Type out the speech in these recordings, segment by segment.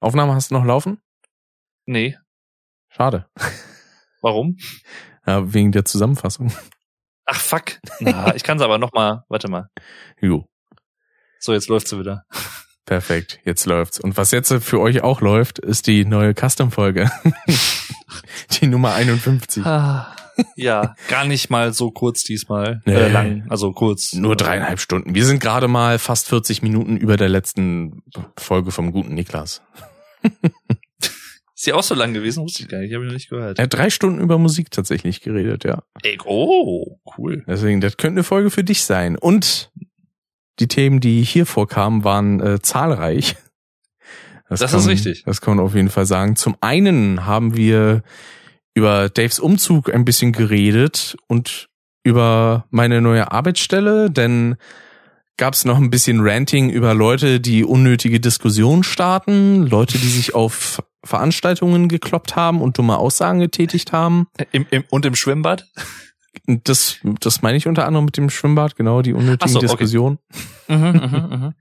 Aufnahme hast du noch laufen? Nee. Schade. Warum? Ja, wegen der Zusammenfassung. Ach fuck. Na, ich kann es aber noch mal. Warte mal. Jo, So, jetzt läuft sie wieder. perfekt. Jetzt läuft's. Und was jetzt für euch auch läuft, ist die neue Custom-Folge. die Nummer 51. Ah, ja, gar nicht mal so kurz diesmal. Nee. Äh, lang, also kurz. Nur dreieinhalb Stunden. Wir sind gerade mal fast 40 Minuten über der letzten Folge vom guten Niklas. Ist die auch so lang gewesen? Wusste ich gar nicht. Habe ich noch nicht gehört. Er hat drei Stunden über Musik tatsächlich geredet, ja. Ey, oh, cool. Deswegen, das könnte eine Folge für dich sein. Und die Themen, die hier vorkamen, waren äh, zahlreich. Das kann, ist richtig. Das kann man auf jeden Fall sagen. Zum einen haben wir über Daves Umzug ein bisschen geredet und über meine neue Arbeitsstelle, denn gab es noch ein bisschen Ranting über Leute, die unnötige Diskussionen starten, Leute, die sich auf Veranstaltungen gekloppt haben und dumme Aussagen getätigt haben. Im, im, und im Schwimmbad? Das, das meine ich unter anderem mit dem Schwimmbad, genau, die unnötigen so, okay. Diskussionen. Mhm,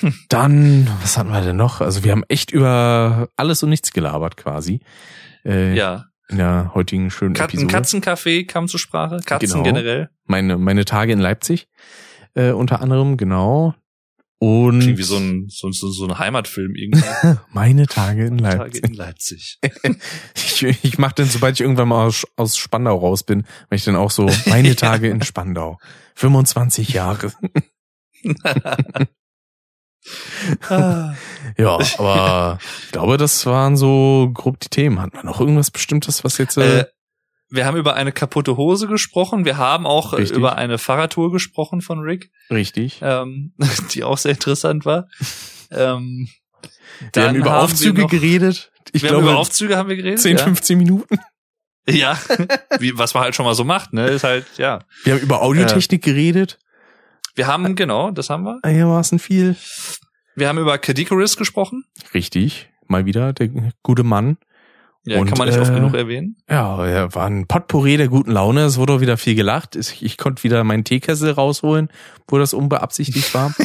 mhm, Dann, was hatten wir denn noch? Also wir haben echt über alles und nichts gelabert quasi. Äh, Ja. In der heutigen schönen Kat ein Episode. Katzencafé kam zur Sprache. Katzen Genau. generell. Meine, meine Tage in Leipzig, äh, unter anderem, genau. Und Klingt wie so ein, so, so, so ein Heimatfilm irgendwie. meine Tage in Tage Leipzig. in Leipzig. Ich, ich mache dann, sobald ich irgendwann mal aus, aus Spandau raus bin, mache ich dann auch so meine Tage in Spandau. 25 Jahre. Ah. Ja, aber ich glaube, das waren so grob die Themen. Hat man noch irgendwas Bestimmtes, was jetzt... Äh, Äh, wir haben über eine kaputte Hose gesprochen. Wir haben auch äh, Richtig. über eine Fahrradtour gesprochen von Rick, richtig. ähm, die auch sehr interessant war. Ähm, Wir dann haben über Aufzüge noch, geredet. Ich haben glaube, über Aufzüge haben wir geredet. 10, ja. 15 Minuten. Ja, Wie, was man halt schon mal so macht, ne? Ist halt, ja. Wir haben über Audiotechnik geredet. Wir haben, genau, das haben wir. Einigermaßen viel. Wir haben über Kadicoris gesprochen. Richtig. Mal wieder der gute Mann. Ja, Und, kann man nicht äh, oft genug erwähnen. Ja, war ein Potpourri der guten Laune. Es wurde auch wieder viel gelacht. Ich, ich konnte wieder meinen Teekessel rausholen, wo das unbeabsichtigt war.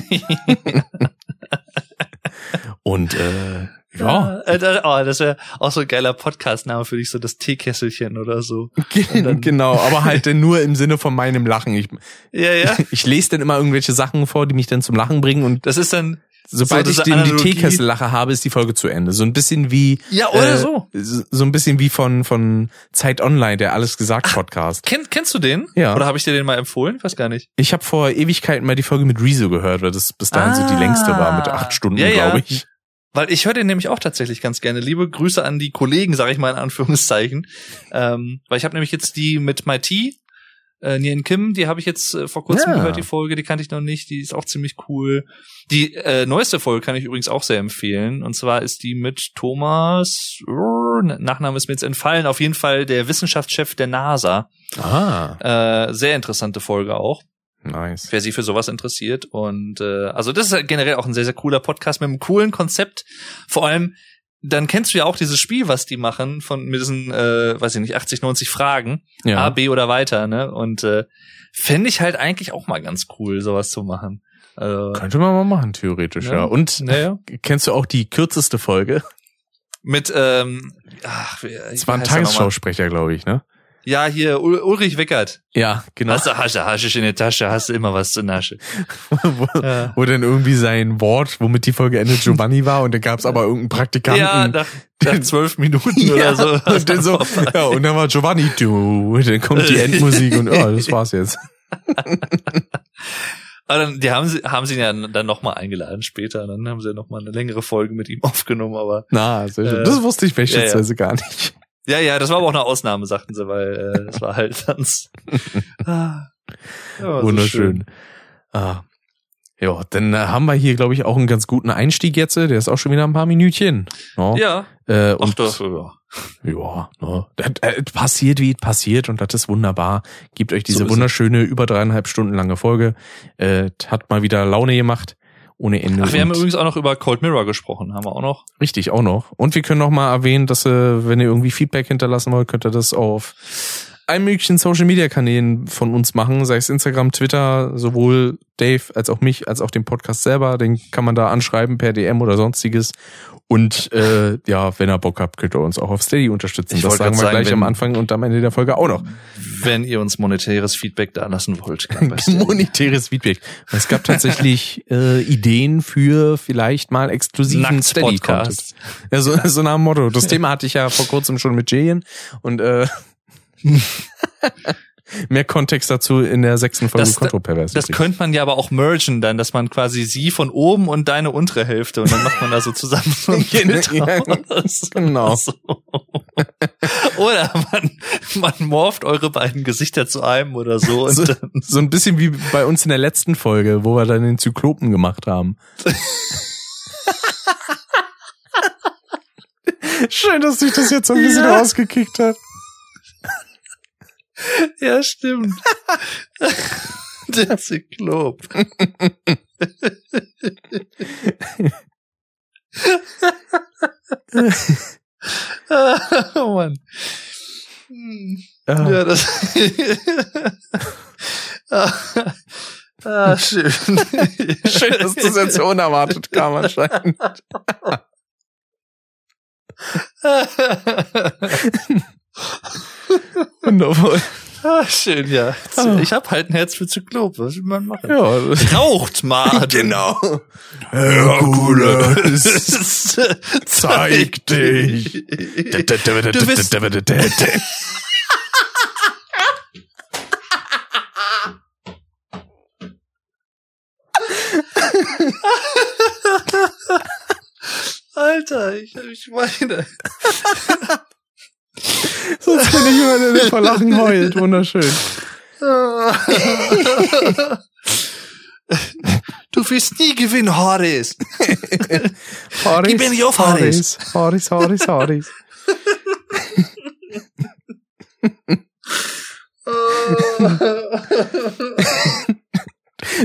Und äh, ja, Äh, da- oh, das wäre auch so ein geiler Podcast-Name für dich, so das Teekesselchen oder so. dann- genau, aber halt dann nur im Sinne von meinem Lachen. Ich, Ja, ja. ich lese dann immer irgendwelche Sachen vor, die mich dann zum Lachen bringen und Das ist dann, sobald So ich den, die Analogie. Teekessellache habe, ist die Folge zu Ende. So ein bisschen wie ja, oder äh, so. so ein bisschen wie von von Zeit Online, der alles gesagt Podcast. Kenn, kennst du den? Ja. Oder habe ich dir den mal empfohlen? Ich weiß gar nicht. Ich habe vor Ewigkeiten mal die Folge mit Rezo gehört, weil das bis dahin so die Ah. längste war mit acht Stunden, Ja, ja. glaube ich. Weil ich höre den nämlich auch tatsächlich ganz gerne. Liebe Grüße an die Kollegen, sage ich mal in Anführungszeichen. Ähm, weil ich habe nämlich jetzt die mit My T, äh, Nien Kim, die habe ich jetzt äh, vor kurzem Ja. gehört, die Folge, die kannte ich noch nicht, die ist auch ziemlich cool. Die äh, neueste Folge kann ich übrigens auch sehr empfehlen. Und zwar ist die mit Thomas, uh, Nachname ist mir jetzt entfallen, auf jeden Fall der Wissenschaftschef der NASA. Ah, Äh, sehr interessante Folge auch nice. wer sich für sowas interessiert. Und äh, also das ist generell auch ein sehr, sehr cooler Podcast mit einem coolen Konzept. Vor allem, dann kennst du ja auch dieses Spiel, was die machen, von mit diesen, äh, weiß ich nicht, 80, 90 Fragen, A, Ja. B oder weiter, ne? Und äh, fände ich halt eigentlich auch mal ganz cool, sowas zu machen. Also, Könnte man mal machen, theoretisch, ja. Ja. Und naja. kennst du auch die kürzeste Folge? Mit, ähm, ach, wer, Es war ein wie? Tagesschausprecher, glaube ich, ne? Ja, hier, Ul Ulrich Weckert. Ja, genau. Hast du Hasche, Hasche in der Tasche, hast du immer was zu Nasche. wo, Ja. wo dann irgendwie sein Wort, womit die Folge endet, Giovanni war und dann gab's aber irgendeinen Praktikanten. Ja, nach, nach zwölf Minuten Ja, oder so. Und dann so, ja, und dann war Giovanni, du, dann kommt die Endmusik und ja, das war's jetzt. Aber dann, die haben sie, haben sie ihn ja dann nochmal eingeladen später. Dann haben sie ja nochmal eine längere Folge mit ihm aufgenommen. Aber Na, sehr schön. Äh, das wusste ich beispielsweise ja, gar nicht. Ja, ja, das war aber auch eine Ausnahme, sagten sie, weil äh, das war halt ganz ah, war so Wunderschön. Ah. Ja, dann äh, haben wir hier, glaube ich, auch einen ganz guten Einstieg jetzt. Der ist auch schon wieder ein paar Minütchen. Ja. Ja, Äh, ach und das, ja. Ja, ne. Das, äh, passiert wie es passiert und das ist wunderbar. Gibt euch diese So wunderschöne, über dreieinhalb Stunden lange Folge. Äh, hat mal wieder Laune gemacht. Ohne Ende. Ach, wir haben übrigens auch noch über Cold Mirror gesprochen, haben wir auch noch. richtig, auch noch. Und wir können noch mal erwähnen, dass äh, wenn ihr irgendwie Feedback hinterlassen wollt, könnt ihr das auf allen möglichen Social Media Kanälen von uns machen, sei es Instagram, Twitter, sowohl Dave als auch mich, als auch den Podcast selber. Den kann man da anschreiben per DM oder sonstiges. Und äh, ja, wenn ihr Bock habt, könnt ihr uns auch auf Steady unterstützen. Ich das sagen wir sagen, gleich am Anfang und am Ende der Folge auch noch. Wenn ihr uns monetäres Feedback da lassen wollt. Monetäres Feedback. Es gab tatsächlich äh, Ideen für vielleicht mal exklusiven Steady-Content. Nackt-Podcast. Ja, so, so nach dem Motto. Das Thema hatte ich ja vor kurzem schon mit Jayen und äh, mehr Kontext dazu in der sechsten Folge Das-. Das könnte man ja aber auch mergen dann, dass man quasi sie von oben und deine untere Hälfte und dann macht man da so zusammen so ein Bild raus. genau. So. Oder man, man morpht eure beiden Gesichter zu einem oder so und So, so ein bisschen wie bei uns in der letzten Folge, wo wir dann den Zyklopen gemacht haben. Schön, dass sich das jetzt so ein bisschen Ja. rausgekickt hat. Ja, stimmt. Der Zyklop. oh Mann. Ah, Ja, das. ah, ah, schön. Schön, dass das jetzt so unerwartet kam anscheinend. Wundervoll. ah, schön, ja. Ah. Ich habe halt ein Herz für Zyklop. Was will man machen? Ja, Raucht mal. genau. Herkules, zeig dich. Du bist, Alter, ich, ich meine. Sonst bin ich immer der, der vor Lachen heult. Wunderschön. Du wirst nie gewinnen, Horace. Horis, Gib mir nicht auf, Horis. Horis, Horis, Horis.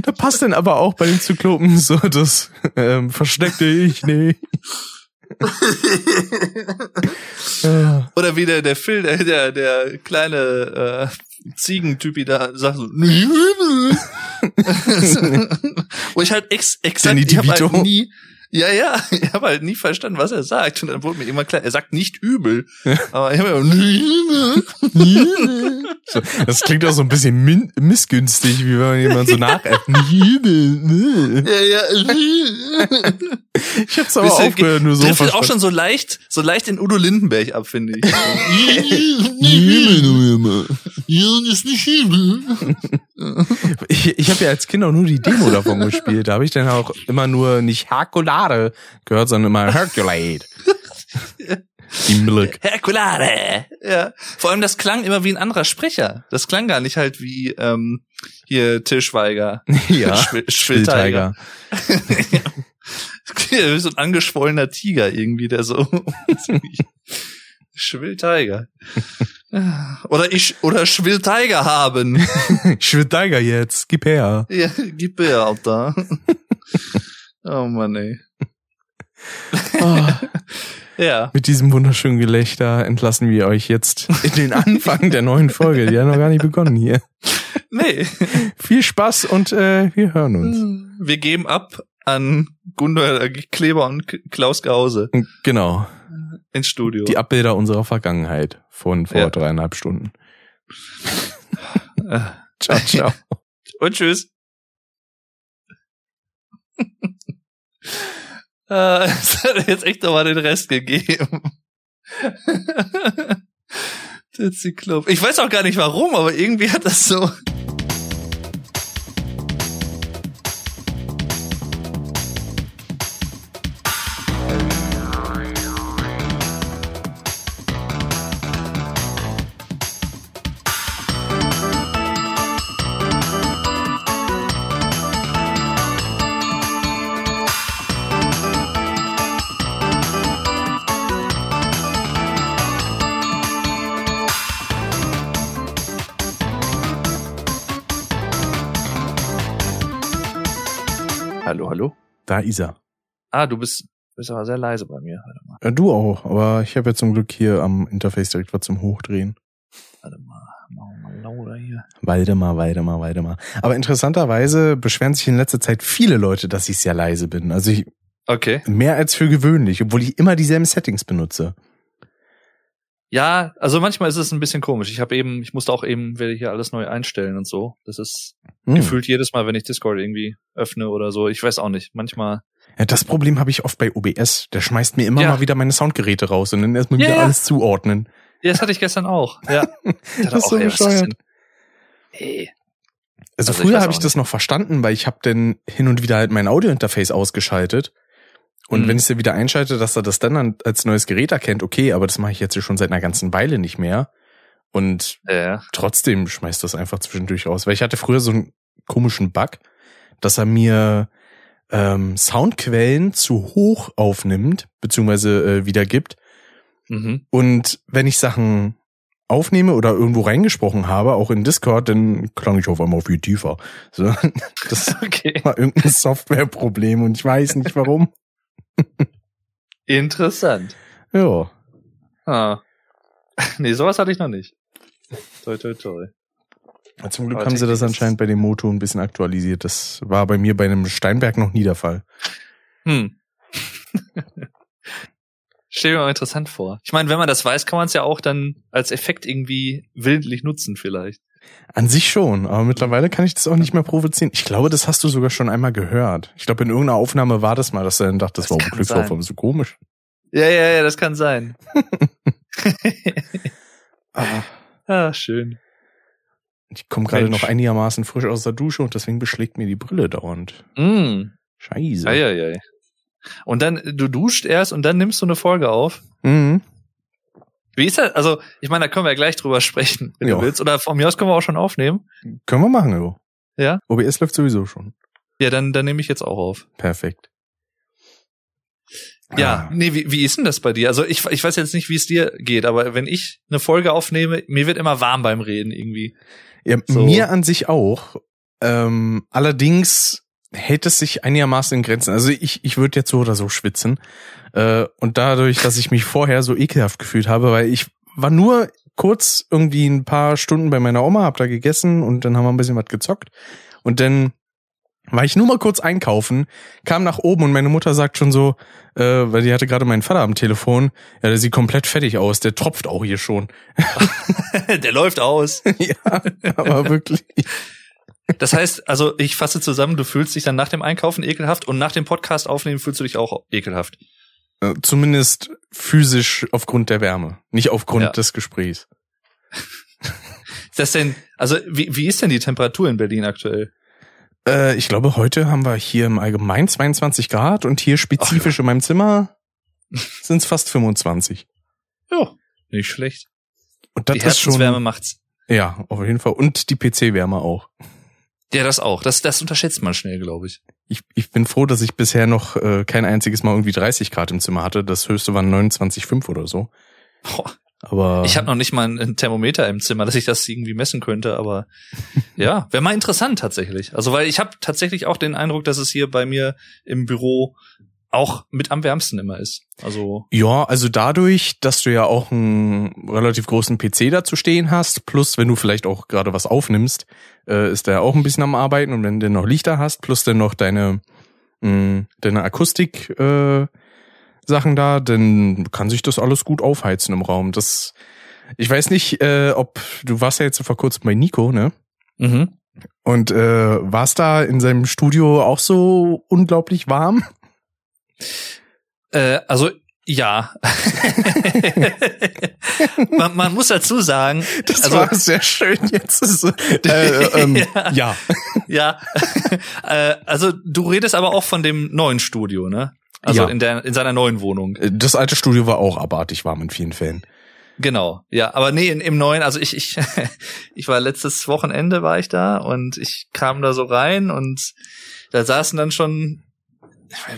Da passt dann aber auch bei den Zyklopen so das ähm, versteckte Ich nicht. Ja. Oder wie der, der Phil, der, der, der kleine äh, Ziegentypi da sagt so, wo ich halt ex, exakt, ich DeVito. halt nie, ja, ja, ich habe halt nie verstanden, was er sagt. Und dann wurde mir immer klar, er sagt nicht übel. Aber ich habe immer So, das klingt auch so ein bisschen min missgünstig, wie wenn man jemand so nachäfft. ja, ja. Ich hab's aber Bisschen- aufgehört, nur so Trifft auch schon so leicht, so leicht in Udo Lindenberg ab, finde ich. Ich, ich habe ja als Kind auch nur die Demo davon gespielt. Da habe ich dann auch immer nur nicht Herkulade gehört, sondern immer Herculade. Die Milk. Herkulade. Ja. Vor allem das klang immer wie ein anderer Sprecher. Das klang gar nicht halt wie ähm, hier Till Schweiger. Ja. Schwill- Schwilltiger. Wie so ein angeschwollener Tiger irgendwie, der so Schwilltiger. Oder ich oder Schwilltiger haben. Schwilltiger jetzt. Gib her. Ja, gib her, Alter. Oh Mann, ey. Ah, Ja. mit diesem wunderschönen Gelächter entlassen wir euch jetzt in den Anfang der neuen Folge. Die hat noch gar nicht begonnen hier. Nee. Viel Spaß und äh, wir hören uns. Wir geben ab an Gunnar Kleber und Klaus Gause Genau. ins Studio. Die Abbilder unserer Vergangenheit von vor Ja. dreieinhalb Stunden. Äh, Ciao, ciao. Und tschüss. Äh, es hat jetzt echt nochmal den Rest gegeben. Der Zyklop. Ich weiß auch gar nicht warum, aber irgendwie hat das so. Da ist er. Ah, du bist, bist aber sehr leise bei mir. Warte mal, Ja, du auch, aber ich habe ja zum Glück hier am Interface direkt was zum Hochdrehen. warte mal. Waldemar, Waldemar, Waldemar. Aber interessanterweise beschweren sich in letzter Zeit viele Leute, dass ich sehr leise bin. Also ich, Okay. mehr als für gewöhnlich, obwohl ich immer dieselben Settings benutze. Ja, also manchmal ist es ein bisschen komisch. Ich habe eben, ich musste auch eben, werde hier alles neu einstellen und so. Das ist Hm. gefühlt jedes Mal, wenn ich Discord irgendwie öffne oder so. Ich weiß auch nicht. Manchmal. Ja, das Problem habe ich oft bei OBS. Der schmeißt mir immer Ja. mal wieder meine Soundgeräte raus und dann erstmal Ja, wieder ja. alles zuordnen. Ja, das hatte ich gestern auch. Ja. Das ist so ey, bescheuert. Hey. Also, Also früher habe auch ich das noch verstanden, weil ich habe dann hin und wieder halt mein Audiointerface ausgeschaltet. Und Mhm. wenn ich es wieder einschalte, dass er das dann an- als neues Gerät erkennt, okay, aber das mache ich jetzt schon seit einer ganzen Weile nicht mehr. Und Ja. trotzdem schmeißt das einfach zwischendurch raus. Weil ich hatte früher so einen komischen Bug, dass er mir ähm, Soundquellen zu hoch aufnimmt, beziehungsweise äh, wiedergibt. Mhm. Und wenn ich Sachen aufnehme oder irgendwo reingesprochen habe, auch in Discord, dann klang ich auf einmal viel tiefer. So, das Okay. war irgendein Softwareproblem und ich weiß nicht warum. Interessant. Ja. Ah. Nee, sowas hatte ich noch nicht. Toi, toi, toi. Zum Glück Aber haben sie das anscheinend bei dem Moto ein bisschen aktualisiert. Das war bei mir bei einem Steinberg noch nie der Fall. Hm. Stell mir mal interessant vor. Ich meine, wenn man das weiß, kann man es ja auch dann als Effekt irgendwie willentlich nutzen vielleicht. An sich schon, aber mittlerweile kann ich das auch nicht mehr provozieren. Ich glaube, das hast du sogar schon einmal gehört. Ich glaube, in irgendeiner Aufnahme war das mal, dass er dann dachte, das, Das war kann Glückslauf, sein. aber so komisch. Ja, ja, ja, das kann sein. Ah. ah, schön. Ich komme gerade noch einigermaßen frisch aus der Dusche und deswegen beschlägt mir die Brille dauernd. Mm. Scheiße. Eieiei. Und dann, du duscht erst und dann nimmst du eine Folge auf. Mhm. Wie ist das? Also, ich meine, da können wir ja gleich drüber sprechen, wenn Ja. du willst. Oder von mir aus können wir auch schon aufnehmen. Können wir machen, jo. Ja? OBS läuft sowieso schon. Ja, dann, dann nehme ich jetzt auch auf. Perfekt. Ja, Ah. nee, wie, wie ist denn das bei dir? Also ich, ich weiß jetzt nicht, wie es dir geht, aber wenn ich eine Folge aufnehme, mir wird immer warm beim Reden irgendwie. Ja, So. mir an sich auch. Ähm, allerdings hält es sich einigermaßen in Grenzen. Also ich, ich würde jetzt so oder so schwitzen. Äh, und dadurch, dass ich mich vorher so ekelhaft gefühlt habe, weil ich war nur kurz irgendwie ein paar Stunden bei meiner Oma, hab da gegessen und dann haben wir ein bisschen was gezockt. Und dann war ich nur mal kurz einkaufen, kam nach oben und meine Mutter sagt schon so, äh, weil die hatte gerade meinen Vater am Telefon, ja, der sieht komplett fertig aus, der tropft auch hier schon. Der läuft aus. ja, aber wirklich. Das heißt, also ich fasse zusammen, du fühlst dich dann nach dem Einkaufen ekelhaft und nach dem Podcast aufnehmen fühlst du dich auch ekelhaft. Äh, Zumindest physisch aufgrund der Wärme, nicht aufgrund Ja. des Gesprächs. Ist das denn, also wie, wie ist denn die Temperatur in Berlin aktuell? Äh, ich glaube, heute haben wir hier im Allgemeinen 22 Grad und hier spezifisch in meinem Zimmer sind es fast 25. Ja, nicht schlecht. Und das die ist schon, Herzenswärme macht's. ja, auf jeden Fall. Und die PC-Wärme auch. Ja, das auch. Das, das unterschätzt man schnell, glaube ich. Ich, ich bin froh, dass ich bisher noch äh, kein einziges Mal irgendwie 30 Grad im Zimmer hatte. Das höchste waren 29,5 oder so. Boah. Aber Ich habe noch nicht mal ein Thermometer im Zimmer, dass ich das irgendwie messen könnte, aber ja, wäre mal interessant tatsächlich. Also weil ich habe tatsächlich auch den Eindruck, dass es hier bei mir im Büro auch mit am wärmsten immer ist. Also Ja, also dadurch, dass du ja auch einen relativ großen PC dazu stehen hast, plus wenn du vielleicht auch gerade was aufnimmst, äh, ist der auch ein bisschen am Arbeiten und wenn du noch Lichter hast, plus dann noch deine, mh, deine Akustik äh, Sachen da, dann kann sich das alles gut aufheizen im Raum. Das, ich weiß nicht, äh, ob du warst ja jetzt vor kurzem bei Nico, ne? mhm. Und äh, warst da in seinem Studio auch so unglaublich warm? Äh, also ja. man, man muss dazu sagen, Das Also- war sehr schön jetzt. So- äh, ähm, Ja. ja. ja, äh, also du redest aber auch von dem neuen Studio, ne? Also Ja. in der in seiner neuen Wohnung. Das alte Studio war auch abartig warm in vielen Fällen. Genau, ja, aber nee, in, im neuen, also ich, ich, ich war letztes Wochenende war ich da und ich kam da so rein und da saßen dann schon,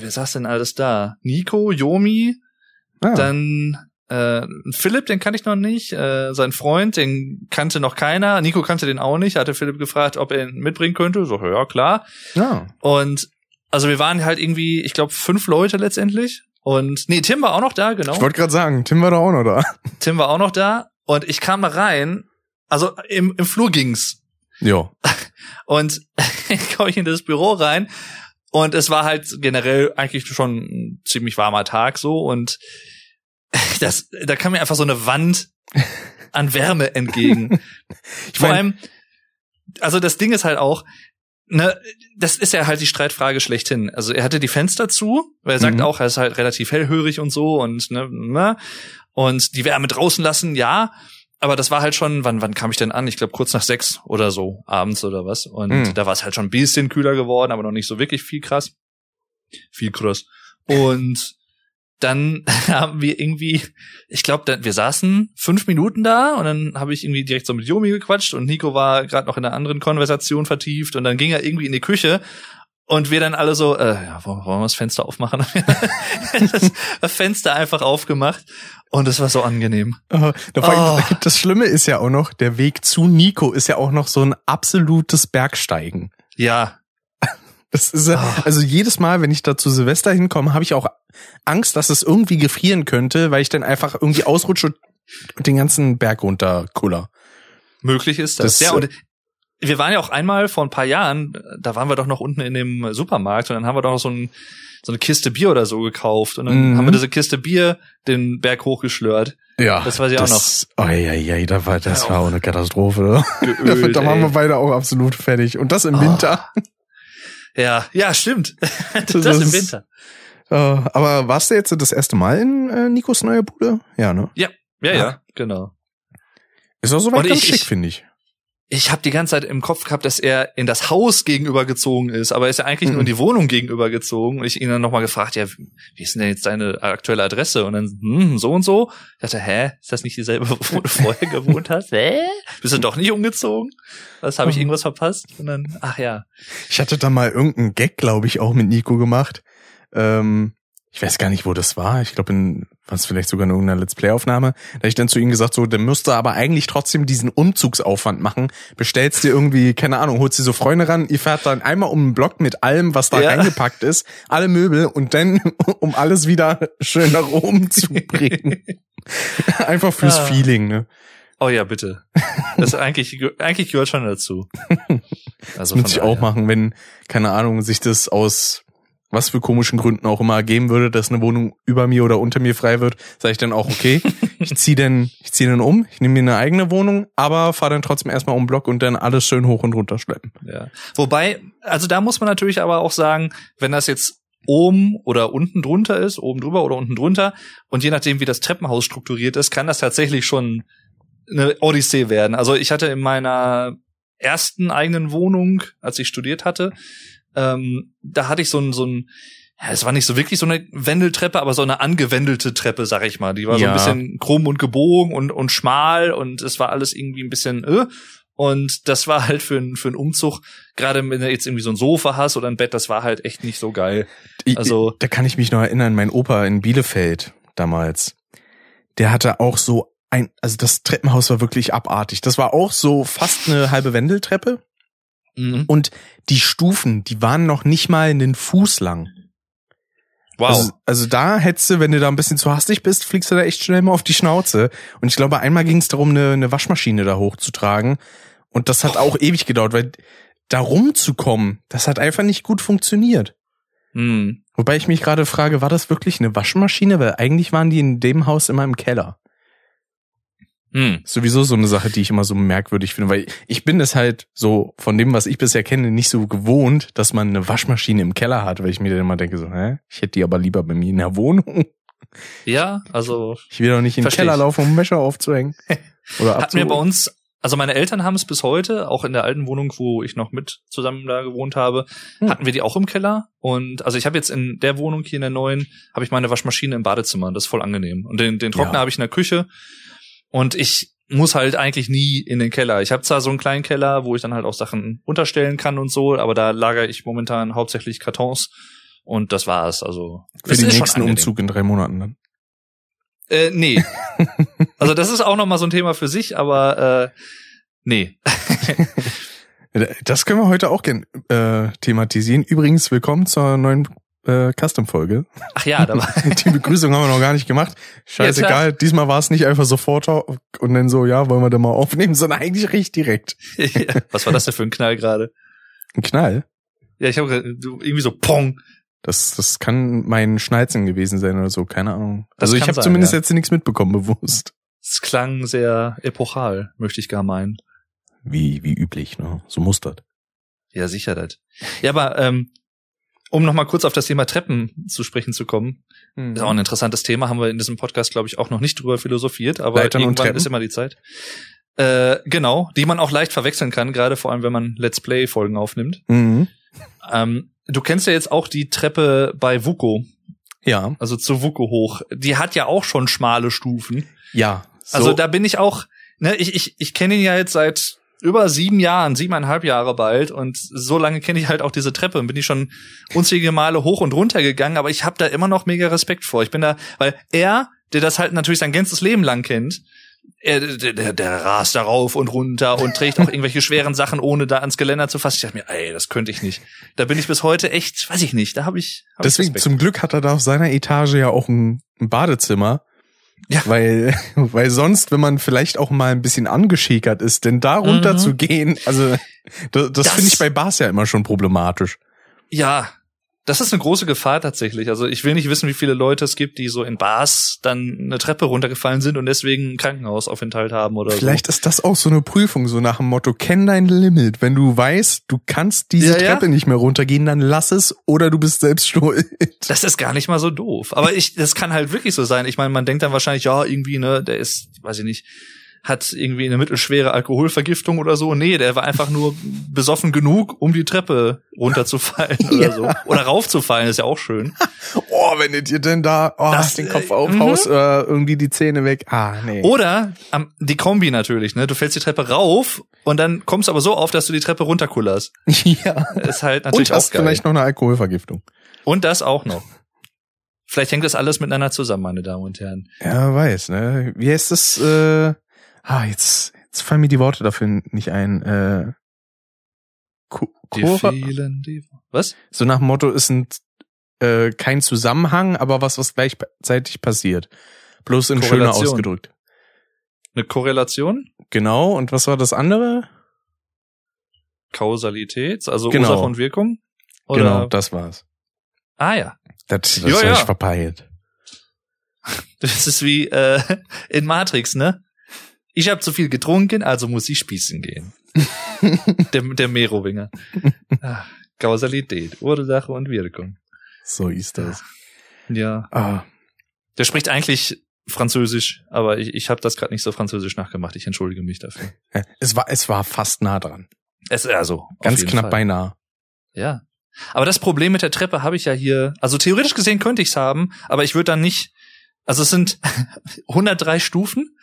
wer saß denn alles da? Nico, Yomi, Ah, dann äh, Philipp, den kannte ich noch nicht, äh, sein Freund, den kannte noch keiner, Nico kannte den auch nicht, hatte Philipp gefragt, ob er ihn mitbringen könnte, so, ja, klar. ja. Und also wir waren halt irgendwie, ich glaube, fünf Leute letztendlich. Und nee, Tim war auch noch da, genau. Ich wollte gerade sagen, Tim war da auch noch da. Tim war auch noch da und ich kam da rein. Also im, im Flur ging's. Ja. Und komme ich in das Büro rein und es war halt generell eigentlich schon ein ziemlich warmer Tag so und das, da kam mir einfach so eine Wand an Wärme entgegen. Ich Vor mein- allem, also das Ding ist halt auch, ne, das ist ja halt die Streitfrage schlechthin. Also er hatte die Fenster zu, weil er sagt Mhm. auch, er ist halt relativ hellhörig und so und ne, ne und die Wärme draußen lassen, ja. Aber das war halt schon, wann, wann kam ich denn an? Ich glaube kurz nach sechs oder so, abends oder was. Und Mhm. da war es halt schon ein bisschen kühler geworden, aber noch nicht so wirklich viel krass. Viel krass. Und dann haben wir irgendwie, ich glaube, wir saßen fünf Minuten da und dann habe ich irgendwie direkt so mit Yomi gequatscht und Nico war gerade noch in einer anderen Konversation vertieft und dann ging er irgendwie in die Küche und wir dann alle so, äh, ja, wollen wir das Fenster aufmachen? das Fenster einfach aufgemacht und es war so angenehm. Äh, allem- Oh. Das Schlimme ist ja auch noch, der Weg zu Nico ist ja auch noch so ein absolutes Bergsteigen. Ja, Das ist ja, Ah. also jedes Mal, wenn ich da zu Silvester hinkomme, habe ich auch Angst, dass es irgendwie gefrieren könnte, weil ich dann einfach irgendwie ausrutsche und den ganzen Berg runterkuller. möglich ist das. Das, ja, und wir waren ja auch einmal vor ein paar Jahren, da waren wir doch noch unten in dem Supermarkt und dann haben wir doch noch so, ein, so eine Kiste Bier oder so gekauft und dann Mhm. haben wir diese Kiste Bier den Berg hochgeschlört. Ja, Das weiß ich auch das, Oh, ja, ja, da war, das Ja, war auch eine Katastrophe. Da, Geölt, da waren wir beide auch absolut fertig. Und das im Oh. Winter. Ja, ja, stimmt. das, Das im ist- Winter. Äh, aber warst du jetzt das erste Mal in äh, Nikos neuer Bude? Ja, ne? Ja, ja, ja, genau. Ist auch soweit ganz ich- schick, finde ich. Ich habe die ganze Zeit im Kopf gehabt, dass er in das Haus gegenüber gezogen ist, aber er ist ja eigentlich nur in Mhm. die Wohnung gegenüber gezogen. Und ich ihn dann nochmal gefragt, ja, wie ist denn jetzt deine aktuelle Adresse? Und dann, hm, so und so. Ich dachte, hä, ist das nicht dieselbe, wo du vorher gewohnt hast? Hä? Bist du doch nicht umgezogen? Was habe ich Mhm. irgendwas verpasst? Und dann, ach ja. Ich hatte da mal irgendeinen Gag, glaube ich, auch mit Nico gemacht. Ähm, ich weiß gar nicht, wo das war. Ich glaube, in was vielleicht sogar in irgendeiner Let's Play-Aufnahme. Da hab ich dann zu ihm gesagt, so, dann müsst ihr aber eigentlich trotzdem diesen Umzugsaufwand machen. Bestellst dir irgendwie, keine Ahnung, holst dir so Freunde ran, ihr fährt dann einmal um den Block mit allem, was da Ja. reingepackt ist, alle Möbel und dann, um alles wieder schön nach oben zu bringen. Einfach fürs Ah. Feeling, ne? Oh ja, bitte. Das eigentlich, eigentlich gehört schon dazu. Also Das müsste ich auch machen, wenn, keine Ahnung, sich das aus was für komischen Gründen auch immer ergeben würde, dass eine Wohnung über mir oder unter mir frei wird, sage ich dann auch, okay, ich zieh dann, ich zieh dann um, ich nehme mir eine eigene Wohnung, aber fahre dann trotzdem erstmal um den Block und dann alles schön hoch und runter schleppen. Ja. Wobei, also da muss man natürlich aber auch sagen, wenn das jetzt oben oder unten drunter ist, oben drüber oder unten drunter, und je nachdem, wie das Treppenhaus strukturiert ist, kann das tatsächlich schon eine Odyssee werden. Also ich hatte in meiner ersten eigenen Wohnung, als ich studiert hatte, ähm, da hatte ich so ein, so ein ja, es war nicht so wirklich so eine Wendeltreppe, aber so eine angewendelte Treppe, sag ich mal. Die war so Ja. ein bisschen krumm und gebogen und, und schmal und es war alles irgendwie ein bisschen äh. Und das war halt für, einen- für einen Umzug, gerade wenn du jetzt irgendwie so ein Sofa hast oder ein Bett, das war halt echt nicht so geil. Also- da kann ich mich noch erinnern, mein Opa in Bielefeld damals, der hatte auch so ein, also das Treppenhaus war wirklich abartig. Das war auch so fast eine halbe Wendeltreppe Mhm. und die Stufen, die waren noch nicht mal einen Fuß lang. Wow. Also, also da hättest du, wenn du da ein bisschen zu hastig bist, fliegst du da echt schnell mal auf die Schnauze. Und ich glaube, einmal ging es darum, eine, eine Waschmaschine da hochzutragen. Und das hat auch ewig gedauert, weil da rumzukommen, das hat einfach nicht gut funktioniert. mhm. Wobei ich mich gerade frage, war das wirklich eine Waschmaschine? Weil eigentlich waren die in dem Haus immer im Keller. Mhm. Sowieso so eine Sache, die ich immer so merkwürdig finde, weil ich bin es halt so von dem, was ich bisher kenne, nicht so gewohnt, dass man eine Waschmaschine im Keller hat, weil ich mir dann immer denke so, hä, ich hätte die aber lieber bei mir in der Wohnung. Ja, also Ich will doch nicht in den Keller ich. laufen, um Wäsche aufzuhängen. Oder hatten wir bei abzuholen. uns, also meine Eltern haben es bis heute, auch in der alten Wohnung, wo ich noch mit zusammen da gewohnt habe, Hm. hatten wir die auch im Keller. Und also ich habe jetzt in der Wohnung hier in der neuen, habe ich meine Waschmaschine im Badezimmer. Das ist voll angenehm. Und den, den Trockner Ja. habe ich in der Küche. Und ich muss halt eigentlich nie in den Keller. Ich habe zwar so einen kleinen Keller, wo ich dann halt auch Sachen unterstellen kann und so, aber da lagere ich momentan hauptsächlich Kartons. Und das war's. Also Für den nächsten. Umzug in drei Monaten dann. Äh, nee. also das ist auch noch mal so ein Thema für sich, aber äh, nee. Das können wir heute auch gern äh, thematisieren. Übrigens, willkommen zur neuen äh, Custom-Folge. Ach ja, da war Die Begrüßung haben wir noch gar nicht gemacht. Scheißegal, diesmal war es nicht einfach sofort und dann so, ja, wollen wir da mal aufnehmen, sondern eigentlich recht direkt. Was war das denn für ein Knall gerade? Ein Knall? Ja, ich habe irgendwie so Pong. Das, das kann mein Schnalzen gewesen sein oder so, keine Ahnung. Das also ich habe zumindest ja. jetzt nichts mitbekommen, bewusst. Es klang sehr epochal, möchte ich gar meinen. Wie, wie üblich, ne? So mustert. Ja, sicher das. Ja, aber ähm, um noch mal kurz auf das Thema Treppen zu sprechen zu kommen, ist auch ein interessantes Thema, haben wir in diesem Podcast, glaube ich, auch noch nicht drüber philosophiert, aber Leitern irgendwann ist immer die Zeit. Äh, genau, die man auch leicht verwechseln kann, gerade vor allem, wenn man Let's Play-Folgen aufnimmt. Mhm. Ähm, du kennst ja jetzt auch die Treppe bei Vuko, Ja, also zu Vuko hoch. Die hat ja auch schon schmale Stufen. ja. So, Also da bin ich auch, ne, ich, ich, ich kenne ihn ja jetzt seit über sieben Jahren, siebeneinhalb Jahre bald und so lange kenne ich halt auch diese Treppe und bin ich schon unzählige Male hoch und runter gegangen, aber ich habe da immer noch mega Respekt vor. Ich bin da, weil er, der das halt natürlich sein ganzes Leben lang kennt, er, der, der, der rast da rauf und runter und trägt auch irgendwelche schweren Sachen, ohne da ans Geländer zu fassen. Ich dachte mir, ey, das könnte ich nicht. Da bin ich bis heute echt, weiß ich nicht, da habe ich, hab Deswegen, ich zum Glück hat er da auf seiner Etage ja auch ein, ein Badezimmer. Ja. Weil, weil sonst, wenn man vielleicht auch mal ein bisschen angeschäkert ist, denn da runter Mhm. zu gehen, also das, das, Das- finde ich bei Bars ja immer schon problematisch. Ja, das ist eine große Gefahr tatsächlich. Also ich will nicht wissen, wie viele Leute es gibt, die so in Bars dann eine Treppe runtergefallen sind und deswegen einen Krankenhausaufenthalt haben oder Vielleicht ist das auch so eine Prüfung, so nach dem Motto, kenn dein Limit. Wenn du weißt, du kannst diese Ja, ja. Treppe nicht mehr runtergehen, dann lass es oder du bist selbst schuld. so. Das ist gar nicht mal so doof. Aber ich, das kann halt wirklich so sein. Ich meine, man denkt dann wahrscheinlich, ja, irgendwie, ne, der ist, weiß ich nicht, hat irgendwie eine mittelschwere Alkoholvergiftung oder so. Nee, der war einfach nur besoffen genug, um die Treppe runterzufallen oder Ja. so. Oder raufzufallen, ist ja auch schön. Oh, wenn du dir denn da oh, Das, den Kopf äh, aufhaust oder irgendwie die Zähne weg. Ah, nee. Oder am, die Kombi natürlich, ne? Du fällst die Treppe rauf und dann kommst du aber so auf, dass du die Treppe runterkullerst. ja. Ist halt natürlich Und hast auch geil. vielleicht noch eine Alkoholvergiftung. Und das auch noch. Vielleicht hängt das alles miteinander zusammen, meine Damen und Herren. Ja, weiß, ne? Wie heißt das? Äh, ah, jetzt, jetzt fallen mir die Worte dafür nicht ein. Äh, vielen, die. Was? so nach dem Motto ist ein, äh, kein Zusammenhang, aber was, was gleichzeitig passiert. Bloß in schöner ausgedrückt. Eine Korrelation? Genau, und was war das andere? Kausalität? Also Genau. Ursache und Wirkung? Oder? Genau, das war's. Ah ja. Das, das Ja, hab ja. ich verpeilt. Das ist wie äh, in Matrix, ne? Ich habe zu viel getrunken, also muss ich spießen gehen. der, der Merowinger. Ah, Kausalität, Ursache und Wirkung. So ist das. Ja. Ah, Der spricht eigentlich Französisch, aber ich, ich habe das gerade nicht so französisch nachgemacht. Ich entschuldige mich dafür. es war, es war fast nah dran. Es also Ganz knapp Fall. beinahe. Ja. Aber das Problem mit der Treppe habe ich ja hier. Also theoretisch gesehen könnte ich's haben, aber ich würde dann nicht. Also es sind 103 Stufen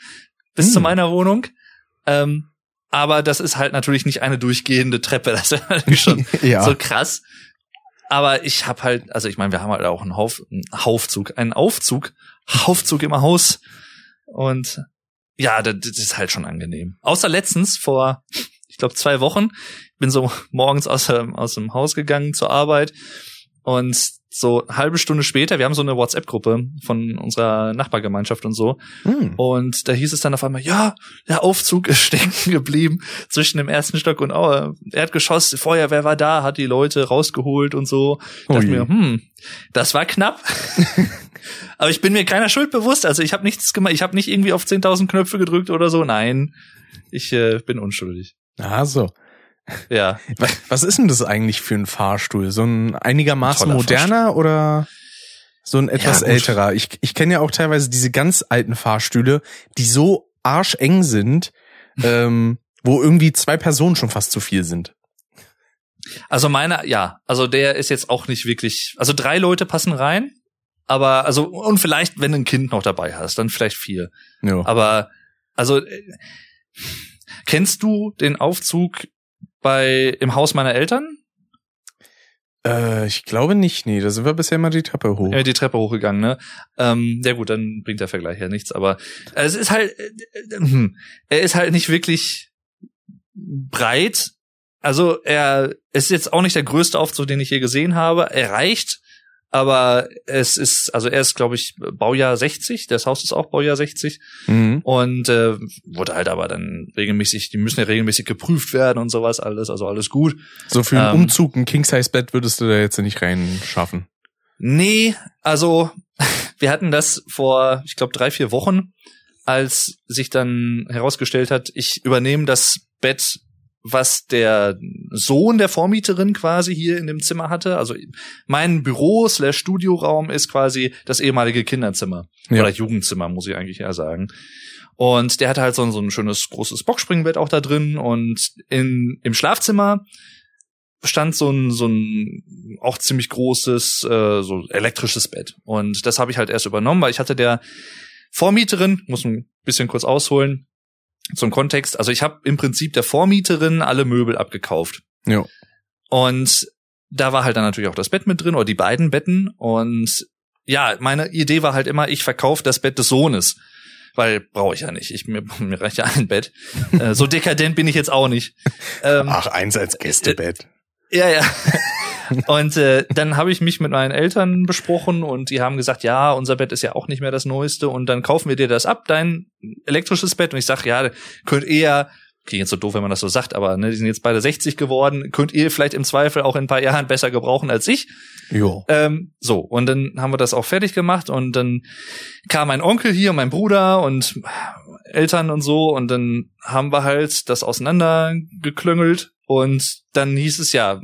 bis Hm. zu meiner Wohnung. Ähm, aber das ist halt natürlich nicht eine durchgehende Treppe. Das ist natürlich schon ja. so krass. Aber ich habe halt, also ich meine, wir haben halt auch einen, Hauf, einen Haufzug, einen Aufzug, Haufzug im Haus. Und ja, das, das ist halt schon angenehm. Außer letztens vor, ich glaube, zwei Wochen, bin so morgens aus aus dem Haus gegangen zur Arbeit und so eine halbe Stunde später, wir haben so eine WhatsApp-Gruppe von unserer Nachbargemeinschaft und so, Hm. und da hieß es dann auf einmal, ja, der Aufzug ist stecken geblieben zwischen dem ersten Stock und oh, Erdgeschoss. Feuerwehr war da, hat die Leute rausgeholt und so. Ich dachte mir, hm, das war knapp. Aber ich bin mir keiner Schuld bewusst. Also ich habe nichts gemacht. Ich habe nicht irgendwie auf 10.000 Knöpfe gedrückt oder so. Nein, ich äh, bin unschuldig. Ah, so. Ja, Wa- Was ist denn das eigentlich für ein Fahrstuhl? So ein einigermaßen Toller moderner oder so ein etwas gut. älterer? Ich, ich kenne ja auch teilweise diese ganz alten Fahrstühle, die so arscheng sind, ähm, wo irgendwie zwei Personen schon fast zu viel sind. also meiner, ja, also der ist jetzt auch nicht wirklich. Also drei Leute passen rein. Aber also und vielleicht, wenn du ein Kind noch dabei hast, dann vielleicht vier. Ja. Aber also äh, kennst du den Aufzug bei im Haus meiner Eltern? Äh, ich glaube nicht, nee. Da sind wir bisher immer die Treppe hoch. Ja, die Treppe hochgegangen, ne? Ähm, ja gut, dann bringt der Vergleich ja nichts, aber es ist halt, äh, äh, hm, er ist halt nicht wirklich breit. Also er ist jetzt auch nicht der größte Aufzug, den ich je gesehen habe. Er reicht, aber es ist, also er ist, glaube ich, Baujahr 60, das Haus ist auch Baujahr 60 Mhm. und äh, wurde halt aber dann regelmäßig, die müssen ja regelmäßig geprüft werden und sowas alles, also alles gut. So für einen Ähm. Umzug, ein King-Size-Bett würdest du da jetzt nicht reinschaffen. Nee, also wir hatten das vor, ich glaube, drei, vier Wochen, als sich dann herausgestellt hat, ich übernehme das Bett, was der Sohn der Vormieterin quasi hier in dem Zimmer hatte. Also mein Büro slash Studioraum ist quasi das ehemalige Kinderzimmer. Ja. Oder Jugendzimmer, muss ich eigentlich eher sagen. Und der hatte halt so ein, so ein schönes großes Boxspringbett auch da drin und in, im Schlafzimmer stand so ein, so ein auch ziemlich großes, äh, so elektrisches Bett. Und das habe ich halt erst übernommen, weil ich hatte der Vormieterin, muss ein bisschen kurz ausholen, zum Kontext, also ich habe im Prinzip der Vormieterin alle Möbel abgekauft. Ja. Und da war halt dann natürlich auch das Bett mit drin oder die beiden Betten. Und ja, meine Idee war halt immer, ich verkaufe das Bett des Sohnes. Weil brauche ich ja nicht. Ich, mir, mir reicht ja ein Bett. Äh, so dekadent bin ich jetzt auch nicht. Ähm, Ach, eins als Gästebett. ja, ja. Und äh, dann habe ich mich mit meinen Eltern besprochen und die haben gesagt, ja, unser Bett ist ja auch nicht mehr das Neueste und dann kaufen wir dir das ab, dein elektrisches Bett. Und ich sag, ja, könnt ihr ja, klingt jetzt so doof, wenn man das so sagt, aber ne, die sind jetzt beide 60 geworden, könnt ihr vielleicht im Zweifel auch in ein paar Jahren besser gebrauchen als ich. Jo. Ähm, so, und dann haben wir das auch fertig gemacht und dann kam mein Onkel hier, mein Bruder und Eltern und so und dann haben wir halt das auseinandergeklüngelt und dann hieß es ja,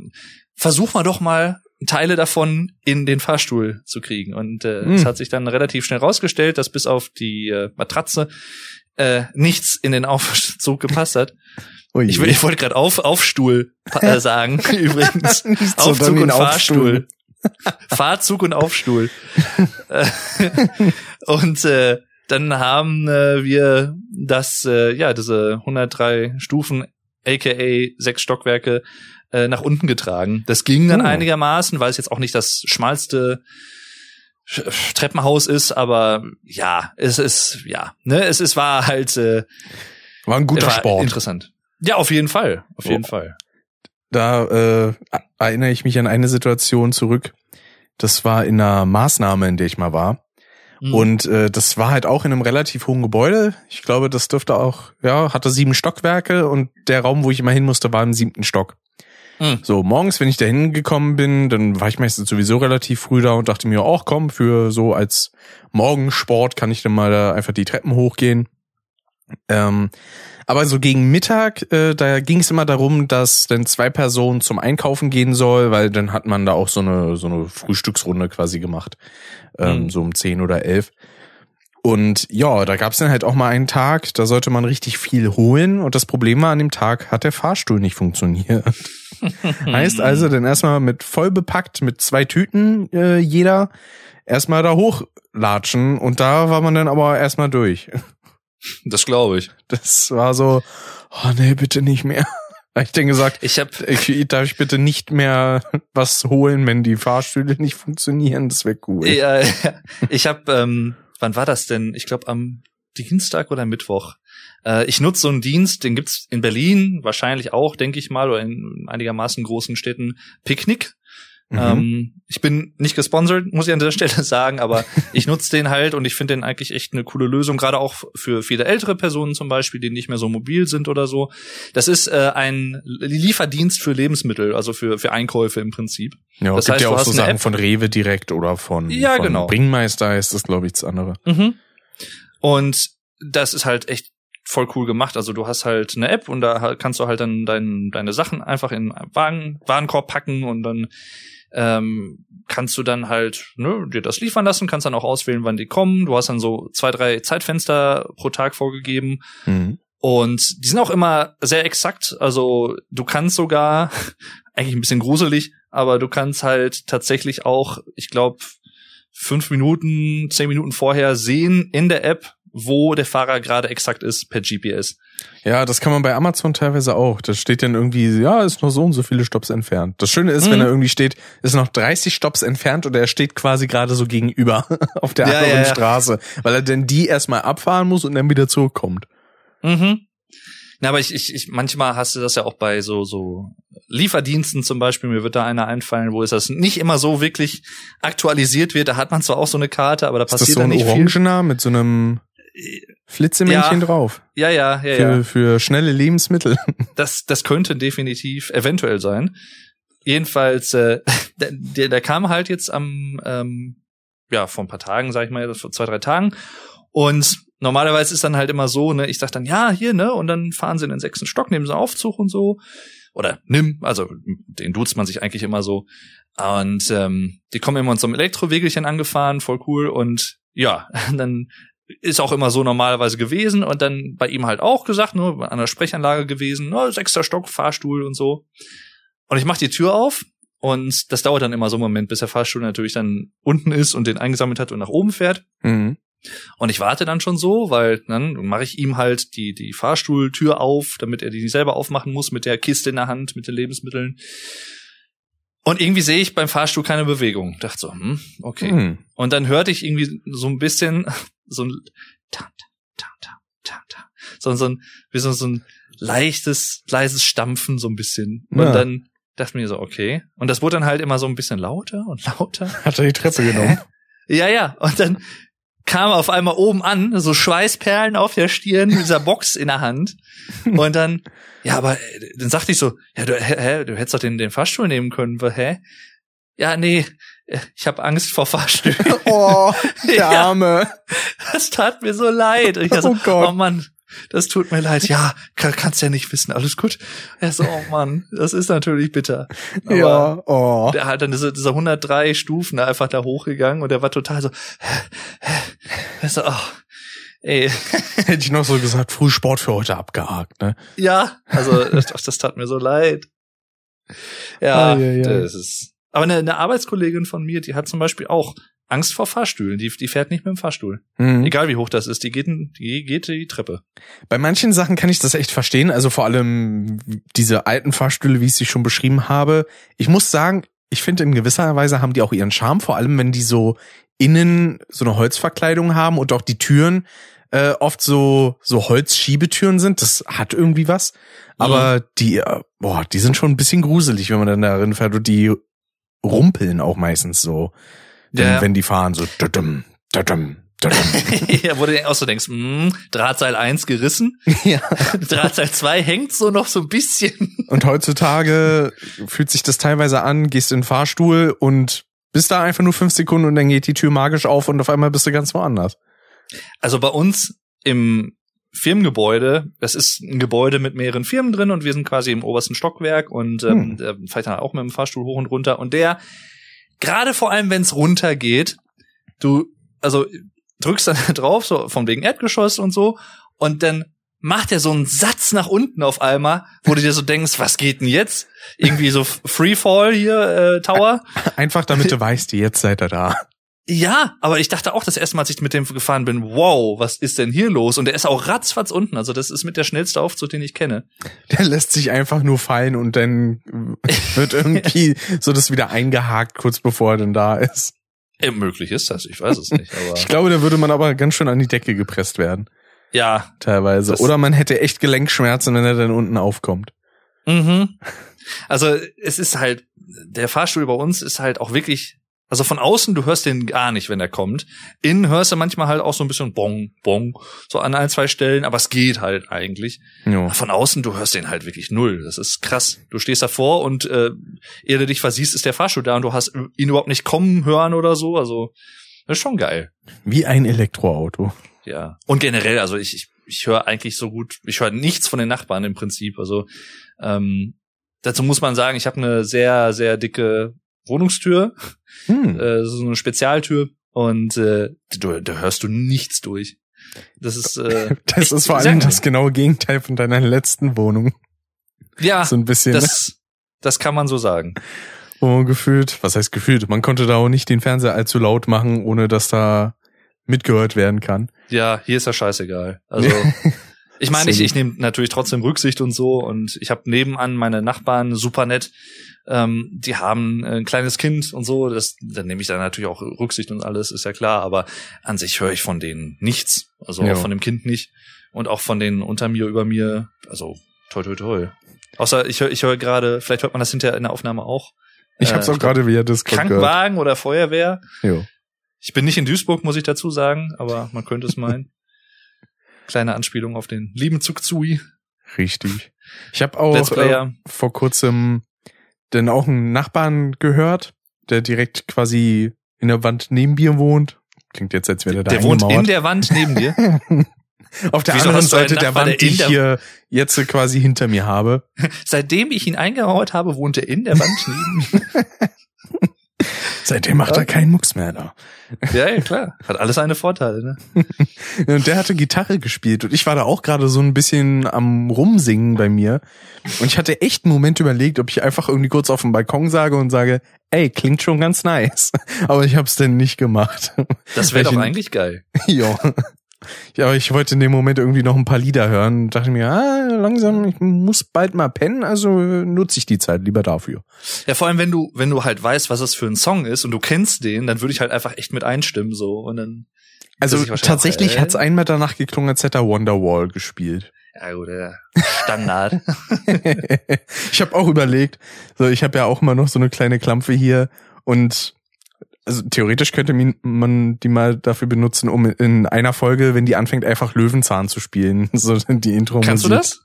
versuch mal doch mal Teile davon in den Fahrstuhl zu kriegen. Und äh, Hm. es hat sich dann relativ schnell rausgestellt, dass bis auf die äh, Matratze äh, nichts in den Aufzug gepasst hat. Ui. Ich, ich wollte gerade auf, Aufstuhl äh, sagen, übrigens. Aufzug und Fahrstuhl. Fahrzug und Aufstuhl. Äh, und äh, dann haben äh, wir das, äh, ja, diese 103 Stufen, aka sechs Stockwerke, äh, nach unten getragen. Das ging dann Oh. einigermaßen, weil es jetzt auch nicht das schmalste Sch- Treppenhaus ist, aber ja, es ist, ja, ne, es, es war halt äh, War ein guter war Sport. interessant. Ja, auf jeden Fall, auf jeden Oh. Fall. Da äh, erinnere ich mich an eine Situation zurück. Das war in einer Maßnahme, in der ich mal war. Mhm. Und äh, das war halt auch in einem relativ hohen Gebäude. Ich glaube, das dürfte auch, ja, hatte sieben Stockwerke und der Raum, wo ich immer hin musste, war im siebten Stock. Mhm. So, morgens, wenn ich da hingekommen bin, dann war ich meistens sowieso relativ früh da und dachte mir, ach komm, für so als Morgensport kann ich dann mal da einfach die Treppen hochgehen. Ähm, aber so gegen Mittag, äh, da ging es immer darum, dass dann zwei Personen zum Einkaufen gehen soll, weil dann hat man da auch so eine so eine Frühstücksrunde quasi gemacht, ähm, Mhm. so um zehn oder elf. Und ja, da gab's dann halt auch mal einen Tag, da sollte man richtig viel holen und das Problem war, an dem Tag hat der Fahrstuhl nicht funktioniert. Heißt also dann erstmal mit voll bepackt, mit zwei Tüten äh, jeder, erstmal da hochlatschen und da war man dann aber erstmal durch. Das glaube ich. Das war so, oh nee, bitte nicht mehr. Hab ich denn gesagt, Ich habe ich, darf ich bitte nicht mehr was holen, wenn die Fahrstühle nicht funktionieren? Das wäre cool. Ja. ich habe, ähm, wann war das denn? Ich glaube am Dienstag oder Mittwoch. Äh, ich nutze so einen Dienst, den gibt's in Berlin, wahrscheinlich auch, denke ich mal, oder in einigermaßen großen Städten. Picknick. Mhm. Ähm, ich bin nicht gesponsert, muss ich an der Stelle sagen, aber ich nutze den halt und ich finde den eigentlich echt eine coole Lösung, gerade auch für viele ältere Personen zum Beispiel, die nicht mehr so mobil sind oder so. Das ist äh, ein Lieferdienst für Lebensmittel, also für, für Einkäufe im Prinzip. ja, das gibt heißt, ja auch so Sachen App- von Rewe direkt oder von, Ja, von genau. Bringmeister ist das, glaube ich, das andere. Mhm. Und das ist halt echt voll cool gemacht. Also du hast halt eine App und da kannst du halt dann dein, deine Sachen einfach in einen Wagen, Warenkorb packen und dann ähm, kannst du dann halt ne, dir das liefern lassen, kannst dann auch auswählen, wann die kommen. Du hast dann so zwei, drei Zeitfenster pro Tag vorgegeben Mhm. und die sind auch immer sehr exakt. Also du kannst sogar, eigentlich ein bisschen gruselig, aber du kannst halt tatsächlich auch, ich glaube, fünf Minuten, zehn Minuten vorher sehen in der App, wo der Fahrer gerade exakt ist per GPS. Ja, das kann man bei Amazon teilweise auch. Da steht dann irgendwie, ja, ist noch so und so viele Stops entfernt. Das Schöne ist, Mhm. wenn da irgendwie steht, ist noch 30 Stops entfernt oder er steht quasi gerade so gegenüber auf der Ja, anderen ja, ja. Straße, weil er denn die erstmal abfahren muss und dann wieder zurückkommt. Mhm. Na, aber ich, ich, ich, manchmal hast du das ja auch bei so, so Lieferdiensten zum Beispiel. Mir wird da einer einfallen, wo es das nicht immer so wirklich aktualisiert wird. Da hat man zwar auch so eine Karte, aber da Ist passiert das so dann ein nicht viel. Orangener mit so einem Flitzemännchen Ja. drauf? Ja, ja, ja, Für, ja. für schnelle Lebensmittel. Das, das könnte definitiv eventuell sein. Jedenfalls, äh, der, der, kam halt jetzt am, ähm, ja, vor ein paar Tagen, sag ich mal, vor zwei, drei Tagen. Und normalerweise ist dann halt immer so, ne, ich sag dann, ja, hier, ne, und dann fahren sie in den sechsten Stock, nehmen sie einen Aufzug und so. Oder nimm, also den duzt man sich eigentlich immer so. Und ähm, die kommen immer mit so einem Elektrowegelchen angefahren, voll cool. Und ja, dann ist auch immer so normalerweise gewesen und dann bei ihm halt auch gesagt, nur an der Sprechanlage gewesen, no, sechster Stock, Fahrstuhl und so. Und ich mach die Tür auf und das dauert dann immer so einen Moment, bis der Fahrstuhl natürlich dann unten ist und den eingesammelt hat und nach oben fährt. Mhm. Und ich warte dann schon so, weil dann mache ich ihm halt die, die Fahrstuhltür auf, damit er die nicht selber aufmachen muss mit der Kiste in der Hand, mit den Lebensmitteln. Und irgendwie sehe ich beim Fahrstuhl keine Bewegung. Dachte so, hm, okay. Mhm. Und dann hörte ich irgendwie so ein bisschen so ein so, so ein, wie so, so ein leichtes, leises Stampfen so ein bisschen. Und Ja. dann dachte ich mir so, okay. Und das wurde dann halt immer so ein bisschen lauter und lauter. Hat er die Treppe genommen? Ja, ja. Und dann kam er auf einmal oben an, so Schweißperlen auf der Stirn, mit dieser Box in der Hand. Und dann, ja, aber äh, dann sagte ich so, ja, du, hä, du hättest doch den, den Fahrstuhl nehmen können. Hä? Ja, nee, ich habe Angst vor Fahrstühlen. Oh, der Ja. Arme. Das tat mir so leid. Und ich so, Oh Gott. oh Mann, das tut mir leid. Ja, kann, kannst ja nicht wissen, alles gut. Er so, oh Mann, das ist natürlich bitter. Aber ja, oh. der hat dann diese, diese 103 Stufen da einfach da hochgegangen und der war total so, er so, oh, ey, Hätte ich noch so gesagt, Frühsport für heute abgehakt, ne? ja, also das, das tat mir so leid. Ja, Ei, ei, ei. das ist. Aber eine, eine Arbeitskollegin von mir, die hat zum Beispiel auch Angst vor Fahrstühlen. Die, die fährt nicht mit dem Fahrstuhl. Mhm. Egal wie hoch das ist, die geht, die geht die Treppe. Bei manchen Sachen kann ich das echt verstehen. Also vor allem diese alten Fahrstühle, wie ich sie schon beschrieben habe. Ich muss sagen, ich finde in gewisser Weise haben die auch ihren Charme, vor allem wenn die so innen so eine Holzverkleidung haben und auch die Türen äh, oft so so Holzschiebetüren sind. Das hat irgendwie was. Aber die, äh, boah, die sind schon ein bisschen gruselig, wenn man dann darin fährt und die rumpeln auch meistens so, wenn, Ja. wenn die fahren so. Dudum, dudum, ja, wo du auch so denkst, hm, Drahtseil 1 gerissen, ja. Drahtseil 2 hängt so noch so ein bisschen. Und heutzutage fühlt sich das teilweise an, gehst in den Fahrstuhl und bist da einfach nur fünf Sekunden und dann geht die Tür magisch auf und auf einmal bist du ganz woanders. Also bei uns im Firmengebäude, das ist ein Gebäude mit mehreren Firmen drin und wir sind quasi im obersten Stockwerk und ähm, Hm. fährt dann auch mit dem Fahrstuhl hoch und runter und der, gerade vor allem wenn es runtergeht, du, also drückst dann drauf, so von wegen Erdgeschoss und so und dann macht er so einen Satz nach unten auf einmal, wo du dir so denkst, was geht denn jetzt? Irgendwie so Freefall hier, äh, Tower. Einfach damit du weißt, jetzt seid ihr da. Ja, aber ich dachte auch das erste Mal, als ich mit dem gefahren bin, wow, was ist denn hier los? Und der ist auch ratzfatz unten. Also das ist mit der schnellste Aufzug, den ich kenne. Der lässt sich einfach nur fallen und dann wird irgendwie so das wieder eingehakt, kurz bevor er denn da ist. Äh, möglich ist das, ich weiß es nicht. Aber Ich glaube, da würde man aber ganz schön an die Decke gepresst werden, ja, teilweise. Oder man hätte echt Gelenkschmerzen, wenn er dann unten aufkommt. mhm. Also es ist halt, der Fahrstuhl bei uns ist halt auch wirklich, also von außen, du hörst den gar nicht, wenn er kommt. Innen hörst du manchmal halt auch so ein bisschen Bong, Bong, so an ein, zwei Stellen, aber es geht halt eigentlich. Jo. Von außen, du hörst den halt wirklich null. Das ist krass. Du stehst davor und äh, ehe du dich versiehst, ist der Fahrstuhl da und du hast ihn überhaupt nicht kommen hören oder so. Also das ist schon geil. Wie ein Elektroauto. Ja. Und generell, also ich, ich, ich höre eigentlich so gut, ich höre nichts von den Nachbarn im Prinzip. Also ähm, dazu muss man sagen, ich habe eine sehr, sehr dicke Wohnungstür, Hm. äh, so eine Spezialtür und äh, du, da hörst du nichts durch. Das ist äh, Das ist vor allem das genaue Gegenteil von deiner letzten Wohnung. ja, So ein bisschen. das, das kann man so sagen. Oh, gefühlt, was heißt gefühlt? Man konnte da auch nicht den Fernseher allzu laut machen, ohne dass da mitgehört werden kann. Ja, hier ist ja scheißegal. Also Ich meine, ich, ich nehme natürlich trotzdem Rücksicht und so und ich habe nebenan meine Nachbarn super nett. Ähm, die haben ein kleines Kind und so, das dann nehme ich da natürlich auch Rücksicht und alles, ist ja klar, aber an sich höre ich von denen nichts. Also Ja. auch von dem Kind nicht und auch von denen unter mir, über mir, also toi toi toi. Außer ich höre ich höre gerade, vielleicht hört man das hinterher in der Aufnahme auch. Ich äh, hab's auch gerade via Discord gehört. Krankenwagen oder Feuerwehr. Jo. Ich bin nicht in Duisburg, muss ich dazu sagen, aber man könnte es meinen. Kleine Anspielung auf den lieben Zugzui. Richtig. Ich habe auch äh, vor kurzem dann auch einen Nachbarn gehört, der direkt quasi in der Wand neben mir wohnt. Klingt jetzt, als wäre er da Der wohnt in der Wand neben dir. Auf der Wieso anderen Seite der Wand, der die ich hier jetzt quasi hinter mir habe. Seitdem ich ihn eingemauert habe, wohnt er in der Wand neben. Seitdem macht er keinen Mucks mehr da. ja, ja, klar. Hat alles seine Vorteile, ne? Und der hatte Gitarre gespielt und ich war da auch gerade so ein bisschen am Rumsingen bei mir. Und ich hatte echt einen Moment überlegt, ob ich einfach irgendwie kurz auf dem Balkon sage und sage, ey, klingt schon ganz nice. Aber ich hab's denn nicht gemacht. Das wäre doch ich- eigentlich geil. ja. Ja, aber ich wollte in dem Moment irgendwie noch ein paar Lieder hören und dachte mir, ah, langsam, ich muss bald mal pennen, also äh, nutze ich die Zeit lieber dafür. Ja, vor allem, wenn du, wenn du halt weißt, was das für ein Song ist und du kennst den, dann würde ich halt einfach echt mit einstimmen, so. Und dann, Also tatsächlich auch, hat's einmal danach geklungen, als hätte er Wonderwall gespielt. ja gut, ja. Standard. ich habe auch überlegt, so ich habe ja auch immer noch so eine kleine Klampfe hier und also theoretisch könnte man die mal dafür benutzen, um in einer Folge, wenn die anfängt, einfach Löwenzahn zu spielen, so die Intro. Kannst du das?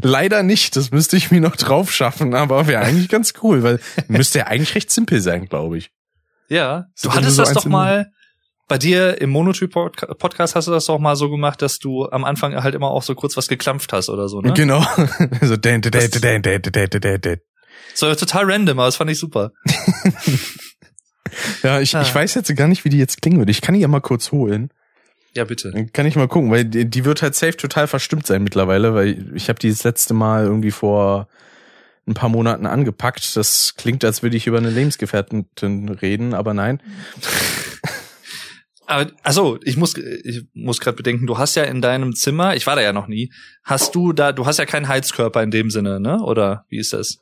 Leider nicht, das müsste ich mir noch drauf schaffen, aber wäre eigentlich ganz cool, weil müsste ja eigentlich recht simpel sein, glaube ich. Ja. So, Du du hattest so das doch mal, bei dir im Monotyp-Podcast hast du das doch mal so gemacht, dass du am Anfang halt immer auch so kurz was geklampft hast oder so, ne? Genau. so dä, Das- dä, dä, dä, dä, dä, dä. So total random, aber das fand ich super. Ja, ich, Ah. ich weiß jetzt gar nicht, wie die jetzt klingen würde. Ich kann die ja mal kurz holen. Ja, bitte. Dann kann ich mal gucken, weil die, die wird halt safe total verstimmt sein mittlerweile, weil ich habe die das letzte Mal irgendwie vor ein paar Monaten angepackt. Das klingt, als würde ich über eine Lebensgefährtin reden, aber nein. Aber also, ich muss ich muss gerade bedenken, du hast ja in deinem Zimmer, ich war da ja noch nie, hast du da, du hast ja keinen Heizkörper in dem Sinne, ne? Oder wie ist das?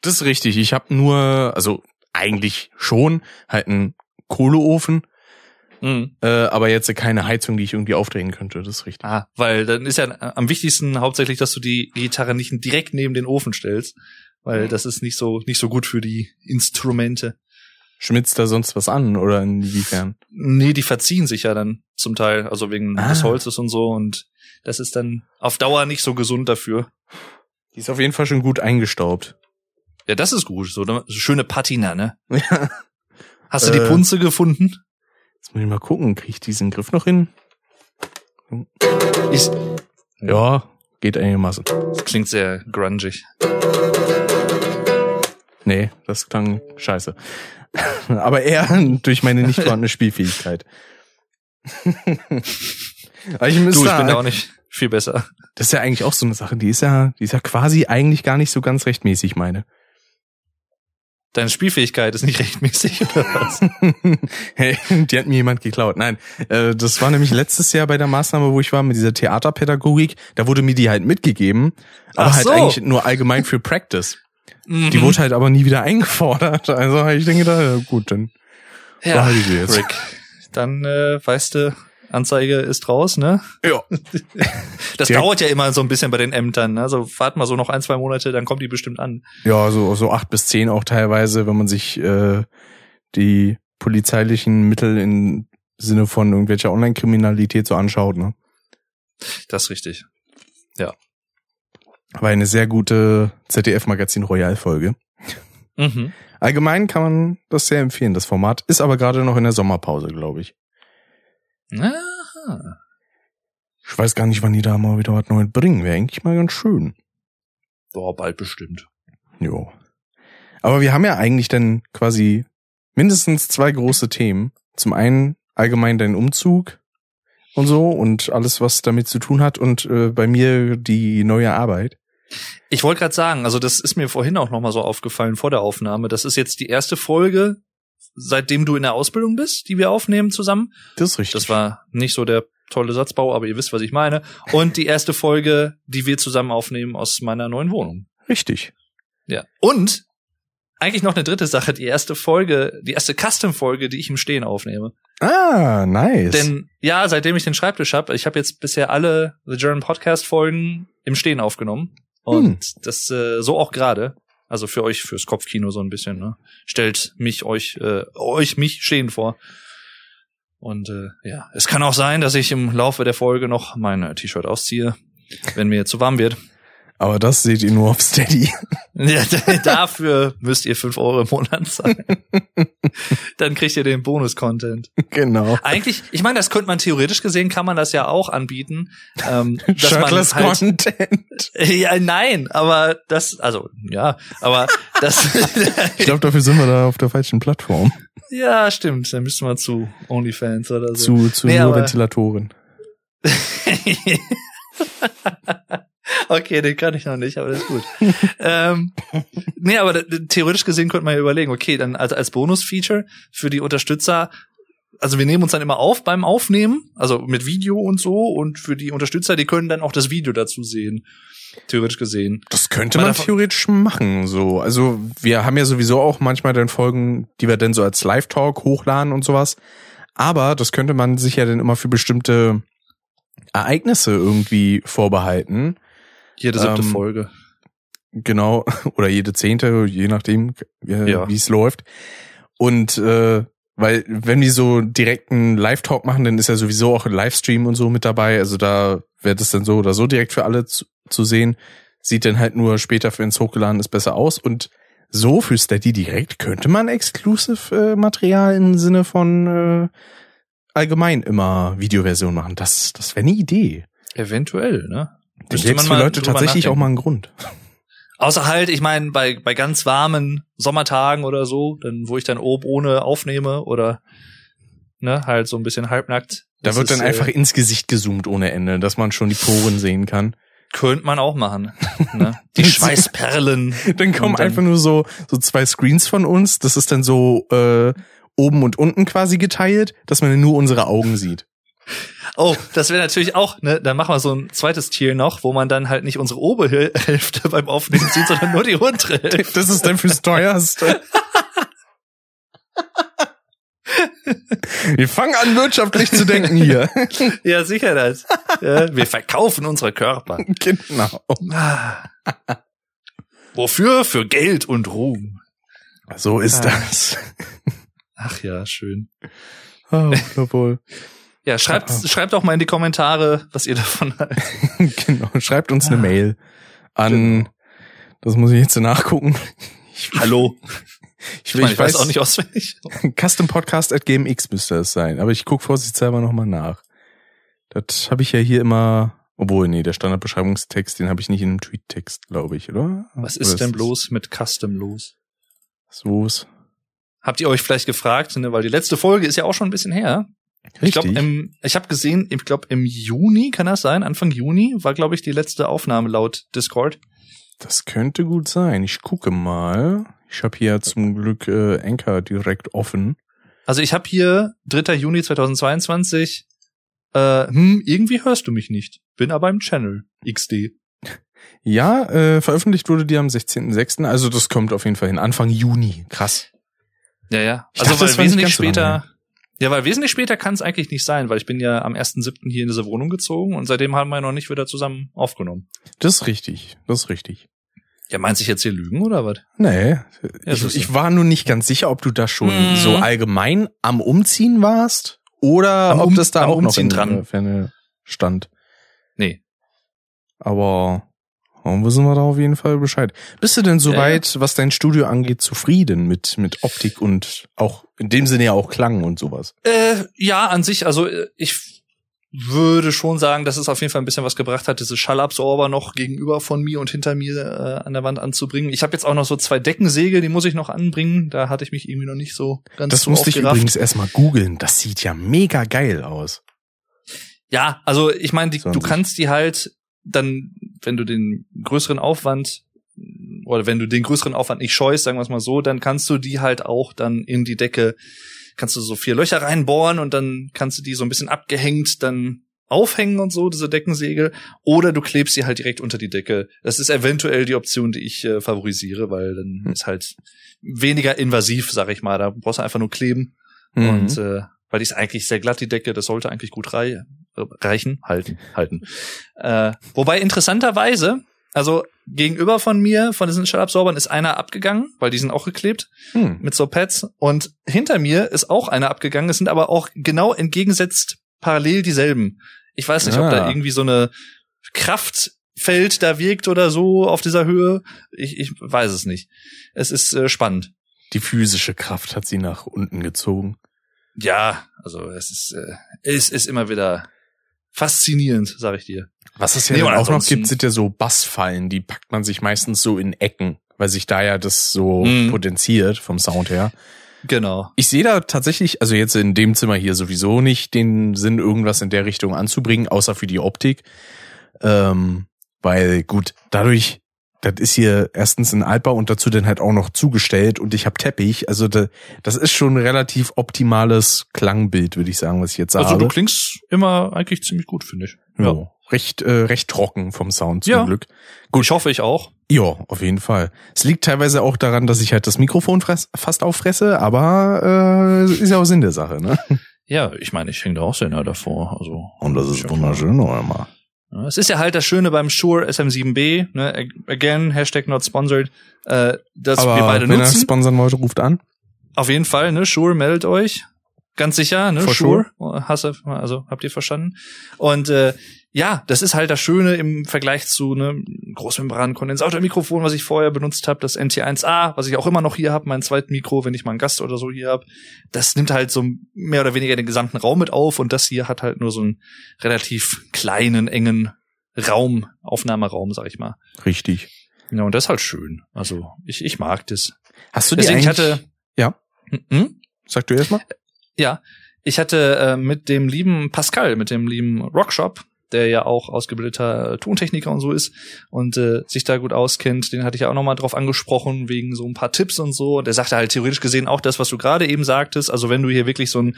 Das ist richtig. Ich habe nur, also eigentlich schon, halt einen Kohleofen, Mhm. äh, aber jetzt keine Heizung, die ich irgendwie aufdrehen könnte. Das ist richtig. Ah, weil dann ist ja am wichtigsten hauptsächlich, dass du die Gitarre nicht direkt neben den Ofen stellst, weil das ist nicht so nicht so gut für die Instrumente. Schmitzt da sonst was an oder inwiefern? Nee, die verziehen sich ja dann zum Teil, also wegen Ah. des Holzes und so und das ist dann auf Dauer nicht so gesund dafür. Die ist auf jeden Fall schon gut eingestaubt. Ja, das ist gut, so eine so schöne Patina, ne? Ja. Hast du die Äh. Punze gefunden? Jetzt muss ich mal gucken, kriege ich diesen Griff noch hin? Ist, Ja, geht einigermaßen. das klingt sehr grungig. Nee, das klang scheiße. Aber eher durch meine nicht vorhandene Spielfähigkeit. Aber ich Du, ich bin da auch nicht viel besser. das ist ja eigentlich auch so eine Sache, die ist ja, die ist ja quasi eigentlich gar nicht so ganz rechtmäßig, meine. Deine Spielfähigkeit ist nicht rechtmäßig oder was? hey, die hat mir jemand geklaut. Nein, äh, das war nämlich letztes Jahr bei der Maßnahme, wo ich war mit dieser Theaterpädagogik. Da wurde mir die halt mitgegeben, aber halt so. eigentlich nur allgemein für Practice. Die Mhm. wurde halt aber nie wieder eingefordert. Also ich denke da, ja, gut, dann ja, ich sie jetzt. Rick. Dann äh, weißt du, Anzeige ist raus, ne? Ja. Das Direkt- dauert ja immer so ein bisschen bei den Ämtern. Ne? Also wart mal so noch ein, zwei Monate, dann kommt die bestimmt an. Ja, so, so acht bis zehn auch teilweise, wenn man sich äh, die polizeilichen Mittel im Sinne von irgendwelcher Online-Kriminalität so anschaut. Ne? Das ist richtig. War eine sehr gute ZDF-Magazin Royal-Folge. Mhm. Allgemein kann man das sehr empfehlen, das Format. Ist aber gerade noch in der Sommerpause, glaube ich. Aha. Ich weiß gar nicht, wann die da mal wieder was Neues bringen. Wäre eigentlich mal ganz schön. Boah, bald bestimmt. Jo. Aber wir haben ja eigentlich dann quasi mindestens zwei große Themen. Zum einen allgemein dein Umzug und so und alles, was damit zu tun hat und äh, bei mir die neue Arbeit. Ich wollte gerade sagen, also das ist mir vorhin auch noch mal so aufgefallen vor der Aufnahme. Das ist jetzt die erste Folge, seitdem du in der Ausbildung bist, die wir aufnehmen zusammen. Das ist richtig. Das war nicht so der tolle Satzbau, aber ihr wisst, was ich meine. Und die erste Folge, die wir zusammen aufnehmen aus meiner neuen Wohnung. Richtig. Ja. Und eigentlich noch eine dritte Sache, die erste Folge, die erste Custom-Folge, die ich im Stehen aufnehme. Ah, nice. Denn ja, seitdem ich den Schreibtisch habe, ich habe jetzt bisher alle The German Podcast Folgen im Stehen aufgenommen und Hm. das äh, so auch gerade. Also für euch fürs Kopfkino so ein bisschen. Ne? Stellt mich euch äh, euch mich stehen vor. Und äh, ja, es kann auch sein, dass ich im Laufe der Folge noch mein äh, T-Shirt ausziehe, wenn mir zu warm wird. Aber das seht ihr nur auf Steady. Ja, dafür müsst ihr fünf Euro im Monat zahlen. Dann kriegt ihr den Bonus-Content. genau. Eigentlich, ich meine, das könnte man theoretisch gesehen, kann man das ja auch anbieten. Ähm, Shirtless halt, Content. ja, nein, aber das, also, ja, aber das, Ich glaube, dafür sind wir da auf der falschen Plattform. ja, stimmt, dann müsste man zu OnlyFans oder so. Zu, zu Nee, nur Ventilatoren. Okay, den kann ich noch nicht, aber das ist gut. ähm, nee, aber theoretisch gesehen könnte man ja überlegen, okay, dann als, als Bonus-Feature für die Unterstützer, also wir nehmen uns dann immer auf beim Aufnehmen, also mit Video und so, und für die Unterstützer, die können dann auch das Video dazu sehen, theoretisch gesehen. Das könnte man davon- theoretisch machen, so. Also, wir haben ja sowieso auch manchmal dann Folgen, die wir dann so als Live-Talk hochladen und sowas. Aber das könnte man sich ja dann immer für bestimmte Ereignisse irgendwie vorbehalten. Jede siebte Ähm, Folge. Genau. Oder jede zehnte, je nachdem, äh, Ja. wie es läuft. Und, äh, weil, wenn die so direkten Live-Talk machen, dann ist ja sowieso auch ein Livestream und so mit dabei. Also da wird es dann so oder so direkt für alle zu, zu sehen. Sieht dann halt nur später, wenn es hochgeladen ist, besser aus. Und so für Steady direkt könnte man Exclusive-Material im Sinne von äh, allgemein immer Videoversion machen. Das, das wäre eine Idee. Eventuell, ne? Müsste gäbe für Leute tatsächlich auch mal einen Grund. Außer halt, ich meine, bei, bei ganz warmen Sommertagen oder so, dann, wo ich dann oben ohne aufnehme oder ne, halt so ein bisschen halbnackt. Da Das wird dann ist, einfach Äh, ins Gesicht gezoomt ohne Ende, dass man schon die Poren sehen kann. könnte man auch machen. Ne? Die Schweißperlen. Dann kommen dann- einfach nur so, so zwei Screens von uns. Das ist dann so äh, oben und unten quasi geteilt, dass man nur unsere Augen sieht. Oh, das wäre natürlich auch, ne, dann machen wir so ein zweites Tier noch, wo man dann halt nicht unsere obere Hälfte beim Aufnehmen sieht, sondern nur die untere Hälfte. Das ist dann fürs teuerste. Wir fangen an, wirtschaftlich zu denken hier. Ja, sicher das. Ja, wir verkaufen unsere Körper. genau. Wofür? Für Geld und Ruhm. So ist Ah. das. Ach ja, schön. Oh, jawohl. Ja, schreibt, Ah. schreibt auch mal in die Kommentare, was ihr davon haltet. genau. Schreibt uns eine Ah. Mail an, Genau. das muss ich jetzt nachgucken. Ich, Hallo. ich, Ich, meine, ich weiß auch nicht auswendig. Custompodcast.gmx müsste es sein. Aber ich gucke vorsichtshalber nochmal nach. Das habe ich ja hier immer, obwohl, nee, der Standardbeschreibungstext, den habe ich nicht in einem Tweet-Text, glaube ich, oder? Was Oder ist denn bloß mit Custom los? So ist. Habt ihr euch vielleicht gefragt, ne, weil die letzte Folge ist ja auch schon ein bisschen her. Ich glaube, Richtig. ich habe gesehen, ich glaube im Juni kann das sein, Anfang Juni war glaube ich die letzte Aufnahme laut Discord. Das könnte gut sein. Ich gucke mal. Ich habe hier zum Glück äh, Anchor direkt offen. Also ich habe hier 3. Juni 2022. Äh, hm, irgendwie hörst du mich nicht. Bin aber im Channel XD. Ja, äh, veröffentlicht wurde die am 16.06. Also das kommt auf jeden Fall hin. Anfang Juni. Krass. Ja, ja. Ich Also dachte, weil wesentlich so lange später. Ja, weil wesentlich später kann es eigentlich nicht sein, weil ich bin ja am 1.7. hier in diese Wohnung gezogen und seitdem haben wir noch nicht wieder zusammen aufgenommen. Das ist richtig. Das ist richtig. Ja, meinst du jetzt hier lügen oder was? Nee, Ja, ich, ich war nur nicht ganz sicher, ob du da schon Mhm. so allgemein am Umziehen warst oder Am ob Um- das da am auch noch Umziehen in dran. stand. Nee. Aber warum wissen wir da auf jeden Fall Bescheid? Bist du denn soweit, was dein Studio angeht, zufrieden mit, mit Optik und auch in dem Sinne ja auch Klang und sowas? Äh, ja, an sich, also äh, ich würde schon sagen, dass es auf jeden Fall ein bisschen was gebracht hat, diese Schallabsorber noch gegenüber von mir und hinter mir äh, an der Wand anzubringen. Ich habe jetzt auch noch so zwei Deckensäge, die muss ich noch anbringen. Da hatte ich mich irgendwie noch nicht so ganz Das musste ich übrigens erstmal googeln. Das sieht ja mega geil aus. Ja, also ich meine, du kannst die halt dann, wenn du den größeren Aufwand oder wenn du den größeren Aufwand nicht scheust, sagen wir es mal so, dann kannst du die halt auch dann in die Decke, kannst du so vier Löcher reinbohren und dann kannst du die so ein bisschen abgehängt dann aufhängen und so, diese Deckensegel, oder du klebst sie halt direkt unter die Decke. Das ist eventuell die Option, die ich äh, favorisiere, weil dann hm. ist halt weniger invasiv, sag ich mal. Da brauchst du einfach nur kleben. Mhm. Und äh, weil die ist eigentlich sehr glatt, die Decke, das sollte eigentlich gut rei reichen, halten, halten. Äh, wobei interessanterweise, also gegenüber von mir, von diesen Schallabsorbern, ist einer abgegangen, weil die sind auch geklebt hm. mit so Pads. Und hinter mir ist auch einer abgegangen. Es sind aber auch genau entgegensetzt parallel dieselben. Ich weiß nicht, ah. ob da ah. irgendwie so eine Kraftfeld da wirkt oder so auf dieser Höhe. Ich, ich weiß es nicht. Es ist äh, spannend. Die physische Kraft hat sie nach unten gezogen. Ja, also es ist, äh, es ist immer wieder faszinierend, sag ich dir. Was es ja nee, auch noch gibt, sind ja so Bassfallen, die packt man sich meistens so in Ecken, weil sich da ja das so mm. potenziert vom Sound her. Genau. Ich sehe da tatsächlich, also jetzt in dem Zimmer hier sowieso nicht den Sinn, irgendwas in der Richtung anzubringen, außer für die Optik. Ähm, weil gut, dadurch, das ist hier erstens ein Altbau und dazu dann halt auch noch zugestellt und ich habe Teppich. Also da, das ist schon ein relativ optimales Klangbild, würde ich sagen, was ich jetzt sage. Also du klingst immer eigentlich ziemlich gut, finde ich. Ja. ja. Recht, äh, recht trocken vom Sound zum ja. Glück. Gut. Ich hoffe, ich auch. Ja, auf jeden Fall. Es liegt teilweise auch daran, dass ich halt das Mikrofon fress, fast auffresse, aber äh, ist ja auch Sinn der Sache, ne? Ja, ich meine, ich hänge da auch sehr nah davor. Also, Und das ist wunderschön, noch einmal. Es ist ja halt das Schöne beim Shure SM7B, ne? Again, Hashtag not sponsored, äh, dass aber wir beide wenn nutzen. Wenn er sponsern wollte, ruft an. Auf jeden Fall, ne? Shure meldet euch. Ganz sicher, ne? For Shure. sure. Hasse, also habt ihr verstanden? Und äh, ja, das ist halt das Schöne im Vergleich zu ne Großmembran-Kondensatormikrofon, was ich vorher benutzt habe, das NT1A, was ich auch immer noch hier habe, mein zweites Mikro, wenn ich mal einen Gast oder so hier habe. Das nimmt halt so mehr oder weniger den gesamten Raum mit auf und das hier hat halt nur so einen relativ kleinen, engen Raum, Aufnahmeraum, sag ich mal. Richtig. Ja, und das ist halt schön. Also ich, ich mag das. Hast du die Deswegen, ich hatte, ja? Hm? Sag du erst mal? Ja, ich hatte äh, mit dem lieben Pascal, mit dem lieben Rockshop, der ja auch ausgebildeter Tontechniker und so ist und äh, sich da gut auskennt. Den hatte ich ja auch nochmal drauf angesprochen, wegen so ein paar Tipps und so. Und der sagte halt theoretisch gesehen auch das, was du gerade eben sagtest. Also wenn du hier wirklich so ein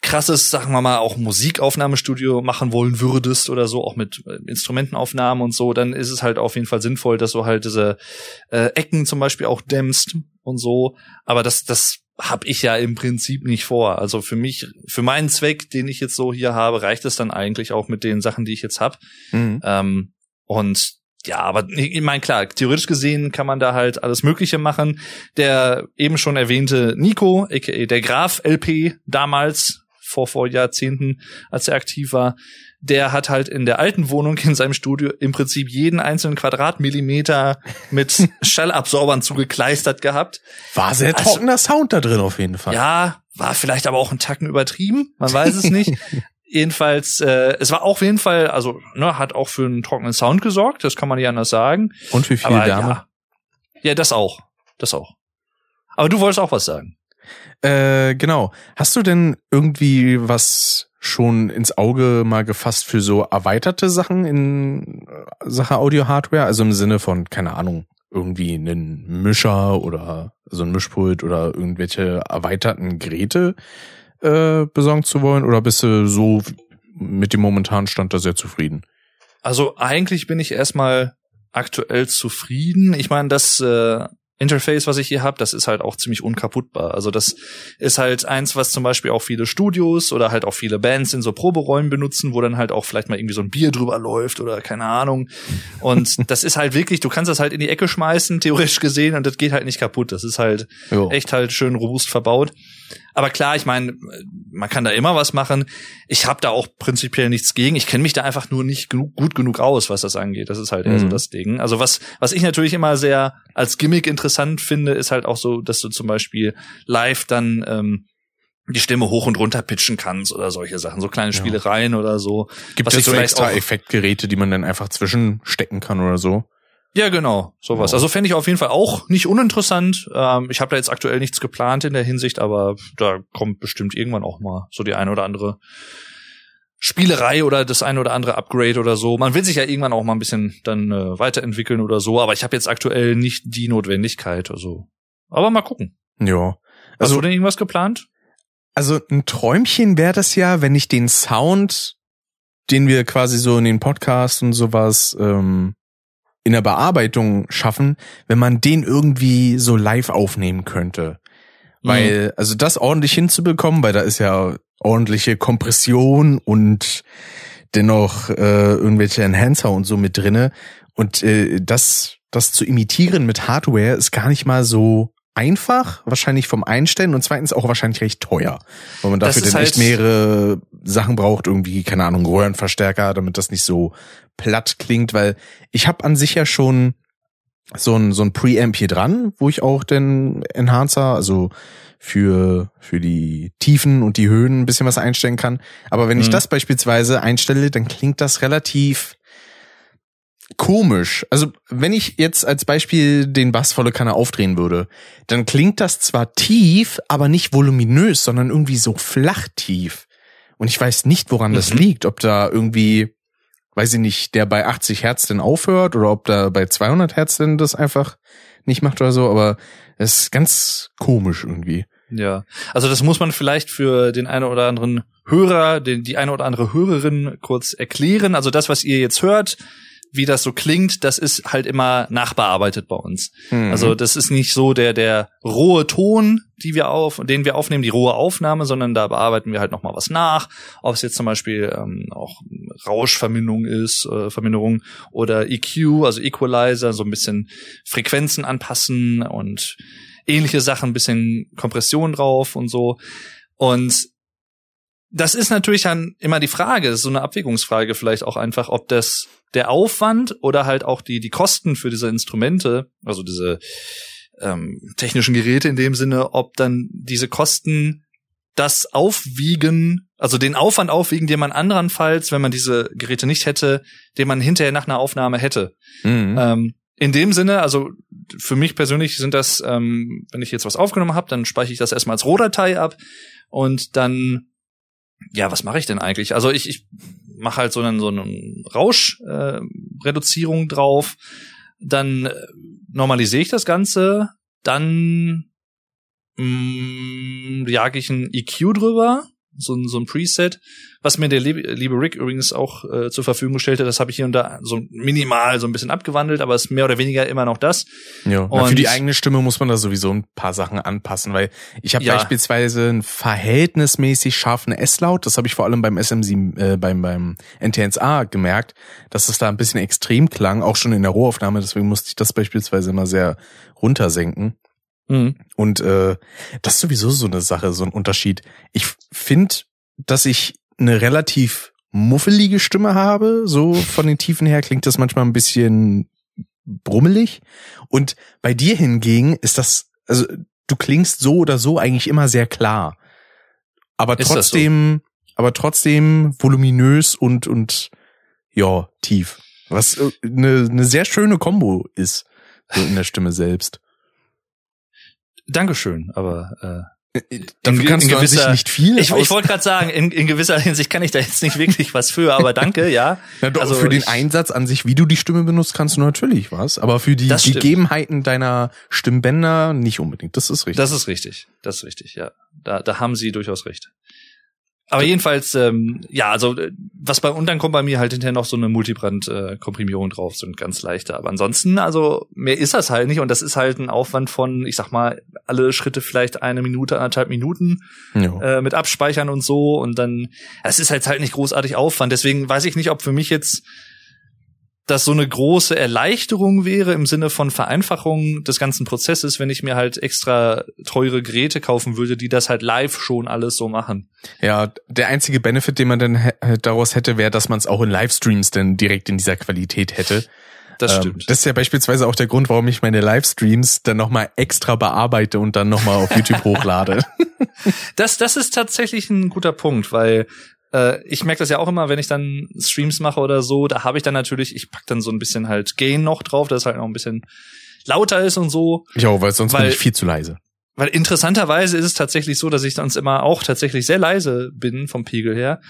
krasses, sagen wir mal, auch Musikaufnahmestudio machen wollen würdest oder so, auch mit äh, Instrumentenaufnahmen und so, dann ist es halt auf jeden Fall sinnvoll, dass du halt diese äh, Ecken zum Beispiel auch dämmst und so. Aber das, das habe ich ja im Prinzip nicht vor. Also für mich, für meinen Zweck, den ich jetzt so hier habe, reicht es dann eigentlich auch mit den Sachen, die ich jetzt habe. Mhm. Ähm, und ja, aber ich meine, klar, theoretisch gesehen kann man da halt alles Mögliche machen. Der eben schon erwähnte Nico, aka der Graf LP damals, vor, vor Jahrzehnten, als er aktiv war, der hat halt in der alten Wohnung in seinem Studio im Prinzip jeden einzelnen Quadratmillimeter mit Schallabsorbern zugekleistert gehabt. War sehr also, trockener Sound da drin auf jeden Fall. Ja, war vielleicht aber auch ein Tacken übertrieben, man weiß es nicht. Jedenfalls, äh, es war auf jeden Fall, also ne, hat auch für einen trockenen Sound gesorgt, das kann man nicht anders sagen. Und für viel Dame. Ja, ja, das auch, das auch. Aber du wolltest auch was sagen. Äh, genau. Hast du denn irgendwie was schon ins Auge mal gefasst für so erweiterte Sachen in äh, Sache Audio-Hardware? Also im Sinne von, keine Ahnung, irgendwie einen Mischer oder so ein Mischpult oder irgendwelche erweiterten Geräte äh, besorgen zu wollen? Oder bist du so mit dem momentanen Stand da sehr zufrieden? Also eigentlich bin ich erstmal aktuell zufrieden. Ich meine, das äh, Interface, was ich hier habe, das ist halt auch ziemlich unkaputtbar. Also das ist halt eins, was zum Beispiel auch viele Studios oder halt auch viele Bands in so Proberäumen benutzen, wo dann halt auch vielleicht mal irgendwie so ein Bier drüber läuft oder keine Ahnung. Und das ist halt wirklich, du kannst das halt in die Ecke schmeißen, theoretisch gesehen, und das geht halt nicht kaputt. Das ist halt jo. echt halt schön robust verbaut. Aber klar, ich meine, man kann da immer was machen. Ich habe da auch prinzipiell nichts gegen. Ich kenne mich da einfach nur nicht genug, gut genug aus, was das angeht. Das ist halt eher mhm. so das Ding. Also was, was ich natürlich immer sehr als Gimmick interessant finde, ist halt auch so, dass du zum Beispiel live dann ähm, die Stimme hoch und runter pitchen kannst oder solche Sachen, so kleine Spielereien ja. oder so. Gibt es so extra Effektgeräte, die man dann einfach zwischenstecken kann oder so? Ja, genau, sowas. Also fände ich auf jeden Fall auch nicht uninteressant. Ähm, ich habe da jetzt aktuell nichts geplant in der Hinsicht, aber da kommt bestimmt irgendwann auch mal so die eine oder andere Spielerei oder das eine oder andere Upgrade oder so. Man will sich ja irgendwann auch mal ein bisschen dann äh, weiterentwickeln oder so, aber ich habe jetzt aktuell nicht die Notwendigkeit. Also, aber mal gucken. Ja. Also, Hast du denn irgendwas geplant? Also ein Träumchen wäre das ja, wenn ich den Sound den wir quasi so in den Podcasts und sowas ähm, in der Bearbeitung schaffen, wenn man den irgendwie so live aufnehmen könnte. Weil, mhm. also das ordentlich hinzubekommen, weil da ist ja ordentliche Kompression und dennoch äh, irgendwelche Enhancer und so mit drinne. Und äh, das, das zu imitieren mit Hardware ist gar nicht mal so einfach, wahrscheinlich vom Einstellen und zweitens auch wahrscheinlich recht teuer, weil man dafür dann halt echt mehrere Sachen braucht, irgendwie, keine Ahnung, Röhrenverstärker, damit das nicht so platt klingt, weil ich habe an sich ja schon so ein, so ein Preamp hier dran, wo ich auch den Enhancer, also für, für die Tiefen und die Höhen ein bisschen was einstellen kann. Aber wenn mhm. ich das beispielsweise einstelle, dann klingt das relativ komisch. Also wenn ich jetzt als Beispiel den Bass volle Kanne aufdrehen würde, dann klingt das zwar tief, aber nicht voluminös, sondern irgendwie so flach tief. Und ich weiß nicht, woran mhm. das liegt. Ob da irgendwie, weiß ich nicht, der bei 80 Hertz denn aufhört oder ob da bei 200 Hertz denn das einfach nicht macht oder so. Aber es ist ganz komisch irgendwie. Ja, also das muss man vielleicht für den einen oder anderen Hörer, den, die eine oder andere Hörerin kurz erklären. Also das, was ihr jetzt hört, wie das so klingt, das ist halt immer nachbearbeitet bei uns. Mhm. Also das ist nicht so der der rohe Ton, die wir auf, den wir aufnehmen, die rohe Aufnahme, sondern da bearbeiten wir halt noch mal was nach. Ob es jetzt zum Beispiel ähm, auch Rauschverminderung ist, äh, Verminderung oder EQ, also Equalizer, so ein bisschen Frequenzen anpassen und ähnliche Sachen, ein bisschen Kompression drauf und so. Und das ist natürlich dann immer die Frage, so eine Abwägungsfrage vielleicht auch einfach, ob das der Aufwand oder halt auch die, die Kosten für diese Instrumente, also diese ähm, technischen Geräte in dem Sinne, ob dann diese Kosten das aufwiegen, also den Aufwand aufwiegen, den man andernfalls, wenn man diese Geräte nicht hätte, den man hinterher nach einer Aufnahme hätte. Mhm. Ähm, in dem Sinne, also für mich persönlich sind das, ähm, wenn ich jetzt was aufgenommen habe, dann speichere ich das erstmal als Rohdatei ab und dann ja, was mache ich denn eigentlich? Also ich, ich mache halt so einen so einen Rauschreduzierung äh, drauf, dann äh, normalisiere ich das Ganze, dann mh, mm, jage ich ein EQ drüber, so, so ein Preset, was mir der liebe, liebe Rick übrigens auch äh, zur Verfügung gestellt hat, das habe ich hier und da so minimal so ein bisschen abgewandelt, aber es ist mehr oder weniger immer noch das. Ja, und für die eigene Stimme muss man da sowieso ein paar Sachen anpassen, weil ich habe ja. beispielsweise einen verhältnismäßig scharfen S-Laut, das habe ich vor allem beim SM7, äh, beim, beim NTNSA gemerkt, dass es da ein bisschen extrem klang, auch schon in der Rohaufnahme, deswegen musste ich das beispielsweise immer sehr runtersenken. Mhm. Und äh, das ist sowieso so eine Sache, so ein Unterschied. Ich finde, dass ich eine relativ muffelige Stimme habe. So von den Tiefen her klingt das manchmal ein bisschen brummelig. Und bei dir hingegen ist das, also du klingst so oder so eigentlich immer sehr klar. Aber trotzdem, so? aber trotzdem voluminös und, und, ja, tief. Was eine, eine sehr schöne Kombo ist, so in der Stimme selbst. Dankeschön, aber äh, Dafür kannst in, du gewisser, nicht viel. Ich, ich wollte gerade sagen, in, in gewisser Hinsicht kann ich da jetzt nicht wirklich was für, aber danke, ja. ja doch, also für den ich, Einsatz an sich, wie du die Stimme benutzt, kannst du natürlich was, aber für die Gegebenheiten deiner Stimmbänder nicht unbedingt. Das ist richtig. Das ist richtig. Das ist richtig, ja. Da, da haben sie durchaus recht. Aber jedenfalls, ähm, ja, also äh, was bei und dann kommt bei mir halt hinterher noch so eine Multibrand-Komprimierung drauf, so ein ganz leichter. Aber ansonsten, also mehr ist das halt nicht und das ist halt ein Aufwand von, ich sag mal, alle Schritte vielleicht eine Minute, anderthalb Minuten äh, mit Abspeichern und so und dann, es ist halt halt nicht großartig Aufwand. Deswegen weiß ich nicht, ob für mich jetzt das so eine große Erleichterung wäre im Sinne von Vereinfachung des ganzen Prozesses, wenn ich mir halt extra teure Geräte kaufen würde, die das halt live schon alles so machen. Ja, der einzige Benefit, den man dann daraus hätte, wäre, dass man es auch in Livestreams dann direkt in dieser Qualität hätte. Das ähm, stimmt. das ist ja beispielsweise auch der Grund, warum ich meine Livestreams dann nochmal extra bearbeite und dann nochmal auf YouTube hochlade. Das, das ist tatsächlich ein guter Punkt, weil äh, ich merke das ja auch immer, wenn ich dann Streams mache oder so, da habe ich dann natürlich, ich pack dann so ein bisschen halt Gain noch drauf, dass es halt noch ein bisschen lauter ist und so. Ja, weil sonst weil, bin ich viel zu leise. Weil interessanterweise ist es tatsächlich so, dass ich sonst immer auch tatsächlich sehr leise bin vom Pegel her.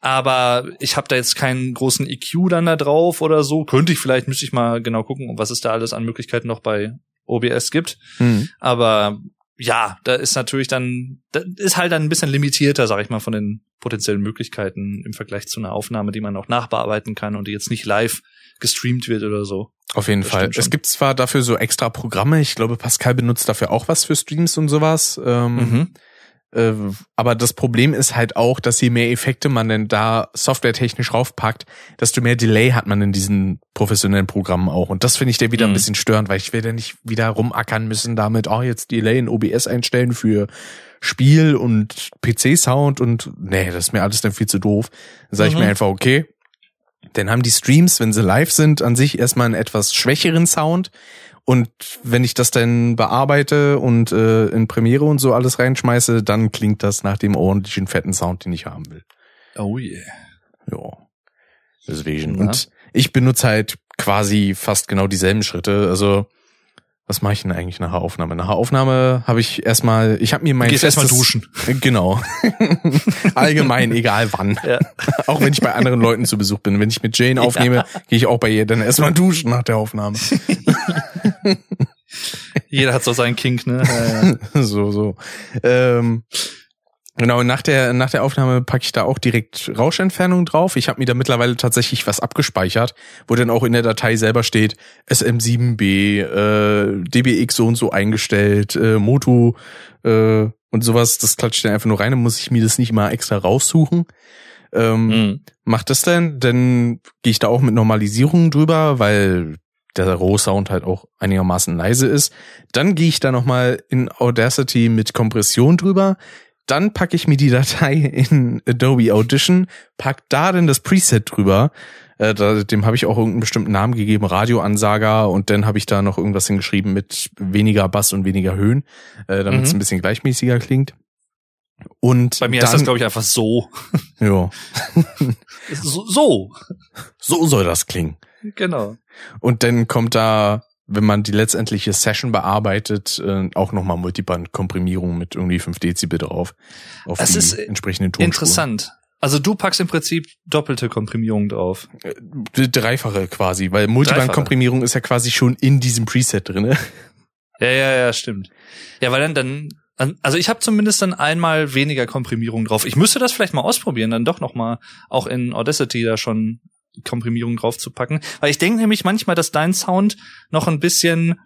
Aber ich habe da jetzt keinen großen EQ dann da drauf oder so. Könnte ich vielleicht, müsste ich mal genau gucken, was es da alles an Möglichkeiten noch bei OBS gibt. Mhm. Aber ja, da ist natürlich dann, da ist halt dann ein bisschen limitierter, sag ich mal, von den potenziellen Möglichkeiten im Vergleich zu einer Aufnahme, die man auch nachbearbeiten kann und die jetzt nicht live gestreamt wird oder so. Auf jeden Das Fall. Es gibt zwar dafür so extra Programme, ich glaube, Pascal benutzt dafür auch was für Streams und sowas. Ähm, Mhm. Äh, aber das Problem ist halt auch, dass je mehr Effekte man denn da softwaretechnisch raufpackt, desto mehr Delay hat man in diesen professionellen Programmen auch. Und das finde ich der wieder ein Mhm. bisschen störend, weil ich will ja nicht wieder rumackern müssen damit, oh, jetzt Delay in OBS einstellen für Spiel und PC-Sound und nee, das ist mir alles dann viel zu doof. Dann sage ich Mhm. mir einfach, okay, dann haben die Streams, wenn sie live sind, an sich erstmal einen etwas schwächeren Sound. Und wenn ich das dann bearbeite und äh, in Premiere und so alles reinschmeiße, dann klingt das nach dem ordentlichen fetten Sound, den ich haben will. Oh yeah. Ja. Deswegen. Ja. Und ich benutze halt quasi fast genau dieselben Schritte. Also, was mache ich denn eigentlich nach der Aufnahme? Nach der Aufnahme habe ich erstmal, ich habe mir mein Gehst erstmal duschen. Genau. Allgemein, egal wann. Ja. Auch wenn ich bei anderen Leuten zu Besuch bin. Wenn ich mit Jane aufnehme, gehe ich auch bei ihr dann erstmal duschen nach der Aufnahme. Jeder hat so seinen Kink, ne? Ja, ja. so, so. Ähm, genau, nach der, nach der Aufnahme packe ich da auch direkt Rauschentfernung drauf. Ich habe mir da mittlerweile tatsächlich was abgespeichert, wo dann auch in der Datei selber steht, SM7B, äh, DBX so und so eingestellt, äh, Moto äh, und sowas. Das klatscht dann einfach nur rein, dann muss ich mir das nicht mal extra raussuchen. Ähm, Mhm. mach das denn, dann gehe ich da auch mit Normalisierung drüber, weil der Rohsound halt auch einigermaßen leise ist. Dann gehe ich da nochmal in Audacity mit Kompression drüber. Dann packe ich mir die Datei in Adobe Audition, pack da dann das Preset drüber. Äh, da, dem habe ich auch irgendeinen bestimmten Namen gegeben, Radioansager, und dann habe ich da noch irgendwas hingeschrieben mit weniger Bass und weniger Höhen, äh, damit es Mhm. ein bisschen gleichmäßiger klingt. Und Bei mir dann, ist das, glaube ich, einfach so. ja, so. So. so soll das klingen. Genau. Und dann kommt da, wenn man die letztendliche Session bearbeitet, äh, auch nochmal Multiband-Komprimierung mit irgendwie 5 Dezibel drauf. Auf Es die ist, entsprechenden Tonspuren. Interessant. Also du packst im Prinzip doppelte Komprimierung drauf. Äh, Dreifache quasi, weil Multiband-Komprimierung ist ja quasi schon in diesem Preset drinne. Ja, ja, ja, stimmt. Ja, weil dann, dann, also ich habe zumindest dann einmal weniger Komprimierung drauf. Ich müsste das vielleicht mal ausprobieren, dann doch noch mal auch in Audacity da schon Komprimierung drauf zu packen. Weil ich denke nämlich manchmal, dass dein Sound noch ein bisschen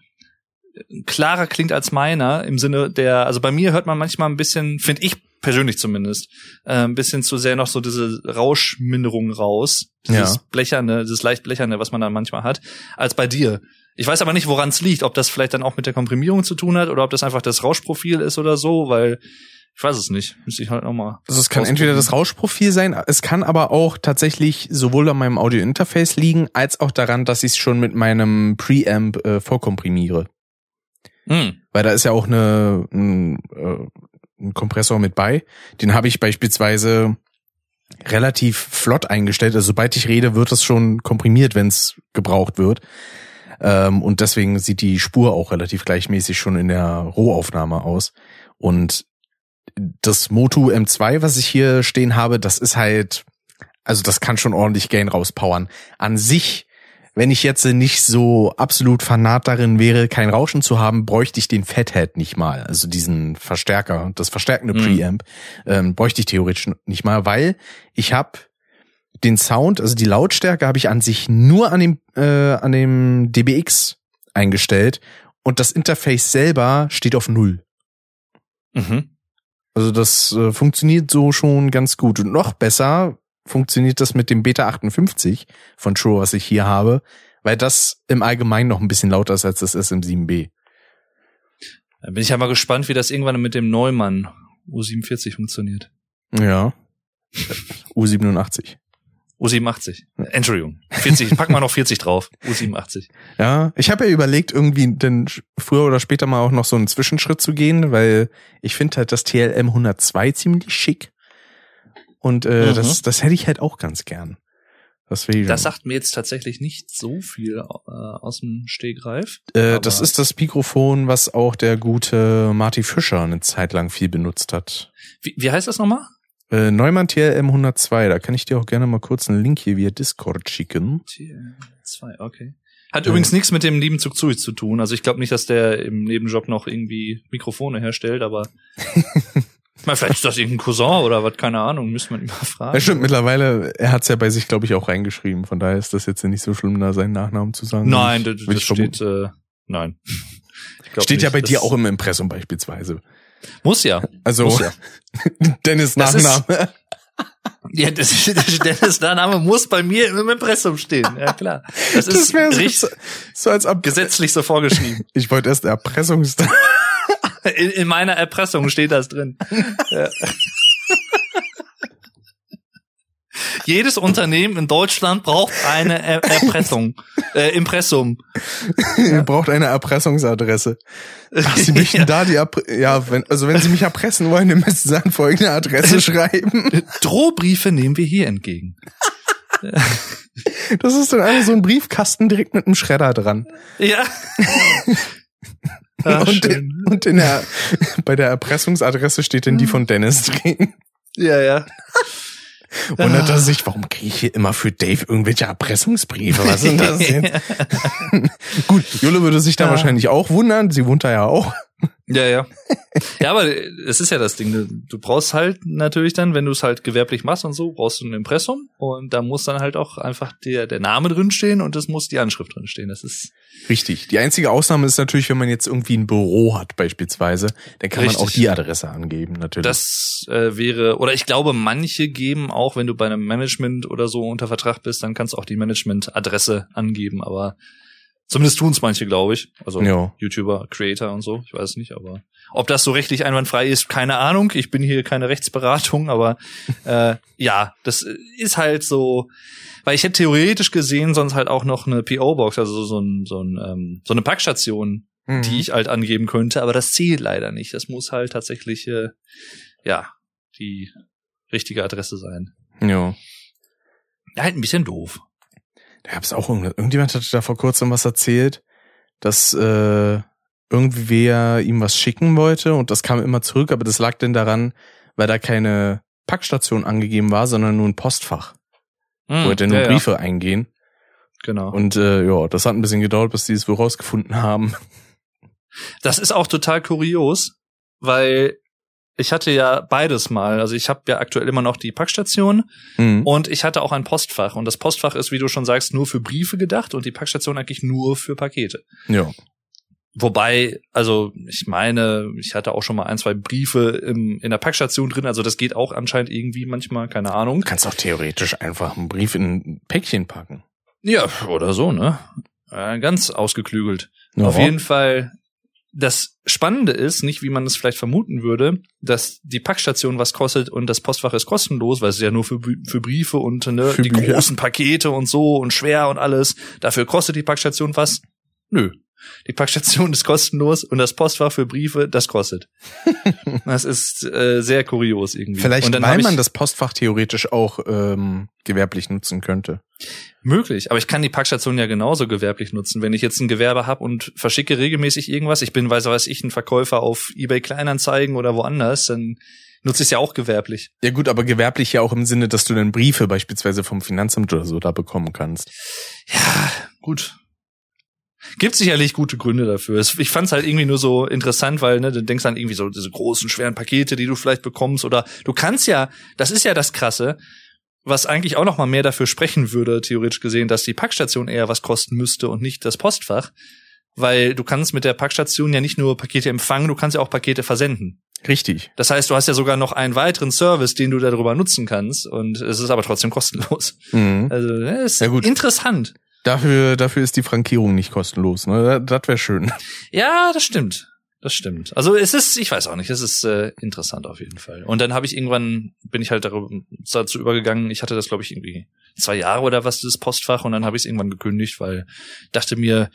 klarer klingt als meiner im Sinne der, also bei mir hört man manchmal ein bisschen, finde ich persönlich zumindest, äh, ein bisschen zu sehr noch so diese Rauschminderung raus, dieses Ja. blecherne, dieses leicht blecherne, was man dann manchmal hat, als bei dir. Ich weiß aber nicht, woran es liegt, ob das vielleicht dann auch mit der Komprimierung zu tun hat oder ob das einfach das Rauschprofil ist oder so, weil ich weiß es nicht. Müsste ich halt nochmal. Also es kann entweder das Rauschprofil sein, es kann aber auch tatsächlich sowohl an meinem Audio-Interface liegen, als auch daran, dass ich es schon mit meinem Preamp äh, vorkomprimiere. Hm. Weil da ist ja auch eine, ein, äh, ein Kompressor mit bei. Den habe ich beispielsweise relativ flott eingestellt. Also sobald ich rede, wird es schon komprimiert, wenn es gebraucht wird. Ähm, und deswegen sieht die Spur auch relativ gleichmäßig schon in der Rohaufnahme aus. Und das Motu M2, was ich hier stehen habe, das ist halt, also das kann schon ordentlich Gain rauspowern. An sich, wenn ich jetzt nicht so absolut fanat darin wäre, kein Rauschen zu haben, bräuchte ich den Fathead nicht mal. Also diesen Verstärker, das verstärkende Mhm. Preamp, ähm, bräuchte ich theoretisch nicht mal, weil ich habe den Sound, also die Lautstärke habe ich an sich nur an dem, äh, an dem DBX eingestellt und das Interface selber steht auf Null. Mhm. Also das äh, funktioniert so schon ganz gut. Und noch besser funktioniert das mit dem Beta 58 von Shure, was ich hier habe, weil das im Allgemeinen noch ein bisschen lauter ist als das SM7B. Da bin ich ja mal gespannt, wie das irgendwann mit dem Neumann U47 funktioniert. Ja. U87. U87. Entschuldigung. 40, packen wir noch 40 drauf. U87. Ja, ich habe ja überlegt, irgendwie denn früher oder später mal auch noch so einen Zwischenschritt zu gehen, weil ich finde halt das TLM 102 ziemlich schick. Und äh, Mhm. das, das hätte ich halt auch ganz gern. Deswegen. Das sagt mir jetzt tatsächlich nicht so viel äh, aus dem Stegreif. Äh, das ist das Mikrofon, was auch der gute Marty Fischer eine Zeit lang viel benutzt hat. Wie, wie heißt das nochmal? Äh, Neumann TLM 102, da kann ich dir auch gerne mal kurz einen Link hier via Discord schicken. T2, okay. Hat übrigens nichts mit dem lieben Zugzui zu tun. Also ich glaube nicht, dass der im Nebenjob noch irgendwie Mikrofone herstellt, aber mal vielleicht ist das irgendein Cousin oder was, keine Ahnung, müsste man immer fragen. Ja, stimmt, mittlerweile, er hat's ja bei sich, glaube ich, auch reingeschrieben. Von daher ist das jetzt nicht so schlimm, da seinen Nachnamen zu sagen. Nein, das, das steht, äh, nein. Steht ja nicht. bei dir auch im Impressum beispielsweise. Muss ja. Also, Muss ja. Dennis Das ist- Nachname. Ja, das, das Dennis, der Name muss bei mir im Impressum stehen. Ja, klar. Das, Das ist wäre so, richtig so als ab gesetzlich so vorgeschrieben. Ich wollte erst Erpressungs... In, in meiner Erpressung steht das drin. Ja. Jedes Unternehmen in Deutschland braucht eine er Erpressung, äh, Impressum. Ihr braucht eine Erpressungsadresse. Ach, Sie möchten da die Erpre ja, wenn, also wenn Sie mich erpressen wollen, dann müssen Sie an folgende Adresse schreiben. Drohbriefe nehmen wir hier entgegen. Das ist dann einfach so ein Briefkasten direkt mit einem Schredder dran. Ja. Ah, und, schön. und in der, bei der Erpressungsadresse steht dann die von Dennis drin. Ja, ja. Wundert er sich, warum kriege ich hier immer für Dave irgendwelche Erpressungsbriefe? Was sind das jetzt? Gut, Jule würde sich da Ja. wahrscheinlich auch wundern. Sie wohnt da ja auch. Ja, ja. Ja, aber es ist ja das Ding. du- brauchst halt natürlich dann, wenn du es halt gewerblich machst und so, brauchst du ein Impressum und da muss dann halt auch einfach der, der Name drinstehen und es muss die Anschrift drinstehen. Das ist Richtig. Die einzige Ausnahme ist natürlich, wenn man jetzt irgendwie ein Büro hat beispielsweise, dann kann man Richtig. auch die Adresse angeben, natürlich. Das äh, wäre, oder ich glaube, manche geben auch, wenn du bei einem Management oder so unter Vertrag bist, dann kannst du auch die Management-Adresse angeben, aber zumindest tun es manche, glaube ich. Also Ja. YouTuber, Creator und so, ich weiß nicht, aber ob das so rechtlich einwandfrei ist, keine Ahnung. Ich bin hier keine Rechtsberatung, aber äh, ja, das ist halt so, weil ich hätte theoretisch gesehen sonst halt auch noch eine PO-Box, also so, ein, so, ein, ähm, so eine Packstation Mhm. die ich halt angeben könnte, aber das zählt leider nicht. Das muss halt tatsächlich, äh, ja, die richtige Adresse sein. Ja. Ja, halt ein bisschen doof. Da gab's auch irgend- irgendjemand hatte da vor kurzem was erzählt, dass äh, irgendwer ihm was schicken wollte und das kam immer zurück, aber das lag denn daran, weil da keine Packstation angegeben war, sondern nur ein Postfach, Hm, wo nur ja, ja, Briefe eingehen. genau. Und äh, ja, das hat ein bisschen gedauert, bis die es wohl rausgefunden haben. Das ist auch total kurios, weil ich hatte ja beides mal. Also ich habe ja aktuell immer noch die Packstation Mhm. und ich hatte auch ein Postfach. Und das Postfach ist, wie du schon sagst, nur für Briefe gedacht und die Packstation eigentlich nur für Pakete. Ja. Wobei, also ich meine, ich hatte auch schon mal ein, zwei Briefe im, in der Packstation drin, also das geht auch anscheinend irgendwie manchmal, keine Ahnung. Du kannst auch theoretisch einfach einen Brief in ein Päckchen packen. Ja, oder so, ne? Äh, ganz ausgeklügelt. Ja. Auf jeden Fall, das Spannende ist, nicht wie man es vielleicht vermuten würde, dass die Packstation was kostet und das Postfach ist kostenlos, weil es ja nur für, für Briefe und ne, Für die Bücher. großen Pakete und so und schwer und alles. Dafür kostet die Packstation was? Nö. Die Packstation ist kostenlos und das Postfach für Briefe, das kostet. das ist äh, sehr kurios irgendwie. Vielleicht, weil man das Postfach theoretisch auch ähm, gewerblich nutzen könnte. Möglich, aber ich kann die Packstation ja genauso gewerblich nutzen. Wenn ich jetzt ein Gewerbe habe und verschicke regelmäßig irgendwas, ich bin, weiß weiß ich, ein Verkäufer auf eBay Kleinanzeigen oder woanders, dann nutze ich es ja auch gewerblich. Ja gut, aber gewerblich ja auch im Sinne, dass du dann Briefe beispielsweise vom Finanzamt oder so da bekommen kannst. Ja, gut. Gibt sicherlich gute Gründe dafür. Ich fand es halt irgendwie nur so interessant, weil ne, du denkst an irgendwie so diese großen, schweren Pakete, die du vielleicht bekommst. Oder du kannst ja, das ist ja das Krasse, was eigentlich auch noch mal mehr dafür sprechen würde, theoretisch gesehen, dass die Packstation eher was kosten müsste und nicht das Postfach. Weil du kannst mit der Packstation ja nicht nur Pakete empfangen, du kannst ja auch Pakete versenden. Richtig. Das heißt, du hast ja sogar noch einen weiteren Service, den du darüber nutzen kannst und es ist aber trotzdem kostenlos. Mhm. Also, das ist Ja, gut. interessant. Dafür, dafür ist die Frankierung nicht kostenlos. Ne? Das wäre schön. Ja, das stimmt. Das stimmt. Also es ist, ich weiß auch nicht, es ist äh, interessant auf jeden Fall. Und dann habe ich irgendwann, bin ich halt darüber, dazu übergegangen, ich hatte das, glaube ich, irgendwie zwei Jahre oder was, das Postfach, und dann habe ich es irgendwann gekündigt, weil dachte mir,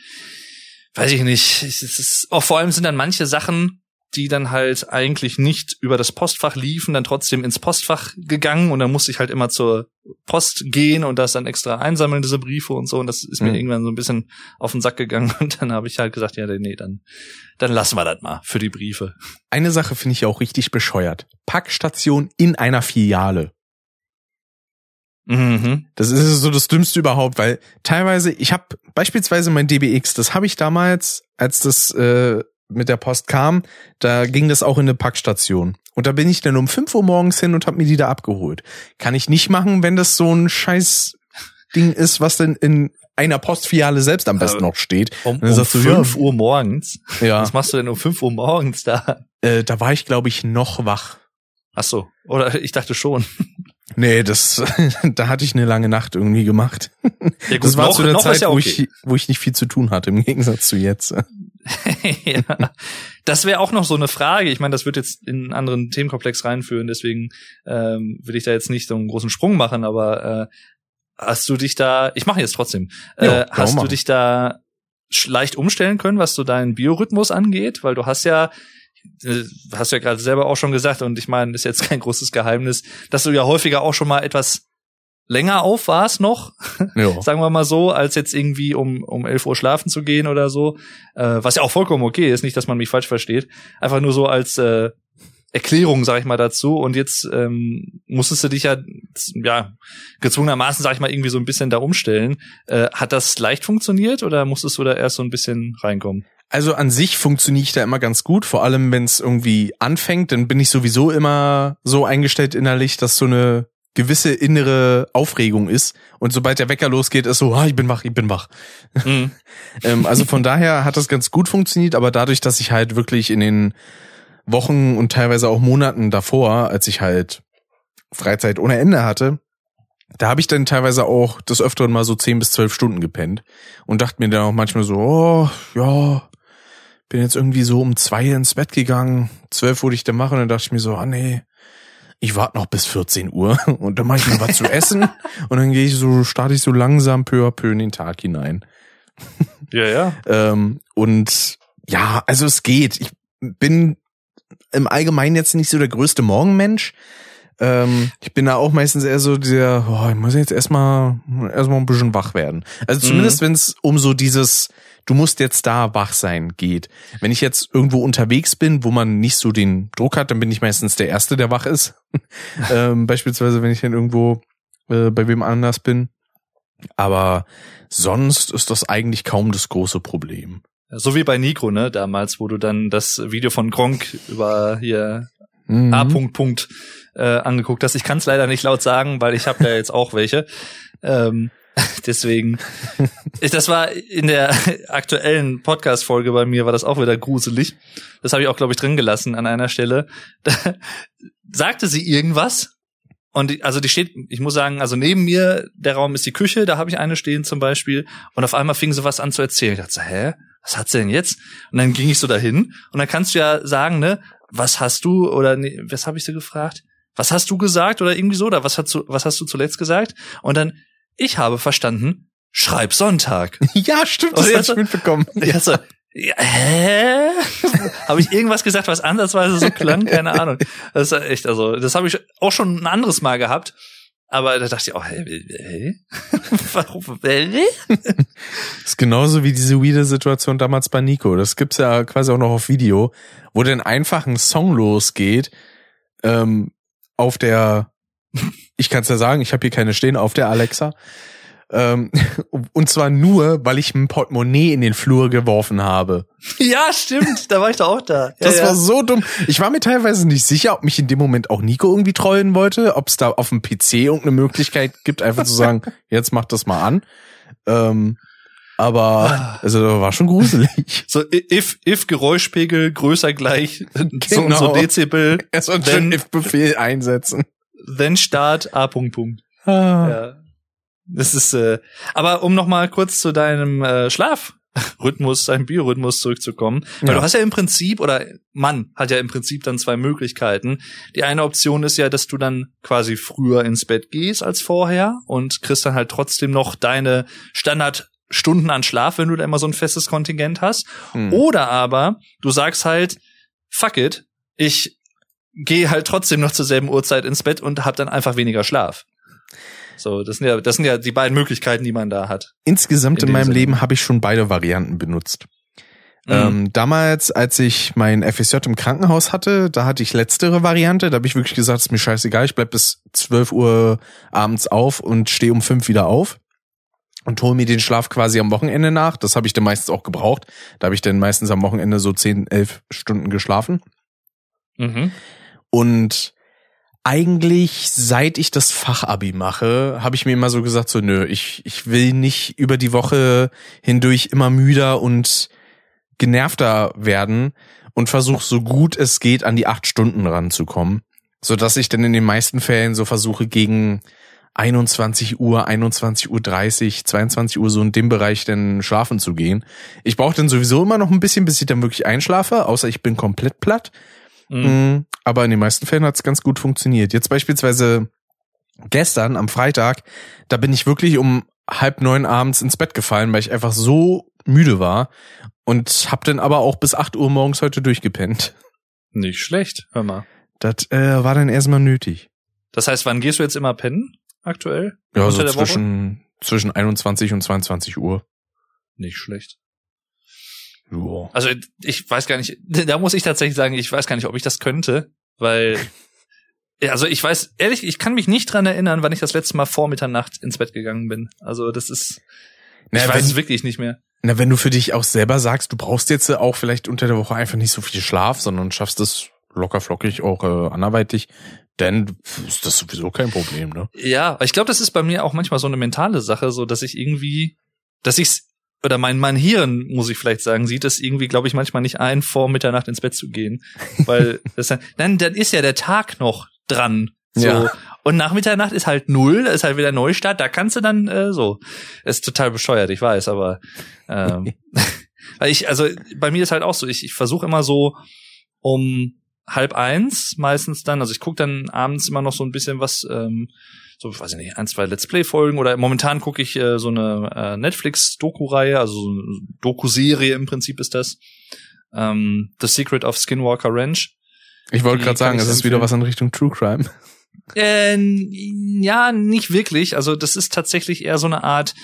weiß ich nicht, es ist, auch vor allem sind dann manche Sachen, die dann halt eigentlich nicht über das Postfach liefen, dann trotzdem ins Postfach gegangen und dann musste ich halt immer zur Post gehen und das dann extra einsammeln, diese Briefe und so. Und das ist mir Mhm. irgendwann so ein bisschen auf den Sack gegangen und dann habe ich halt gesagt, ja, nee, dann, dann lassen wir das mal für die Briefe. Eine Sache finde ich auch richtig bescheuert. Packstation in einer Filiale. Mhm. Das ist so das Dümmste überhaupt, weil teilweise, ich habe beispielsweise mein DBX, das habe ich damals, als das äh, mit der Post kam, da ging das auch in eine Packstation. Und da bin ich dann um 5 Uhr morgens hin und habe mir die da abgeholt. Kann ich nicht machen, wenn das so ein scheiß Ding ist, was denn in einer Postfiliale selbst am besten noch steht. Um, Dann um sagst du, 5 ja. Uhr morgens. Ja, Was machst du denn um 5 Uhr morgens da? äh, da war ich, glaube ich, noch wach. Ach so. Oder ich dachte schon. Nee, das, da hatte ich eine lange Nacht irgendwie gemacht. Ja, das war noch- zu der Zeit, ja wo, okay. ich, wo ich nicht viel zu tun hatte, im Gegensatz zu jetzt. ja. Das wäre auch noch so eine Frage. Ich meine, das wird jetzt in einen anderen Themenkomplex reinführen, deswegen ähm, will ich da jetzt nicht so einen großen Sprung machen, aber äh, hast du dich da, ich mache jetzt trotzdem, Ja, äh, hast du dich da leicht umstellen können, was so deinen Biorhythmus angeht? Weil du hast ja, äh, hast du ja gerade selber auch schon gesagt, und ich meine, ist jetzt kein großes Geheimnis, dass du ja häufiger auch schon mal etwas länger auf warst noch, Ja. sagen wir mal so, als jetzt irgendwie um, um 11 Uhr schlafen zu gehen oder so. Äh, was ja auch vollkommen okay ist, nicht, dass man mich falsch versteht. Einfach nur so als äh, Erklärung, sag ich mal, dazu. Und jetzt ähm, musstest du dich ja, ja, gezwungenermaßen, sag ich mal, irgendwie so ein bisschen da umstellen. Äh, hat das leicht funktioniert oder musstest du da erst so ein bisschen reinkommen? Also an sich funktioniere ich da immer ganz gut, vor allem wenn es irgendwie anfängt, dann bin ich sowieso immer so eingestellt innerlich, dass so eine gewisse innere Aufregung ist. Und sobald der Wecker losgeht, ist so, ah, ich bin wach, ich bin wach. Mhm. ähm, also von daher hat das ganz gut funktioniert, aber dadurch, dass ich halt wirklich in den Wochen und teilweise auch Monaten davor, als ich halt Freizeit ohne Ende hatte, da habe ich dann teilweise auch des Öfteren mal so 10 bis 12 Stunden gepennt und dachte mir dann auch manchmal so, oh, ja, bin jetzt irgendwie so um zwei ins Bett gegangen, zwölf wurde ich dann machen und dann dachte ich mir so, ah nee, ich warte noch bis 14 Uhr und dann mache ich mir was zu essen und dann gehe ich so, starte ich so langsam peu à peu in den Tag hinein. Ja, ja. Ähm, und ja, also es geht. Ich bin im Allgemeinen jetzt nicht so der größte Morgenmensch. Ähm, ich bin da auch meistens eher so der, oh, ich muss jetzt erstmal erstmal ein bisschen wach werden. Also zumindest wenn es um so dieses du musst jetzt da wach sein geht. Wenn ich jetzt irgendwo unterwegs bin, wo man nicht so den Druck hat, dann bin ich meistens der erste, der wach ist. ähm, beispielsweise, wenn ich dann irgendwo äh, bei wem anders bin. Aber sonst ist das eigentlich kaum das große Problem. So wie bei Nico, ne, damals, wo du dann das Video von Gronk über hier Mhm. A. Punkt Punkt äh, angeguckt hast. Ich kann es leider nicht laut sagen, weil ich habe da jetzt auch welche. Ähm, deswegen, das war in der aktuellen Podcast-Folge bei mir, war das auch wieder gruselig. Das habe ich auch, glaube ich, drin gelassen an einer Stelle. Da sagte sie irgendwas. Und die, also die steht, ich muss sagen, also neben mir, der Raum ist die Küche, da habe ich eine stehen zum Beispiel. Und auf einmal fing sie was an zu erzählen. Ich dachte, so, hä? Was hat sie denn jetzt? Und dann ging ich so dahin. Und dann kannst du ja sagen, ne, was hast du, oder nee, was habe ich sie gefragt? Was hast du gesagt oder irgendwie so? Oder was hast du, was hast du zuletzt gesagt? Und dann, ich habe verstanden, schreib Sonntag. Ja, stimmt, das jetzt- hab ich mitbekommen. Ich dachte so, ja, hä? habe ich irgendwas gesagt, was ansatzweise so klang? Keine Ahnung. Das ist echt, also, das habe ich auch schon ein anderes Mal gehabt. Aber da dachte ich auch, hä, hä? Warum? Das ist genauso wie diese weirde Situation damals bei Nico. Das gibt's ja quasi auch noch auf Video, wo dann einfach ein Song losgeht, ähm, auf der, ich kann's ja sagen, ich habe hier keine stehen, auf der Alexa. Ähm, und zwar nur, weil ich ein Portemonnaie in den Flur geworfen habe. Ja, stimmt, da war ich doch auch da. Ja, Das ja. war so dumm. Ich war mir teilweise nicht sicher, ob mich in dem Moment auch Nico irgendwie trollen wollte, ob es da auf dem PC irgendeine Möglichkeit gibt, einfach zu sagen, jetzt mach das mal an. Ähm, aber also das war schon gruselig. So, if, if Geräuschpegel größer gleich so und so Genau. Dezibel, Erstmal schön If-Befehl einsetzen. Then Start A. Punkt, Punkt. Ah. Ja. Das ist, äh, aber um noch mal kurz zu deinem äh, Schlafrhythmus, deinem Biorhythmus zurückzukommen, weil Ja. du hast ja im Prinzip oder man hat ja im Prinzip dann zwei Möglichkeiten. Die eine Option ist ja, dass du dann quasi früher ins Bett gehst als vorher und kriegst dann halt trotzdem noch deine Standardstunden an Schlaf, wenn du da immer so ein festes Kontingent hast. Hm. Oder aber du sagst halt, fuck it, ich gehe halt trotzdem noch zur selben Uhrzeit ins Bett und hab dann einfach weniger Schlaf. So, das sind ja, das sind ja die beiden Möglichkeiten, die man da hat. Insgesamt In in, meinem Sinne. Leben habe ich schon beide Varianten benutzt. Mhm. Ähm, damals, als ich mein FSJ im Krankenhaus hatte, da hatte ich letztere Variante. Da habe ich wirklich gesagt, ist mir scheißegal, ich bleib bis 12 Uhr abends auf und stehe um 5 wieder auf und hole mir den Schlaf quasi am Wochenende nach. Das habe ich dann meistens auch gebraucht. Da habe ich dann meistens am Wochenende so 10, 11 Stunden geschlafen. Mhm. Und eigentlich, seit ich das Fachabi mache, habe ich mir immer so gesagt, so nö, ich, ich will nicht über die Woche hindurch immer müder und genervter werden und versuche so gut es geht an die acht Stunden ranzukommen, so dass ich dann in den meisten Fällen so versuche gegen 21 Uhr, 21 Uhr 30, 22 Uhr so in dem Bereich dann schlafen zu gehen. Ich brauche dann sowieso immer noch ein bisschen, bis ich dann wirklich einschlafe, außer ich bin komplett platt. Mhm. Aber in den meisten Fällen hat es ganz gut funktioniert. Jetzt beispielsweise gestern am Freitag, da bin ich wirklich um halb neun abends ins Bett gefallen, weil ich einfach so müde war und hab dann aber auch bis acht Uhr morgens heute durchgepennt. Nicht schlecht, hör mal. Das äh, war dann erstmal nötig. Das heißt, wann gehst du jetzt immer pennen aktuell? Ja, so zwischen, zwischen 21 und 22 Uhr. Nicht schlecht. Joa. Also ich weiß gar nicht, da muss ich tatsächlich sagen, ich weiß gar nicht, ob ich das könnte, weil also ich weiß ehrlich, ich kann mich nicht dran erinnern, wann ich das letzte Mal vor Mitternacht ins Bett gegangen bin. Also das ist ich weiß es wirklich nicht mehr. Na, wenn du für dich auch selber sagst, du brauchst jetzt auch vielleicht unter der Woche einfach nicht so viel Schlaf, sondern schaffst es locker flockig auch äh, anderweitig, dann ist das sowieso kein Problem, ne? Ja, ich glaube, das ist bei mir auch manchmal so eine mentale Sache, so dass ich irgendwie, dass ich's oder mein, mein Hirn, muss ich vielleicht sagen, sieht es irgendwie, glaube ich, manchmal nicht ein, vor Mitternacht ins Bett zu gehen. Weil das dann, dann, dann ist ja der Tag noch dran. So. Ja. Und nach Mitternacht ist halt null, ist halt wieder Neustart, da kannst du dann äh, so. Ist total bescheuert, ich weiß, aber ähm, weil ich, also bei mir ist halt auch so, ich, ich versuche immer so um halb eins meistens dann, also ich gucke dann abends immer noch so ein bisschen was, ähm, so, weiß ich nicht, ein, zwei Let's Play-Folgen oder momentan gucke ich äh, so eine äh, Netflix-Doku-Reihe, also so eine Doku-Serie im Prinzip ist das. Ähm, The Secret of Skinwalker Ranch. Ich wollte gerade sagen, es ist wieder was in Richtung True Crime. Äh, ja, nicht wirklich. Also das ist tatsächlich eher so eine Art,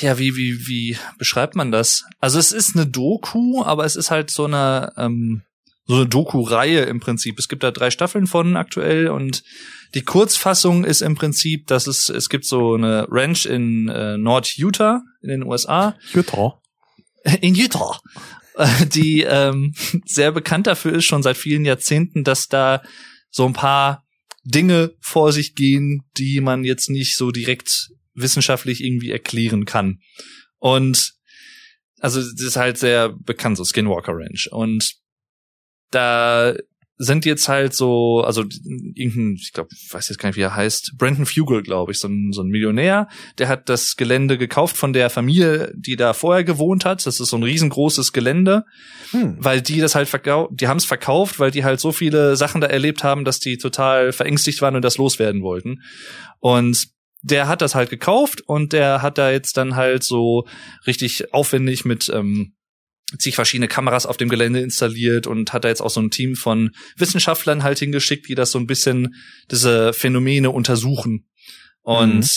ja, wie, wie, wie beschreibt man das? Also es ist eine Doku, aber es ist halt so eine, ähm, so eine Doku-Reihe im Prinzip. Es gibt da drei Staffeln von aktuell und die Kurzfassung ist im Prinzip, dass es, es gibt so eine Ranch in äh, Nord-Utah in den USA. Utah. In Utah. Die ähm, sehr bekannt dafür ist, schon seit vielen Jahrzehnten, dass da so ein paar Dinge vor sich gehen, die man jetzt nicht so direkt wissenschaftlich irgendwie erklären kann. Und also das ist halt sehr bekannt, so Skinwalker Ranch. Und da sind jetzt halt so, also irgendein, ich glaube, weiß jetzt gar nicht, wie er heißt, Brandon Fugel, glaube ich, so ein, so ein Millionär, der hat das Gelände gekauft von der Familie, die da vorher gewohnt hat. Das ist so ein riesengroßes Gelände, hm. weil die das halt verkauft, die haben es verkauft, weil die halt so viele Sachen da erlebt haben, dass die total verängstigt waren und das loswerden wollten. Und der hat das halt gekauft und der hat da jetzt dann halt so richtig aufwendig mit ähm, zig verschiedene Kameras auf dem Gelände installiert und hat da jetzt auch so ein Team von Wissenschaftlern halt hingeschickt, die das so ein bisschen diese Phänomene untersuchen. Und mhm.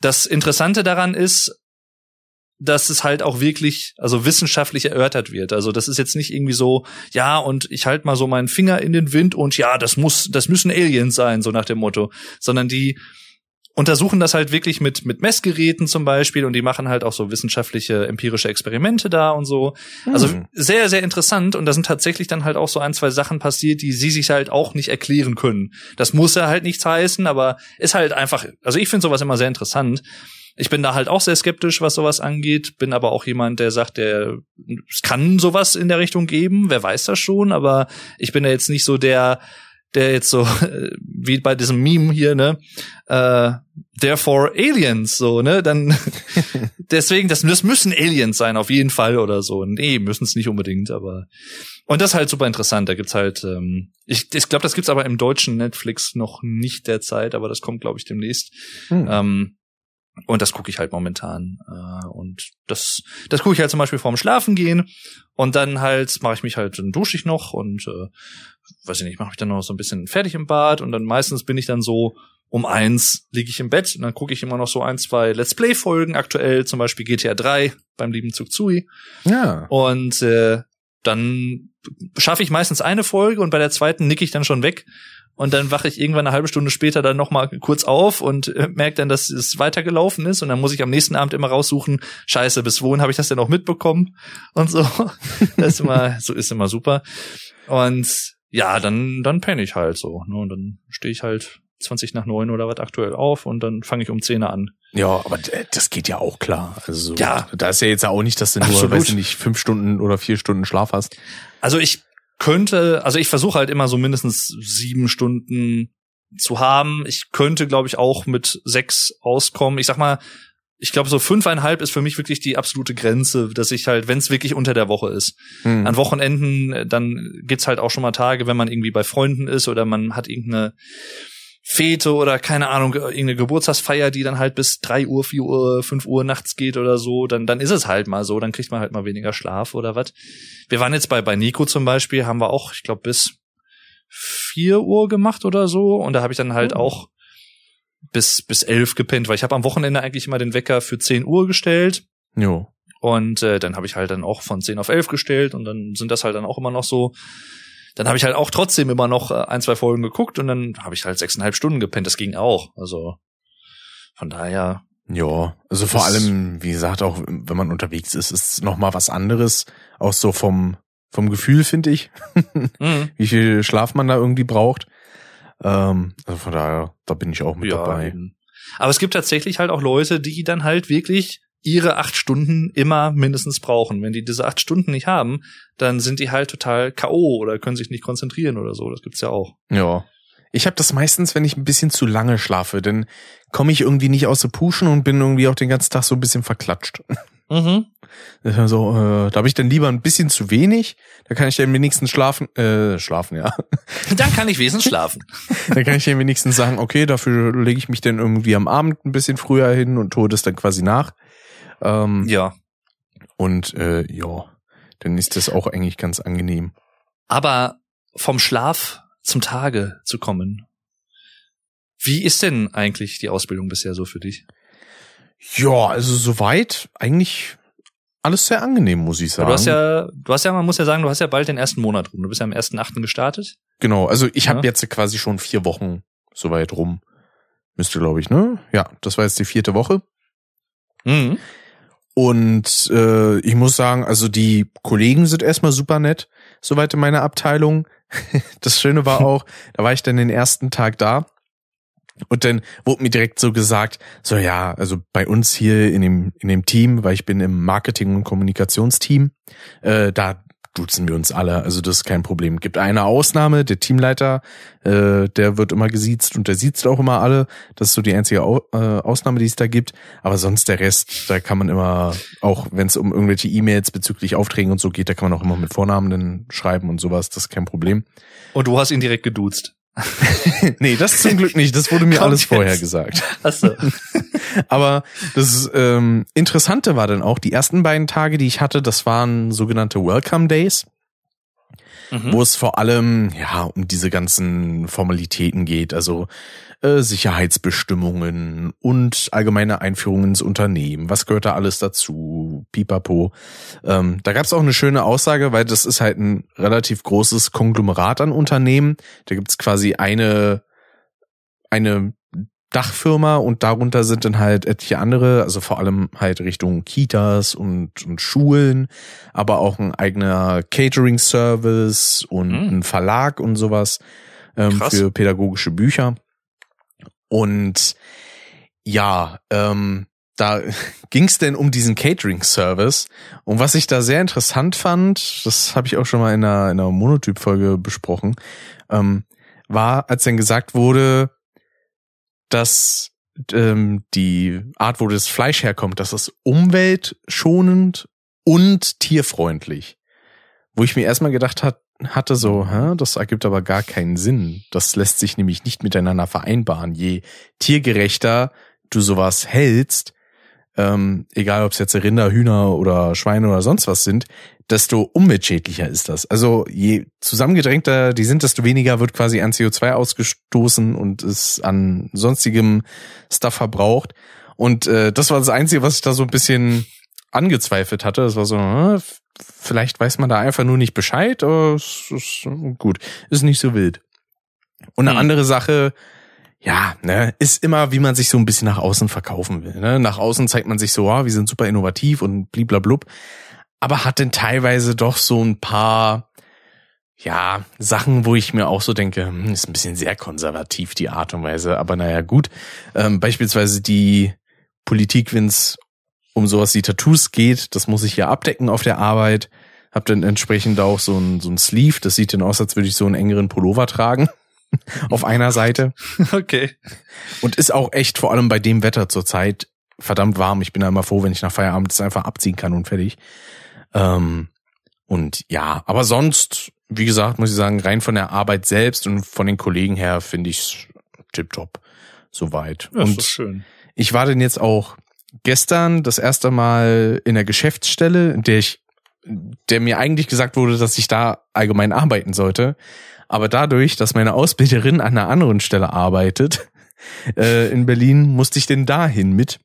das Interessante daran ist, dass es halt auch wirklich, also wissenschaftlich erörtert wird. Also das ist jetzt nicht irgendwie so, ja, und ich halte mal so meinen Finger in den Wind und ja, das muss, das müssen Aliens sein, so nach dem Motto. Sondern die untersuchen das halt wirklich mit, mit Messgeräten zum Beispiel und die machen halt auch so wissenschaftliche, empirische Experimente da und so. Mhm. Also sehr, sehr interessant und da sind tatsächlich dann halt auch so ein, zwei Sachen passiert, die sie sich halt auch nicht erklären können. Das muss ja halt nichts heißen, aber ist halt einfach, also ich finde sowas immer sehr interessant. Ich bin da halt auch sehr skeptisch, was sowas angeht, bin aber auch jemand, der sagt, der es kann sowas in der Richtung geben, wer weiß das schon, aber ich bin da jetzt nicht so der der jetzt so wie bei diesem Meme hier, ne, äh, therefore Aliens, so, ne, dann deswegen, das, das müssen Aliens sein, auf jeden Fall oder so. Nee, müssen es nicht unbedingt, aber und das ist halt super interessant. Da gibt's halt, ähm, ich, ich glaube, das gibt's aber im deutschen Netflix noch nicht derzeit, aber das kommt, glaube ich, demnächst. Hm. Ähm, und das gucke ich halt momentan. Äh, und das, das gucke ich halt zum Beispiel vorm Schlafen gehen. Und dann halt mache ich mich halt, dann dusche ich noch und äh, weiß ich nicht, mache mich dann noch so ein bisschen fertig im Bad und dann meistens bin ich dann so um eins liege ich im Bett und dann gucke ich immer noch so ein, zwei Let's Play-Folgen, aktuell zum Beispiel GTA 3 beim lieben Zugzui. Ja. Und äh, dann schaffe ich meistens eine Folge und bei der zweiten nick ich dann schon weg. Und dann wache ich irgendwann eine halbe Stunde später dann noch mal kurz auf und äh, merke dann, dass es weitergelaufen ist. Und dann muss ich am nächsten Abend immer raussuchen, scheiße, bis wohin habe ich das denn noch mitbekommen? Und so. Das ist immer, so ist immer super. Und ja, dann, dann penne ich halt so. Ne? Und dann stehe ich halt 20 nach 9 oder was aktuell auf und dann fange ich um 10 an. Ja, aber d- das geht ja auch klar. Also Ja. da ist ja jetzt auch nicht, dass du nur, Absolut. weiß ich nicht, fünf Stunden oder vier Stunden Schlaf hast. Also ich könnte, also ich versuche halt immer so mindestens sieben Stunden zu haben. Ich könnte, glaube ich, auch mit sechs auskommen. Ich sag mal, ich glaube, so fünfeinhalb ist für mich wirklich die absolute Grenze, dass ich halt, wenn es wirklich unter der Woche ist. Hm. An Wochenenden, äh, dann gibt's halt auch schon mal Tage, wenn man irgendwie bei Freunden ist oder man hat irgendeine Fete oder keine Ahnung, äh, irgendeine Geburtstagsfeier, die dann halt bis drei Uhr, vier Uhr, fünf Uhr nachts geht oder so, dann, dann ist es halt mal so, dann kriegt man halt mal weniger Schlaf oder was. Wir waren jetzt bei, bei Nico zum Beispiel, haben wir auch, ich glaube, bis vier Uhr gemacht oder so und da habe ich dann halt Oh. auch bis, bis elf gepennt, weil ich habe am Wochenende eigentlich immer den Wecker für zehn Uhr gestellt Jo. und äh, dann habe ich halt dann auch von 10 auf 11 gestellt und dann sind das halt dann auch immer noch so. Dann habe ich halt auch trotzdem immer noch äh, ein, zwei Folgen geguckt und dann habe ich halt sechseinhalb Stunden gepennt. Das ging auch. Also von daher. Ja, also vor allem, wie gesagt, auch wenn man unterwegs ist, ist es noch mal was anderes. Auch so vom, vom Gefühl, finde ich, Mhm. wie viel Schlaf man da irgendwie braucht. Ähm, also von daher, da bin ich auch mit dabei. eben. Aber es gibt tatsächlich halt auch Leute, die dann halt wirklich ihre acht Stunden immer mindestens brauchen. Wenn die diese acht Stunden nicht haben, dann sind die halt total K.O. oder können sich nicht konzentrieren oder so. Das gibt's ja auch. Ja. Ich habe das meistens, wenn ich ein bisschen zu lange schlafe, dann komme ich irgendwie nicht aus der Puschen und bin irgendwie auch den ganzen Tag so ein bisschen verklatscht. Mhm. So, äh, da habe ich dann lieber ein bisschen zu wenig, da kann ich dann wenigstens schlafen, äh, schlafen, ja. Dann kann ich wesentlich schlafen. Dann kann ich dann wenigstens sagen, okay, dafür lege ich mich dann irgendwie am Abend ein bisschen früher hin und tue das dann quasi nach. Ähm, Ja. Und äh, ja, dann ist das auch eigentlich ganz angenehm. Aber vom Schlaf zum Tage zu kommen. Wie ist denn eigentlich die Ausbildung bisher so für dich? Ja, also soweit eigentlich alles sehr angenehm, muss ich sagen. Du hast ja, du hast ja, man muss ja sagen, du hast ja bald den ersten Monat rum. Du bist ja am 1.8. gestartet. Genau, also ich habe Ja. jetzt quasi schon vier Wochen soweit rum. Müsste, glaube ich, ne? Ja, das war jetzt die vierte Woche. Mhm. Und äh, ich muss sagen, also die Kollegen sind erstmal super nett, soweit in meiner Abteilung. Das Schöne war auch, da war ich dann den ersten Tag da und dann wurde mir direkt so gesagt, so ja, also bei uns hier in dem in dem Team, weil ich bin im Marketing- und Kommunikationsteam, äh, da duzen wir uns alle, also das ist kein Problem. Gibt eine Ausnahme, der Teamleiter, äh, der wird immer gesiezt und der siezt auch immer alle. Das ist so die einzige Au äh, Ausnahme, die es da gibt. Aber sonst der Rest, da kann man immer, auch wenn es um irgendwelche E-Mails bezüglich Aufträgen und so geht, da kann man auch immer mit Vornamen dann schreiben und sowas, das ist kein Problem. Und du hast ihn direkt geduzt. nee, das zum Glück nicht, das wurde mir Kommt alles jetzt. vorher gesagt. Achso. Aber das ähm, Interessante war dann auch, die ersten beiden Tage, die ich hatte, das waren sogenannte Welcome Days. Mhm. wo es vor allem ja um diese ganzen Formalitäten geht, also äh, Sicherheitsbestimmungen und allgemeine Einführung ins Unternehmen. Was gehört da alles dazu? Pipapo. Ähm, da gab es auch eine schöne Aussage, weil das ist halt ein relativ großes Konglomerat an Unternehmen. Da gibt es quasi eine eine Dachfirma und darunter sind dann halt etliche andere, also vor allem halt Richtung Kitas und, und Schulen, aber auch ein eigener Catering-Service und Hm. ein Verlag und sowas ähm, für pädagogische Bücher. Und ja, ähm, da ging's denn um diesen Catering-Service. Und was ich da sehr interessant fand, das habe ich auch schon mal in einer, in einer Monotyp-Folge besprochen, ähm, war, als dann gesagt wurde, dass ähm, die Art, wo das Fleisch herkommt, das ist umweltschonend und tierfreundlich. Wo ich mir erstmal gedacht hat, hatte so, hä, das ergibt aber gar keinen Sinn. Das lässt sich nämlich nicht miteinander vereinbaren. Je tiergerechter du sowas hältst, ähm, egal ob es jetzt Rinder, Hühner oder Schweine oder sonst was sind, desto umweltschädlicher ist das. Also je zusammengedrängter die sind, desto weniger wird quasi an CO2 ausgestoßen und es an sonstigem Stuff verbraucht. Und äh, das war das Einzige, was ich da so ein bisschen angezweifelt hatte. Das war so, äh, vielleicht weiß man da einfach nur nicht Bescheid, aber es ist gut, ist nicht so wild. Und eine hm. andere Sache, ja, ne, ist immer, wie man sich so ein bisschen nach außen verkaufen will. Ne? Nach außen zeigt man sich so, oh, wir sind super innovativ und bliblablub. Aber hat denn teilweise doch so ein paar, ja, Sachen, wo ich mir auch so denke, hm, ist ein bisschen sehr konservativ, die Art und Weise. Aber naja, gut. Ähm, beispielsweise die Politik, wenn es um sowas wie Tattoos geht, das muss ich ja abdecken auf der Arbeit. Hab dann entsprechend auch so ein, so ein Sleeve, das sieht dann aus, als würde ich so einen engeren Pullover tragen. auf einer Seite. Okay. Und ist auch echt vor allem bei dem Wetter zurzeit verdammt warm. Ich bin da immer froh, wenn ich nach Feierabend das einfach abziehen kann und fertig. Ähm, und ja, aber sonst, wie gesagt, muss ich sagen, rein von der Arbeit selbst und von den Kollegen her finde ich tipptopp soweit. Ja, und schön. ich war denn jetzt auch gestern das erste Mal in der Geschäftsstelle, in der ich, der mir eigentlich gesagt wurde, dass ich da allgemein arbeiten sollte. Aber dadurch, dass meine Ausbilderin an einer anderen Stelle arbeitet, äh, in Berlin, musste ich denn dahin mit.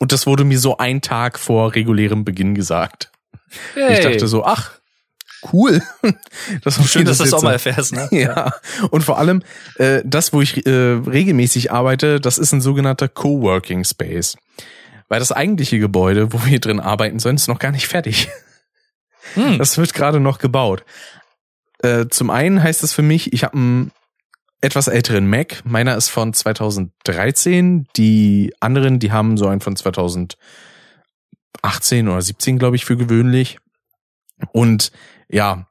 Und das wurde mir so ein Tag vor regulärem Beginn gesagt. Hey. Ich dachte so, ach, cool. Das ist schön, dass du das auch mal erfährst, ne? Ja. Und vor allem, äh, das, wo ich äh, regelmäßig arbeite, das ist ein sogenannter Coworking Space. Weil das eigentliche Gebäude, wo wir drin arbeiten sollen, ist noch gar nicht fertig. Hm. Das wird gerade noch gebaut. Äh, zum einen heißt das für mich, ich habe einen etwas älteren Mac. Meiner ist von 2013. Die anderen, die haben so einen von 2018 oder 17, glaube ich, für gewöhnlich. Und ja,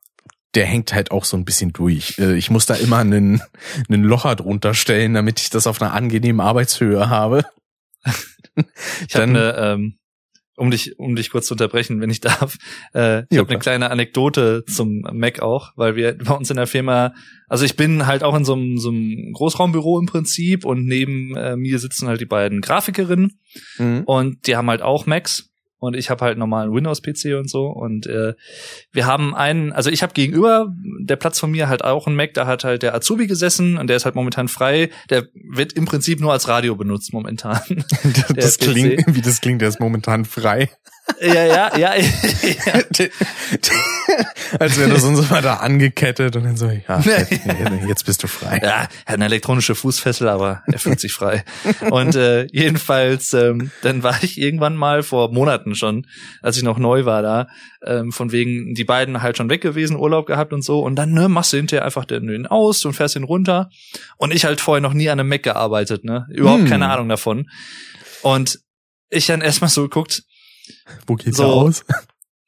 der hängt halt auch so ein bisschen durch. Äh, ich muss da immer einen, einen Locher drunter stellen, damit ich das auf einer angenehmen Arbeitshöhe habe. ich habe eine, ähm, um dich, um dich kurz zu unterbrechen, wenn ich darf. Äh, ich ja, habe eine kleine Anekdote zum Mac auch, weil wir bei uns in der Firma, also ich bin halt auch in so einem, so einem Großraumbüro im Prinzip und neben äh, mir sitzen halt die beiden Grafikerinnen mhm. und die haben halt auch Macs und ich habe halt normalen Windows-PC und so. Und äh, wir haben einen, also ich habe gegenüber der Platz von mir halt auch einen Mac, da hat halt der Azubi gesessen und der ist halt momentan frei. Der wird im Prinzip nur als Radio benutzt momentan. das klingt, wie das klingt, der ist momentan frei. Ja, ja, ja. ja. Als wäre das uns immer da angekettet und dann so, ja, jetzt, jetzt bist du frei. Ja, er hat eine elektronische Fußfessel, aber er fühlt sich frei. Und äh, jedenfalls, ähm, dann war ich irgendwann mal vor Monaten schon, als ich noch neu war da, ähm, von wegen die beiden halt schon weg gewesen, Urlaub gehabt und so. Und dann ne, machst du hinterher einfach den aus und fährst ihn runter. Und ich halt vorher noch nie an einem Mac gearbeitet, ne? Überhaupt hm. keine Ahnung davon. Und ich dann erstmal so geguckt, wo geht's so, aus?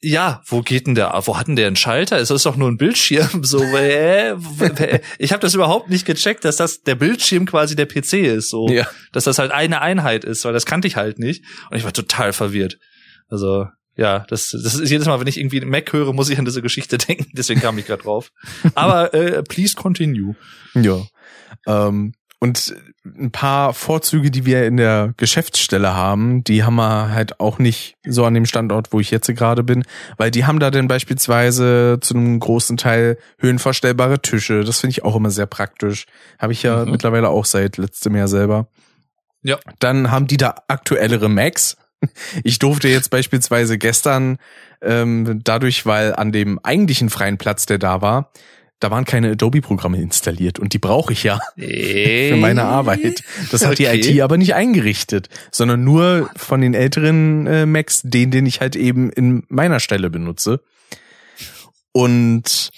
Ja, wo geht denn der? Wo hat denn der einen Schalter? Ist das doch nur ein Bildschirm? So, äh, ich habe das überhaupt nicht gecheckt, dass das der Bildschirm quasi der PC ist, so, ja. dass das halt eine Einheit ist, weil das kannte ich halt nicht und ich war total verwirrt. Also ja, das, das ist jedes Mal, wenn ich irgendwie Mac höre, muss ich an diese Geschichte denken. Deswegen kam ich gerade drauf. Aber äh, please continue. Ja. Ähm, und ein paar Vorzüge, die wir in der Geschäftsstelle haben, die haben wir halt auch nicht so an dem Standort, wo ich jetzt gerade bin, weil die haben da denn beispielsweise zu einem großen Teil höhenverstellbare Tische. Das finde ich auch immer sehr praktisch. Habe ich ja mhm. mittlerweile auch seit letztem Jahr selber. Ja. Dann haben die da aktuellere Macs. Ich durfte jetzt beispielsweise gestern ähm, dadurch, weil an dem eigentlichen freien Platz, der da war, da waren keine Adobe-Programme installiert und die brauche ich ja für meine Arbeit. Das hat die IT aber nicht eingerichtet, sondern nur von den älteren äh, Macs, den, den ich halt eben in meiner Stelle benutze. Und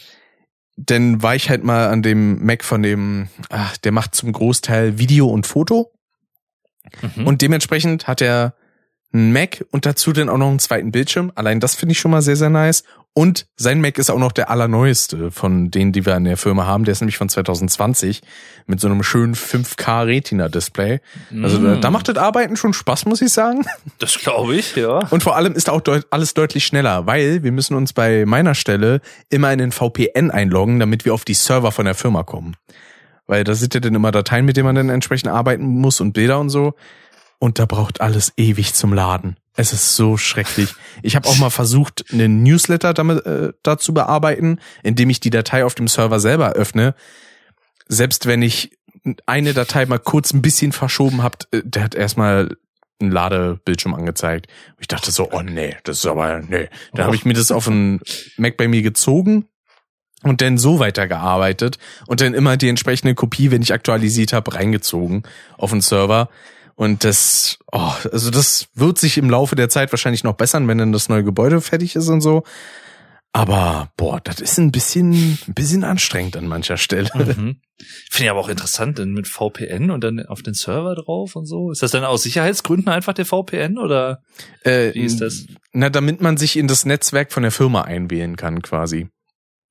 dann war ich halt mal an dem Mac von dem, ach, der macht zum Großteil Video und Foto. Mhm. Und dementsprechend hat er einen Mac und dazu dann auch noch einen zweiten Bildschirm. Allein das finde ich schon mal sehr, sehr nice. Und sein Mac ist auch noch der allerneueste von denen, die wir in der Firma haben. Der ist nämlich von 2020 mit so einem schönen 5K Retina Display. Also mm. da, macht das Arbeiten schon Spaß, muss ich sagen. Das glaube ich, ja. Und vor allem ist da auch deut alles deutlich schneller, weil wir müssen uns bei meiner Stelle immer in den VPN einloggen, damit wir auf die Server von der Firma kommen. Weil da sind ja dann immer Dateien, mit denen man dann entsprechend arbeiten muss und Bilder und so. und da braucht alles ewig zum Laden. Es ist so schrecklich. Ich habe auch mal versucht, einen Newsletter damit äh, dazu bearbeiten, indem ich die Datei auf dem Server selber öffne. Selbst wenn ich eine Datei mal kurz ein bisschen verschoben habt, äh, der hat erstmal ein Ladebildschirm angezeigt. Ich dachte so, oh nee, das ist aber nee. Dann habe ich mir das auf ein Mac bei mir gezogen und dann so weitergearbeitet und dann immer die entsprechende Kopie, wenn ich aktualisiert habe, reingezogen auf den Server. Und das, oh, also das wird sich im Laufe der Zeit wahrscheinlich noch bessern, wenn dann das neue Gebäude fertig ist und so. Aber boah, das ist ein bisschen, ein bisschen anstrengend an mancher Stelle. Mhm. Finde ich aber auch interessant, denn mit VPN und dann auf den Server drauf und so. Ist das dann aus Sicherheitsgründen einfach der VPN oder Äh, wie ist das? Na, damit man sich in das Netzwerk von der Firma einwählen kann, quasi.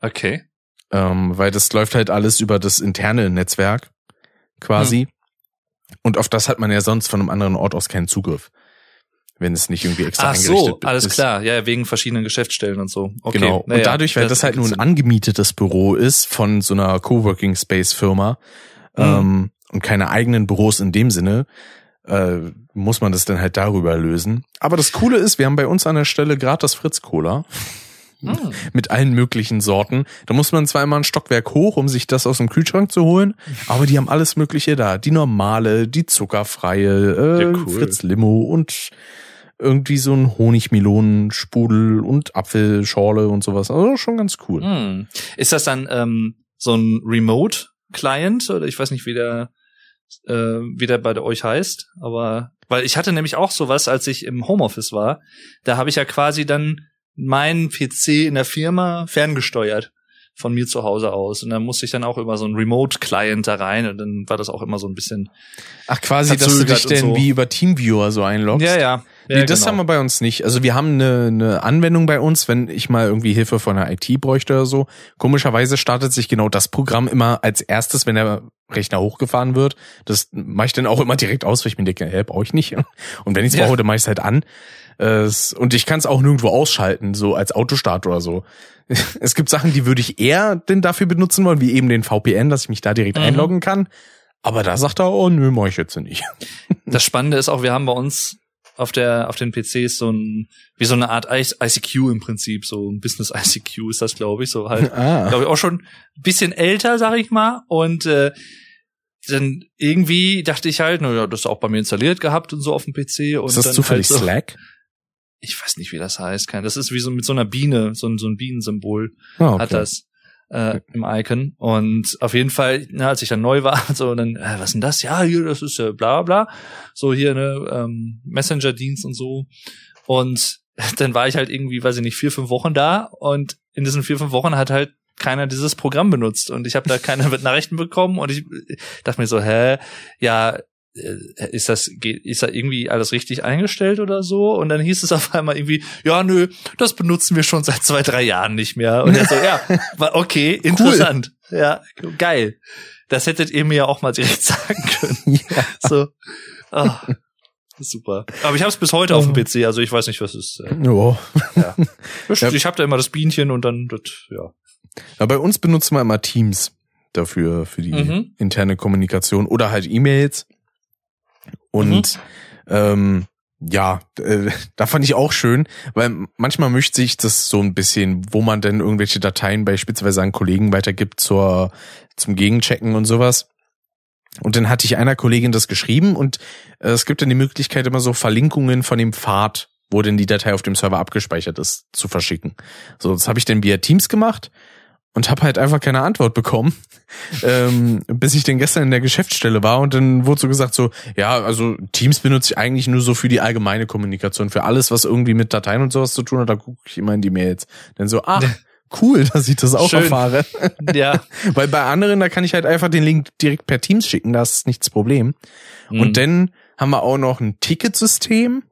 Okay. Ähm, weil das läuft halt alles über das interne Netzwerk, quasi. Und auf das hat man ja sonst von einem anderen Ort aus keinen Zugriff. Wenn es nicht irgendwie extra Ach so, alles ist. klar. Ja, wegen verschiedenen Geschäftsstellen und so. Okay. Genau. Naja, und dadurch, weil das, halt nur ein angemietetes Büro ist von so einer Coworking Space Firma Mhm. ähm, und keine eigenen Büros in dem Sinne, äh, muss man das dann halt darüber lösen. Aber das Coole ist, wir haben bei uns an der Stelle gratis Fritz Cola Sinn. Hm. mit allen möglichen Sorten. Da muss man zwar immer ein Stockwerk hoch, um sich das aus dem Kühlschrank zu holen, aber die haben alles Mögliche da. Die normale, die zuckerfreie, äh, Ja, cool. Fritz Limo und irgendwie so ein Honigmelonensprudel und Apfelschorle und sowas. Also schon ganz cool. Hm. Ist das dann ähm, so ein Remote-Client oder ich weiß nicht, wie der, äh, wie der bei euch heißt, aber weil ich hatte nämlich auch sowas, als ich im Homeoffice war, da habe ich ja quasi dann meinen PC in der Firma ferngesteuert von mir zu Hause aus und dann musste ich dann auch über so einen Remote-Client da rein und dann war das auch immer so ein bisschen Ach, quasi, dass du dich denn so. wie über Teamviewer so einloggst? ja ja, Nee, ja das genau. haben wir bei uns nicht. Also wir haben eine, eine Anwendung bei uns, wenn ich mal irgendwie Hilfe von der IT bräuchte oder so. Komischerweise startet sich genau das Programm immer als erstes, wenn der Rechner hochgefahren wird. Das mache ich dann auch immer direkt aus, weil ich mir denke, hä, brauche ich nicht. Und wenn ich es Ja. brauche, dann mache ich es halt an. Und ich kann es auch nirgendwo ausschalten, so als Autostart oder so. Es gibt Sachen, die würde ich eher denn dafür benutzen wollen, wie eben den VPN, dass ich mich da direkt Mhm. einloggen kann. Aber da sagt er, oh nö, mach ich jetzt nicht. Das Spannende ist auch, wir haben bei uns auf der auf den PCs so ein wie so eine Art ICQ im Prinzip, so ein Business ICQ ist das, glaube ich, so halt, Ah. glaube ich auch schon ein bisschen älter, sag ich mal, und äh, dann irgendwie dachte ich halt, naja, das auch bei mir installiert gehabt und so auf dem PC und Ist das dann zufällig halt so, Slack? Ich weiß nicht, wie das heißt, kein, das ist wie so mit so einer Biene, so ein so ein Bienensymbol Ah, okay. hat das äh, im Icon. Und auf jeden Fall, na, als ich dann neu war, so dann, äh, was denn das? Ja, hier, das ist ja bla bla. So hier ne ähm, Messenger-Dienst und so. Und dann war ich halt irgendwie, weiß ich nicht, vier, fünf Wochen da und in diesen vier, fünf Wochen hat halt keiner dieses Programm benutzt und ich habe da keine Nachrichten bekommen und ich dachte mir so, hä, ja, äh, ist das ist da irgendwie alles richtig eingestellt oder so und dann hieß es auf einmal irgendwie ja nö das benutzen wir schon seit zwei drei Jahren nicht mehr und er so ja okay interessant ja geil das hättet ihr mir ja auch mal direkt sagen können Ja. so ah, super aber ich habe es bis heute auf dem PC also ich weiß nicht was es ist äh, Ja. ja. Ja. ich habe da immer das Bienchen und dann das, ja Ja, bei uns benutzen wir immer Teams dafür, für die Mhm. interne Kommunikation oder halt E-Mails. Und ähm, ja, äh, da fand ich auch schön, weil manchmal möchte sich das so ein bisschen, wo man denn irgendwelche Dateien beispielsweise an Kollegen weitergibt zur, zum Gegenchecken und sowas. Und dann hatte ich einer Kollegin das geschrieben und äh, es gibt dann die Möglichkeit, immer so Verlinkungen von dem Pfad, wo denn die Datei auf dem Server abgespeichert ist, zu verschicken. So, das habe ich dann via Teams gemacht und habe halt einfach keine Antwort bekommen, ähm, bis ich dann gestern in der Geschäftsstelle war und dann wurde so gesagt so, ja, also Teams benutze ich eigentlich nur so für die allgemeine Kommunikation, für alles, was irgendwie mit Dateien und sowas zu tun hat, da gucke ich immer in die Mails. Dann so, ah, cool, dass ich das auch Schön. erfahre. ja Weil bei anderen, da kann ich halt einfach den Link direkt per Teams schicken, das ist nichts Problem. Mhm. Und dann haben wir auch noch ein Ticketsystem.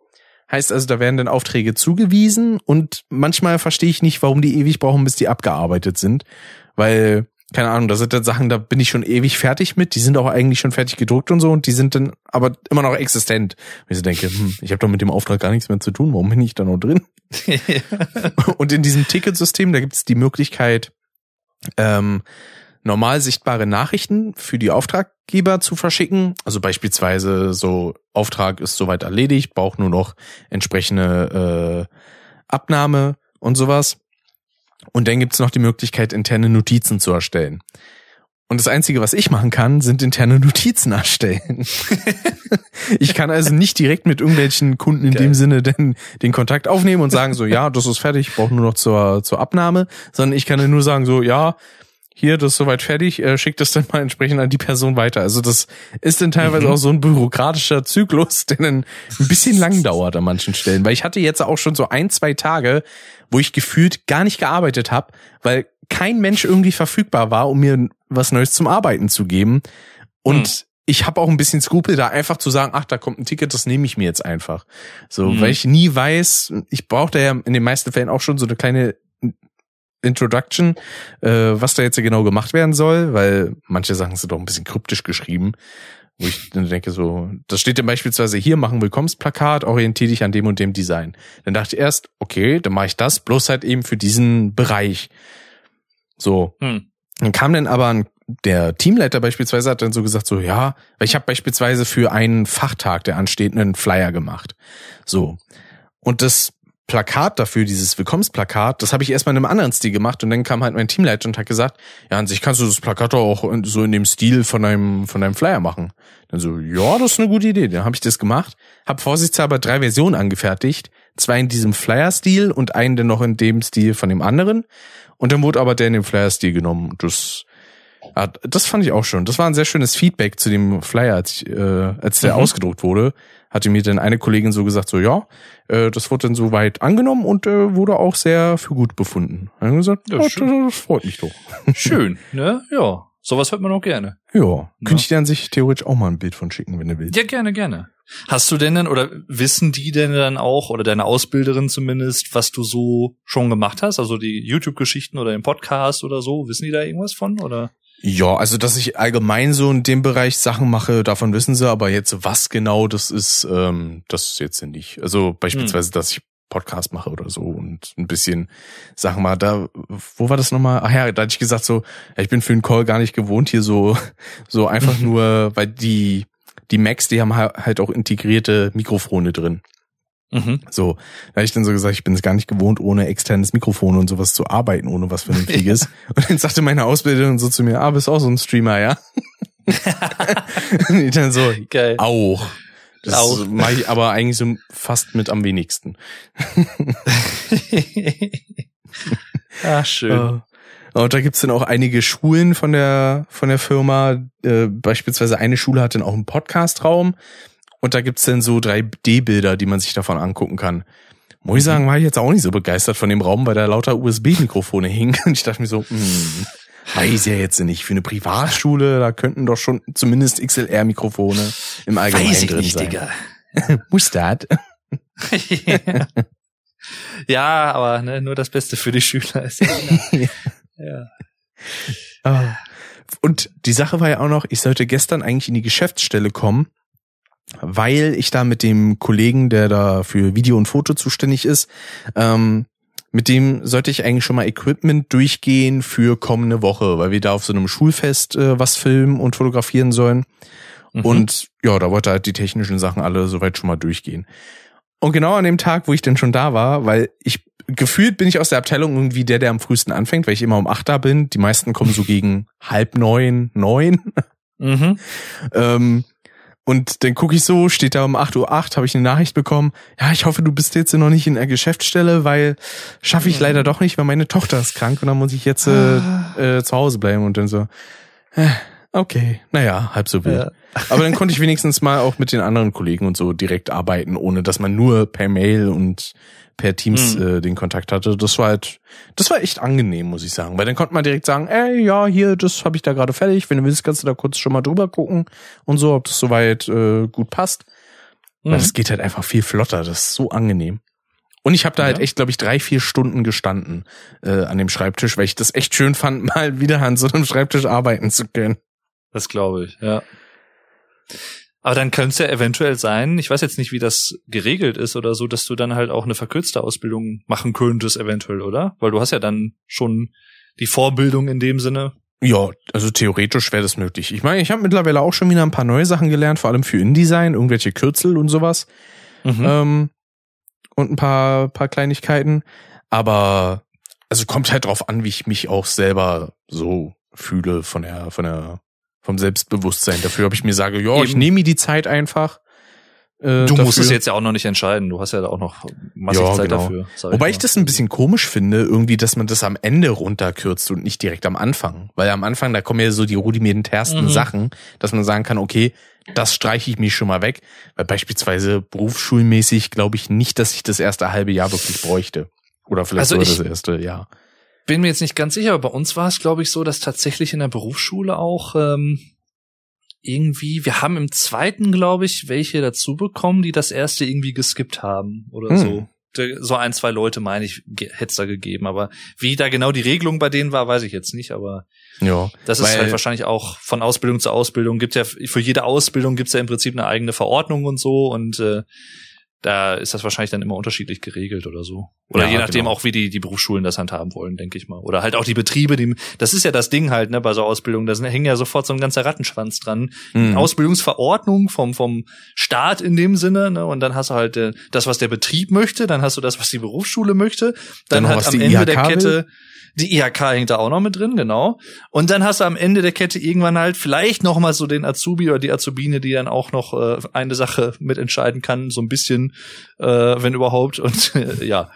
Heißt also, da werden dann Aufträge zugewiesen und manchmal verstehe ich nicht, warum die ewig brauchen, bis die abgearbeitet sind. Weil, keine Ahnung, da sind dann Sachen, da bin ich schon ewig fertig mit, die sind auch eigentlich schon fertig gedruckt und so und die sind dann aber immer noch existent. Und ich so denke, hm, ich habe doch mit dem Auftrag gar nichts mehr zu tun, warum bin ich da noch drin? Und in diesem Ticketsystem, da gibt es die Möglichkeit, ähm, normal sichtbare Nachrichten für die Auftraggeber zu verschicken. Also beispielsweise so Auftrag ist soweit erledigt, braucht nur noch entsprechende äh, Abnahme und sowas. Und dann gibt's noch die Möglichkeit, interne Notizen zu erstellen. Und das Einzige, was ich machen kann, sind interne Notizen erstellen. ich kann also nicht direkt mit irgendwelchen Kunden in Geil. dem Sinne den, den Kontakt aufnehmen und sagen so, ja, das ist fertig, ich brauche nur noch zur, zur Abnahme, sondern ich kann nur sagen so, ja, hier, das ist soweit fertig, äh, schickt das dann mal entsprechend an die Person weiter. Also das ist dann teilweise mhm. auch so ein bürokratischer Zyklus, der dann ein bisschen lang dauert an manchen Stellen. Weil ich hatte jetzt auch schon so ein, zwei Tage, wo ich gefühlt gar nicht gearbeitet habe, weil kein Mensch irgendwie verfügbar war, um mir was Neues zum Arbeiten zu geben. Und mhm. ich habe auch ein bisschen Skrupel, da einfach zu sagen, ach, da kommt ein Ticket, das nehme ich mir jetzt einfach. So, mhm. weil ich nie weiß, ich brauche da ja in den meisten Fällen auch schon so eine kleine Introduction, äh, was da jetzt genau gemacht werden soll, weil manche Sachen sind doch ein bisschen kryptisch geschrieben, wo ich dann denke so, das steht dann beispielsweise hier, machen Willkommensplakat, orientiere dich an dem und dem Design. Dann dachte ich erst, okay, dann mache ich das, bloß halt eben für diesen Bereich. So. Hm. Dann kam dann aber ein, der Teamleiter beispielsweise hat dann so gesagt so, ja, weil ich habe beispielsweise für einen Fachtag, der ansteht, einen Flyer gemacht. So. Und das Plakat dafür, dieses Willkommensplakat, das habe ich erstmal in einem anderen Stil gemacht und dann kam halt mein Teamleiter und hat gesagt, ja, an sich kannst du das Plakat auch so in dem Stil von deinem, von deinem Flyer machen. Dann so, ja, das ist eine gute Idee. Dann habe ich das gemacht, habe vorsichtshalber drei Versionen angefertigt, zwei in diesem Flyer-Stil und einen dann noch in dem Stil von dem anderen. Und dann wurde aber der in dem Flyer-Stil genommen. Das, das fand ich auch schon. Das war ein sehr schönes Feedback zu dem Flyer, als, ich, äh, als der mhm. ausgedruckt wurde hatte mir dann eine Kollegin so gesagt, so ja, äh, das wurde dann soweit angenommen und äh, wurde auch sehr für gut befunden. Dann gesagt, ja, das, das freut mich doch. Schön, ne? Ja. Sowas hört man auch gerne. Ja. ja. Könnte ich dir an sich theoretisch auch mal ein Bild von schicken, wenn du willst. Ja, gerne, gerne. Hast du denn dann, oder wissen die denn dann auch, oder deine Ausbilderin zumindest, was du so schon gemacht hast? Also die YouTube-Geschichten oder den Podcast oder so, wissen die da irgendwas von, oder? Ja, also dass ich allgemein so in dem Bereich Sachen mache, davon wissen sie, aber jetzt was genau das ist, ähm, das jetzt nicht. Also beispielsweise, hm. dass ich Podcast mache oder so und ein bisschen Sachen mal da, wo war das nochmal? Ach ja, da hatte ich gesagt so, ich bin für einen Call gar nicht gewohnt hier so, so einfach nur, weil die, die Macs, die haben halt auch integrierte Mikrofone drin. Mhm. So, da habe ich dann so gesagt, ich bin es gar nicht gewohnt, ohne externes Mikrofon und sowas zu arbeiten, ohne was Vernünftiges. ja. Und dann sagte meine Ausbilderin so zu mir, ah, bist auch so ein Streamer, ja? und ich dann so, Geil. auch. Das auch. mache ich aber eigentlich so fast mit am wenigsten. ah, schön. Und da gibt's dann auch einige Schulen von der von der Firma. Äh, beispielsweise eine Schule hat dann auch einen Podcastraum. Und da gibt's dann so 3D-Bilder, die man sich davon angucken kann. Muss ich sagen, war ich jetzt auch nicht so begeistert von dem Raum, weil da lauter USB-Mikrofone hingen. Und ich dachte mir so, hm, weiß ja jetzt nicht. Für eine Privatschule, da könnten doch schon zumindest XLR-Mikrofone im Allgemeinen weiß ich drin nicht, sein. Digga. Muss das? ja, aber ne, nur das Beste für die Schüler ist ja. ja. Ah. Und die Sache war ja auch noch, ich sollte gestern eigentlich in die Geschäftsstelle kommen weil ich da mit dem Kollegen, der da für Video und Foto zuständig ist, ähm, mit dem sollte ich eigentlich schon mal Equipment durchgehen für kommende Woche, weil wir da auf so einem Schulfest äh, was filmen und fotografieren sollen. Mhm. Und ja, da wollte halt die technischen Sachen alle soweit schon mal durchgehen. Und genau an dem Tag, wo ich denn schon da war, weil ich gefühlt bin ich aus der Abteilung irgendwie der, der am frühesten anfängt, weil ich immer um acht da bin. Die meisten kommen so gegen halb neun, neun. Mhm. ähm, und dann gucke ich so, steht da um 8.08 Uhr, habe ich eine Nachricht bekommen, ja, ich hoffe, du bist jetzt noch nicht in der Geschäftsstelle, weil schaffe ich leider doch nicht, weil meine Tochter ist krank und dann muss ich jetzt äh, ah. äh, zu Hause bleiben und dann so, äh, okay, naja, halb so wild. Ja. Aber dann konnte ich wenigstens mal auch mit den anderen Kollegen und so direkt arbeiten, ohne dass man nur per Mail und per Teams mhm. äh, den Kontakt hatte. Das war halt, das war echt angenehm, muss ich sagen. Weil dann konnte man direkt sagen, ey, ja, hier, das habe ich da gerade fertig. Wenn du willst, kannst du da kurz schon mal drüber gucken und so, ob das soweit äh, gut passt. Mhm. Weil das geht halt einfach viel flotter. Das ist so angenehm. Und ich habe da halt ja. halt echt, glaube ich, drei, vier Stunden gestanden äh, an dem Schreibtisch, weil ich das echt schön fand, mal wieder an so einem Schreibtisch arbeiten zu können. Das glaube ich, ja. Aber dann könnte es ja eventuell sein, ich weiß jetzt nicht, wie das geregelt ist oder so, dass du dann halt auch eine verkürzte Ausbildung machen könntest, eventuell, oder? Weil du hast ja dann schon die Vorbildung in dem Sinne. Ja, also theoretisch wäre das möglich. Ich meine, ich habe mittlerweile auch schon wieder ein paar neue Sachen gelernt, vor allem für InDesign, irgendwelche Kürzel und sowas. Mhm. Ähm, und ein paar, paar Kleinigkeiten. Aber also kommt halt drauf an, wie ich mich auch selber so fühle von der, von der, vom Selbstbewusstsein. Dafür habe ich mir sage, ja, ich nehme mir die Zeit einfach. Äh, du musst es jetzt ja auch noch nicht entscheiden. Du hast ja auch noch massig ja, Zeit genau. dafür. Wobei ich, ich das ein bisschen komisch finde, irgendwie, dass man das am Ende runterkürzt und nicht direkt am Anfang. Weil am Anfang, da kommen ja so die rudimentärsten mhm. Sachen, dass man sagen kann, okay, das streiche ich mich schon mal weg. Weil beispielsweise berufsschulmäßig glaube ich nicht, dass ich das erste halbe Jahr wirklich bräuchte. Oder vielleicht also sogar das erste Jahr. Bin mir jetzt nicht ganz sicher, aber bei uns war es, glaube ich, so, dass tatsächlich in der Berufsschule auch ähm, irgendwie, wir haben im zweiten, glaube ich, welche dazu bekommen, die das erste irgendwie geskippt haben oder hm. so. So ein, zwei Leute, meine ich, hätte es da gegeben. Aber wie da genau die Regelung bei denen war, weiß ich jetzt nicht. Aber ja, das ist halt wahrscheinlich auch von Ausbildung zu Ausbildung. Gibt ja für jede Ausbildung gibt's ja im Prinzip eine eigene Verordnung und so. Und äh, da ist das wahrscheinlich dann immer unterschiedlich geregelt oder so. Oder ja, je nachdem genau. auch, wie die, die Berufsschulen das handhaben wollen, denke ich mal. Oder halt auch die Betriebe, die, das ist ja das Ding halt, ne, bei so Ausbildung, da hängt ja sofort so ein ganzer Rattenschwanz dran. Mhm. Ausbildungsverordnung vom, vom Staat in dem Sinne, ne, und dann hast du halt äh, das, was der Betrieb möchte, dann hast du das, was die Berufsschule möchte, dann, dann hat am Ende IHK der Kette, will? Die IHK hängt da auch noch mit drin, genau. Und dann hast du am Ende der Kette irgendwann halt vielleicht noch mal so den Azubi oder die Azubine, die dann auch noch äh, eine Sache mitentscheiden kann, so ein bisschen, äh, wenn überhaupt. Und äh, ja,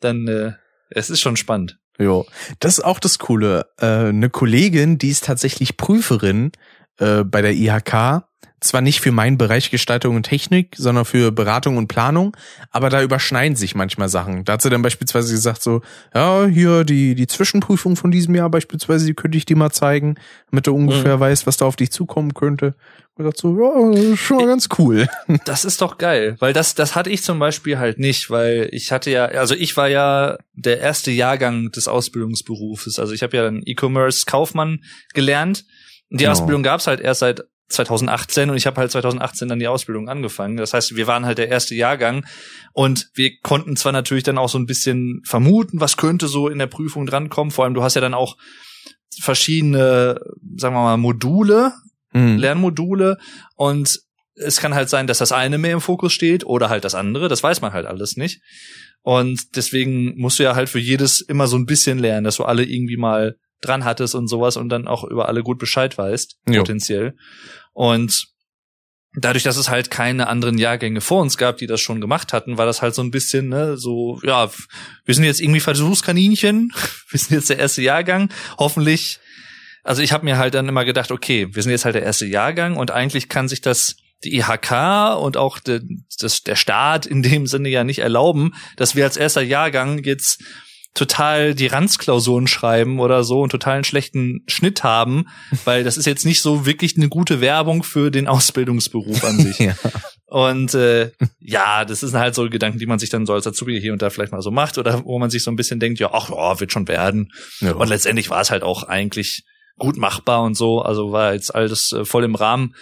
dann äh, es ist schon spannend. Jo, das ist auch das Coole. Äh, eine Kollegin, die ist tatsächlich Prüferin äh, bei der IHK zwar nicht für meinen Bereich Gestaltung und Technik, sondern für Beratung und Planung, aber da überschneiden sich manchmal Sachen. Da hat sie dann beispielsweise gesagt so, ja, hier die, die Zwischenprüfung von diesem Jahr beispielsweise, die könnte ich dir mal zeigen, damit du ungefähr mhm. weißt, was da auf dich zukommen könnte. Und dachte so, ja, schon mal ganz cool. Das ist doch geil, weil das, das hatte ich zum Beispiel halt nicht, weil ich hatte ja, also ich war ja der erste Jahrgang des Ausbildungsberufes. Also ich habe ja dann E-Commerce Kaufmann gelernt. Die genau. Ausbildung gab's halt erst seit 2018 und ich habe halt 2018 dann die Ausbildung angefangen. Das heißt, wir waren halt der erste Jahrgang und wir konnten zwar natürlich dann auch so ein bisschen vermuten, was könnte so in der Prüfung drankommen. Vor allem, du hast ja dann auch verschiedene, sagen wir mal, Module, mhm. Lernmodule und es kann halt sein, dass das eine mehr im Fokus steht oder halt das andere. Das weiß man halt alles nicht. Und deswegen musst du ja halt für jedes immer so ein bisschen lernen, dass du alle irgendwie mal dran hattest und sowas und dann auch über alle gut Bescheid weißt, jo. potenziell. Und dadurch, dass es halt keine anderen Jahrgänge vor uns gab, die das schon gemacht hatten, war das halt so ein bisschen, ne, so, ja, wir sind jetzt irgendwie Versuchskaninchen, wir sind jetzt der erste Jahrgang, hoffentlich, also ich habe mir halt dann immer gedacht, okay, wir sind jetzt halt der erste Jahrgang und eigentlich kann sich das die IHK und auch de, das, der Staat in dem Sinne ja nicht erlauben, dass wir als erster Jahrgang jetzt total die Ranzklausuren schreiben oder so und total einen schlechten Schnitt haben, weil das ist jetzt nicht so wirklich eine gute Werbung für den Ausbildungsberuf an sich. ja. Und äh, ja, das sind halt so Gedanken, die man sich dann so als Azubi hier und da vielleicht mal so macht oder wo man sich so ein bisschen denkt, ja, ach, oh, wird schon werden. Ja. Und letztendlich war es halt auch eigentlich gut machbar und so, also war jetzt alles äh, voll im Rahmen.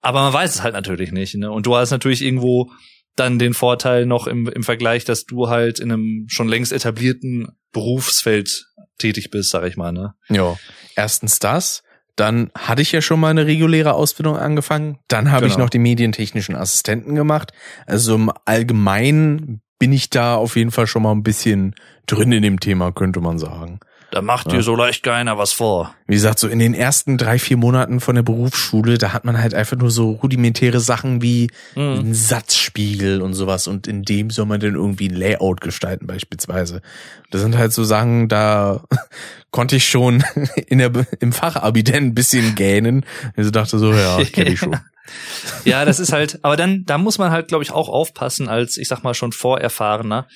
Aber man weiß es halt natürlich nicht. Ne? Und du hast natürlich irgendwo dann den Vorteil noch im, im Vergleich, dass du halt in einem schon längst etablierten Berufsfeld tätig bist, sag ich mal, ne? Ja. Erstens das. Dann hatte ich ja schon mal eine reguläre Ausbildung angefangen. Dann habe genau. ich noch die medientechnischen Assistenten gemacht. Also im Allgemeinen bin ich da auf jeden Fall schon mal ein bisschen drin in dem Thema, könnte man sagen. Da macht ja. dir so leicht keiner was vor. Wie gesagt, so in den ersten drei, vier Monaten von der Berufsschule, da hat man halt einfach nur so rudimentäre Sachen wie mhm. einen Satzspiegel und sowas und in dem soll man dann irgendwie ein Layout gestalten beispielsweise. Das sind halt so Sachen, da konnte ich schon in der, im Fachabi dann ein bisschen gähnen. Also dachte so, ja, kenne ich schon. ja, das ist halt, aber dann, da muss man halt, glaube ich, auch aufpassen als, ich sag mal, schon Vorerfahrener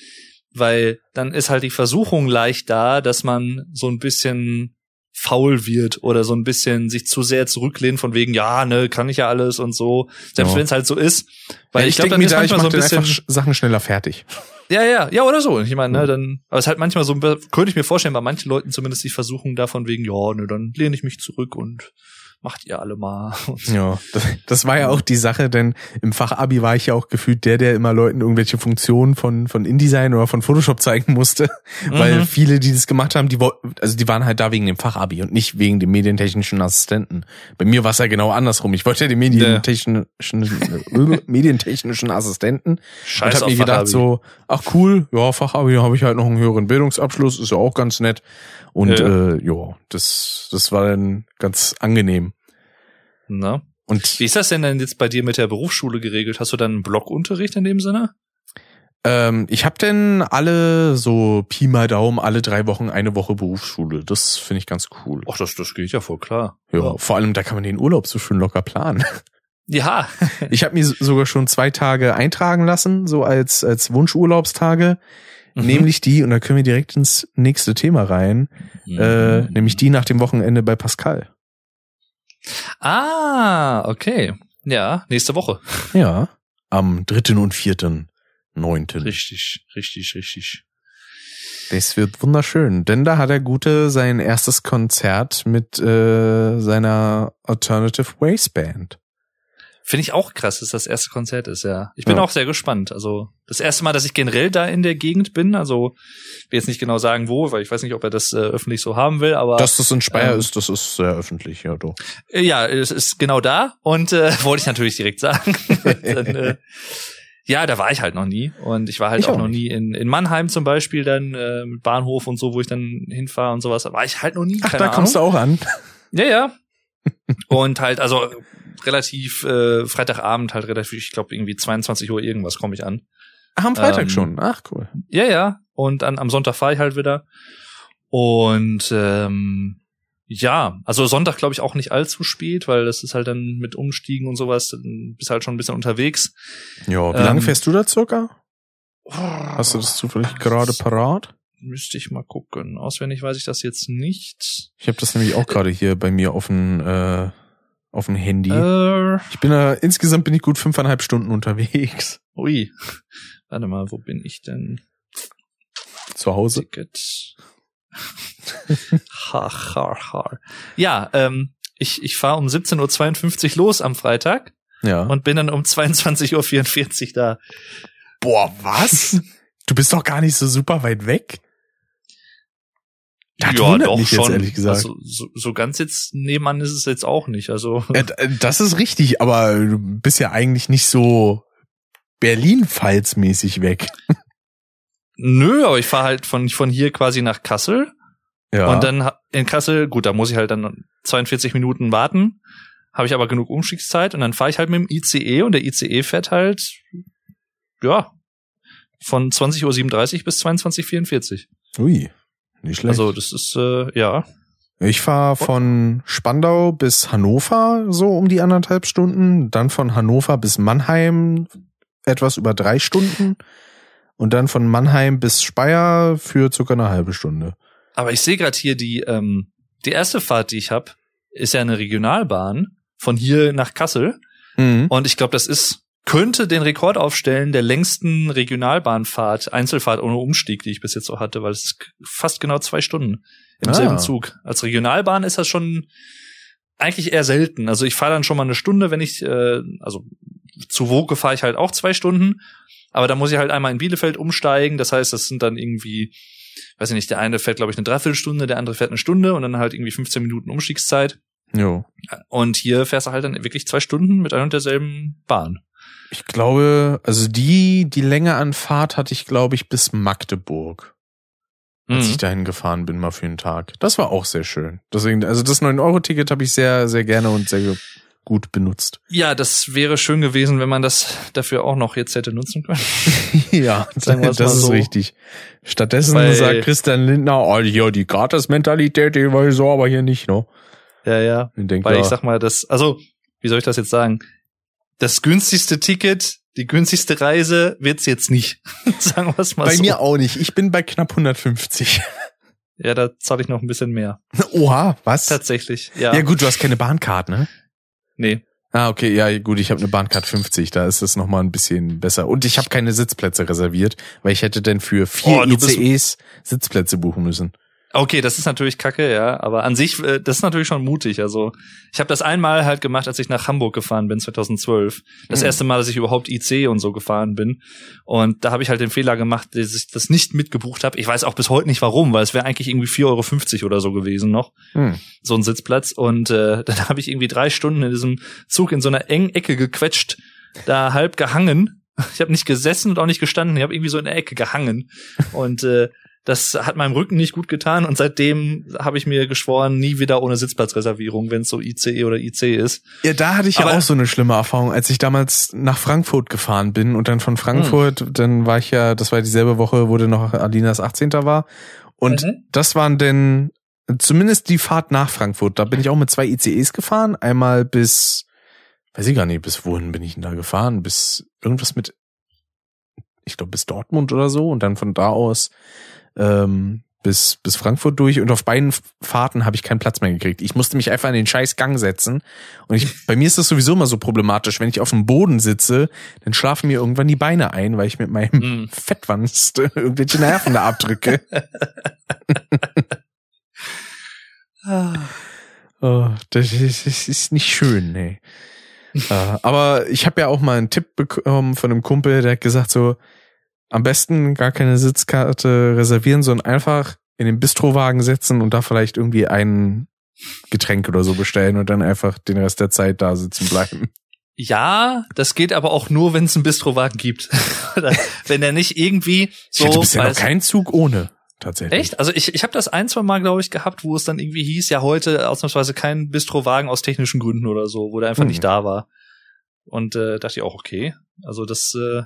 weil dann ist halt die Versuchung leicht da, dass man so ein bisschen faul wird oder so ein bisschen sich zu sehr zurücklehnt von wegen, ja, ne, kann ich ja alles und so. Selbst ja. wenn es halt so ist. Weil ja, ich, ich glaube, dann ist da, manchmal so ein bisschen Sachen schneller fertig. Ja, ja, ja, oder so. Ich meine, ne, dann, aber es ist halt manchmal so, könnte ich mir vorstellen, bei manchen Leuten zumindest die Versuchung davon wegen, ja, ne, dann lehne ich mich zurück und macht ihr alle mal. Ja, das, das war ja auch die Sache, denn im Fachabi war ich ja auch gefühlt der, der immer Leuten irgendwelche Funktionen von von InDesign oder von Photoshop zeigen musste, mhm. weil viele, die das gemacht haben, die wollten, also die waren halt da wegen dem Fachabi und nicht wegen dem medientechnischen Assistenten. Bei mir war es ja genau andersrum. Ich wollte ja den medientechnischen äh, medientechnischen Assistenten Scheiß und habe mir gedacht so, ach cool, ja Fachabi, da habe ich halt noch einen höheren Bildungsabschluss, ist ja auch ganz nett. Und ja, äh, ja das das war dann ganz angenehm. Na? Und wie ist das denn denn jetzt bei dir mit der Berufsschule geregelt? Hast du dann einen Blockunterricht in dem Sinne? Ähm, ich habe denn alle so Pi mal Daumen alle drei Wochen eine Woche Berufsschule. Das finde ich ganz cool. Ach, das, das geht ja voll klar. Ja, ja, vor allem da kann man den Urlaub so schön locker planen. Ja. ich habe mir sogar schon zwei Tage eintragen lassen, so als als Wunschurlaubstage. Mhm. Nämlich die, und da können wir direkt ins nächste Thema rein, mhm. äh, nämlich die nach dem Wochenende bei Pascal. Ah, okay. Ja, nächste Woche. Ja, am dritten und vierten, neunten. Richtig, richtig, richtig. Das wird wunderschön, denn da hat der Gute sein erstes Konzert mit äh, seiner Alternative Waste Band. Finde ich auch krass, dass das erste Konzert ist, ja. Ich bin ja. auch sehr gespannt. Also das erste Mal, dass ich generell da in der Gegend bin. Also will jetzt nicht genau sagen, wo, weil ich weiß nicht, ob er das äh, öffentlich so haben will, aber. Dass das in Speyer ähm, ist, das ist sehr öffentlich, ja doch. Äh, ja, es ist genau da und äh, wollte ich natürlich direkt sagen. dann, äh, ja, da war ich halt noch nie. Und ich war halt ich auch, auch noch nie in, in Mannheim zum Beispiel, dann äh, mit Bahnhof und so, wo ich dann hinfahre und sowas. Da war ich halt noch nie. Ach, da Ahnung. kommst du auch an. Ja, ja. und halt, also relativ äh, Freitagabend halt relativ, ich glaube irgendwie 22 Uhr irgendwas komme ich an. Ach, am Freitag ähm, schon. Ach, cool. Ja, ja. Und an, am Sonntag fahre ich halt wieder. Und ähm, ja, also Sonntag glaube ich auch nicht allzu spät, weil das ist halt dann mit Umstiegen und sowas, dann bist halt schon ein bisschen unterwegs. Ja, wie ähm, lange fährst du da circa? Hast du das zufällig gerade parat? Müsste ich mal gucken. Auswendig weiß ich das jetzt nicht. Ich habe das nämlich auch gerade hier bei mir offen äh, auf dem Handy. Äh, ich bin da, insgesamt bin ich gut fünfeinhalb Stunden unterwegs. Ui. Warte mal, wo bin ich denn? Zu Hause. Ticket. ha, ha, ha. Ja, ähm, ich, ich fahre um 17.52 Uhr los am Freitag. Ja. Und bin dann um 22.44 Uhr da. Boah, was? du bist doch gar nicht so super weit weg. Das ja, doch mich schon. Jetzt, ehrlich gesagt. Also, so, so ganz jetzt nebenan ist es jetzt auch nicht. Also äh, das ist richtig, aber du bist ja eigentlich nicht so Berlin-Pfalz-mäßig weg. Nö, aber ich fahre halt von von hier quasi nach Kassel. Ja. Und dann in Kassel, gut, da muss ich halt dann 42 Minuten warten. Habe ich aber genug Umstiegszeit und dann fahre ich halt mit dem ICE und der ICE fährt halt ja von 20.37 Uhr bis 22.44 Uhr. Ui. Nicht schlecht. Also das ist, äh, ja. Ich fahre von Spandau bis Hannover so um die anderthalb Stunden, dann von Hannover bis Mannheim etwas über drei Stunden und dann von Mannheim bis Speyer für circa eine halbe Stunde. Aber ich sehe gerade hier die ähm, die erste Fahrt, die ich habe, ist ja eine Regionalbahn von hier nach Kassel mhm. und ich glaube, das ist könnte den Rekord aufstellen der längsten Regionalbahnfahrt, Einzelfahrt ohne Umstieg, die ich bis jetzt so hatte, weil es fast genau zwei Stunden im ah. selben Zug. Als Regionalbahn ist das schon eigentlich eher selten. Also ich fahre dann schon mal eine Stunde, wenn ich, äh, also zu Woke fahre ich halt auch zwei Stunden, aber da muss ich halt einmal in Bielefeld umsteigen. Das heißt, das sind dann irgendwie, weiß ich nicht, der eine fährt, glaube ich, eine Dreiviertelstunde, der andere fährt eine Stunde und dann halt irgendwie 15 Minuten Umstiegszeit. Jo. Und hier fährst du halt dann wirklich zwei Stunden mit einer und derselben Bahn. Ich glaube, also die, die Länge an Fahrt hatte ich, glaube ich, bis Magdeburg. Als mhm. ich dahin gefahren bin, mal für einen Tag. Das war auch sehr schön. Deswegen, also das 9-Euro-Ticket habe ich sehr, sehr gerne und sehr gut benutzt. Ja, das wäre schön gewesen, wenn man das dafür auch noch jetzt hätte nutzen können. ja, das ist so. richtig. Stattdessen Weil, sagt Christian Lindner, oh, ja, die Gratis-Mentalität, die war so aber hier nicht, ne? Ja, ja. Ich denk, Weil ja. ich sag mal, das, also, wie soll ich das jetzt sagen? Das günstigste Ticket, die günstigste Reise wird's jetzt nicht. Sagen wir es mal bei so. Bei mir auch nicht. Ich bin bei knapp 150. Ja, da zahle ich noch ein bisschen mehr. Oha, was? Tatsächlich, ja. Ja gut, du hast keine Bahncard, ne? Nee. Ah, okay, ja gut, ich habe eine Bahncard 50, da ist es nochmal ein bisschen besser. Und ich habe keine Sitzplätze reserviert, weil ich hätte denn für vier oh, ICEs Sitzplätze buchen müssen. Okay, das ist natürlich kacke, ja, aber an sich, äh, das ist natürlich schon mutig. Also ich habe das einmal halt gemacht, als ich nach Hamburg gefahren bin, 2012. Das Mhm. erste Mal, dass ich überhaupt IC und so gefahren bin. Und da habe ich halt den Fehler gemacht, dass ich das nicht mitgebucht habe. Ich weiß auch bis heute nicht warum, weil es wäre eigentlich irgendwie 4,50 Euro oder so gewesen noch, Hm. so ein Sitzplatz. Und äh, dann habe ich irgendwie drei Stunden in diesem Zug in so einer engen Ecke gequetscht, da halb gehangen. Ich habe nicht gesessen und auch nicht gestanden, ich habe irgendwie so in der Ecke gehangen. Und äh, das hat meinem Rücken nicht gut getan und seitdem habe ich mir geschworen, nie wieder ohne Sitzplatzreservierung, wenn es so ICE oder IC ist. Ja, da hatte ich ja Aber- auch so eine schlimme Erfahrung, als ich damals nach Frankfurt gefahren bin und dann von Frankfurt, Hm. dann war ich ja, das war dieselbe Woche, wo dann noch Alinas 18. war. Und Mhm. das waren denn zumindest die Fahrt nach Frankfurt. Da bin ich auch mit zwei ICEs gefahren. Einmal bis, weiß ich gar nicht, bis wohin bin ich denn da gefahren? Bis irgendwas mit, ich glaube bis Dortmund oder so. Und dann von da aus ähm, bis, bis Frankfurt durch. Und auf beiden Fahrten habe ich keinen Platz mehr gekriegt. Ich musste mich einfach in den scheiß Gang setzen. Und ich, bei mir ist das sowieso immer so problematisch. Wenn ich auf dem Boden sitze, dann schlafen mir irgendwann die Beine ein, weil ich mit meinem Mhm. Fettwanst irgendwelche Nerven da abdrücke. Oh, das ist, das ist nicht schön, nee. äh, aber ich habe ja auch mal einen Tipp bekommen von einem Kumpel, der hat gesagt so, am besten gar keine Sitzkarte reservieren, sondern einfach in den Bistrowagen setzen und da vielleicht irgendwie ein Getränk oder so bestellen und dann einfach den Rest der Zeit da sitzen bleiben. Ja, das geht aber auch nur, wenn es einen Bistrowagen gibt. Wenn er nicht irgendwie so. ich hatte bisher noch keinen Zug ohne, tatsächlich. Echt? Also ich, ich habe das ein, zwei Mal, glaube ich, gehabt, wo es dann irgendwie hieß, ja heute ausnahmsweise kein Bistrowagen aus technischen Gründen oder so, wo der einfach Hm. nicht da war. Und äh, dachte ich auch, okay. Also das äh,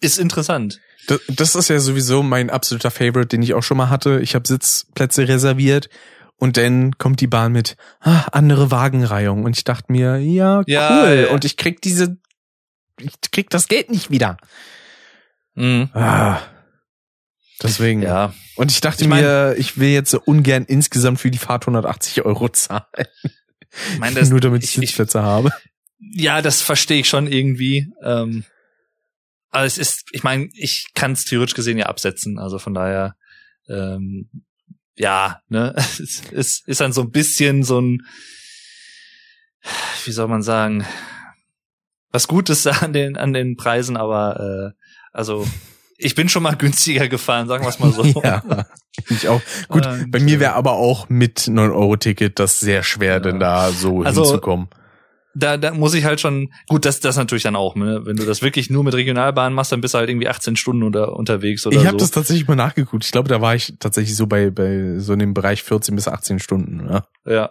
ist interessant. Das, das ist ja sowieso mein absoluter Favorite, den ich auch schon mal hatte. Ich habe Sitzplätze reserviert und dann kommt die Bahn mit ah, andere Wagenreihung und ich dachte mir, ja, cool. Ja, ja. Und ich krieg diese, ich krieg das Geld nicht wieder. Mhm. Ah, deswegen. Ja. Und ich dachte Ich mein- mir, ich will jetzt so ungern insgesamt für die Fahrt 180 Euro zahlen, Ich meine, das, nur damit ich, Sitzplätze habe. ja, das verstehe ich schon irgendwie. Ähm, aber es ist, ich meine, ich kann es theoretisch gesehen ja absetzen. Also von daher, ähm, ja, ne, es ist, ist dann so ein bisschen so ein, wie soll man sagen, was Gutes an den an den Preisen, aber äh, also ich bin schon mal günstiger gefahren, sagen wir es mal so. Ja, ich auch. Gut, Und, bei mir äh, wäre aber auch mit 9-Euro-Ticket das sehr schwer, Ja. denn da so Also, hinzukommen. Da, da muss ich halt schon, gut, das, das natürlich dann auch, ne? wenn du das wirklich nur mit Regionalbahn machst, dann bist du halt irgendwie 18 Stunden oder unterwegs oder Ich habe so. das tatsächlich mal nachgeguckt. Ich glaube, da war ich tatsächlich so bei, bei so in dem Bereich 14 bis 18 Stunden. Ja. Ja.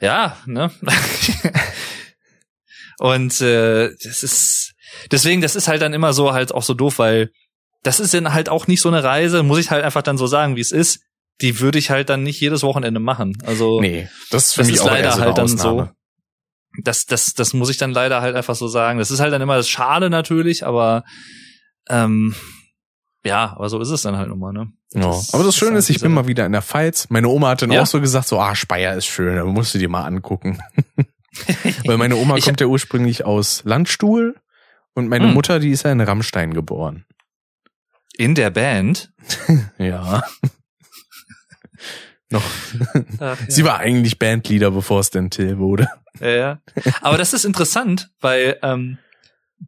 Ja, ne? Und äh, das ist deswegen, das ist halt dann immer so halt auch so doof, weil das ist dann halt auch nicht so eine Reise, muss ich halt einfach dann so sagen, wie es ist. Die würde ich halt dann nicht jedes Wochenende machen. Also Nee, das ist für das mich ist auch leider eher so halt dann Ausnahme. so. Das, das, das muss ich dann leider halt einfach so sagen. Das ist halt dann immer das Schade natürlich, aber ähm, ja, aber so ist es dann halt nun mal, ne? Ja. Das Aber das Schöne halt ist, ich bin mal wieder in der Pfalz. Meine Oma hat dann Ja. auch so gesagt, so, ah, Speyer ist schön, da musst du dir mal angucken. Weil meine Oma kommt ja ursprünglich aus Landstuhl und meine Hm. Mutter, die ist ja in Rammstein geboren. In der Band. Ja. Noch. Ach, ja. Sie war eigentlich Bandleader, bevor es denn Till wurde. Ja, ja. Aber das ist interessant, weil ähm,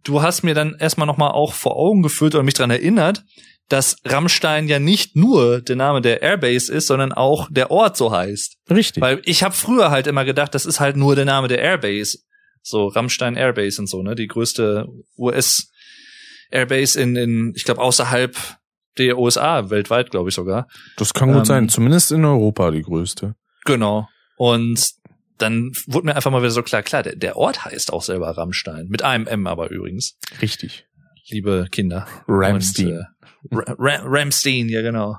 du hast mir dann erstmal nochmal auch vor Augen geführt oder mich dran erinnert, dass Rammstein ja nicht nur der Name der Airbase ist, sondern auch der Ort so heißt. Richtig. Weil ich habe früher halt immer gedacht, das ist halt nur der Name der Airbase. So Rammstein Airbase und so, ne? Die größte US Airbase in, in ich glaube, außerhalb der USA, weltweit, glaube ich sogar. das kann gut ähm, sein. Zumindest in Europa die größte. Genau. Und dann wurde mir einfach mal wieder so klar, klar, der, der Ort heißt auch selber Rammstein. Mit einem M aber übrigens, Richtig. liebe Kinder. Ramstein. Und, äh, Ra Ra Ramstein, ja genau.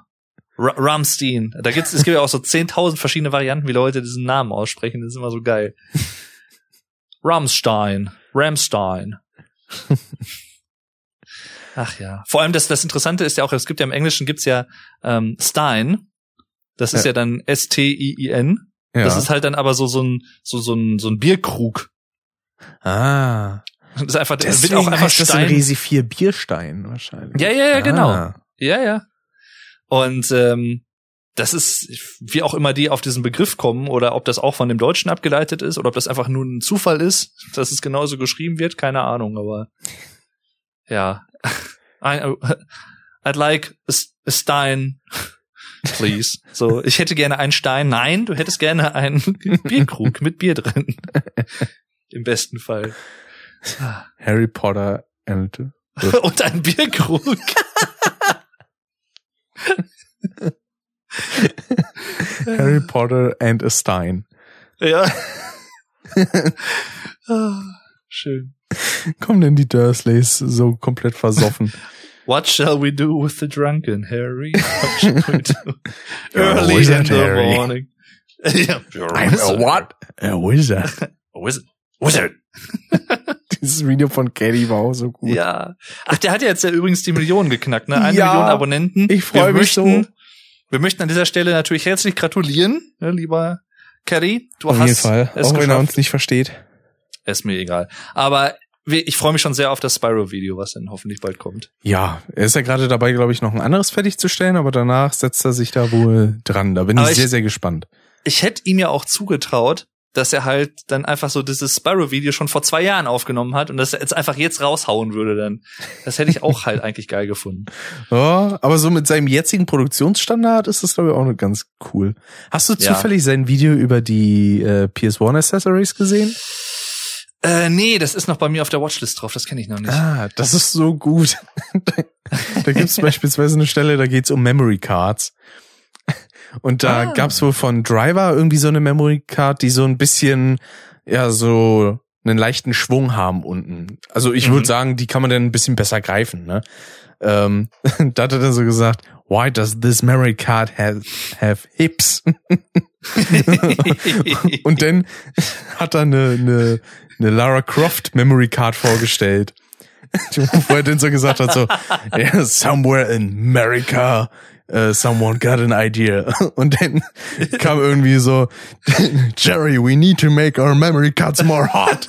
Ra Ramstein. Da gibt's, es gibt ja auch so 10.000 verschiedene Varianten, wie Leute diesen Namen aussprechen. Das ist immer so geil. Ramstein. Ramstein. Ach ja. Vor allem das, das Interessante ist ja auch, es gibt ja im Englischen gibt's ja ähm, Stein. Das ist Ja. ja, dann S-T-I-I-N. ja. Das ist halt dann aber so so ein so so ein so ein Bierkrug. ah. Das ist einfach das Deswegen wird auch einfach heißt das ein Stein. Resi 4 Bierstein wahrscheinlich. Ja, ja, ja, genau. Ah. Ja, ja. Und ähm, das ist, wie auch immer die auf diesen Begriff kommen oder ob das auch von dem Deutschen abgeleitet ist oder ob das einfach nur ein Zufall ist, dass es genauso geschrieben wird, keine Ahnung, aber ja. I, I'd like a, a Stein, please. So, ich hätte gerne einen Stein. Nein, du hättest gerne einen Bierkrug mit Bier drin. Im besten Fall. Harry Potter and und ein Bierkrug. Harry Potter and a Stein. Ja. Ah, schön. Kommen denn die Dursleys so komplett versoffen? What shall we do with the drunken Harry? What shall we do? Early a in the Harry. morning. a I'm a wizard. what? A wizard. A wizard. Wizard. Dieses Video von Caddy war auch so gut. Ja. Ach, der hat ja jetzt ja übrigens die Millionen geknackt, ne? Eine Ja, Million Abonnenten. ich freu Wir mich möchten- so. Wir möchten an dieser Stelle natürlich herzlich gratulieren, ne, lieber Caddy. Du Auf hast jeden Fall. es Auch wenn er geschafft. uns nicht versteht. Ist mir egal. Aber ich freue mich schon sehr auf das Spyro-Video, was dann hoffentlich bald kommt. Ja, er ist ja gerade dabei, glaube ich, noch ein anderes fertigzustellen, aber danach setzt er sich da wohl dran. Da bin ich ich- sehr, sehr gespannt. Ich hätte ihm ja auch zugetraut, dass er halt dann einfach so dieses Spyro-Video schon vor zwei Jahren aufgenommen hat und dass er jetzt einfach jetzt raushauen würde dann. Das hätte ich auch halt eigentlich geil gefunden. Ja, aber so mit seinem jetzigen Produktionsstandard ist das, glaube ich, auch noch ganz cool. Hast du Ja. zufällig sein Video über die äh, PS1 Accessories gesehen? Äh, nee, das ist noch bei mir auf der Watchlist drauf, das kenne ich noch nicht. Ah, das ist so gut. da gibt's beispielsweise eine Stelle, da geht's um Memory Cards. Und da Ah. gab's wohl von Driver irgendwie so eine Memory Card, die so ein bisschen, ja, so einen leichten Schwung haben unten. Also ich Mhm. würde sagen, die kann man dann ein bisschen besser greifen, ne? Ähm, da hat er dann so gesagt, why does this memory card have, have hips? Und dann hat er eine, eine, eine Lara Croft Memory Card vorgestellt. Wo er dann so gesagt hat, so, yeah, somewhere in America, uh, someone got an idea. Und dann kam irgendwie so, Jerry, we need to make our memory cards more hot.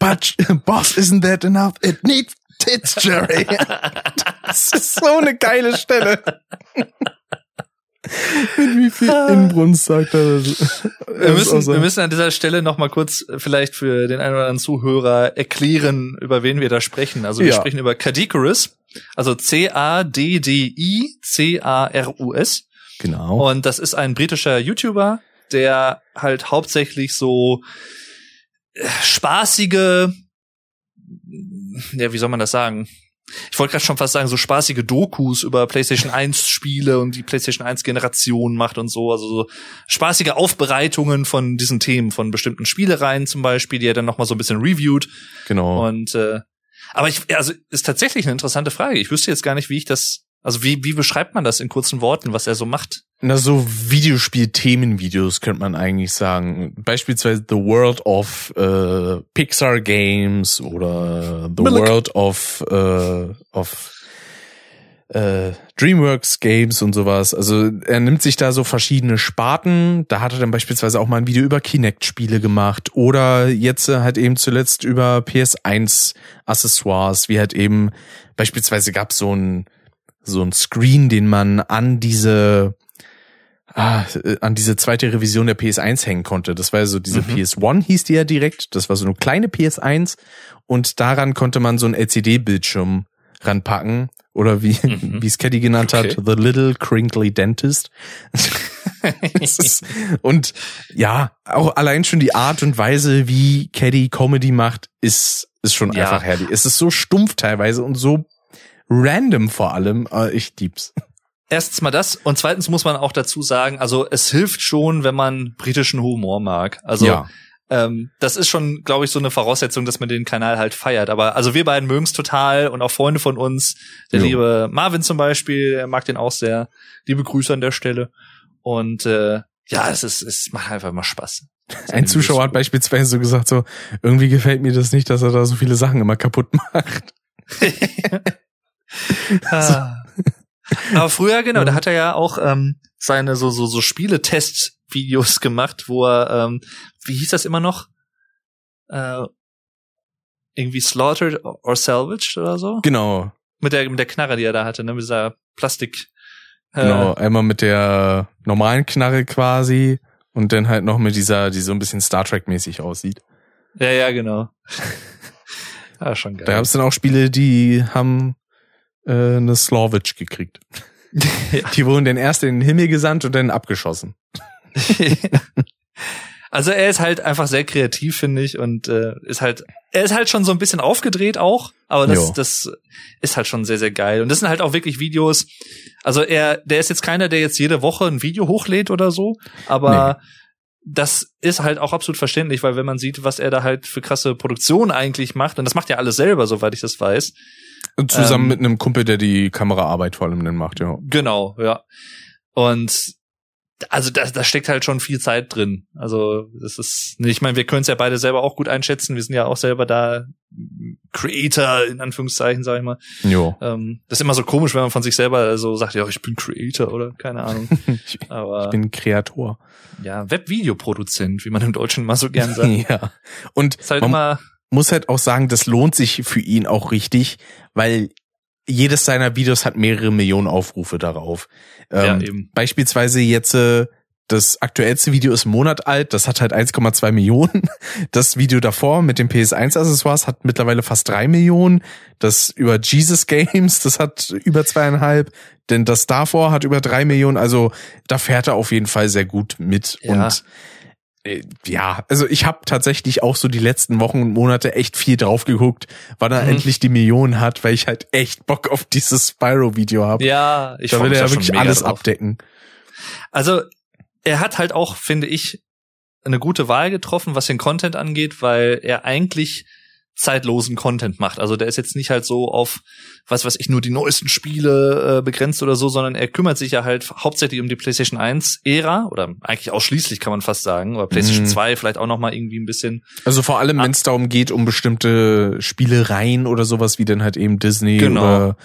But, boss, isn't that enough? It needs tits, Jerry. Das ist so eine geile Stelle. Mit wie viel Inbrunst sagt er das? Wir müssen, wir müssen an dieser Stelle noch mal kurz äh, vielleicht für den einen oder anderen Zuhörer erklären, über wen wir da sprechen. Also wir Ja. sprechen über Cadicarus, also C-A-D-D-I-C-A-R-U-S. Genau. Und das ist ein britischer YouTuber, der halt hauptsächlich so äh, spaßige, ja, wie soll man das sagen? Ich wollte gerade schon fast sagen, so spaßige Dokus über PlayStation 1 Spiele und die PlayStation 1 Generation macht und so, also so spaßige Aufbereitungen von diesen Themen, von bestimmten Spielereien zum Beispiel, die er dann nochmal so ein bisschen reviewt. Genau. Und äh, aber ich, also ist tatsächlich eine interessante Frage. Ich wüsste jetzt gar nicht, wie ich das, also wie, wie beschreibt man das in kurzen Worten, was er so macht? Na, so Videospiel-Themenvideos könnte man eigentlich sagen. Beispielsweise The World of äh, Pixar Games oder The Billig. World of, äh, of äh, DreamWorks Games und sowas. Also er nimmt sich da so verschiedene Sparten. Da hat er dann beispielsweise auch mal ein Video über Kinect-Spiele gemacht oder jetzt äh, halt eben zuletzt über PS1 Accessoires, wie halt eben beispielsweise gab so ein so ein Screen, den man an diese ah, an diese zweite Revision der PS1 hängen konnte. Das war so diese Mhm. PS1 hieß die ja direkt. Das war so eine kleine PS1 und daran konnte man so ein LCD-Bildschirm ranpacken oder wie Mhm. wie es Caddy genannt Okay. hat, The Little Crinkly Dentist. Ist, und ja, auch allein schon die Art und Weise, wie Caddy Comedy macht, ist ist schon Ja. einfach herrlich. Es ist so stumpf teilweise und so random vor allem. aber Ich lieb's. Erstens mal das und zweitens muss man auch dazu sagen, also es hilft schon, wenn man britischen Humor mag. Also ja. ähm, das ist schon, glaube ich, so eine Voraussetzung, dass man den Kanal halt feiert. Aber also wir beiden mögen's total und auch Freunde von uns, der Jo. liebe Marvin zum Beispiel, der mag den auch sehr. Liebe Grüße an der Stelle. Und äh, ja, es ist, es macht einfach mal Spaß. Ein Zuschauer hat beispielsweise so gesagt, so, irgendwie gefällt mir das nicht, dass er da so viele Sachen immer kaputt macht. Ah. Aber früher, genau, da hat er ja auch ähm, seine so, so, so Spiele-Test-Videos gemacht, wo er, ähm, wie hieß das immer noch? Äh, irgendwie Slaughtered or Salvaged oder so? Genau. Mit der, mit der Knarre, die er da hatte, ne, mit dieser Plastik, Genau, einmal mit der normalen Knarre quasi und dann halt noch mit dieser, die so ein bisschen Star Trek mäßig aussieht. Ja, ja, genau. ah, schon geil. Da gab es dann auch Spiele, die haben äh, eine Slovich gekriegt. Ja. Die wurden dann erst in den Himmel gesandt und dann abgeschossen. also er ist halt einfach sehr kreativ, finde ich, und äh, ist halt, er ist halt schon so ein bisschen aufgedreht auch, aber das, Jo. das ist halt schon sehr, sehr geil. Und das sind halt auch wirklich Videos. Also er, der ist jetzt keiner, der jetzt jede Woche ein Video hochlädt oder so, aber das ist halt auch absolut verständlich, weil wenn man sieht, was er da halt für krasse Produktion eigentlich macht, und das macht er alles selber, soweit ich das weiß, zusammen Ähm, mit einem Kumpel, der die Kameraarbeit vor allem dann macht, ja. Genau, ja. Und also da, da steckt halt schon viel Zeit drin. Also das ist, ich meine, wir können es ja beide selber auch gut einschätzen. Wir sind ja auch selber da Creator in Anführungszeichen, sag ich mal. Jo. Ähm, das ist immer so komisch, wenn man von sich selber so sagt, ja, ich bin Creator oder keine Ahnung. Ich Aber bin Kreator. ja, Webvideoproduzent, wie man im Deutschen mal so gern sagt. Ja. Und ist halt man immer, muss halt auch sagen, das lohnt sich für ihn auch richtig, weil jedes seiner Videos hat mehrere Millionen Aufrufe darauf. ja, Ähm, eben. Beispielsweise jetzt äh, das aktuellste Video ist Monat alt, das hat halt 1,2 Millionen. Das Video davor mit den PS1-Accessoires hat mittlerweile fast drei Millionen. Das über Jesus Games, das hat über zweieinhalb. Denn das davor hat über drei Millionen. Also da fährt er auf jeden Fall sehr gut mit. Ja. Und ja, also ich habe tatsächlich auch so die letzten Wochen und Monate echt viel drauf geguckt, wann er Mhm. endlich die Millionen hat, weil ich halt echt Bock auf dieses Spyro-Video habe. Ja, ich da will er ja wirklich alles drauf. abdecken. Also, er hat halt auch, finde ich, eine gute Wahl getroffen, was den Content angeht, weil er eigentlich zeitlosen Content macht. Also der ist jetzt nicht halt so auf, was weiß ich, nur die neuesten Spiele äh, begrenzt oder so, sondern er kümmert sich ja halt hauptsächlich um die PlayStation 1 Ära oder eigentlich ausschließlich kann man fast sagen, oder PlayStation Mhm. 2 vielleicht auch noch mal irgendwie ein bisschen. Also vor allem, Ah. wenn es darum geht, um bestimmte Spielereien oder sowas wie dann halt eben Disney Genau. oder,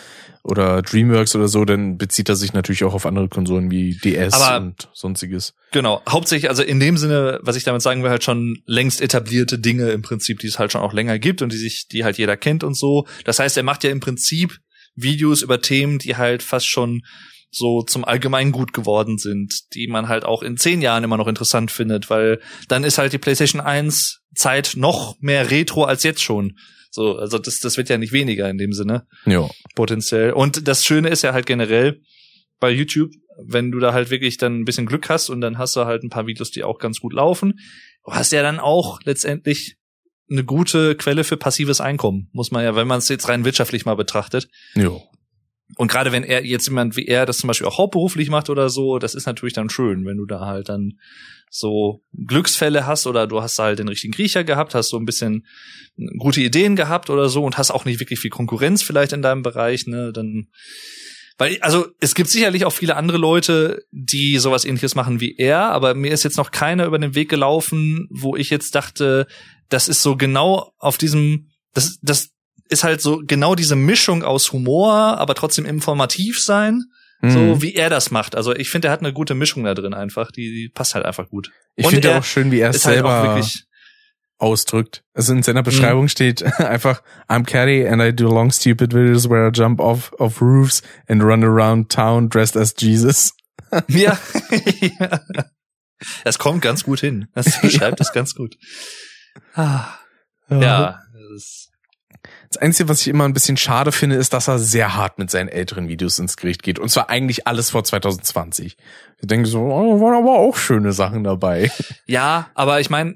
oder Dreamworks oder so, dann bezieht er sich natürlich auch auf andere Konsolen wie DS Aber- und sonstiges. Genau, hauptsächlich, also in dem Sinne, was ich damit sagen will, halt schon längst etablierte Dinge im Prinzip, die es halt schon auch länger gibt und die sich, die halt jeder kennt und so. Das heißt, er macht ja im Prinzip Videos über Themen, die halt fast schon so zum Allgemeingut geworden sind, die man halt auch in zehn Jahren immer noch interessant findet, weil dann ist halt die PlayStation 1 Zeit noch mehr Retro als jetzt schon. So, also das, das wird ja nicht weniger in dem Sinne Ja. potenziell. Und das Schöne ist ja halt generell bei YouTube, wenn du da halt wirklich dann ein bisschen Glück hast und dann hast du halt ein paar Videos, die auch ganz gut laufen, du hast ja dann auch letztendlich eine gute Quelle für passives Einkommen, muss man ja, wenn man es jetzt rein wirtschaftlich mal betrachtet. Ja. Und gerade wenn er jetzt jemand wie er das zum Beispiel auch hauptberuflich macht oder so, das ist natürlich dann schön, wenn du da halt dann so Glücksfälle hast oder du hast halt den richtigen Griecher gehabt, hast so ein bisschen gute Ideen gehabt oder so und hast auch nicht wirklich viel Konkurrenz vielleicht in deinem Bereich, ne, dann weil, also es gibt sicherlich auch viele andere Leute, die sowas ähnliches machen wie er, aber mir ist jetzt noch keiner über den Weg gelaufen, wo ich jetzt dachte, das ist so genau auf diesem, das, das ist halt so genau diese Mischung aus Humor, aber trotzdem informativ sein, Mhm. so wie er das macht. Also ich finde, er hat eine gute Mischung da drin einfach, die, die passt halt einfach gut. ich finde auch schön, wie er es halt selber auch wirklich, ausdrückt. Also in Mhm. seiner Beschreibung steht einfach, I'm Caddy and I do long stupid videos where I jump off of roofs and run around town dressed as Jesus. ja. Das kommt ganz gut hin. Das beschreibt es ganz gut. Ah, ja, das ist, Das Einzige, was ich immer ein bisschen schade finde, ist, dass er sehr hart mit seinen älteren Videos ins Gericht geht. Und zwar eigentlich alles vor 2020. Ich denke so, oh, waren aber auch schöne Sachen dabei. Ja, aber ich meine,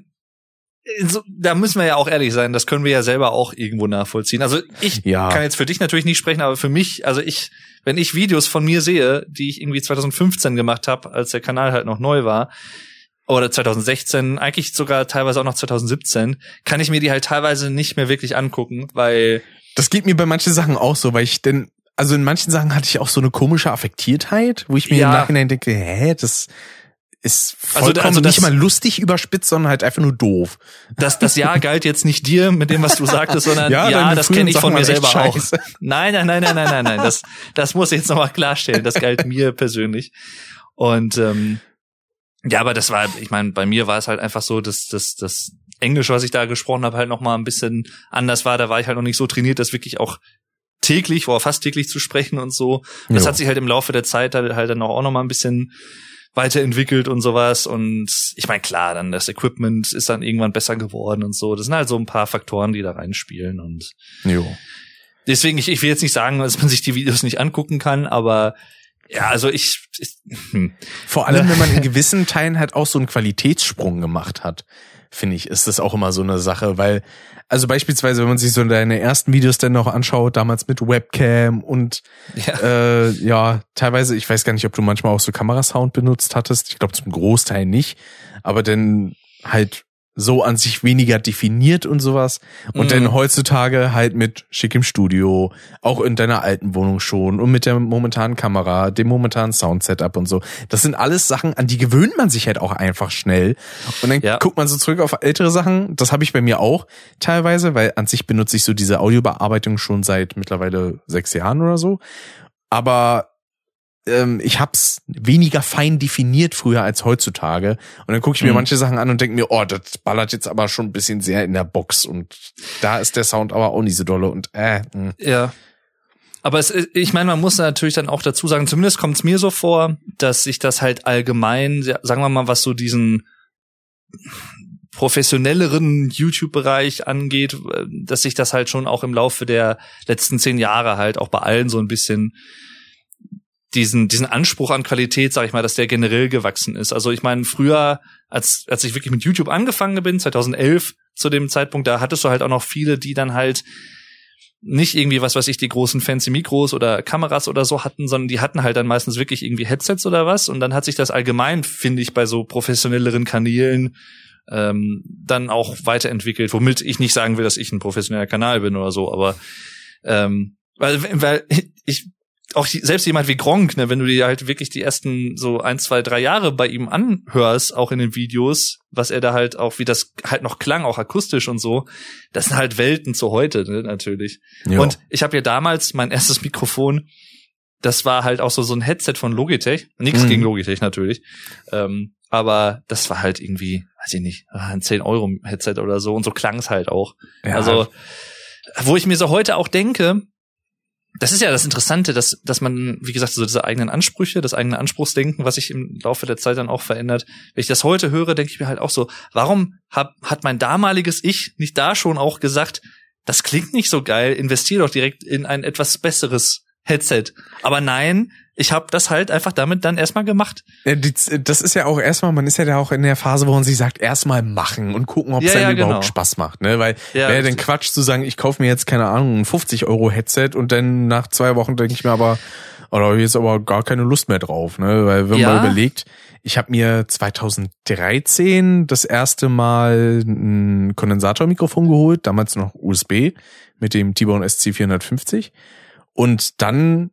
so, da müssen wir ja auch ehrlich sein, das können wir ja selber auch irgendwo nachvollziehen. Also ich Ja. kann jetzt für dich natürlich nicht sprechen, aber für mich, also ich, wenn ich Videos von mir sehe, die ich irgendwie 2015 gemacht habe, als der Kanal halt noch neu war, oder 2016, eigentlich sogar teilweise auch noch 2017, kann ich mir die halt teilweise nicht mehr wirklich angucken, weil Das geht mir bei manchen Sachen auch so, weil ich denn, also in manchen Sachen hatte ich auch so eine komische Affektiertheit, wo ich mir Ja. im Nachhinein denke, hä, das ist Also, vollkommen also das- nicht mal lustig überspitzt, sondern halt einfach nur doof. das, das Jahr galt jetzt nicht dir mit dem, was du sagtest, sondern ja, deine das kenne ich von mir selber auch. Nein, nein, nein, nein, nein, nein, nein. Das, das muss ich jetzt nochmal klarstellen. Das galt mir persönlich. Und ähm, ja, aber das war, ich meine, bei mir war es halt einfach so, dass das, das Englisch, was ich da gesprochen habe, halt noch mal ein bisschen anders war. Da war ich halt noch nicht so trainiert, das wirklich auch täglich oder fast täglich zu sprechen und so. Und das Jo. hat sich halt im Laufe der Zeit halt, halt dann auch noch mal ein bisschen weiterentwickelt und sowas. Und ich meine, klar, dann das Equipment ist dann irgendwann besser geworden und so. Das sind halt so ein paar Faktoren, die da reinspielen. Und Jo. deswegen, ich, ich will jetzt nicht sagen, dass man sich die Videos nicht angucken kann, aber ja, also ich, ich hm. Vor allem, wenn man in gewissen Teilen halt auch so einen Qualitätssprung gemacht hat, finde ich, ist das auch immer so eine Sache, weil, also beispielsweise, wenn man sich so deine ersten Videos dann noch anschaut, damals mit Webcam und ja. äh, ja, teilweise, ich weiß gar nicht, ob du manchmal auch so Kamerasound benutzt hattest, ich glaube zum Großteil nicht, aber dann halt so an sich weniger definiert und sowas. Und Mhm. dann heutzutage halt mit schickem Studio, auch in deiner alten Wohnung schon und mit der momentanen Kamera, dem momentanen Soundsetup und so. Das sind alles Sachen, an die gewöhnt man sich halt auch einfach schnell. Und dann Ja. guckt man so zurück auf ältere Sachen. Das habe ich bei mir auch teilweise, weil an sich benutze ich so diese Audiobearbeitung schon seit mittlerweile sechs Jahren oder so. Aber ähm, ich hab's weniger fein definiert früher als heutzutage. Und dann gucke ich mir Mhm. manche Sachen an und denke mir, oh, das ballert jetzt aber schon ein bisschen sehr in der Box. Und da ist der Sound aber auch nicht so dolle. Und äh, mh. Ja. Aber es, ich meine, man muss natürlich dann auch dazu sagen, zumindest kommt es mir so vor, dass sich das halt allgemein, sagen wir mal, was so diesen professionelleren YouTube-Bereich angeht, äh, dass sich das halt schon auch im Laufe der letzten zehn Jahre halt auch bei allen so ein bisschen diesen diesen Anspruch an Qualität, sag ich mal, dass der generell gewachsen ist. Also ich meine, früher, als als ich wirklich mit YouTube angefangen bin, 2011 zu dem Zeitpunkt, da hattest du halt auch noch viele, die dann halt nicht irgendwie, was weiß ich, die großen fancy Mikros oder Kameras oder so hatten, sondern die hatten halt dann meistens wirklich irgendwie Headsets oder was. Und dann hat sich das allgemein, finde ich, bei so professionelleren Kanälen ähm, dann auch weiterentwickelt, womit ich nicht sagen will, dass ich ein professioneller Kanal bin oder so, aber ähm, weil, weil ich auch die, selbst jemand wie Gronk, ne, wenn du dir halt wirklich die ersten so ein, zwei, drei Jahre bei ihm anhörst, auch in den Videos, was er da halt auch, wie das halt noch klang, auch akustisch und so, das sind halt Welten zu heute, ne, natürlich. ja. Und ich habe ja damals mein erstes Mikrofon, das war halt auch so so ein Headset von Logitech. Nichts Mhm. gegen Logitech natürlich. Ähm, aber das war halt irgendwie, weiß ich nicht, ein 10 Euro Headset oder so und so klang es halt auch. ja, Also, wo ich mir so heute auch denke, das ist ja das Interessante, dass, dass man, wie gesagt, so diese eigenen Ansprüche, das eigene Anspruchsdenken, was sich im Laufe der Zeit dann auch verändert. Wenn ich das heute höre, denke ich mir halt auch so, warum hab, hat mein damaliges Ich nicht da schon auch gesagt, das klingt nicht so geil, investiere doch direkt in ein etwas besseres Headset. Aber nein, ich habe das halt einfach damit dann erstmal gemacht. Das ist ja auch erstmal, man ist ja da auch in der Phase, wo man sich sagt, erstmal machen und gucken, ob es Ja, einem ja, überhaupt genau. Spaß macht, ne? Weil Ja, wäre denn. Quatsch zu sagen, ich kaufe mir jetzt keine Ahnung ein 50 Euro Headset und dann nach zwei Wochen denke ich mir aber, oh, da hab ich jetzt aber gar keine Lust mehr drauf, ne? Weil wenn Ja. man überlegt, ich habe mir 2013 das erste Mal ein Kondensatormikrofon geholt, damals noch USB mit dem T-Bone SC450 und dann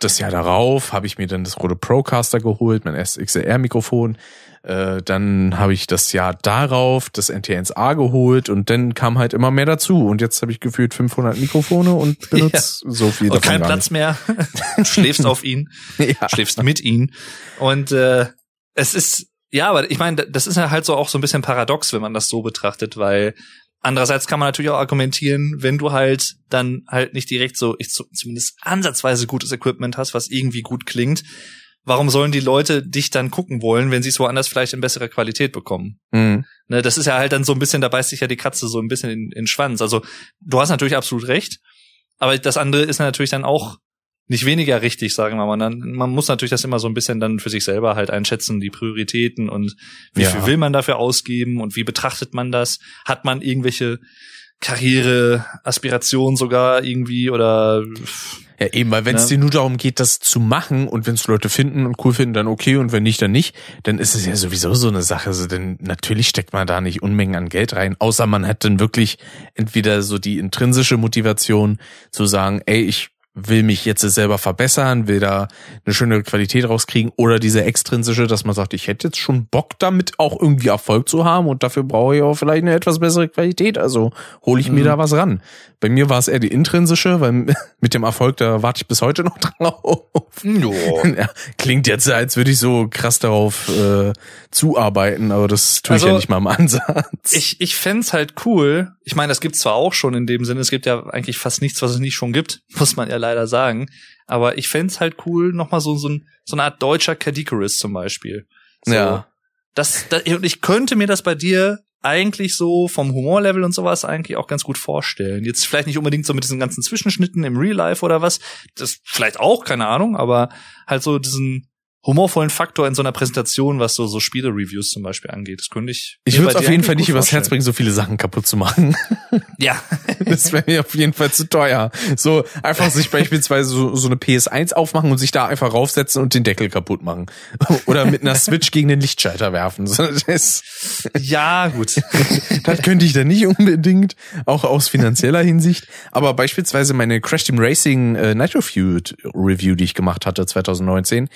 das Jahr darauf habe ich mir dann das Rode Procaster geholt, mein erstes XLR-Mikrofon. Äh, dann habe ich das Jahr darauf das NT1A geholt und dann kam halt immer mehr dazu. Und jetzt habe ich gefühlt 500 Mikrofone und benutze so viel Und davon kein gar Platz mehr. Du schläfst auf ihn. Ja. schläfst mit ihnen. Und äh, es ist, ja, aber ich meine, das ist ja halt so auch so ein bisschen paradox, wenn man das so betrachtet, weil andererseits kann man natürlich auch argumentieren, wenn du halt dann halt nicht direkt so, ich zumindest ansatzweise gutes Equipment hast, was irgendwie gut klingt, warum sollen die Leute dich dann gucken wollen, wenn sie es woanders vielleicht in besserer Qualität bekommen? Mhm. Ne, das ist ja halt dann so ein bisschen, da beißt sich ja die Katze so ein bisschen in, in den Schwanz. Also du hast natürlich absolut recht, aber das andere ist natürlich dann auch nicht weniger richtig, sagen wir mal. Man, man muss natürlich das immer so ein bisschen dann für sich selber halt einschätzen, die Prioritäten und wie Ja. viel will man dafür ausgeben und wie betrachtet man das? Hat man irgendwelche Karriere, Aspirationen sogar irgendwie oder Ja, eben, weil wenn es Ja. dir nur darum geht, das zu machen und wenn es Leute finden und cool finden, dann okay und wenn nicht, dann nicht, dann ist es ja sowieso so eine Sache. Also, denn natürlich steckt man da nicht Unmengen an Geld rein, außer man hat dann wirklich entweder so die intrinsische Motivation zu sagen, ey, ich will mich jetzt selber verbessern, will da eine schöne Qualität rauskriegen oder diese extrinsische, dass man sagt, ich hätte jetzt schon Bock damit auch irgendwie Erfolg zu haben und dafür brauche ich auch vielleicht eine etwas bessere Qualität, also hole ich mir mhm. da was ran. Bei mir war es eher die intrinsische, weil mit dem Erfolg, da warte ich bis heute noch drauf. Ja, klingt jetzt, als würde ich so krass darauf äh, zuarbeiten, aber das tue ich also, ja nicht mal im Ansatz. Ich, ich fände halt cool, ich meine, das gibt's zwar auch schon in dem Sinne, es gibt ja eigentlich fast nichts, was es nicht schon gibt, muss man ja leider sagen. Aber ich fände halt cool, nochmal so, so, ein, so eine Art deutscher Cadicarus zum Beispiel. So, ja. Das, das, ich könnte mir das bei dir eigentlich so vom Humorlevel und sowas eigentlich auch ganz gut vorstellen. Jetzt vielleicht nicht unbedingt so mit diesen ganzen Zwischenschnitten im Real Life oder was. Das vielleicht auch, keine Ahnung, aber halt so diesen humorvollen Faktor in so einer Präsentation, was so, so Spiele-Reviews zum Beispiel angeht. Das könnte ich. Ich würde es auf jeden Fall nicht übers Herz bringen, so viele Sachen kaputt zu machen. Ja. das wäre mir auf jeden Fall zu teuer. So einfach sich beispielsweise so, so eine PS1 aufmachen und sich da einfach raufsetzen und den Deckel kaputt machen. Oder mit einer Switch gegen den Lichtschalter werfen. Das, ja, gut. das könnte ich dann nicht unbedingt, auch aus finanzieller Hinsicht. Aber beispielsweise meine Crash Team Racing äh, Nitro Feud Review, die ich gemacht hatte 2019,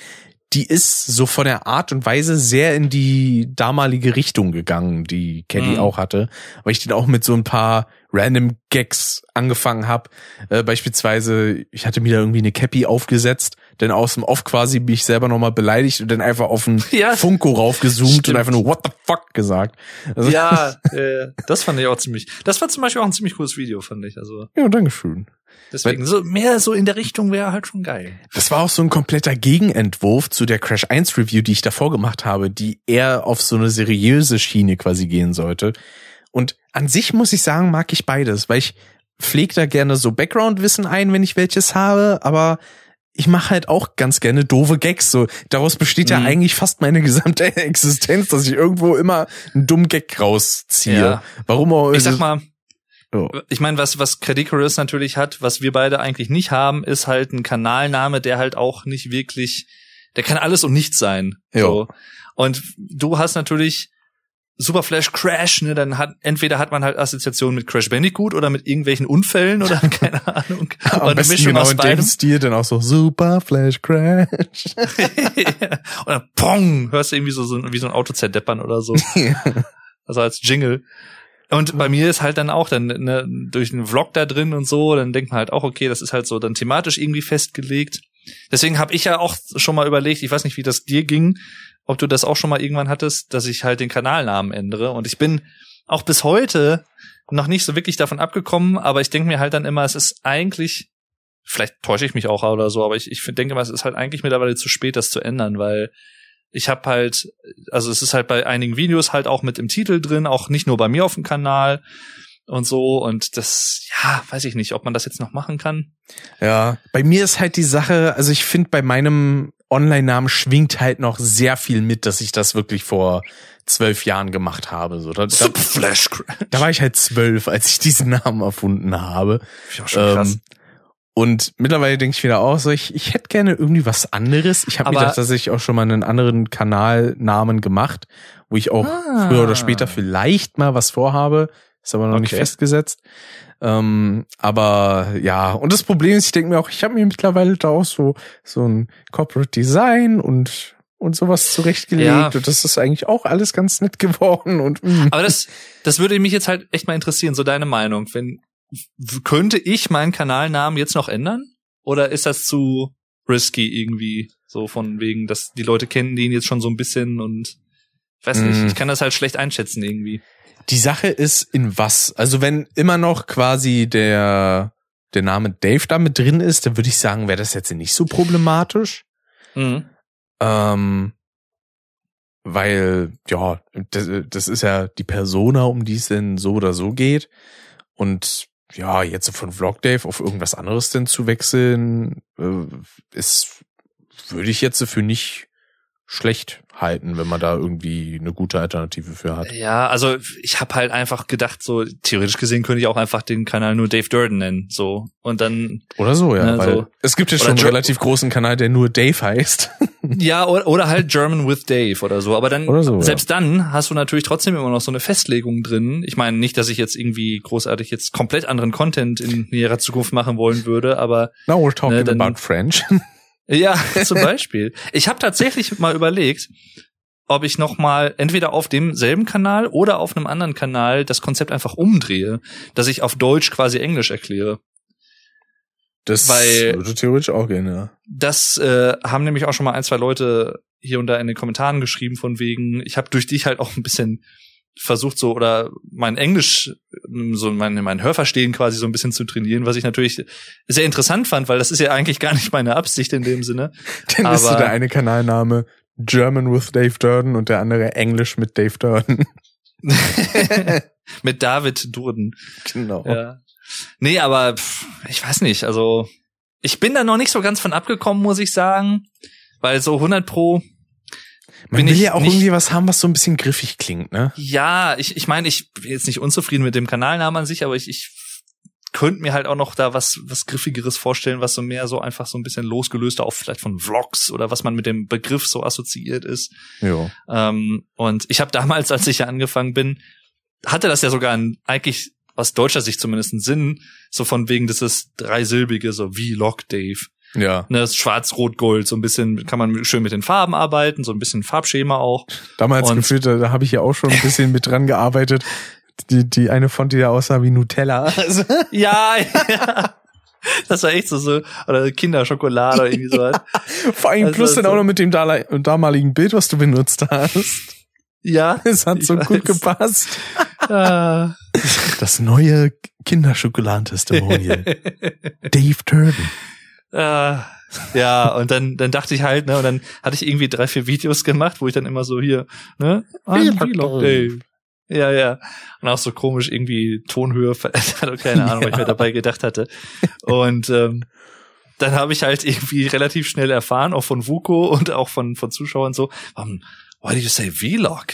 die ist so von der Art und Weise sehr in die damalige Richtung gegangen, die Caddy mhm. auch hatte, weil ich den auch mit so ein paar random Gags angefangen habe. Äh, beispielsweise, ich hatte mir da irgendwie eine Cappy aufgesetzt, denn aus dem Off quasi bin ich selber nochmal beleidigt und dann einfach auf den ja, Funko raufgezoomt stimmt. und einfach nur What the fuck gesagt. Also ja, äh, das fand ich auch ziemlich. Das war zum Beispiel auch ein ziemlich cooles Video, fand ich. Also ja, danke schön. Deswegen, so mehr so in der Richtung wäre halt schon geil. Das war auch so ein kompletter Gegenentwurf zu der Crash 1 Review, die ich davor gemacht habe, die eher auf so eine seriöse Schiene quasi gehen sollte. Und an sich muss ich sagen, mag ich beides, weil ich pflege da gerne so Background-Wissen ein, wenn ich welches habe, aber ich mache halt auch ganz gerne doofe Gags. So daraus besteht mhm. ja eigentlich fast meine gesamte Existenz, dass ich irgendwo immer einen dummen Gag rausziehe. Ja. Warum auch? Ich sag mal, oh. ich meine, was was Credicorus natürlich hat, was wir beide eigentlich nicht haben, ist halt ein Kanalname, der halt auch nicht wirklich, der kann alles und nichts sein. So. Und du hast natürlich Super Flash Crash, ne, dann hat entweder hat man halt Assoziationen mit Crash Bandicoot oder mit irgendwelchen Unfällen oder keine Ahnung. Am oder besten Mischung genau aus in beidem. dem Stil dann auch so Super Flash Crash. Und dann Pong, hörst du irgendwie so, so wie so ein Auto zerdeppern oder so. also als Jingle. Und bei mir ist halt dann auch dann ne, durch einen Vlog da drin und so, dann denkt man halt auch, okay, das ist halt so dann thematisch irgendwie festgelegt. Deswegen habe ich ja auch schon mal überlegt, ich weiß nicht, wie das dir ging, ob du das auch schon mal irgendwann hattest, dass ich halt den Kanalnamen ändere. Und ich bin auch bis heute noch nicht so wirklich davon abgekommen, aber ich denke mir halt dann immer, es ist eigentlich, vielleicht täusche ich mich auch oder so, aber ich, ich denke mal, es ist halt eigentlich mittlerweile zu spät, das zu ändern, weil ich habe halt, also es ist halt bei einigen Videos halt auch mit im Titel drin, auch nicht nur bei mir auf dem Kanal und so und das ja weiß ich nicht ob man das jetzt noch machen kann ja bei mir ist halt die Sache also ich finde bei meinem Online-Namen schwingt halt noch sehr viel mit, dass ich das wirklich vor zwölf Jahren gemacht habe. So, da, da, da war ich halt zwölf, als ich diesen Namen erfunden habe. Ich auch schon krass. Und mittlerweile denke ich wieder auch so, ich, ich hätte gerne irgendwie was anderes. Ich habe mir gedacht, dass ich auch schon mal einen anderen Kanalnamen gemacht, wo ich auch ah. früher oder später vielleicht mal was vorhabe. Ist aber noch okay. nicht festgesetzt. Ähm, aber ja, und das Problem ist, ich denke mir auch, ich habe mir mittlerweile da auch so so ein Corporate Design und und sowas zurechtgelegt ja. und das ist eigentlich auch alles ganz nett geworden und mh. aber das das würde mich jetzt halt echt mal interessieren, so deine Meinung, wenn könnte ich meinen Kanalnamen jetzt noch ändern oder ist das zu risky irgendwie so von wegen, dass die Leute kennen den jetzt schon so ein bisschen und ich weiß nicht, mm. ich kann das halt schlecht einschätzen irgendwie. Die Sache ist in was? Also wenn immer noch quasi der der Name Dave da mit drin ist, dann würde ich sagen, wäre das jetzt nicht so problematisch. Mhm. Ähm, weil, ja, das, das ist ja die Persona, um die es denn so oder so geht. Und ja, jetzt von Vlog Dave auf irgendwas anderes denn zu wechseln, äh, ist, würde ich jetzt für nicht schlecht halten, wenn man da irgendwie eine gute Alternative für hat. Ja, also ich habe halt einfach gedacht, so theoretisch gesehen könnte ich auch einfach den Kanal nur Dave Durden nennen, so und dann oder so, ja, ne, weil so. es gibt ja schon einen relativ großen Kanal, der nur Dave heißt. Ja, oder, oder halt German with Dave oder so. Aber dann, Oder so, selbst dann hast du natürlich trotzdem immer noch so eine Festlegung drin. Ich meine nicht, dass ich jetzt irgendwie großartig jetzt komplett anderen Content in näherer Zukunft machen wollen würde, aber Now we're talking Ne, dann- about French. ja, zum Beispiel. Ich habe tatsächlich mal überlegt, ob ich noch mal entweder auf demselben Kanal oder auf einem anderen Kanal das Konzept einfach umdrehe, dass ich auf Deutsch quasi Englisch erkläre. Das Weil- würde theoretisch auch gehen, ja. Das äh, haben nämlich auch schon mal ein, zwei Leute hier und da in den Kommentaren geschrieben von wegen, ich habe durch dich halt auch ein bisschen versucht so oder mein Englisch so mein mein Hörverstehen quasi so ein bisschen zu trainieren, was ich natürlich sehr interessant fand, weil das ist ja eigentlich gar nicht meine Absicht in dem Sinne. Dann ist so Aber- der eine Kanalname German with Dave Durden und der andere Englisch mit Dave Durden. Mit David Durden. genau. Ja. Nee, aber pff, ich weiß nicht, also ich bin da noch nicht so ganz von abgekommen, muss ich sagen, weil so 100 pro Man will ja auch nicht- irgendwie was haben, was so ein bisschen griffig klingt, ne? Ja, ich, ich meine, ich bin jetzt nicht unzufrieden mit dem Kanalnamen an sich, aber ich, ich könnte mir halt auch noch da was, was Griffigeres vorstellen, was so mehr so einfach so ein bisschen losgelöster auch vielleicht von Vlogs oder was man mit dem Begriff so assoziiert ist. Jo. Ähm, und ich habe damals, als ich ja angefangen bin, hatte das ja sogar ein, eigentlich aus deutscher Sicht zumindest einen Sinn, so von wegen dieses dreisilbige, so Vlog Dave. Ja. Ne, das Schwarz-Rot-Gold, so ein bisschen kann man schön mit den Farben arbeiten, so ein bisschen Farbschema auch. Damals Und- gefühlt, da, da habe ich ja auch schon ein bisschen mit dran gearbeitet. Die, die eine Font, die ja aussah wie Nutella. Ja, ja. Das war echt so, so oder Kinderschokolade oder irgendwie sowas. vor allem Also, plus dann so- auch noch mit dem damaligen Bild, was du benutzt hast. Ja. Es hat so gut weiß. gepasst. Ah. Das neue Kinderschokoladen-Testimonial. Dave Durden. Ah. Ja, und dann, dann dachte ich halt, ne, und dann hatte ich irgendwie drei, vier Videos gemacht, wo ich dann immer so hier, ne, Vlog Dave. Ja, ja. Und auch so komisch irgendwie Tonhöhe verändert keine Ahnung, was ich mir dabei gedacht hatte. Und ähm, dann habe ich halt irgendwie relativ schnell erfahren, auch von Vuko und auch von, von Zuschauern so, um, why do you say Vlog?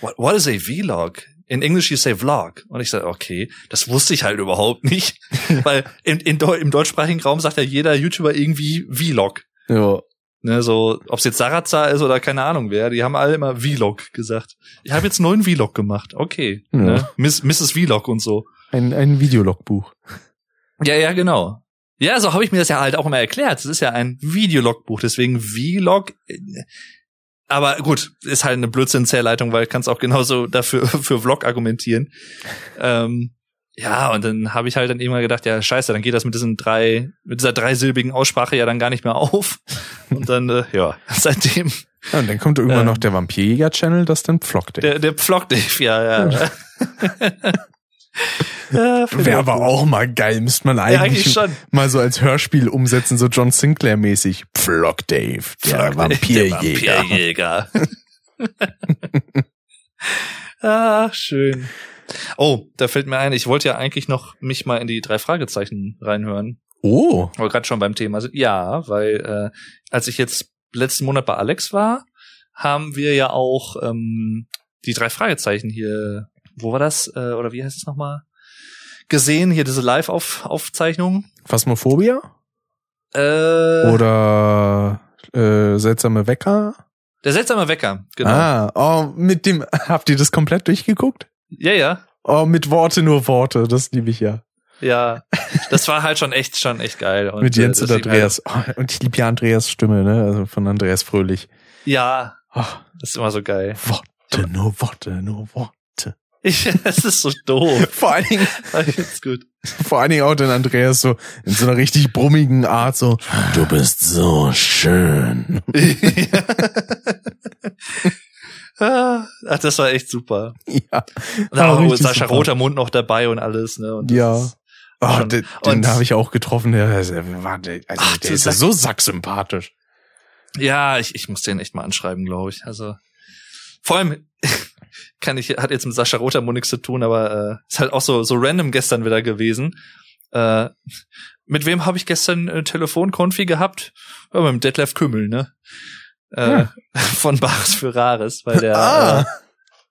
What, what is a Vlog? In English you say Vlog. Und ich sage, okay, das wusste ich halt überhaupt nicht. Weil in, in, im deutschsprachigen Raum sagt ja jeder YouTuber irgendwie Vlog. Ja. Ne, so, ob es jetzt Sarazar ist oder keine Ahnung wer, die haben alle immer Vlog gesagt. Ich habe jetzt neuen Vlog gemacht. Okay. Ja. Ne? Miss, Mrs. Vlog und so. Ein, ein Videologbuch. Ja, ja, genau. Ja, so habe ich mir das ja halt auch immer erklärt. Es ist ja ein Videologbuch, deswegen Vlog. Äh, Aber gut, ist halt eine Blödsinnsherleitung, weil kannst auch genauso dafür für Vlog argumentieren. Ähm, ja, und dann habe ich halt dann irgendwann gedacht, ja, scheiße, dann geht das mit diesen drei, mit dieser dreisilbigen Aussprache ja dann gar nicht mehr auf. Und dann, äh, ja, seitdem Ja, und dann kommt irgendwann Ähm. noch der Vampirjäger-Channel, das dann Pflock der, der Dave, ja, ja. ja finde Wäre aber gut. auch mal geil, müsste man Ja, eigentlich, eigentlich schon. mal so als Hörspiel umsetzen, so John Sinclair-mäßig. Pflock Dave, der Dave, Vampirjäger. Der Vampirjäger. ah, schön. Oh, da fällt mir ein, ich wollte ja eigentlich noch mich mal in die drei Fragezeichen reinhören. Oh, Aber gerade schon beim Thema sind. Ja, weil äh, als ich jetzt letzten Monat bei Alex war, haben wir ja auch ähm, die drei Fragezeichen hier, wo war das? Äh, oder wie heißt es nochmal? Gesehen, hier diese Live-Aufzeichnung. Phasmophobia? Äh, Oder äh, seltsame Wecker? der seltsame Wecker, genau. Ah, oh, mit dem, habt ihr das komplett durchgeguckt? Ja, ja. Oh, mit Worte nur Worte, das liebe ich ja. Ja, das war halt schon echt, schon echt geil. Und, mit Jens äh, und deswegen Andreas. Oh, und ich liebe ja Andreas Stimme, ne? Also von Andreas Fröhlich. Ja, Oh, das ist immer so geil. Worte, nur Worte, nur Worte. Ich, es ist so doof. Vor allen Dingen, ist gut. vor allen Dingen auch den Andreas so in so einer richtig brummigen Art so, du bist so schön. Ach, das war echt super. Ja. Da war Sascha super. Rotermund noch dabei und alles, ne? Und das Ja. Oh, Schon. den, den habe ich auch getroffen, der, war, der, also Ach, der ist ja so sacksympathisch. Ja, ich, ich muss den echt mal anschreiben, glaube ich. Also vor allem kann ich, hat jetzt mit Sascha Rotermund nichts zu tun, aber äh, ist halt auch so so random gestern wieder gewesen. Äh, mit wem habe ich gestern äh, Telefonkonfi gehabt? Ja, mit dem Detlef Kümmel, ne? Äh, Ja. Von Bachs für Rares, weil der Ah. äh,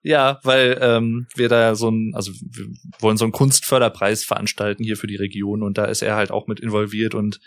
Ja, weil ähm, wir da so ein, also wir wollen so einen Kunstförderpreis veranstalten hier für die Region und da ist er halt auch mit involviert und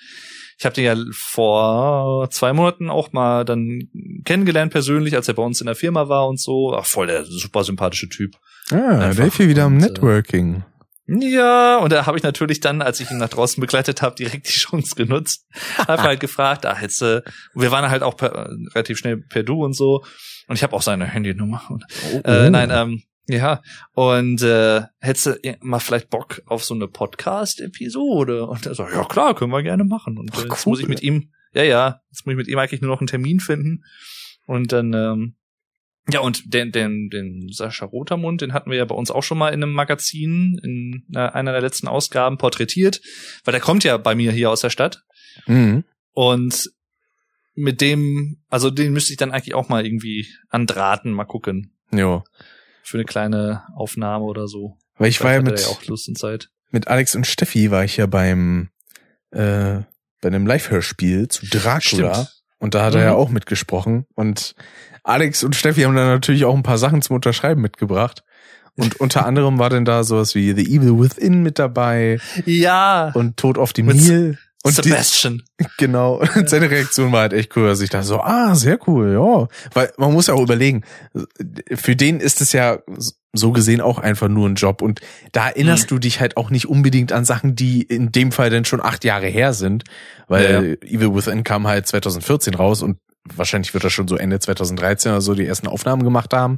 ich habe den ja vor zwei Monaten auch mal dann kennengelernt persönlich, als er bei uns in der Firma war und so. Ach, voll der super sympathische Typ. Ah, Einfach. Dave wieder am äh, Networking. Ja, und da habe ich natürlich dann, als ich ihn nach draußen begleitet habe, direkt die Chance genutzt. Habe halt gefragt, ah, jetzt, äh, wir waren halt auch per, relativ schnell per Du und so. Und ich habe auch seine Handynummer. Und, oh, äh, oh. nein, ähm, ja, und äh, hättest du mal vielleicht Bock auf so eine Podcast-Episode? Und er so, ja klar, können wir gerne machen. Und äh, jetzt cool. muss ich mit ihm, ja, ja, jetzt muss ich mit ihm eigentlich nur noch einen Termin finden. Und dann, ähm, ja, und den, den, den Sascha Rotermund, den hatten wir ja bei uns auch schon mal in einem Magazin, in einer der letzten Ausgaben porträtiert, weil der kommt ja bei mir hier aus der Stadt. Mhm. Und mit dem, also den müsste ich dann eigentlich auch mal irgendwie andraten, mal gucken. Ja für eine kleine Aufnahme oder so. Weil ich war ja mit, ja auch Lust und Zeit. mit Alex und Steffi war ich ja beim äh, bei einem Live-Hörspiel zu Dracula Stimmt. und da hat mhm. er ja mhm. auch mitgesprochen und Alex und Steffi haben dann natürlich auch ein paar Sachen zum Unterschreiben mitgebracht. Und unter anderem war denn da sowas wie The Evil Within mit dabei. Ja. Und Tod auf dem Nil. Und Sebastian. Die, genau. Und seine Reaktion war halt echt cool. Also ich dachte so, ah, sehr cool, ja. Weil man muss ja auch überlegen, für den ist es ja so gesehen auch einfach nur ein Job. Und da erinnerst mhm. du dich halt auch nicht unbedingt an Sachen, die in dem Fall dann schon acht Jahre her sind. Weil ja. Evil Within kam halt 2014 raus und wahrscheinlich wird er schon so Ende 2013 oder so die ersten Aufnahmen gemacht haben.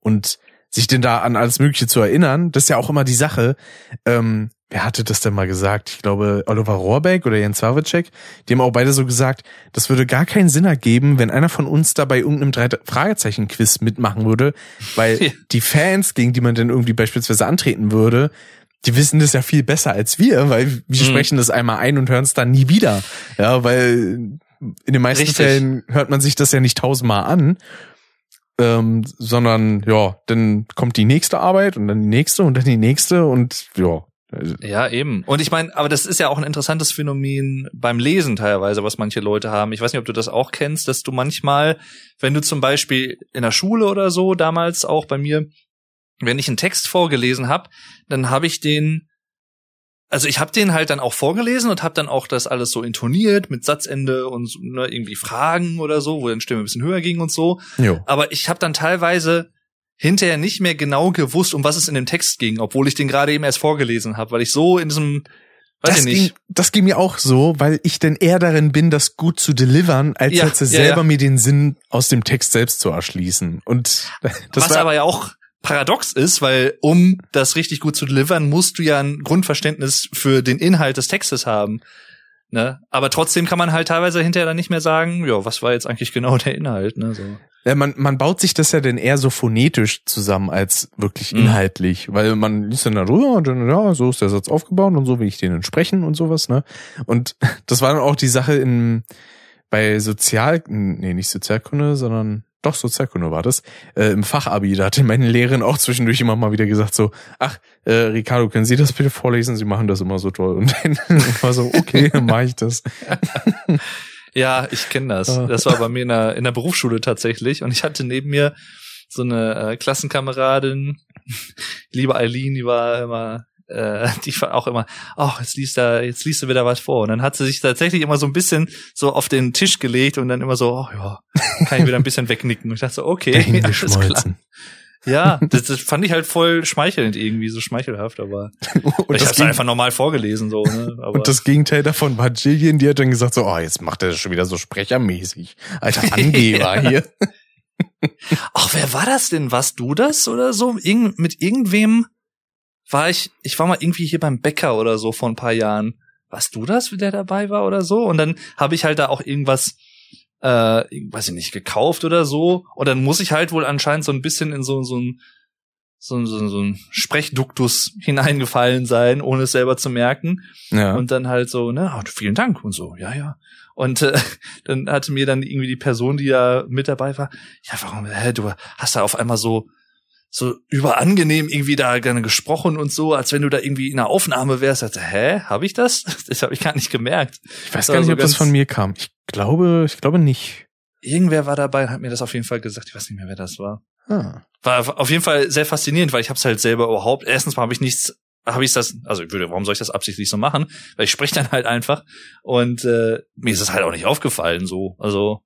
Und sich denn da an alles Mögliche zu erinnern, das ist ja auch immer die Sache. Ähm, wer hatte das denn mal gesagt? Ich glaube, Oliver Rohrbeck oder Jens Wawitschek, die haben auch beide so gesagt, das würde gar keinen Sinn ergeben, wenn einer von uns da bei irgendeinem Drei-Fragezeichen-Quiz mitmachen würde, weil ja. die Fans, gegen die man denn irgendwie beispielsweise antreten würde, die wissen das ja viel besser als wir, weil wir mhm. sprechen das einmal ein und hören es dann nie wieder. Ja, weil in den meisten Richtig. Fällen hört man sich das ja nicht tausendmal an ähm, sondern ja, dann kommt die nächste Arbeit und dann die nächste und dann die nächste und ja. Ja, eben. Und ich meine, aber das ist ja auch ein interessantes Phänomen beim Lesen teilweise, was manche Leute haben. Ich weiß nicht, ob du das auch kennst, dass du manchmal, wenn du zum Beispiel in der Schule oder so, damals auch bei mir, wenn ich einen Text vorgelesen habe, dann habe ich den also ich habe den halt dann auch vorgelesen und habe dann auch das alles so intoniert mit Satzende und ne, irgendwie Fragen oder so, wo dann Stimme ein bisschen höher ging und so. Jo. Aber ich habe dann teilweise hinterher nicht mehr genau gewusst, um was es in dem Text ging, obwohl ich den gerade eben erst vorgelesen habe, weil ich so in diesem Weiß das, ich nicht. Ging, das ging mir auch so, weil ich denn eher darin bin, das gut zu delivern, als ja, jetzt selber ja. mir den Sinn aus dem Text selbst zu erschließen. Und das was aber ja auch paradox ist, weil um das richtig gut zu delivern, musst du ja ein Grundverständnis für den Inhalt des Textes haben. Ne? Aber trotzdem kann man halt teilweise hinterher dann nicht mehr sagen, ja, was war jetzt eigentlich genau der Inhalt, ne? So. Ja, man, man baut sich das ja dann eher so phonetisch zusammen als wirklich mhm. inhaltlich, mhm. weil man liest dann darüber und dann, ja, so ist der Satz aufgebaut und so will ich den entsprechen und sowas, ne? Und das war dann auch die Sache in, bei Sozial, nee, nicht Sozialkunde, sondern doch, Sozialkunde war das, äh, im Fachabi, da hatte meine Lehrerin auch zwischendurch immer mal wieder gesagt so, ach, äh, Ricardo, können Sie das bitte vorlesen? Sie machen das immer so toll. Und dann war so, okay, dann mache ich das. ja, ich kenne das. Ah. Das war bei mir in der, in der Berufsschule tatsächlich. Und ich hatte neben mir so eine äh, Klassenkameradin, liebe Eileen, die war immer äh, die war auch immer, ach, oh, jetzt liest da, jetzt liest du wieder was vor. Und dann hat sie sich tatsächlich immer so ein bisschen so auf den Tisch gelegt und dann immer so, oh ja, kann ich wieder ein bisschen wegnicken. Und ich dachte so, okay, alles klar. Ja, das, das fand ich halt voll schmeichelnd irgendwie, so schmeichelhaft, aber und ich hab's einfach normal vorgelesen so. Ne? Aber und das Gegenteil davon war Jillian, die hat dann gesagt so, oh, jetzt macht er das schon wieder so sprechermäßig. Alter Angeber hier. Ach, wer war das denn? Warst du das oder so? Irgend, mit irgendwem? war ich, ich war mal irgendwie hier beim Bäcker oder so vor ein paar Jahren. Warst du das, der dabei war oder so? Und dann habe ich halt da auch irgendwas, äh, weiß ich nicht, gekauft oder so. Und dann muss ich halt wohl anscheinend so ein bisschen in so, so ein so, so, so ein Sprechduktus hineingefallen sein, ohne es selber zu merken. Ja. Und dann halt so, ne, oh, vielen Dank und so, ja, ja. Und äh, dann hatte mir dann irgendwie die Person, die da mit dabei war, ja, warum, hä, du hast da auf einmal so so überangenehm irgendwie da gerne gesprochen und so, als wenn du da irgendwie in einer Aufnahme wärst. Also, hä, habe ich das? Das habe ich gar nicht gemerkt. Ich weiß gar nicht, ob das von mir kam. Ich glaube, ich glaube nicht. irgendwer war dabei und hat mir das auf jeden Fall gesagt. Ich weiß nicht mehr, wer das war. Ah. War auf jeden Fall sehr faszinierend, weil ich habe es halt selber überhaupt. Erstens mal habe ich nichts, habe ich das, also ich würde, warum soll ich das absichtlich so machen? Weil ich spreche dann halt einfach und äh, mir ist es halt auch nicht aufgefallen so. Also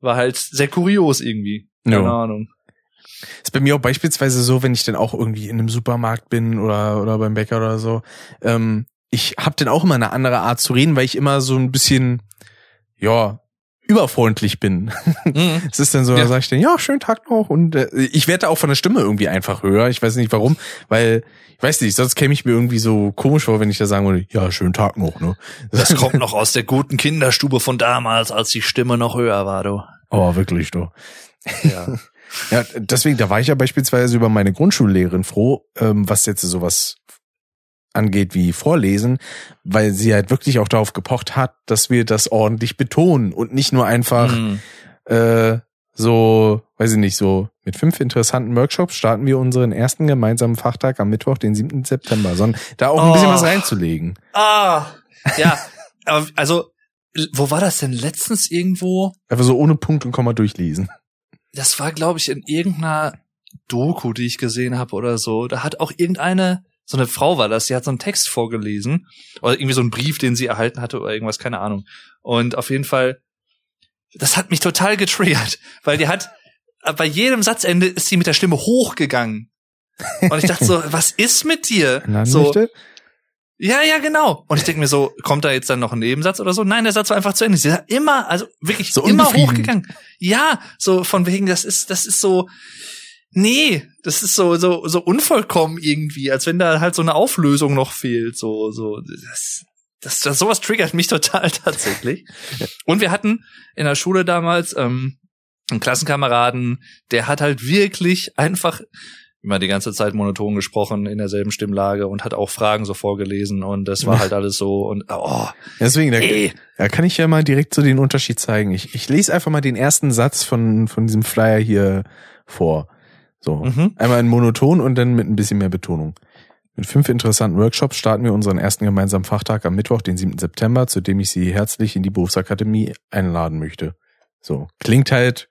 war halt sehr kurios irgendwie. Keine Ja. Ahnung. Ist bei mir auch beispielsweise so, wenn ich dann auch irgendwie in einem Supermarkt bin oder, oder beim Bäcker oder so. Ähm, ich habe dann auch immer eine andere Art zu reden, weil ich immer so ein bisschen, ja, überfreundlich bin. Mhm. Es ist dann so, Ja. da sage ich dann, ja, schönen Tag noch. Und äh, ich werde auch von der Stimme irgendwie einfach höher. Ich weiß nicht warum, weil, ich weiß nicht, sonst käme ich mir irgendwie so komisch vor, wenn ich da sagen würde, ja, schönen Tag noch, ne? Das kommt noch aus der guten Kinderstube von damals, als die Stimme noch höher war, du. Oh, wirklich, du. Ja. Ja, deswegen, da war ich ja beispielsweise über meine Grundschullehrerin froh, ähm, was jetzt sowas angeht wie Vorlesen, weil sie halt wirklich auch darauf gepocht hat, dass wir das ordentlich betonen und nicht nur einfach Mhm. äh, so, weiß ich nicht, so mit fünf interessanten Workshops starten wir unseren ersten gemeinsamen Fachtag am Mittwoch, den 7. September, sondern da auch ein bisschen Oh. was reinzulegen. Ah, ja. aber also, wo war das denn letztens irgendwo? Einfach so ohne Punkt und Komma durchlesen. Das war, glaube ich, in irgendeiner Doku, die ich gesehen habe oder so. Da hat auch irgendeine, so eine Frau war das, die hat so einen Text vorgelesen. Oder irgendwie so einen Brief, den sie erhalten hatte oder irgendwas, keine Ahnung. Und auf jeden Fall, das hat mich total getriggert, weil die hat, bei jedem Satzende ist sie mit der Stimme hochgegangen. Und ich dachte so, was ist mit dir? So, möchte? Ja, ja, genau. Und ich denke mir so, kommt da jetzt dann noch ein Nebensatz oder so? Nein, der Satz war einfach zu Ende. Sie ist immer, also wirklich So immer hochgegangen. Ja, so von wegen, das ist, das ist so, nee, das ist so, so, so unvollkommen irgendwie, als wenn da halt so eine Auflösung noch fehlt, so, so, das, das, das sowas triggert mich total tatsächlich. Und wir hatten in der Schule damals, ähm, einen Klassenkameraden, der hat halt wirklich einfach immer die ganze Zeit monoton gesprochen in derselben Stimmlage und hat auch Fragen so vorgelesen und das war halt alles so und oh, Deswegen, da, ey, da kann ich ja mal direkt so den Unterschied zeigen. Ich, ich lese einfach mal den ersten Satz von, von diesem Flyer hier vor. So. Mhm. Einmal in Monoton und dann mit ein bisschen mehr Betonung. Mit fünf interessanten Workshops starten wir unseren ersten gemeinsamen Fachtag am Mittwoch, den 7. September, zu dem ich Sie herzlich in die Berufsakademie einladen möchte. So. Klingt halt,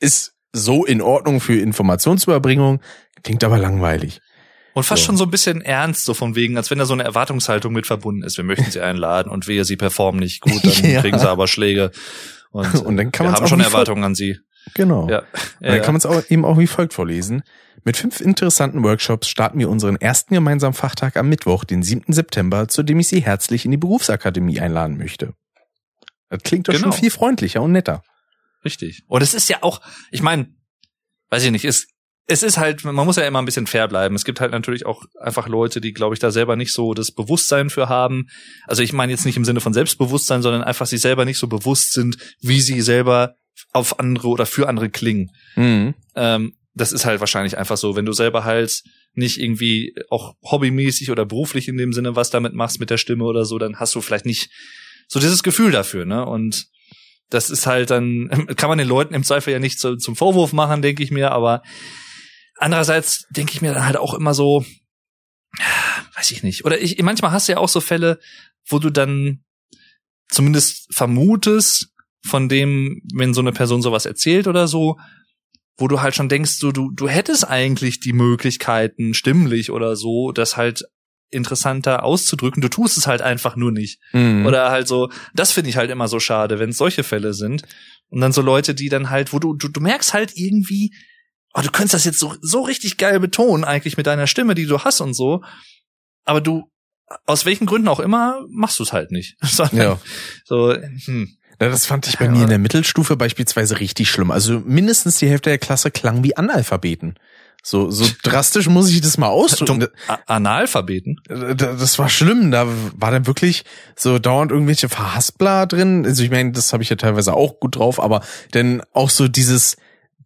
ist so in Ordnung für Informationsüberbringung, klingt aber langweilig. und fast So. schon so ein bisschen ernst, so von wegen, als wenn da so eine Erwartungshaltung mit verbunden ist. Wir möchten sie einladen und wehe, sie performen nicht gut, dann Ja. kriegen sie aber Schläge. Und, Und dann kann wir man's haben schon Erwartungen an sie. Genau. Ja. Und dann kann man es auch eben auch wie folgt vorlesen. Mit fünf interessanten Workshops starten wir unseren ersten gemeinsamen Fachtag am Mittwoch, den 7. September, zu dem ich Sie herzlich in die Berufsakademie einladen möchte. Das klingt doch Genau. schon viel freundlicher und netter. Richtig. Und es ist ja auch, ich meine, weiß ich nicht, es, es ist halt, man muss ja immer ein bisschen fair bleiben. Es gibt halt natürlich auch einfach Leute, die, glaube ich, da selber nicht so das Bewusstsein für haben. Also ich meine jetzt nicht im Sinne von Selbstbewusstsein, sondern einfach sich selber nicht so bewusst sind, wie sie selber auf andere oder für andere klingen. Mhm. Ähm, das ist halt wahrscheinlich einfach so, wenn du selber halt nicht irgendwie auch hobbymäßig oder beruflich in dem Sinne was damit machst mit der Stimme oder so, dann hast du vielleicht nicht so dieses Gefühl dafür, ne? Und das ist halt dann, kann man den Leuten im Zweifel ja nicht zu, zum Vorwurf machen, denke ich mir, aber andererseits denke ich mir dann halt auch immer so, weiß ich nicht. Oder ich, manchmal hast du ja auch so Fälle, wo du dann zumindest vermutest, von dem, wenn so eine Person sowas erzählt oder so, wo du halt schon denkst, du, du, du hättest eigentlich die Möglichkeiten, stimmlich oder so, das halt interessanter auszudrücken. Du tust es halt einfach nur nicht. Mhm. Oder halt so, das finde ich halt immer so schade, wenn es solche Fälle sind. Und dann so Leute, die dann halt, wo du, du, du merkst halt irgendwie, oh, du könntest das jetzt so, so richtig geil betonen, eigentlich mit deiner Stimme, die du hast und so. Aber du, aus welchen Gründen auch immer, machst du es halt nicht. Ja. So, hm. Ja, das fand ich bei mir in der Mittelstufe beispielsweise richtig schlimm. Also mindestens die Hälfte der Klasse klang wie Analphabeten. So, so drastisch muss ich das mal ausdrücken. Analphabeten? Da- Das war schlimm. Da war dann wirklich so dauernd irgendwelche Verhaspler drin. Also ich meine, das habe ich ja teilweise auch gut drauf, aber dann auch so dieses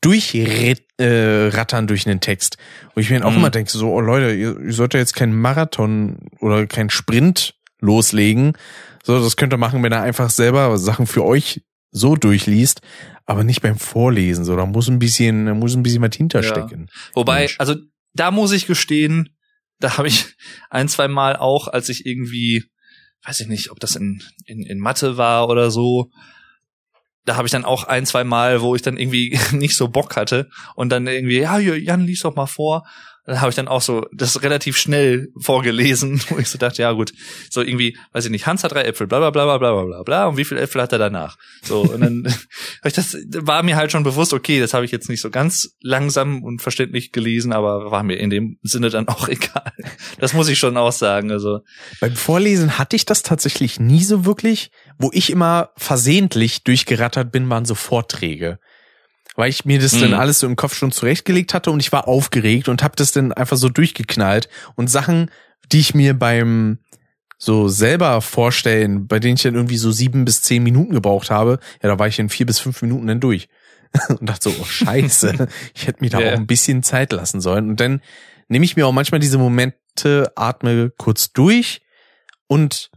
Durchrattern äh, durch einen Text. Wo ich mir dann auch Mhm. immer denke, so, oh Leute, ihr, ihr sollt ja jetzt keinen Marathon oder keinen Sprint loslegen. So, das könnt ihr machen, wenn ihr einfach selber Sachen für euch so durchliest, aber nicht beim Vorlesen. So, da muss ein bisschen, da muss ein bisschen was hinterstecken. Wobei, Mensch. also da muss ich gestehen, da habe ich ein, zwei Mal auch, als ich irgendwie, weiß ich nicht, ob das in, in, in Mathe war oder so, da habe ich dann auch ein, zwei Mal, wo ich dann irgendwie nicht so Bock hatte und dann irgendwie, ja, Jan, lies doch mal vor dann habe ich dann auch so das relativ schnell vorgelesen, wo ich so dachte, ja gut, so irgendwie, weiß ich nicht, Hans hat drei Äpfel, bla bla bla bla bla bla bla und wie viele Äpfel hat er danach? So und dann ich das war mir halt schon bewusst, okay, das habe ich jetzt nicht so ganz langsam und verständlich gelesen, aber war mir in dem Sinne dann auch egal. Das muss ich schon auch sagen, also beim Vorlesen hatte ich das tatsächlich nie so wirklich, wo ich immer versehentlich durchgerattert bin, waren so Vorträge weil ich mir das mhm. dann alles so im Kopf schon zurechtgelegt hatte und ich war aufgeregt und habe das dann einfach so durchgeknallt und Sachen, die ich mir beim so selber vorstellen, bei denen ich dann irgendwie so sieben bis zehn Minuten gebraucht habe, ja, da war ich in vier bis fünf Minuten dann durch und dachte so, oh scheiße, ich hätte mir da yeah. auch ein bisschen Zeit lassen sollen und dann nehme ich mir auch manchmal diese Momente, atme kurz durch und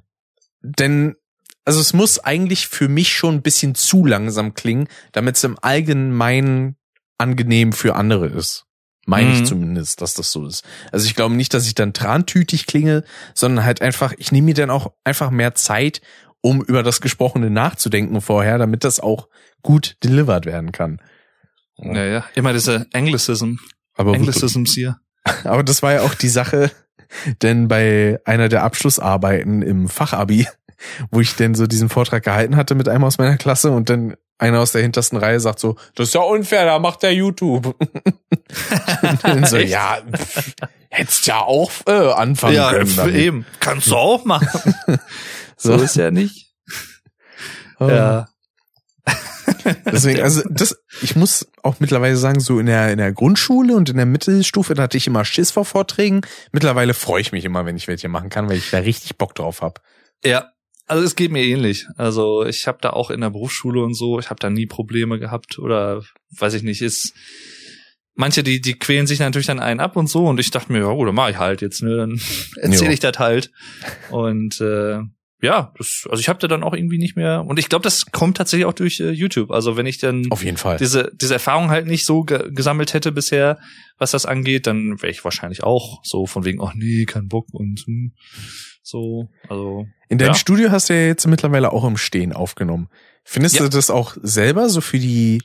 dann also es muss eigentlich für mich schon ein bisschen zu langsam klingen, damit es im Allgemeinen angenehm für andere ist. Meine mhm. ich zumindest, dass das so ist. Also ich glaube nicht, dass ich dann trantütig klinge, sondern halt einfach, ich nehme mir dann auch einfach mehr Zeit, um über das Gesprochene nachzudenken vorher, damit das auch gut delivered werden kann. Ja, ja. Immer diese Anglicism. Aber Anglicisms hier. Aber das war ja auch die Sache, denn bei einer der Abschlussarbeiten im Fachabi wo ich denn so diesen Vortrag gehalten hatte mit einem aus meiner Klasse und dann einer aus der hintersten Reihe sagt so, das ist ja unfair, da macht der YouTube. so, ja, hättest ja auch äh, anfangen ja, können. Ja, eben. Kannst du auch machen. so, so ist ja nicht. Oh. Ja. Deswegen, also das, ich muss auch mittlerweile sagen, so in der, in der Grundschule und in der Mittelstufe, da hatte ich immer Schiss vor Vorträgen. Mittlerweile freue ich mich immer, wenn ich welche machen kann, weil ich da richtig Bock drauf hab. Ja, also es geht mir ähnlich. Also ich habe da auch in der Berufsschule und so, ich habe da nie Probleme gehabt oder weiß ich nicht, ist manche die die quälen sich natürlich dann einen ab und so und ich dachte mir, ja gut, dann mach ich halt jetzt, ne, dann erzähle ich das halt. Und äh, ja, das, also ich habe da dann auch irgendwie nicht mehr und ich glaube, das kommt tatsächlich auch durch äh, YouTube. Also wenn ich dann auf jeden Fall diese diese Erfahrung halt nicht so ge gesammelt hätte bisher, was das angeht, dann wäre ich wahrscheinlich auch so von wegen, ach nee, kein Bock und hm, so, also. In deinem ja. Studio hast du ja jetzt mittlerweile auch im Stehen aufgenommen. Findest ja. du das auch selber so für die,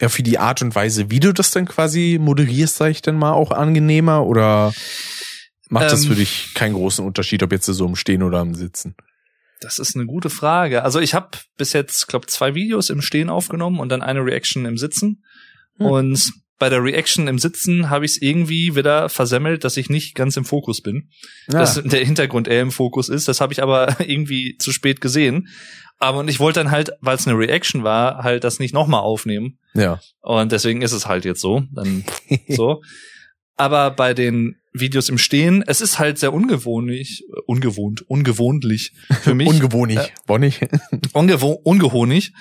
ja, für die Art und Weise, wie du das dann quasi moderierst, sag ich dann mal, auch angenehmer oder macht ähm, das für dich keinen großen Unterschied, ob jetzt so im Stehen oder im Sitzen? Das ist eine gute Frage. Also ich habe bis jetzt, glaube zwei Videos im Stehen aufgenommen und dann eine Reaction im Sitzen. Hm. Und bei der Reaction im Sitzen habe ich es irgendwie wieder versemmelt, dass ich nicht ganz im Fokus bin. Ja. Dass der Hintergrund eher im Fokus ist. Das habe ich aber irgendwie zu spät gesehen. Aber und ich wollte dann halt, weil es eine Reaction war, halt das nicht nochmal aufnehmen. Ja. Und deswegen ist es halt jetzt so. Dann so. Aber bei den Videos im Stehen, es ist halt sehr ungewohnlich, ungewohnt, ungewohnlich für mich. ungewohnlich, äh, bonnig. ungewo ungewohnlich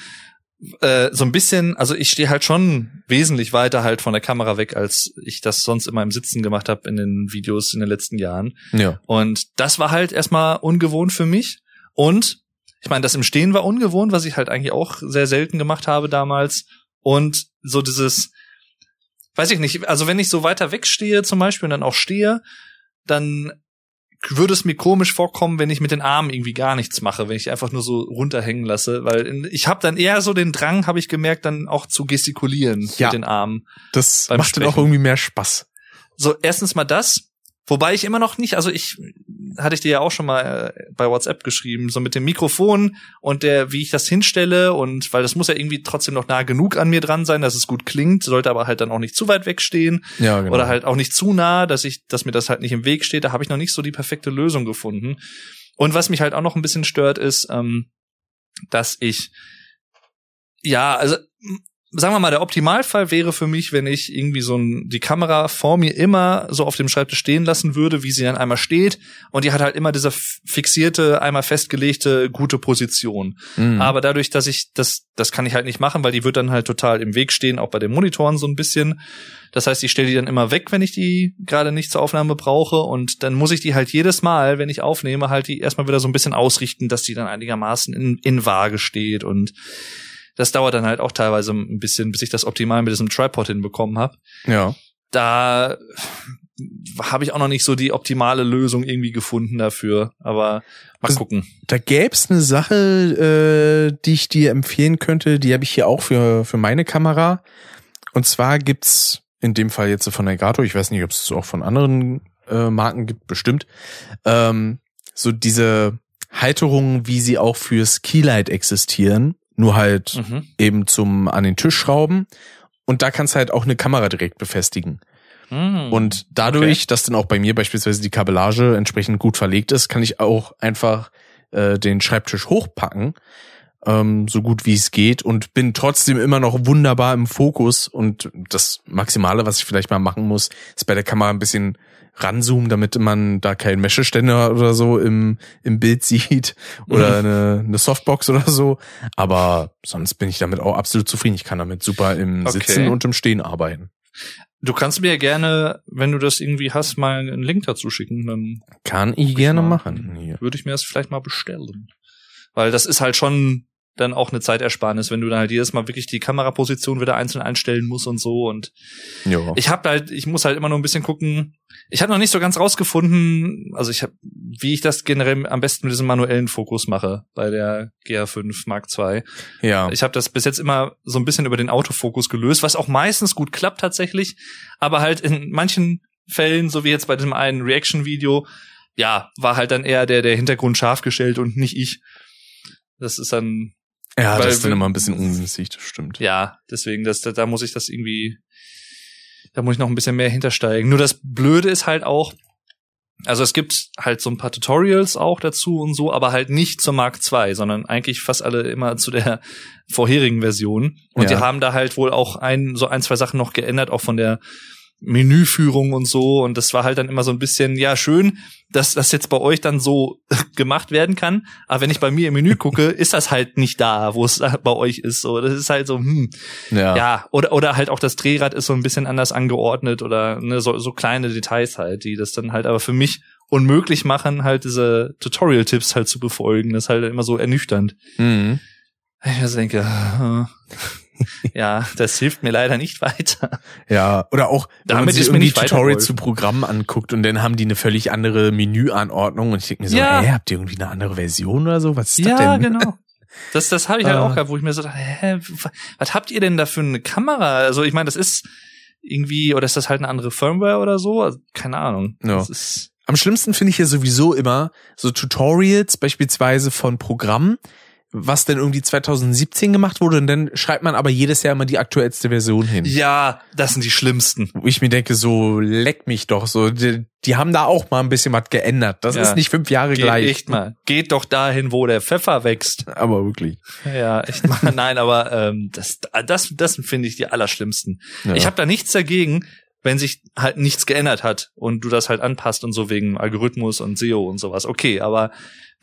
äh, so ein bisschen, also ich stehe halt schon wesentlich weiter halt von der Kamera weg, als ich das sonst immer im Sitzen gemacht habe in den Videos in den letzten Jahren. Ja. Und das war halt erstmal ungewohnt für mich. Und ich meine, das im Stehen war ungewohnt, was ich halt eigentlich auch sehr selten gemacht habe damals. Und so dieses, weiß ich nicht, also wenn ich so weiter wegstehe zum Beispiel und dann auch stehe, dann würde es mir komisch vorkommen, wenn ich mit den Armen irgendwie gar nichts mache, wenn ich einfach nur so runterhängen lasse, weil ich habe dann eher so den Drang, habe ich gemerkt, dann auch zu gestikulieren ja, mit den Armen. Das macht Sprechen. dann auch irgendwie mehr Spaß. So erstens mal das Wobei ich immer noch nicht, also ich hatte ich dir ja auch schon mal äh, bei WhatsApp geschrieben, so mit dem Mikrofon und der, wie ich das hinstelle und weil das muss ja irgendwie trotzdem noch nah genug an mir dran sein, dass es gut klingt, sollte aber halt dann auch nicht zu weit wegstehen ja, genau. oder halt auch nicht zu nah, dass ich, dass mir das halt nicht im Weg steht. Da habe ich noch nicht so die perfekte Lösung gefunden. Und was mich halt auch noch ein bisschen stört, ist, ähm, dass ich ja, also sagen wir mal, der Optimalfall wäre für mich, wenn ich irgendwie so ein, die Kamera vor mir immer so auf dem Schreibtisch stehen lassen würde, wie sie dann einmal steht. Und die hat halt immer diese fixierte, einmal festgelegte, gute Position. Mhm. Aber dadurch, dass ich das, das kann ich halt nicht machen, weil die wird dann halt total im Weg stehen, auch bei den Monitoren so ein bisschen. Das heißt, ich stelle die dann immer weg, wenn ich die gerade nicht zur Aufnahme brauche. Und dann muss ich die halt jedes Mal, wenn ich aufnehme, halt die erstmal wieder so ein bisschen ausrichten, dass die dann einigermaßen in, in Waage steht und das dauert dann halt auch teilweise ein bisschen, bis ich das optimal mit diesem Tripod hinbekommen habe. Ja. Da habe ich auch noch nicht so die optimale Lösung irgendwie gefunden dafür. Aber mal Das- gucken. Da gäb's eine Sache, äh, die ich dir empfehlen könnte. Die habe ich hier auch für, für meine Kamera. Und zwar gibt's in dem Fall jetzt von Elgato, ich weiß nicht, ob es auch von anderen äh, Marken gibt, bestimmt, ähm, so diese Halterungen, wie sie auch fürs Keylight existieren, nur halt Mhm. eben zum an den Tisch schrauben. Und da kannst du halt auch eine Kamera direkt befestigen. Mhm. Und dadurch, dass dann auch bei mir beispielsweise die Kabellage entsprechend gut verlegt ist, kann ich auch einfach äh, den Schreibtisch hochpacken, ähm, so gut wie es geht und bin trotzdem immer noch wunderbar im Fokus. Und das Maximale, was ich vielleicht mal machen muss, ist bei der Kamera ein bisschen ranzoomen, damit man da keinen Mescheständer oder so im, im Bild sieht oder eine, eine Softbox oder so. Aber sonst bin ich damit auch absolut zufrieden. Ich kann damit super im Okay. Sitzen und im Stehen arbeiten. Du kannst mir gerne, wenn du das irgendwie hast, mal einen Link dazu schicken. Dann Kann ich gerne mal- machen. Hier. würde ich mir das vielleicht mal bestellen. Weil das ist halt schon dann auch eine Zeitersparnis, wenn du dann halt jedes Mal wirklich die Kameraposition wieder einzeln einstellen musst und so. Und Ja. ich habe halt, ich muss halt immer nur ein bisschen gucken. Ich habe noch nicht so ganz rausgefunden, also ich habe, wie ich das generell am besten mit diesem manuellen Fokus mache bei der GH5 Mark II. ja. Ich habe das bis jetzt immer so ein bisschen über den Autofokus gelöst, was auch meistens gut klappt tatsächlich, aber halt in manchen Fällen, so wie jetzt bei diesem einen Reaction-Video, ja, war halt dann eher der der Hintergrund scharf gestellt und nicht ich. Das ist dann ja, weil das ist dann immer ein bisschen ungünstig, das stimmt. ja, deswegen das da, da muss ich das irgendwie da muss ich noch ein bisschen mehr hintersteigen. Nur das blöde ist halt auch also es gibt halt so ein paar Tutorials auch dazu und so, aber halt nicht zur Mark II, sondern eigentlich fast alle immer zu der vorherigen Version. Und Ja. die haben da halt wohl auch ein, so ein, zwei Sachen noch geändert, auch von der Menüführung und so. Und das war halt dann immer so ein bisschen, ja, schön, dass das jetzt bei euch dann so gemacht werden kann. Aber wenn ich bei mir im Menü gucke, ist das halt nicht da, wo es bei euch ist. So, das ist halt so, hm, Ja. ja, oder, oder halt auch das Drehrad ist so ein bisschen anders angeordnet oder ne, so, so kleine Details halt, die das dann halt aber für mich unmöglich machen, halt diese Tutorial-Tipps halt zu befolgen. Das ist halt immer so ernüchternd. Mhm. Ich denke, äh, ja, das hilft mir leider nicht weiter. Ja, oder auch, wenn man Damit sich ist mir irgendwie weitergeholfen. zu Programmen anguckt und dann haben die eine völlig andere Menüanordnung und ich denke mir so, Ja. hä, habt ihr irgendwie eine andere Version oder so? Was ist Ja, das denn? genau. Das, das habe ich halt Ah. auch gehabt, wo ich mir so dachte, hä, wa- was habt ihr denn da für eine Kamera? Also ich meine, das ist irgendwie, oder ist das halt eine andere Firmware oder so? Also, keine Ahnung. Ja. Ist, Am schlimmsten finde ich ja sowieso immer so Tutorials, beispielsweise von Programmen, was denn irgendwie 2017 gemacht wurde und dann schreibt man aber jedes Jahr immer die aktuellste Version hin. ja, das sind die schlimmsten. Wo ich mir denke, so leck mich doch so. Die, die haben da auch mal ein bisschen was geändert. Das Ja. ist nicht fünf Jahre Geht gleich. echt mal. Geht doch dahin, wo der Pfeffer wächst. Aber wirklich. Ja, echt mal. Nein, aber ähm, das, das, das finde ich die allerschlimmsten. Ja. Ich habe da nichts dagegen, wenn sich halt nichts geändert hat und du das halt anpasst und so wegen Algorithmus und SEO und sowas. Okay, aber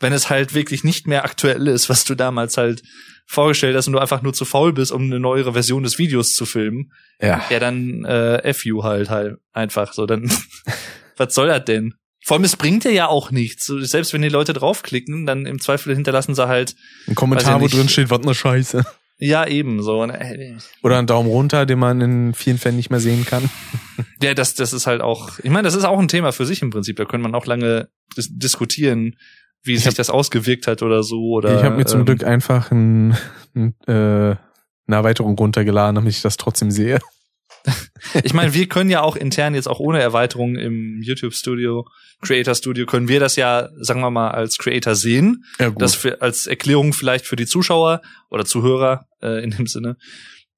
wenn es halt wirklich nicht mehr aktuell ist, was du damals halt vorgestellt hast und du einfach nur zu faul bist, um eine neuere Version des Videos zu filmen, ja. ja dann äh, FU halt halt einfach so. Dann was soll das denn? Vor allem, es bringt dir ja auch nichts. Selbst wenn die Leute draufklicken, dann im Zweifel hinterlassen sie halt, Ein Kommentar, wo drin steht, was ne Scheiße. ja eben so. Und, äh, Oder ein Daumen runter, den man in vielen Fällen nicht mehr sehen kann. Ja, das, das ist halt auch, ich meine, das ist auch ein Thema für sich im Prinzip. Da könnte man auch lange dis diskutieren, wie sich hab- das ausgewirkt hat oder so. Oder, ich habe mir zum ähm, Glück einfach ein, ein, äh, eine Erweiterung runtergeladen, damit ich das trotzdem sehe. Ich meine, wir können ja auch intern jetzt auch ohne Erweiterung im YouTube Studio, Creator Studio, können wir das ja, sagen wir mal, als Creator sehen. Ja, gut. Das für, als Erklärung vielleicht für die Zuschauer oder Zuhörer äh, in dem Sinne.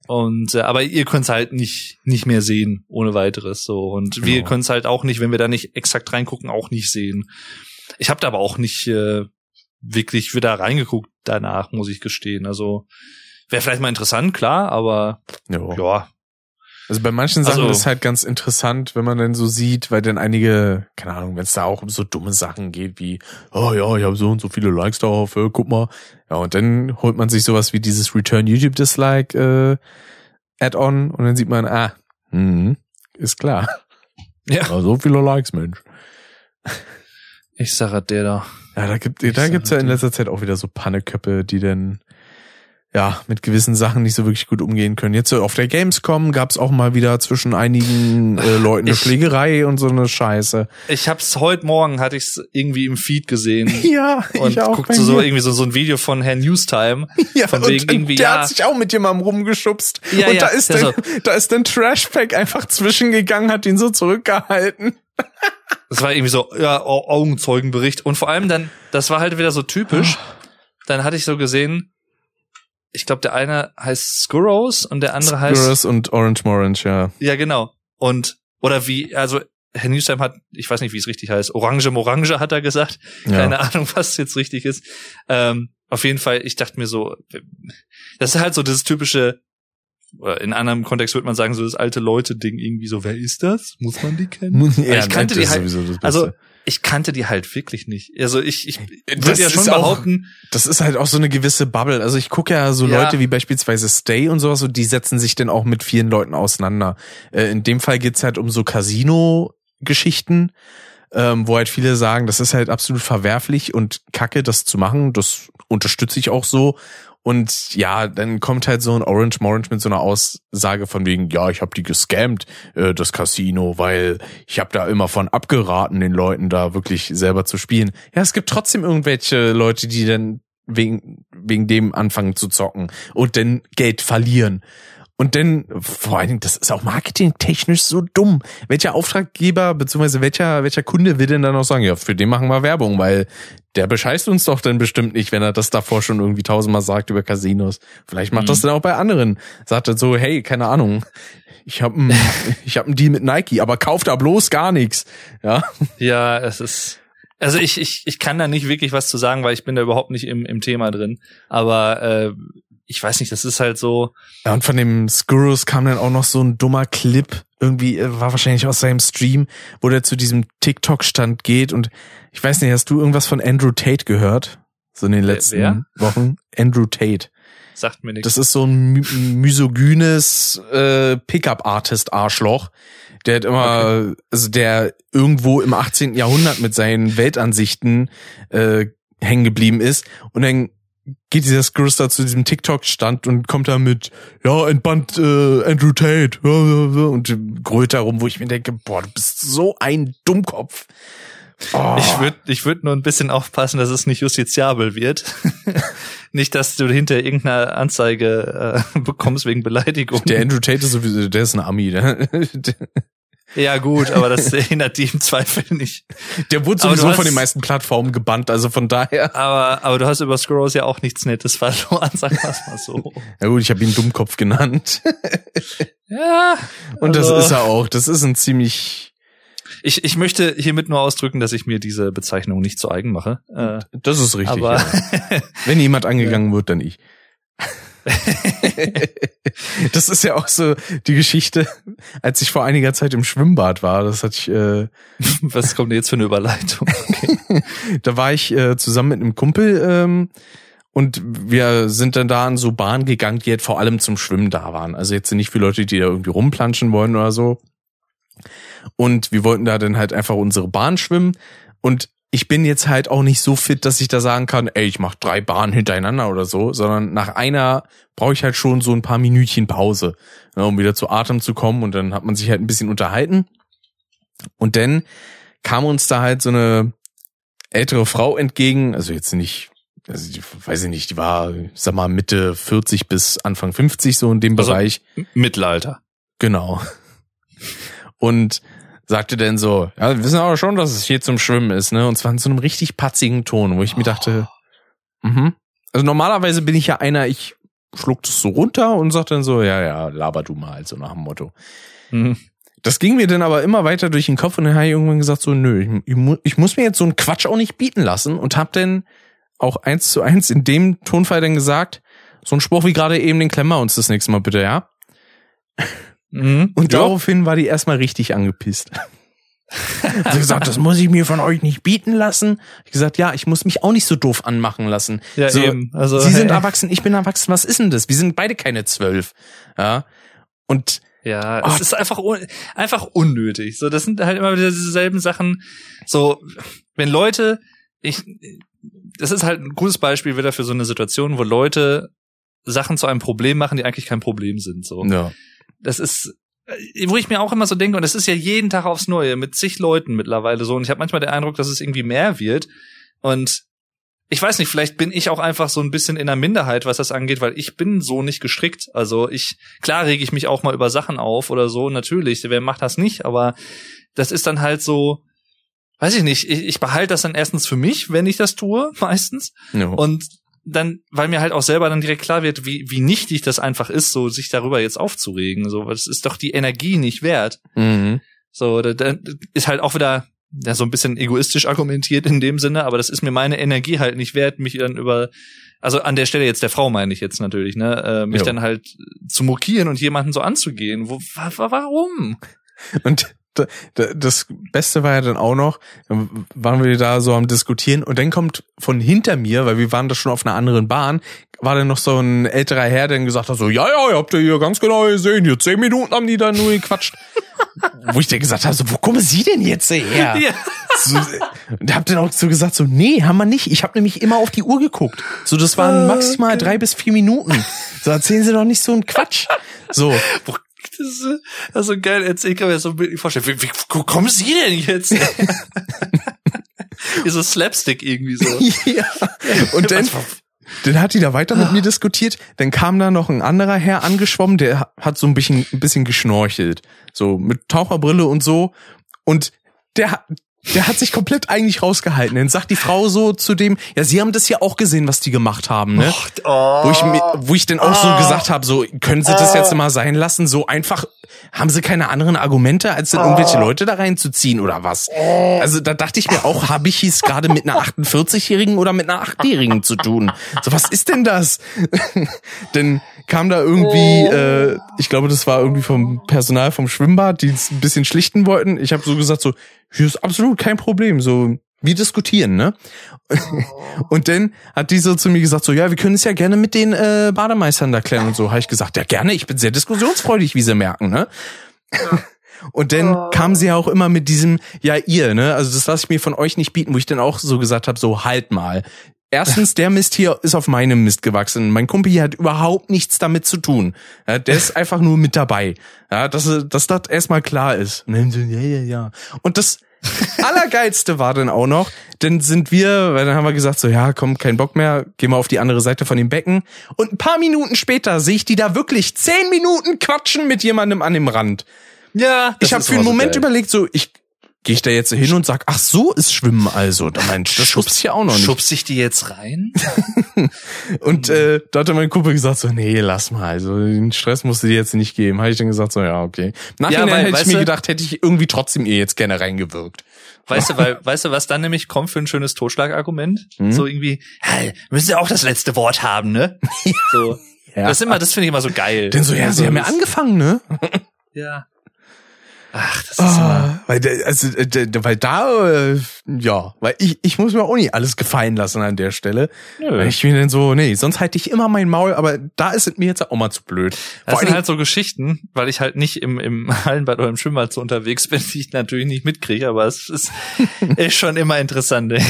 Und äh, aber ihr könnt es halt nicht nicht mehr sehen ohne weiteres so und wir Genau. können es halt auch nicht, wenn wir da nicht exakt reingucken, auch nicht sehen. Ich habe da aber auch nicht äh, wirklich wieder reingeguckt danach, muss ich gestehen. Also wäre vielleicht mal interessant, klar, aber ja. ja, Also bei manchen Sachen Also- ist es halt ganz interessant, wenn man dann so sieht, weil dann einige, keine Ahnung, wenn es da auch um so dumme Sachen geht wie, oh ja, ich habe so und so viele Likes darauf, äh, guck mal. Ja, und dann holt man sich sowas wie dieses Return YouTube Dislike äh, Add-on und dann sieht man, ah, hm, ist klar. Ja. Ja, so viele Likes, Mensch. Ich sag halt der da. Ja, da gibt da gibt's ja in dir. letzter Zeit auch wieder so Panneköppe, die dann ja, mit gewissen Sachen nicht so wirklich gut umgehen können. Jetzt so auf der Gamescom gab's auch mal wieder zwischen einigen äh, Leuten eine Ich- Schlägerei und so eine Scheiße. Ich hab's heute Morgen, hatte ich's irgendwie im Feed gesehen. Ja, Und ich auch. guckte so irgendwie so, so ein Video von Herrn Newstime. ja, von wegen und irgendwie, der ja. hat sich auch mit jemandem rumgeschubst. Ja, und ja, da ist ja, dann, da ist dann Trashpack einfach zwischengegangen, hat ihn so zurückgehalten. Das war irgendwie so, ja, Au- Augenzeugenbericht. Und vor allem dann, das war halt wieder so typisch. Dann hatte ich so gesehen, ich glaube, der eine heißt Skurros und der andere heißt, Skurrus und Orange Morange, ja. ja genau. Und, oder wie, also Herr Newstime hat, ich weiß nicht, wie es richtig heißt, Orange Morange hat er gesagt. ja. Keine Ahnung, was jetzt richtig ist. Ähm, auf jeden Fall, ich dachte mir so, das ist halt so dieses typische, in anderem Kontext würde man sagen, so das alte Leute-Ding irgendwie so, wer ist das? Muss man die kennen? ja, ich kannte das die halt- das. Also, ich kannte die halt wirklich nicht. Also ich, ich Das würde ja schon ist auch- behaupten, Das ist halt auch so eine gewisse Bubble. Also ich gucke ja so Ja. Leute wie beispielsweise Stay und sowas und die setzen sich dann auch mit vielen Leuten auseinander. Äh, in dem Fall geht's halt um so Casino-Geschichten, ähm, wo halt viele sagen, das ist halt absolut verwerflich und kacke, das zu machen. Das unterstütze ich auch so. Und ja, dann kommt halt so ein Orange Morange mit so einer Aussage von wegen, ja, ich habe die gescammt, äh, das Casino, weil ich habe da immer von abgeraten, den Leuten da wirklich selber zu spielen. Ja, es gibt trotzdem irgendwelche Leute, die dann wegen, wegen dem anfangen zu zocken und dann Geld verlieren. Und dann, vor allen Dingen, das ist auch marketingtechnisch so dumm. Welcher Auftraggeber beziehungsweise welcher, welcher Kunde will denn dann auch sagen, ja, für den machen wir Werbung, weil der bescheißt uns doch dann bestimmt nicht, wenn er das davor schon irgendwie tausendmal sagt über Casinos. Vielleicht macht Mhm. das dann auch bei anderen. Sagt er so, hey, keine Ahnung, ich habe ich hab einen Deal mit Nike, aber kauft da bloß gar nichts. Ja, ja, es ist. Also ich, ich, ich kann da nicht wirklich was zu sagen, weil ich bin da überhaupt nicht im, im Thema drin. Aber äh, ich weiß nicht, das ist halt so. Ja, und von dem Skurrus kam dann auch noch so ein dummer Clip. Irgendwie äh, war wahrscheinlich aus seinem Stream, wo der zu diesem TikTok-Stand geht. Und ich weiß nicht, hast du irgendwas von Andrew Tate gehört? So in den letzten wer? Wochen? Andrew Tate. Sagt mir nichts. Das ist so ein misogynes äh, Pickup-Artist-Arschloch. Der hat immer, also der irgendwo im 18. Jahrhundert mit seinen Weltansichten äh, hängen geblieben ist. Und dann geht dieser Scrooge da zu diesem TikTok-Stand und kommt da mit, ja, entbannt äh, Andrew Tate und grölt da rum, wo ich mir denke, boah, du bist so ein Dummkopf. Oh. Ich würde ich würd nur ein bisschen aufpassen, dass es nicht justiziabel wird. nicht, dass du hinter irgendeiner Anzeige äh, bekommst wegen Beleidigung. der Andrew Tate ist sowieso, der ist ein Ami. Der, ja gut, aber das hindert die im Zweifel nicht. der wurde sowieso hast- von den meisten Plattformen gebannt, also von daher. Aber, aber du hast über Skurros ja auch nichts Nettes verloren, sag mal's mal so. Ja gut, ich habe ihn Dummkopf genannt. Ja. Und also, das ist er auch. Das ist ein ziemlich. Ich, ich möchte hiermit nur ausdrücken, dass ich mir diese Bezeichnung nicht zu eigen mache. Äh, Das ist richtig. aber ja. Wenn jemand angegangen wird, dann ich. das ist ja auch so die Geschichte, als ich vor einiger Zeit im Schwimmbad war. Das hatte ich. Äh, was kommt denn jetzt für eine Überleitung? da war ich äh, zusammen mit einem Kumpel ähm, und wir sind dann da an so Bahnen gegangen, die halt vor allem zum Schwimmen da waren. Also jetzt nicht für Leute, die da irgendwie rumplanschen wollen oder so. Und wir wollten da dann halt einfach unsere Bahn schwimmen. Und ich bin jetzt halt auch nicht so fit, dass ich da sagen kann, ey, ich mach drei Bahnen hintereinander oder so, sondern nach einer brauche ich halt schon so ein paar Minütchen Pause, ne, um wieder zu Atem zu kommen. Und dann hat man sich halt ein bisschen unterhalten. Und dann kam uns da halt so eine ältere Frau entgegen, also jetzt nicht, also die, weiß ich nicht, die war, sag mal, Mitte 40 bis Anfang 50 so in dem Also- Bereich. Mittelalter. Genau. Und sagte dann so, ja, wir wissen aber schon, dass es hier zum Schwimmen ist, ne? Und zwar in so einem richtig patzigen Ton, wo ich mir dachte, mhm. Also normalerweise bin ich ja einer, ich schluck das so runter und sag dann so, ja, ja, laber du mal, so nach dem Motto. Hm. Das ging mir dann aber immer weiter durch den Kopf und dann habe ich irgendwann gesagt so, nö, ich, ich, mu- ich muss mir jetzt so einen Quatsch auch nicht bieten lassen und hab dann auch eins zu eins in dem Tonfall dann gesagt, so ein Spruch wie gerade eben, den klemmen wir uns das nächste Mal bitte, ja? Mhm. Und Ja. daraufhin war die erstmal richtig angepisst. Sie gesagt, das muss ich mir von euch nicht bieten lassen. Ich gesagt, ja, ich muss mich auch nicht so doof anmachen lassen. Ja, so, eben. Also, Sie sind hey. erwachsen, ich bin erwachsen. Was ist denn das? Wir sind beide keine zwölf. Ja. Und Ja, Oh. es ist einfach un einfach unnötig. So, das sind halt immer wieder dieselben Sachen. So, wenn Leute, ich, das ist halt ein gutes Beispiel wieder für so eine Situation, wo Leute Sachen zu einem Problem machen, die eigentlich kein Problem sind. So. Ja. Das ist, äh, wo ich mir auch immer so denke, und das ist ja jeden Tag aufs Neue mit zig Leuten mittlerweile so. Und ich habe manchmal den Eindruck, dass es irgendwie mehr wird. Und ich weiß nicht, vielleicht bin ich auch einfach so ein bisschen in der Minderheit, was das angeht, weil ich bin so nicht gestrickt. Also ich, klar rege ich mich auch mal über Sachen auf oder so, natürlich, wer macht das nicht, aber das ist dann halt so, weiß ich nicht, ich, ich behalte das dann erstens für mich, wenn ich das tue, meistens. ja. Und dann, weil mir halt auch selber dann direkt klar wird, wie, wie nichtig das einfach ist, so sich darüber jetzt aufzuregen. So, das ist doch die Energie nicht wert. Mhm. So, da, da ist halt auch wieder ja, so ein bisschen egoistisch argumentiert in dem Sinne, aber das ist mir meine Energie halt nicht wert, mich dann über, also an der Stelle jetzt der Frau meine ich jetzt natürlich, ne, äh, mich Jo. dann halt zu mokieren und jemanden so anzugehen. Wo, wa, wa, warum? Und das Beste war ja dann auch noch, waren wir da so am Diskutieren und dann kommt von hinter mir, weil wir waren da schon auf einer anderen Bahn, war dann noch so ein älterer Herr, der dann gesagt hat so, ja, ja, ihr habt ihr hier ganz genau gesehen, hier zehn Minuten haben die da nur gequatscht. Wo ich dann gesagt habe, so, wo kommen Sie denn jetzt her? Ja. So, und hab dann auch so gesagt, so, nee, haben wir nicht. Ich habe nämlich immer auf die Uhr geguckt. So, das waren maximal drei bis vier Minuten. So, erzählen Sie doch nicht so einen Quatsch. So, Das ist das ist so geil. Jetzt, ich kann mir das so bildlich vorstellen. Wie, wie, wo kommen Sie denn jetzt? Wie so Slapstick irgendwie so. ja. Und dann, dann hat die da weiter mit mir diskutiert. Dann kam da noch ein anderer Herr angeschwommen, der hat so ein bisschen, ein bisschen geschnorchelt. So mit Taucherbrille und so. Und der, hat- der hat sich komplett eigentlich rausgehalten. Dann sagt die Frau so zu dem, ja, Sie haben das ja auch gesehen, was die gemacht haben, ne? Wo ich mir, wo ich dann auch so gesagt habe, so können Sie das jetzt mal sein lassen? So einfach haben Sie keine anderen Argumente, als dann irgendwelche Leute da reinzuziehen oder was? Also da dachte ich mir auch, habe ich es gerade mit einer 48-Jährigen oder mit einer 8-Jährigen zu tun? So was ist denn das? dann kam da irgendwie, äh, ich glaube, das war irgendwie vom Personal vom Schwimmbad, die es ein bisschen schlichten wollten. Ich habe so gesagt, so hier ist absolut kein Problem, so wir diskutieren, ne? Und dann hat die so zu mir gesagt, so, ja, wir können es ja gerne mit den äh, Bademeistern da klären und so. Habe ich gesagt, ja, gerne, ich bin sehr diskussionsfreudig, wie sie merken, ne? Und dann kam sie ja auch immer mit diesem, ja, ihr, ne? Also das lasse ich mir von euch nicht bieten, wo ich dann auch so gesagt habe, so halt mal. Erstens, der Mist hier ist auf meinem Mist gewachsen. Mein Kumpel hier hat überhaupt nichts damit zu tun. Ja, der ist einfach nur mit dabei. Ja, dass, dass das erstmal klar ist. Ja, ja, ja. Und das Allergeilste war dann auch noch, dann sind wir, weil dann haben wir gesagt, so, ja, komm, kein Bock mehr, gehen wir auf die andere Seite von dem Becken. Und ein paar Minuten später sehe ich die da wirklich zehn Minuten quatschen mit jemandem an dem Rand. Ja, Ich habe für einen Moment überlegt, so, ich gehe ich da jetzt hin und sag, ach so ist Schwimmen also. Da das schubst ja auch noch nicht. Schubst ich die jetzt rein? Und äh, da hatte mein Kumpel gesagt so, nee, lass mal, also den Stress musst du dir jetzt nicht geben. Habe ich dann gesagt so, ja, okay. Nachhinein weil, hätte ich mir gedacht, hätte ich irgendwie trotzdem ihr jetzt gerne reingewirkt. Weißt du, weil, weißt du, was dann nämlich kommt für ein schönes Totschlagargument? Hm? So irgendwie, hey, müssen Sie auch das letzte Wort haben, ne? So. Ja. Das ist immer, das finde ich immer so geil. Denn so, ja, sie haben ja angefangen, ne? Ja. Ach, das ist immer. Ah, weil, also, äh, weil da, äh, ja, weil ich, ich muss mir auch nicht alles gefallen lassen an der Stelle. Nö. Ich bin dann so, nee, sonst halte ich immer mein Maul, aber da ist es mir jetzt auch mal zu blöd. Das Vor sind halt so Geschichten, weil ich halt nicht im, im Hallenbad oder im Schwimmbad so unterwegs bin, die ich natürlich nicht mitkriege, aber es ist, ist schon immer interessant.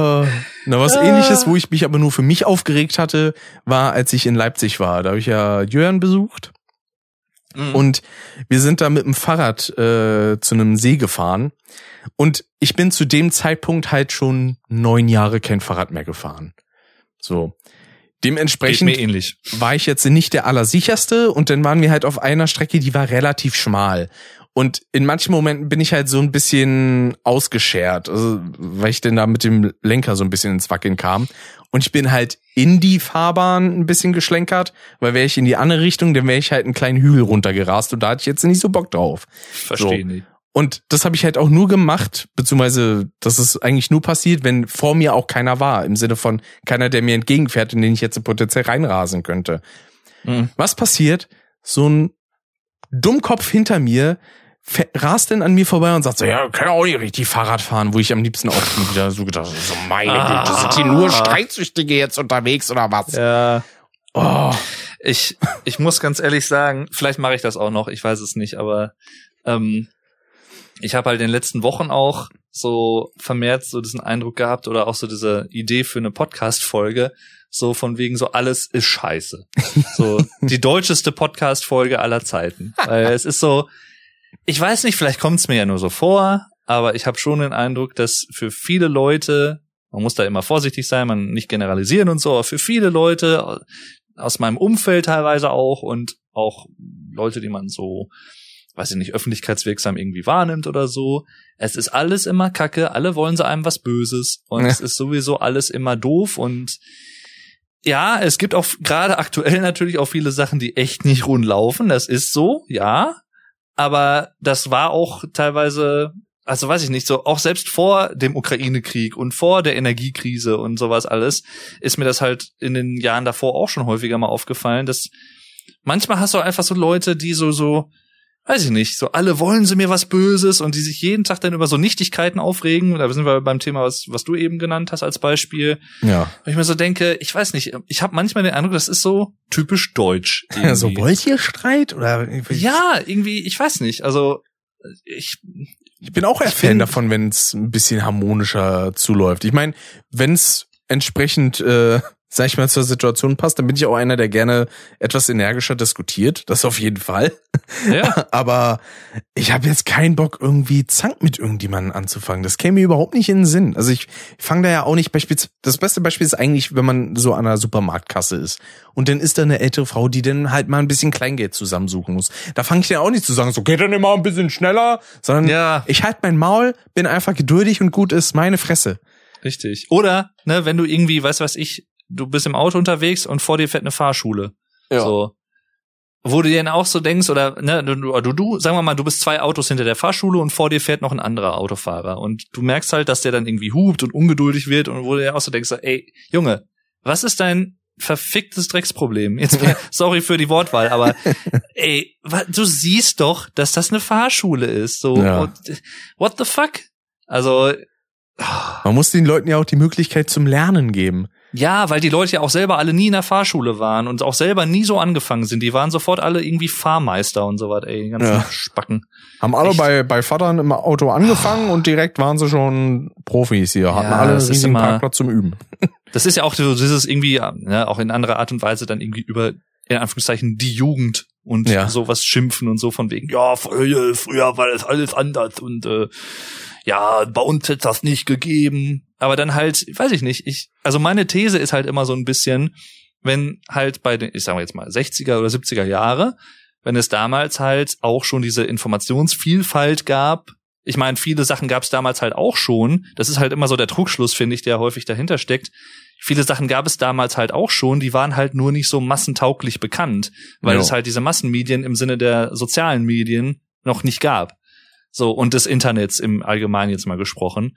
Äh, na, was ähnliches, wo ich mich aber nur für mich aufgeregt hatte, war, als ich in Leipzig war. Da habe ich ja Jörn besucht Mhm. und wir sind da mit dem Fahrrad äh, zu einem See gefahren. Und ich bin zu dem Zeitpunkt halt schon neun Jahre kein Fahrrad mehr gefahren. So. Dementsprechend war ich jetzt nicht der allersicherste und dann waren wir halt auf einer Strecke, die war relativ schmal. Und in manchen Momenten bin ich halt so ein bisschen ausgeschert, also, weil ich denn da mit dem Lenker so ein bisschen ins Wackeln kam. Und ich bin halt in die Fahrbahn ein bisschen geschlenkert, weil wäre ich in die andere Richtung, dann wäre ich halt einen kleinen Hügel runtergerast und da hatte ich jetzt nicht so Bock drauf. Verstehe So. nicht. Und das habe ich halt auch nur gemacht, beziehungsweise das ist eigentlich nur passiert, wenn vor mir auch keiner war. Im Sinne von keiner, der mir entgegenfährt, in den ich jetzt potenziell reinrasen könnte. Mhm. Was passiert? So ein Dummkopf hinter mir rast denn an mir vorbei und sagt so, ja, kann auch nicht richtig Fahrrad fahren, wo ich am liebsten auch wieder so gedacht habe, so meine Ah. Güte, sind hier nur Streitsüchtige jetzt unterwegs oder was? Ja. Oh. Ich, ich muss ganz ehrlich sagen, vielleicht mache ich das auch noch, ich weiß es nicht, aber ähm, ich habe halt in den letzten Wochen auch so vermehrt so diesen Eindruck gehabt oder auch so diese Idee für eine Podcast-Folge, so von wegen so alles ist scheiße. So die deutscheste Podcast-Folge aller Zeiten. Weil es ist so, ich weiß nicht, vielleicht kommt es mir ja nur so vor, aber ich habe schon den Eindruck, dass für viele Leute, man muss da immer vorsichtig sein, man nicht generalisieren und so, aber für viele Leute aus meinem Umfeld teilweise auch und auch Leute, die man so, weiß ich nicht, öffentlichkeitswirksam irgendwie wahrnimmt oder so. Es ist alles immer Kacke, alle wollen sie einem was Böses und ja. es ist sowieso alles immer doof und ja, es gibt auch gerade aktuell natürlich auch viele Sachen, die echt nicht rund laufen. Das ist so, ja. Aber das war auch teilweise, also weiß ich nicht, so auch selbst vor dem Ukraine-Krieg und vor der Energiekrise und sowas alles, ist mir das halt in den Jahren davor auch schon häufiger mal aufgefallen, dass manchmal hast du einfach so Leute, die so, so, weiß ich nicht, so alle wollen sie mir was Böses und die sich jeden Tag dann über so Nichtigkeiten aufregen. Da sind wir beim Thema, was, was du eben genannt hast als Beispiel. Ja. Wenn ich mir so denke, ich weiß nicht, ich habe manchmal den Eindruck, das ist so typisch deutsch. Irgendwie. so wollt ihr Streit oder? Ja, irgendwie, ich weiß nicht. Also ich ich bin auch eher Fan davon, wenn es ein bisschen harmonischer zuläuft. Ich meine, wenn es entsprechend äh, sag ich mal, zur Situation passt, dann bin ich auch einer, der gerne etwas energischer diskutiert. Das auf jeden Fall. Ja. Aber ich habe jetzt keinen Bock, irgendwie Zank mit irgendjemandem anzufangen. Das käme mir überhaupt nicht in den Sinn. Also ich, fange da ja auch nicht beispielsweise. Das beste Beispiel ist eigentlich, wenn man so an einer Supermarktkasse ist. Und dann ist da eine ältere Frau, die dann halt mal ein bisschen Kleingeld zusammensuchen muss. Da fange ich ja auch nicht zu sagen, so geht dann immer ein bisschen schneller, sondern ja. ich halt mein Maul, bin einfach geduldig und gut ist meine Fresse. Richtig. Oder, ne, wenn du irgendwie, weißt was ich, du bist im Auto unterwegs und vor dir fährt eine Fahrschule. Ja. So. Wo du dir dann auch so denkst, oder ne, du, du, du, sagen wir mal, du bist zwei Autos hinter der Fahrschule und vor dir fährt noch ein anderer Autofahrer. Und du merkst halt, dass der dann irgendwie hupt und ungeduldig wird und wo du dir auch so denkst, ey, Junge, was ist dein verficktes Drecksproblem? Jetzt sorry für die Wortwahl, aber ey, du siehst doch, dass das eine Fahrschule ist. So, ja. what the fuck? Also man muss den Leuten ja auch die Möglichkeit zum Lernen geben. Ja, weil die Leute ja auch selber alle nie in der Fahrschule waren und auch selber nie so angefangen sind. Die waren sofort alle irgendwie Fahrmeister und so was, ey, die ganzen ja. Spacken. Haben alle bei, bei Vatern im Auto angefangen oh. und direkt waren sie schon Profis hier, hatten ja, alle einen riesigen immer, Parkplatz zum Üben. Das ist ja auch so dieses irgendwie, ja, auch in anderer Art und Weise dann irgendwie über, in Anführungszeichen, die Jugend und ja. sowas schimpfen und so von wegen, ja, früher, früher war das alles anders und äh, ja, bei uns hätte das nicht gegeben. Aber dann halt, weiß ich nicht, ich, also meine These ist halt immer so ein bisschen, wenn halt bei den, ich sag mal jetzt mal 60er oder 70er Jahre, wenn es damals halt auch schon diese Informationsvielfalt gab, ich meine, viele Sachen gab es damals halt auch schon. Das ist halt immer so der Trugschluss, finde ich, der häufig dahinter steckt. Viele Sachen gab es damals halt auch schon, die waren halt nur nicht so massentauglich bekannt, weil jo. es halt diese Massenmedien im Sinne der sozialen Medien noch nicht gab. So, und des Internets im Allgemeinen jetzt mal gesprochen.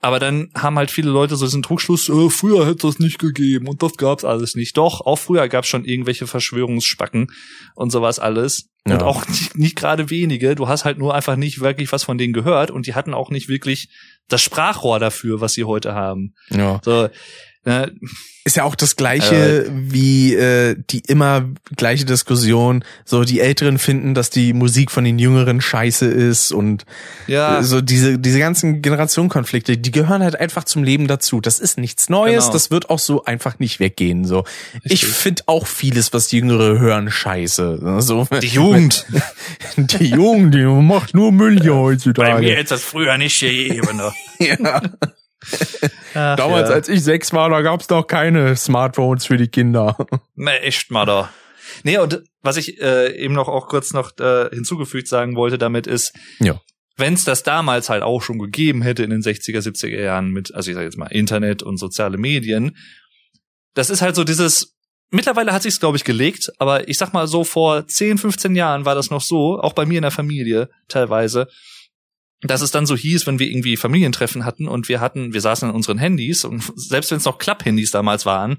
Aber dann haben halt viele Leute so diesen Trugschluss, äh, früher hätte es nicht gegeben und das gab's alles nicht. Doch, auch früher gab's schon irgendwelche Verschwörungsspacken und sowas alles. Ja. Und auch nicht, nicht gerade wenige. Du hast halt nur einfach nicht wirklich was von denen gehört und die hatten auch nicht wirklich das Sprachrohr dafür, was sie heute haben. Ja. So, Ne? Ist ja auch das gleiche äh, wie äh, die immer gleiche Diskussion. So die Älteren finden, dass die Musik von den Jüngeren scheiße ist und ja. so diese diese ganzen Generationenkonflikte, die gehören halt einfach zum Leben dazu. Das ist nichts Neues. Genau. Das wird auch so einfach nicht weggehen. So Richtig. ich finde auch vieles, was die Jüngere hören, scheiße. So, die Jugend, die Jugend, die macht nur Müll hier heutzutage. Bei mir hätte das früher nicht gegeben. Ne? ja. Ach, Damals, ja. als ich sechs war, da gab's noch keine Smartphones für die Kinder. Ne, echt mal da. Nee, und was ich äh, eben noch auch kurz noch äh, hinzugefügt sagen wollte damit ist, ja. wenn es das damals halt auch schon gegeben hätte in den 60er, 70er Jahren mit, also ich sage jetzt mal Internet und soziale Medien, das ist halt so dieses, mittlerweile hat sich's glaube ich gelegt, aber ich sag mal so vor 10, 15 Jahren war das noch so, auch bei mir in der Familie teilweise, dass es dann so hieß, wenn wir irgendwie Familientreffen hatten und wir hatten, wir saßen an unseren Handys und selbst wenn es noch Klapp-Handys damals waren,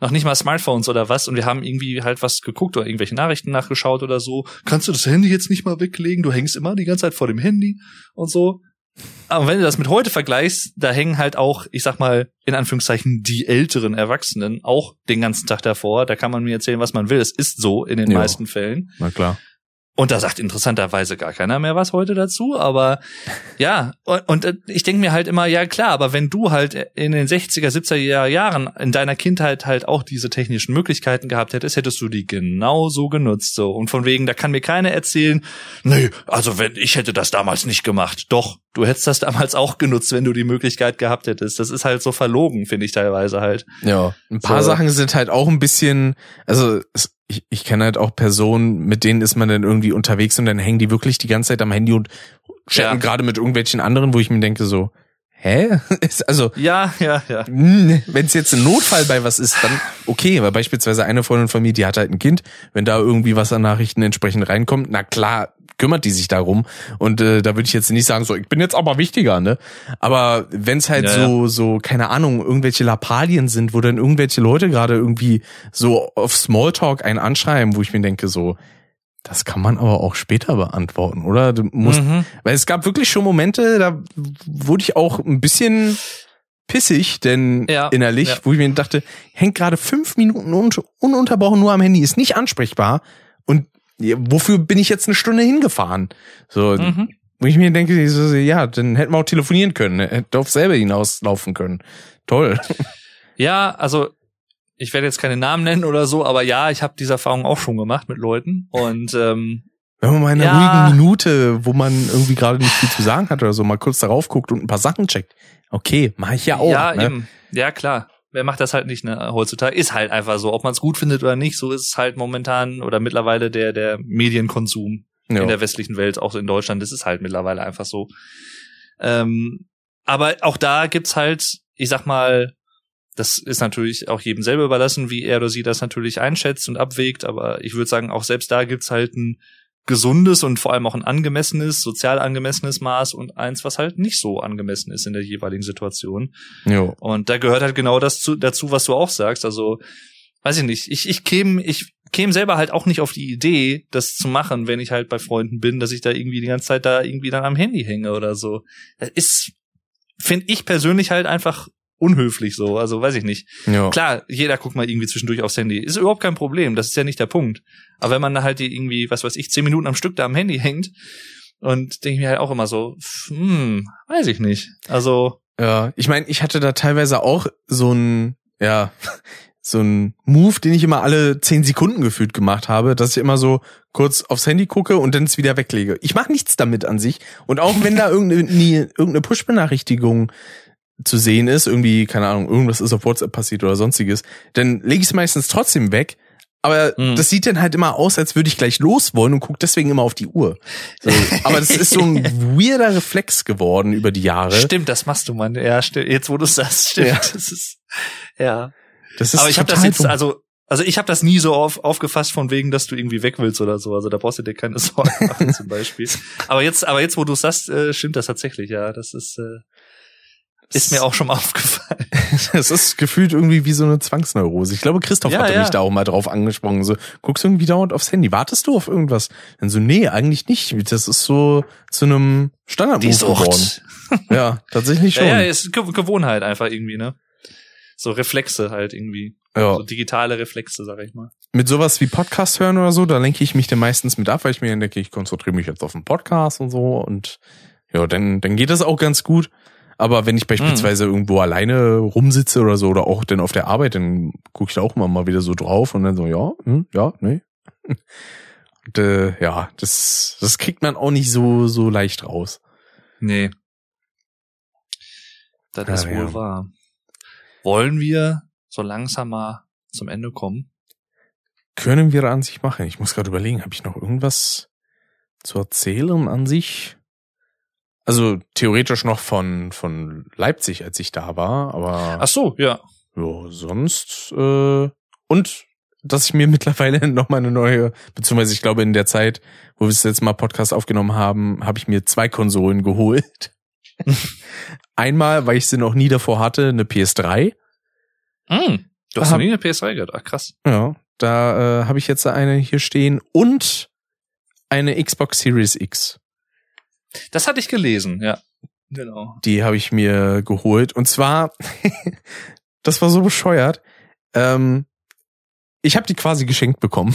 noch nicht mal Smartphones oder was und wir haben irgendwie halt was geguckt oder irgendwelche Nachrichten nachgeschaut oder so. Kannst du das Handy jetzt nicht mal weglegen? Du hängst immer die ganze Zeit vor dem Handy und so. Aber wenn du das mit heute vergleichst, da hängen halt auch, ich sag mal, in Anführungszeichen, die älteren Erwachsenen auch den ganzen Tag davor. Da kann man mir erzählen, was man will. Es ist so in den jo. meisten Fällen. Na klar. Und da sagt interessanterweise gar keiner mehr was heute dazu, aber ja, und, und äh, ich denke mir halt immer, ja klar, aber wenn du halt in den 60er, 70er Jahren in deiner Kindheit halt auch diese technischen Möglichkeiten gehabt hättest, hättest du die genauso genutzt, so. Und von wegen, da kann mir keiner erzählen, nee, also wenn, ich hätte das damals nicht gemacht. Doch, du hättest das damals auch genutzt, wenn du die Möglichkeit gehabt hättest. Das ist halt so verlogen, finde ich teilweise halt. Ja, ein paar so. Sachen sind halt auch ein bisschen, also es, ich, ich kenne halt auch Personen, mit denen ist man dann irgendwie unterwegs und dann hängen die wirklich die ganze Zeit am Handy und chatten ja. gerade mit irgendwelchen anderen, wo ich mir denke so, hä? also ja, ja, ja. Hm, Wenn es jetzt ein Notfall bei was ist, dann okay, weil beispielsweise eine Freundin von mir, die hat halt ein Kind, wenn da irgendwie was an Nachrichten entsprechend reinkommt, na klar, kümmert die sich darum. Und äh, da würde ich jetzt nicht sagen, so, ich bin jetzt aber wichtiger, ne? Aber wenn es halt ja, so, ja. so, keine Ahnung, irgendwelche Lappalien sind, wo dann irgendwelche Leute gerade irgendwie so auf Smalltalk einen anschreiben, wo ich mir denke, so, das kann man aber auch später beantworten, oder? Du musst, mhm. weil es gab wirklich schon Momente, da wurde ich auch ein bisschen pissig, denn ja, innerlich, ja. wo ich mir dachte, hängt gerade fünf Minuten un ununterbrochen nur am Handy, ist nicht ansprechbar wofür bin ich jetzt eine Stunde hingefahren? So, mhm. wo ich mir denke, so, ja, dann hätten wir auch telefonieren können, ne? hätte auf selber hinauslaufen können. Toll. Ja, also ich werde jetzt keine Namen nennen oder so, aber ja, ich habe diese Erfahrung auch schon gemacht mit Leuten und ähm, wenn man mal in einer ja. ruhigen Minute, wo man irgendwie gerade nicht viel zu sagen hat oder so, mal kurz darauf guckt und ein paar Sachen checkt. Okay, mache ich ja auch. Ja, ne? eben. Ja, klar wer macht das halt nicht, ne, heutzutage. Ist halt einfach so. Ob man es gut findet oder nicht, so ist es halt momentan oder mittlerweile der, der Medienkonsum ja. in der westlichen Welt, auch in Deutschland, das ist halt mittlerweile einfach so. Ähm, aber auch da gibt's halt, ich sag mal, das ist natürlich auch jedem selber überlassen, wie er oder sie das natürlich einschätzt und abwägt, aber ich würde sagen, auch selbst da gibt's halt ein gesundes und vor allem auch ein angemessenes, sozial angemessenes Maß und eins, was halt nicht so angemessen ist in der jeweiligen Situation. Jo. Und da gehört halt genau das zu, dazu, was du auch sagst. Also, weiß ich nicht, ich, ich käme, ich käme selber halt auch nicht auf die Idee, das zu machen, wenn ich halt bei Freunden bin, dass ich da irgendwie die ganze Zeit da irgendwie dann am Handy hänge oder so. Das ist, finde ich persönlich halt einfach unhöflich so, also weiß ich nicht. Ja. Klar, jeder guckt mal irgendwie zwischendurch aufs Handy. Ist überhaupt kein Problem, das ist ja nicht der Punkt. Aber wenn man da halt irgendwie, was weiß ich, zehn Minuten am Stück da am Handy hängt und denke ich mir halt auch immer so, hm, weiß ich nicht. Also. Ja, ich meine, ich hatte da teilweise auch so ein, ja, so ein Move, den ich immer alle zehn Sekunden gefühlt gemacht habe, dass ich immer so kurz aufs Handy gucke und dann es wieder weglege. Ich mache nichts damit an sich. Und auch wenn da irgendeine, irgendeine Push-Benachrichtigung zu sehen ist, irgendwie, keine Ahnung, irgendwas ist auf WhatsApp passiert oder sonstiges, dann lege ich es meistens trotzdem weg. Aber mhm. das sieht dann halt immer aus, als würde ich gleich los wollen und guck deswegen immer auf die Uhr. So, aber das ist so ein weirder Reflex geworden über die Jahre. Stimmt, das machst du, Mann. Ja, stimmt. Jetzt, wo du sagst, stimmt. Ja. Das ist, ja. Das ist aber ich habe das jetzt, also also ich habe das nie so auf, aufgefasst von wegen, dass du irgendwie weg willst oder so. Also da brauchst du dir keine Sorgen machen zum Beispiel. Aber jetzt, aber jetzt, wo du sagst, äh, stimmt das tatsächlich. Ja, das ist. Äh, ist mir auch schon mal aufgefallen. Es ist gefühlt irgendwie wie so eine Zwangsneurose. Ich glaube, Christoph ja, hatte ja. mich da auch mal drauf angesprochen. So, guckst du irgendwie dauernd aufs Handy? Wartest du auf irgendwas? Dann so, nee, eigentlich nicht. Das ist so zu einem Standardmove geworden. Ja, tatsächlich schon. Ja, ja, ist Gewohnheit einfach irgendwie, ne? So Reflexe halt irgendwie. Ja. So digitale Reflexe, sag ich mal. Mit sowas wie Podcast hören oder so, da lenke ich mich dann meistens mit ab, weil ich mir denke, ich konzentriere mich jetzt auf den Podcast und so und ja, dann, dann geht das auch ganz gut. Aber wenn ich beispielsweise mhm. irgendwo alleine rumsitze oder so oder auch dann auf der Arbeit, dann gucke ich da auch immer mal wieder so drauf und dann so, ja, hm, ja, nee. Und, äh, ja, das, das kriegt man auch nicht so, so leicht raus. Nee. Das ja, ist wohl ja. wahr. Wollen wir so langsam mal zum Ende kommen? Können wir an sich machen. Ich muss gerade überlegen, habe ich noch irgendwas zu erzählen an sich? Also theoretisch noch von von Leipzig, als ich da war, aber Ach so, ja. Ja, sonst äh, und dass ich mir mittlerweile noch mal eine neue, beziehungsweise ich glaube in der Zeit, wo wir es jetzt mal Podcast aufgenommen haben, habe ich mir zwei Konsolen geholt. Einmal, weil ich sie noch nie davor hatte, eine PS3. Mm, du hast noch nie eine PS3 gehabt, ach krass. Ja, da äh, habe ich jetzt eine hier stehen und eine Xbox Series X. Das hatte ich gelesen, ja. Genau. Die habe ich mir geholt. Und zwar, das war so bescheuert. Ähm, ich habe die quasi geschenkt bekommen.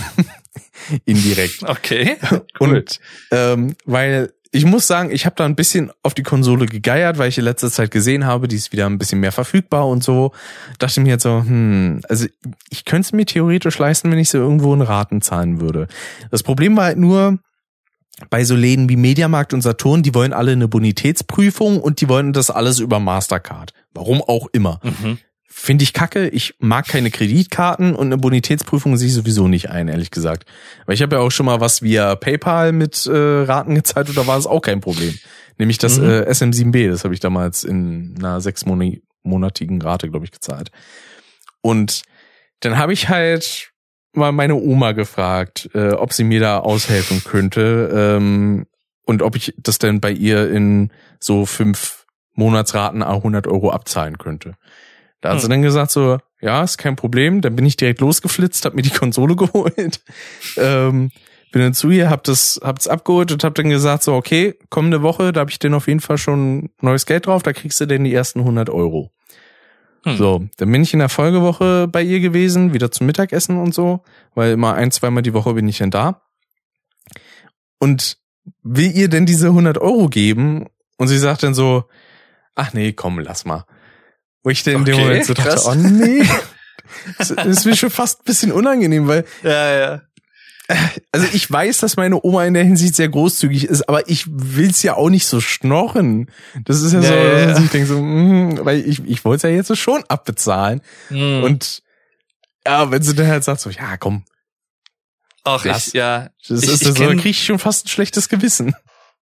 Indirekt. Okay. Cool. Und ähm, weil ich muss sagen, ich habe da ein bisschen auf die Konsole gegeiert, weil ich in letzter Zeit gesehen habe, die ist wieder ein bisschen mehr verfügbar und so. Dachte mir jetzt so, hm, also ich könnte es mir theoretisch leisten, wenn ich so irgendwo in Raten zahlen würde. Das Problem war halt nur, bei so Läden wie Mediamarkt und Saturn, die wollen alle eine Bonitätsprüfung und die wollen das alles über Mastercard. Warum auch immer. Mhm. Finde ich kacke. Ich mag keine Kreditkarten und eine Bonitätsprüfung sehe ich sowieso nicht ein, ehrlich gesagt. Weil ich habe ja auch schon mal was via PayPal mit äh, Raten gezahlt und da war es auch kein Problem. Nämlich das mhm. äh, SM7B, das habe ich damals in einer sechsmonatigen Rate, glaube ich, gezahlt. Und dann habe ich halt mal meine Oma gefragt, äh, ob sie mir da aushelfen könnte ähm, und ob ich das denn bei ihr in so fünf Monatsraten a 100 Euro abzahlen könnte. Da hat hm. sie dann gesagt so, ja, ist kein Problem. Dann bin ich direkt losgeflitzt, hab mir die Konsole geholt, ähm, bin dann zu ihr, hab das, hab's abgeholt und hab dann gesagt so, okay, kommende Woche, da hab ich denn auf jeden Fall schon neues Geld drauf, da kriegst du denn die ersten 100 Euro. Hm. So, dann bin ich in der Folgewoche bei ihr gewesen, wieder zum Mittagessen und so, weil immer ein, zweimal die Woche bin ich dann da. Und will ihr denn diese 100 Euro geben? Und sie sagt dann so, ach nee, komm, lass mal. Wo ich dann in dem Moment so dachte, oh nee. das ist mir schon fast ein bisschen unangenehm, weil ja, ja also ich weiß, dass meine Oma in der Hinsicht sehr großzügig ist, aber ich will's ja auch nicht so schnorren. Das ist ja, ja so, ja. ich denke so, mh, weil ich, ich wollte es ja jetzt so schon abbezahlen. Mhm. Und ja, wenn sie dann halt sagt so, ja, komm. Ach, ich, ja. Das ich, ist ich so, kenn, krieg ich schon fast ein schlechtes Gewissen.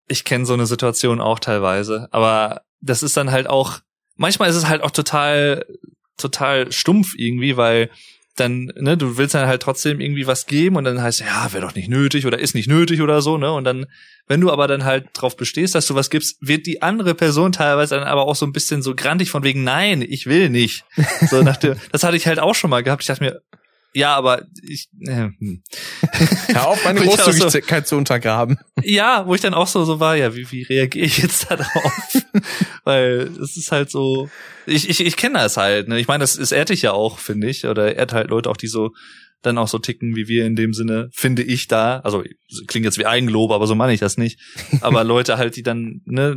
Ich kenne so eine Situation auch teilweise, aber das ist dann halt auch, manchmal ist es halt auch total, total stumpf irgendwie, weil dann, ne, du willst dann halt trotzdem irgendwie was geben und dann heißt ja, wäre doch nicht nötig oder ist nicht nötig oder so, ne? Und dann, wenn du aber dann halt drauf bestehst, dass du was gibst, wird die andere Person teilweise dann aber auch so ein bisschen so grantig von wegen, nein, ich will nicht. So nach der, das hatte ich halt auch schon mal gehabt. Ich dachte mir, ja, aber ich. Äh, hm. Hör auf, meine Großzügigkeit so, zu untergraben. Ja, wo ich dann auch so, so war, ja, wie, wie reagiere ich jetzt da drauf? Weil es ist halt so. Ich, ich, ich kenne das halt, ne? Ich meine, das ist ehrt dich ja auch, finde ich. Oder ehrt halt Leute auch, die so dann auch so ticken wie wir in dem Sinne, finde ich da. Also klingt jetzt wie Eigenlob, aber so meine ich das nicht. Aber Leute halt, die dann, ne,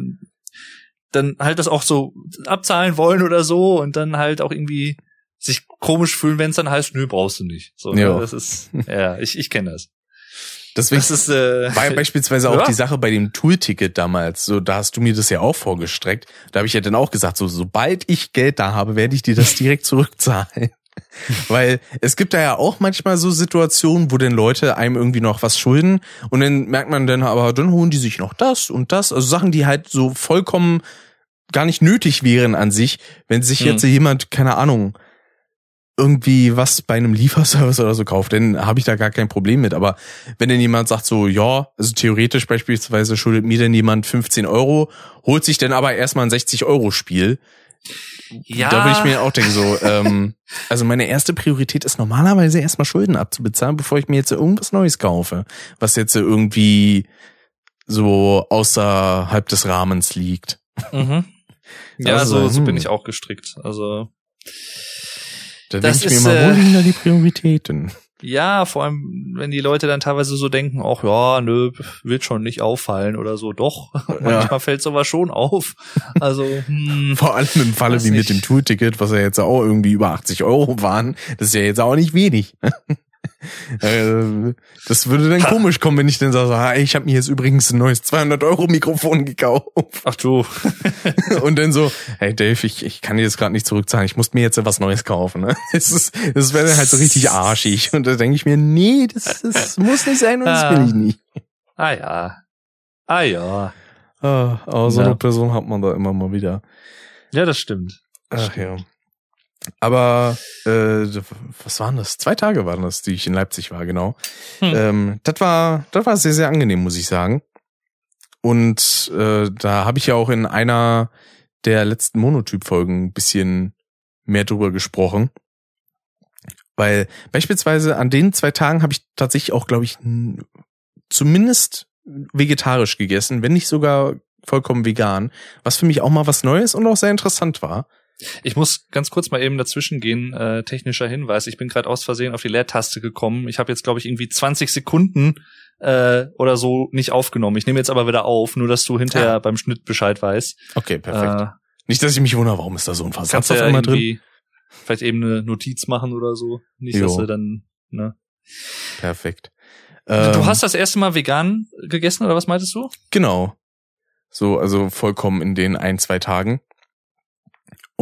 dann halt das auch so abzahlen wollen oder so und dann halt auch irgendwie sich komisch fühlen, wenn es dann heißt, nö, brauchst du nicht. So, ja. das ist, ja, ich, ich kenne das. Deswegen das ist, äh, war ja beispielsweise auch ja. die Sache bei dem Tool-Ticket damals. So, da hast du mir das ja auch vorgestreckt. Da habe ich ja dann auch gesagt, so sobald ich Geld da habe, werde ich dir das direkt zurückzahlen. Weil es gibt da ja auch manchmal so Situationen, wo denn Leute einem irgendwie noch was schulden und dann merkt man dann aber, dann holen die sich noch das und das. Also Sachen, die halt so vollkommen gar nicht nötig wären an sich, wenn sich hm. jetzt jemand, keine Ahnung, irgendwie was bei einem Lieferservice oder so kauft, dann habe ich da gar kein Problem mit. Aber wenn denn jemand sagt so, ja, also theoretisch beispielsweise schuldet mir denn jemand 15 Euro, holt sich dann aber erstmal ein 60 Euro Spiel. Ja. Da würde ich mir auch denken so, ähm, also meine erste Priorität ist normalerweise erstmal Schulden abzubezahlen, bevor ich mir jetzt irgendwas Neues kaufe, was jetzt irgendwie so außerhalb des Rahmens liegt. Mhm. Ja, also, so, so bin hm. ich auch gestrickt. Also da denke ich mir immer, wo äh, liegen da die Prioritäten? Ja, vor allem, wenn die Leute dann teilweise so denken, ach ja, nö, wird schon nicht auffallen oder so. Doch, ja. manchmal fällt sowas schon auf. Also hm, vor allem im Falle wie mit dem Tourticket, was ja jetzt auch irgendwie über 80 Euro waren, das ist ja jetzt auch nicht wenig. Äh, das würde dann komisch kommen, wenn ich dann sage, ah, ich habe mir jetzt übrigens ein neues 200 Euro Mikrofon gekauft. Ach du. Und dann so, hey Dave, ich, ich kann dir jetzt gerade nicht zurückzahlen, ich muss mir jetzt was Neues kaufen. Ne? Das, ist, das wäre halt so richtig arschig. Und da denke ich mir, nee, das, das muss nicht sein und das will ich nicht. Ah ja. Ah ja. Ah, aber so eine Person hat man da immer mal wieder. Ja, das stimmt. Ach ja. Aber äh, was waren das? Zwei Tage waren das, die ich in Leipzig war, genau. Hm. Ähm, das war, das war sehr, sehr angenehm, muss ich sagen. Und äh, da habe ich ja auch in einer der letzten Monotyp-Folgen ein bisschen mehr drüber gesprochen. Weil beispielsweise an den zwei Tagen habe ich tatsächlich auch, glaube ich, zumindest vegetarisch gegessen, wenn nicht sogar vollkommen vegan, was für mich auch mal was Neues und auch sehr interessant war. Ich muss ganz kurz mal eben dazwischen gehen, äh, technischer Hinweis. Ich bin gerade aus Versehen auf die Leertaste gekommen. Ich habe jetzt, glaube ich, irgendwie 20 Sekunden äh, oder so nicht aufgenommen. Ich nehme jetzt aber wieder auf, nur dass du hinterher Ja. beim Schnitt Bescheid weißt. Okay, perfekt. Äh, Nicht, dass ich mich wundere, warum ist da so ein Versatz kannst du auf einmal drin? vielleicht eben eine Notiz machen oder so. Nicht, dass Jo. du dann, ne? Perfekt. du Ähm, hast das erste Mal vegan gegessen oder was meintest du? Genau. So, also vollkommen in den ein, zwei Tagen.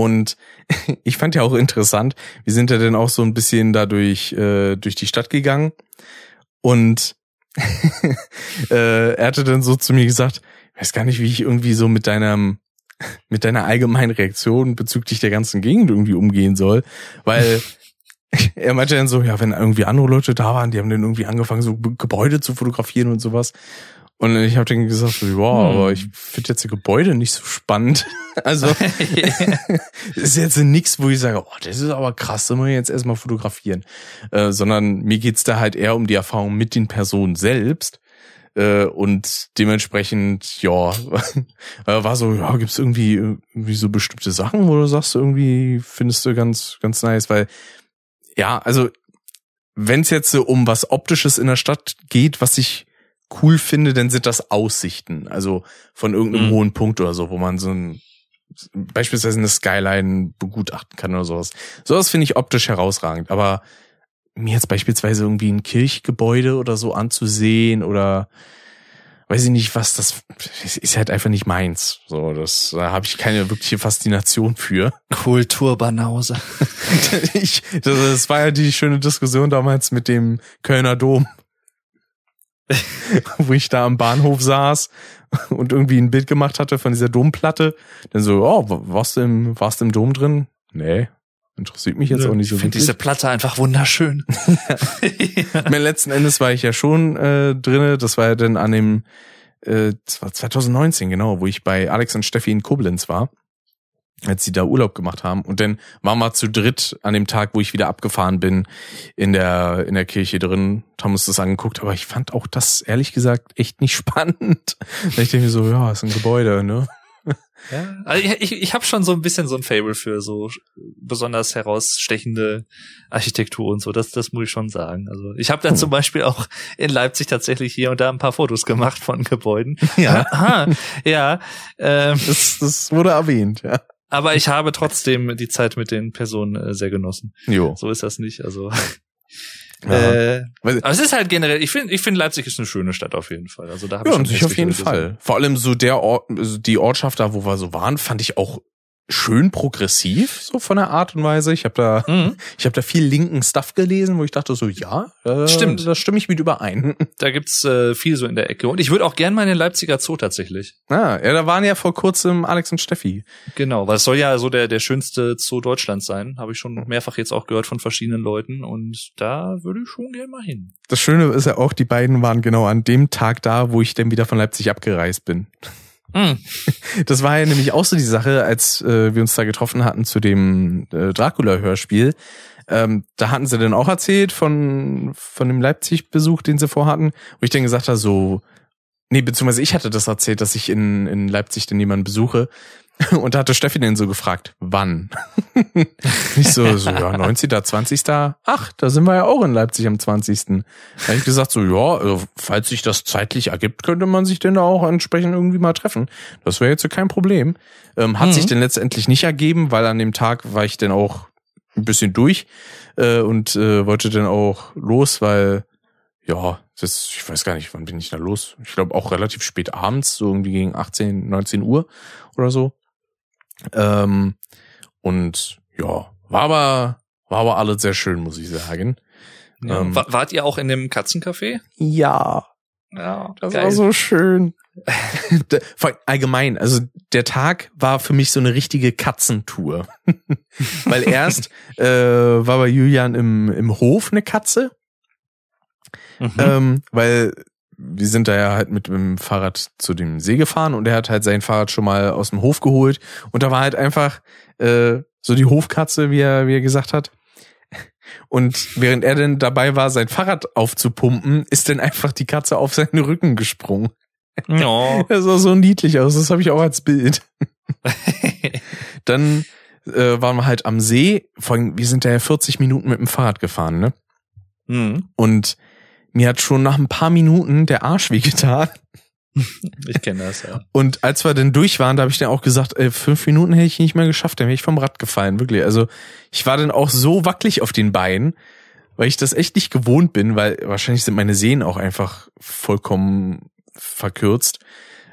Und ich fand ja auch interessant, wir sind ja dann auch so ein bisschen dadurch äh, durch die Stadt gegangen und äh, er hatte dann so zu mir gesagt, ich weiß gar nicht, wie ich irgendwie so mit deinem mit deiner allgemeinen Reaktion bezüglich der ganzen Gegend irgendwie umgehen soll, weil er meinte dann so, ja, wenn irgendwie andere Leute da waren, die haben dann irgendwie angefangen, so Gebäude zu fotografieren und sowas. Und ich habe dann gesagt, ja, Hm. aber ich finde jetzt die Gebäude nicht so spannend. Also ist jetzt nix, wo ich sage, oh, das ist aber krass, das muss ich jetzt erstmal fotografieren. Äh, sondern mir geht's da halt eher um die Erfahrung mit den Personen selbst. Äh, und dementsprechend, ja, äh, war so, ja, gibt's irgendwie, irgendwie so bestimmte Sachen, wo du sagst, irgendwie findest du ganz, ganz nice, weil, ja, also, wenn es jetzt so um was Optisches in der Stadt geht, was ich cool finde, dann sind das Aussichten. Also von irgendeinem Mhm. hohen Punkt oder so, wo man so ein, beispielsweise eine Skyline begutachten kann oder sowas. Sowas finde ich optisch herausragend. Aber mir jetzt beispielsweise irgendwie ein Kirchgebäude oder so anzusehen oder weiß ich nicht was, das ist halt einfach nicht meins. So, das da habe ich keine wirkliche Faszination für. Kulturbanause. ich, das, das war ja die schöne Diskussion damals mit dem Kölner Dom, wo ich da am Bahnhof saß und irgendwie ein Bild gemacht hatte von dieser Domplatte. Dann so, oh, warst du im, warst du im Dom drin? Nee, interessiert mich jetzt auch nicht so ich finde diese Platte einfach wunderschön. Ich meine, letzten Endes war ich ja schon äh, drinne. Das war ja dann an dem, äh, das war 2019 genau, wo ich bei Alex und Steffi in Koblenz war, als sie da Urlaub gemacht haben. Und dann waren wir zu dritt an dem Tag, wo ich wieder abgefahren bin, in der in der Kirche drin. Haben uns das angeguckt, aber ich fand auch das ehrlich gesagt echt nicht spannend. ich denke mir so, ja, ist ein Gebäude, ne? Ja, also ich, ich, ich habe schon so ein bisschen so ein Fable für so besonders herausstechende Architektur und so. Das, das muss ich schon sagen. Also ich habe da Hm. zum Beispiel auch in Leipzig tatsächlich hier und da ein paar Fotos gemacht von Gebäuden. Ja, Aha, ja. Ähm, das, das wurde erwähnt, ja. Aber ich habe trotzdem die Zeit mit den Personen äh, sehr genossen. Jo. So ist das nicht. Also Ja. äh, aber es ist halt generell. Ich finde, ich finde Leipzig ist eine schöne Stadt auf jeden Fall. Also da habe Ja, ich und sich auf jeden Fall. Vor allem so der Ort, also die Ortschaft da, wo wir so waren, fand ich auch schön progressiv, so von der Art und Weise. Ich habe da. Mhm. ich habe da viel linken Stuff gelesen, wo ich dachte so, ja, äh, Stimmt. da stimme ich mit überein. Da gibt's äh, viel so in der Ecke. Und ich würde auch gern mal in den Leipziger Zoo tatsächlich. Ah, ja, da waren ja vor kurzem Alex und Steffi. Genau, weil es soll ja so der, der schönste Zoo Deutschlands sein. Habe ich schon mehrfach jetzt auch gehört von verschiedenen Leuten. Und da würde ich schon gern mal hin. Das Schöne ist ja auch, die beiden waren genau an dem Tag da, wo ich dann wieder von Leipzig abgereist bin. Mhm. Das war ja nämlich auch so die Sache, als äh, wir uns da getroffen hatten zu dem äh, Dracula-Hörspiel. Ähm, da hatten sie dann auch erzählt von, von dem Leipzig-Besuch, den sie vorhatten, wo ich dann gesagt habe, so, nee, beziehungsweise ich hatte das erzählt, dass ich in, in Leipzig dann jemanden besuche. Und da hatte Steffi den so gefragt, wann? ich so, so, ja, 19., 20. Ach, da sind wir ja auch in Leipzig am 20. Da habe ich gesagt, so, ja, also, falls sich das zeitlich ergibt, könnte man sich denn da auch entsprechend irgendwie mal treffen. Das wäre jetzt so kein Problem. Ähm, hat Mhm. sich denn letztendlich nicht ergeben, weil an dem Tag war ich dann auch ein bisschen durch äh, und äh, wollte dann auch los, weil ja, das, ich weiß gar nicht, wann bin ich da los? Ich glaube auch relativ spät abends, so irgendwie gegen 18, 19 Uhr oder so. Ähm, und ja, war aber, war aber alles sehr schön, muss ich sagen. Ja. Ähm, Wa- Wart ihr auch in dem Katzencafé? Ja, Ja, das war so schön. Allgemein, also der Tag war für mich so eine richtige Katzentour. Weil erst äh, war bei Julian im, im Hof eine Katze, Mhm. ähm, weil wir sind da ja halt mit dem Fahrrad zu dem See gefahren und er hat halt sein Fahrrad schon mal aus dem Hof geholt und da war halt einfach äh, so die Hofkatze, wie er, wie er gesagt hat. Und während er dann dabei war, sein Fahrrad aufzupumpen, ist dann einfach die Katze auf seinen Rücken gesprungen. ja. Das sah so niedlich aus, das habe ich auch als Bild. Dann äh, waren wir halt am See. Vor allem, wir sind da ja 40 Minuten mit dem Fahrrad gefahren, ne? Mhm. Und mir hat schon nach ein paar Minuten der Arsch wehgetan. Ich kenne das, ja. Und als wir dann durch waren, da habe ich dann auch gesagt, ey, fünf Minuten hätte ich nicht mehr geschafft, dann wäre ich vom Rad gefallen, wirklich. Also ich war dann auch so wackelig auf den Beinen, weil ich das echt nicht gewohnt bin, weil wahrscheinlich sind meine Sehnen auch einfach vollkommen verkürzt.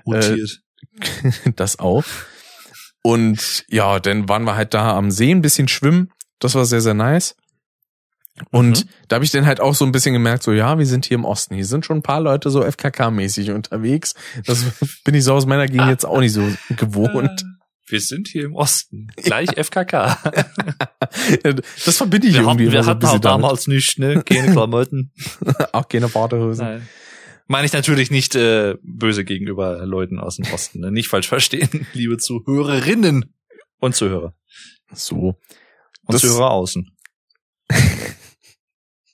Mutiert. das auch. Und ja, dann waren wir halt da am See ein bisschen schwimmen. Das war sehr, sehr nice. Und Mhm. da habe ich dann halt auch so ein bisschen gemerkt, so ja, wir sind hier im Osten. Hier sind schon ein paar Leute so FKK-mäßig unterwegs. Das bin ich so aus meiner Gegend jetzt auch nicht so gewohnt. Wir sind hier im Osten. Gleich FKK. Das verbinde ich Wir irgendwie hatten, wir so hatten damit. damals nicht, ne? Keine Klamotten. Auch keine Badehosen. Nein. Meine ich natürlich nicht äh, böse gegenüber Leuten aus dem Osten. Ne? Nicht falsch verstehen, liebe Zuhörerinnen und Zuhörer. So. Und Das- Zuhörer außen.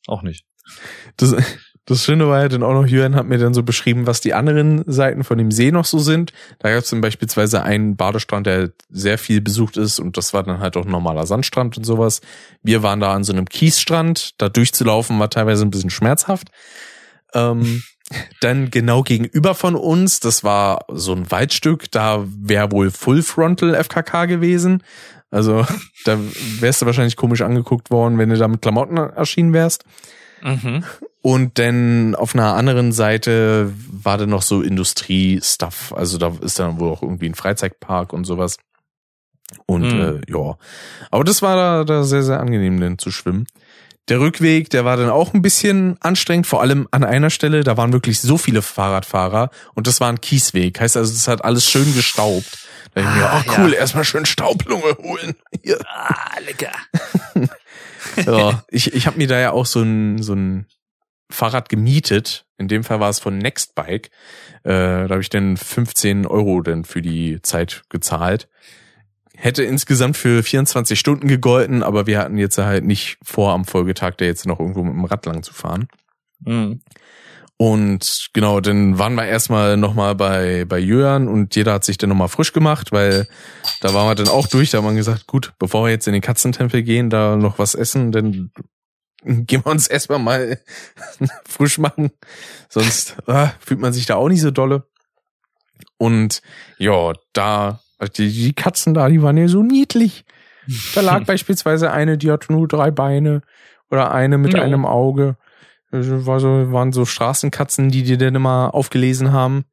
Auch nicht. Das, das Schöne war ja dann auch noch, Jürgen hat mir dann so beschrieben, was die anderen Seiten von dem See noch so sind. Da gab es dann beispielsweise einen Badestrand, der sehr viel besucht ist und das war dann halt auch ein normaler Sandstrand und sowas. Wir waren da an so einem Kiesstrand, da durchzulaufen war teilweise ein bisschen schmerzhaft. Ähm, dann genau gegenüber von uns, das war so ein Waldstück, da wäre wohl Full Frontal FKK gewesen. Also da wärst du wahrscheinlich komisch angeguckt worden, wenn du da mit Klamotten erschienen wärst. Mhm. Und dann auf einer anderen Seite war dann noch so Industrie-Stuff. Also da ist dann wohl auch irgendwie ein Freizeitpark und sowas. Und Hm. äh, ja. Aber das war da, da sehr, sehr angenehm, denn zu schwimmen. Der Rückweg, der war dann auch ein bisschen anstrengend, vor allem an einer Stelle, da waren wirklich so viele Fahrradfahrer und das war ein Kiesweg. Heißt also, das hat alles schön gestaubt. Da dachte ich mir, Ah, oh cool, ja. erstmal schön Staublunge holen. Hier. Ah, lecker. Ja, ich, ich habe mir da ja auch so ein, so ein Fahrrad gemietet. In dem Fall war es von Nextbike. Äh, da habe ich dann 15 Euro dann für die Zeit gezahlt. Hätte insgesamt für 24 Stunden gegolten, aber wir hatten jetzt halt nicht vor, am Folgetag da jetzt noch irgendwo mit dem Rad lang zu fahren. Mhm. Und genau, dann waren wir erstmal nochmal bei, bei Jörn und jeder hat sich dann nochmal frisch gemacht, weil da waren wir dann auch durch. Da haben wir gesagt, gut, bevor wir jetzt in den Katzentempel gehen, da noch was essen, dann gehen wir uns erstmal mal frisch machen. Sonst ah, fühlt man sich da auch nicht so dolle. Und ja, da, die, die Katzen da, die waren ja so niedlich. Da lag beispielsweise eine, die hatte nur drei Beine oder eine mit Ja. einem Auge. War so, waren so Straßenkatzen, die die dann immer aufgelesen haben.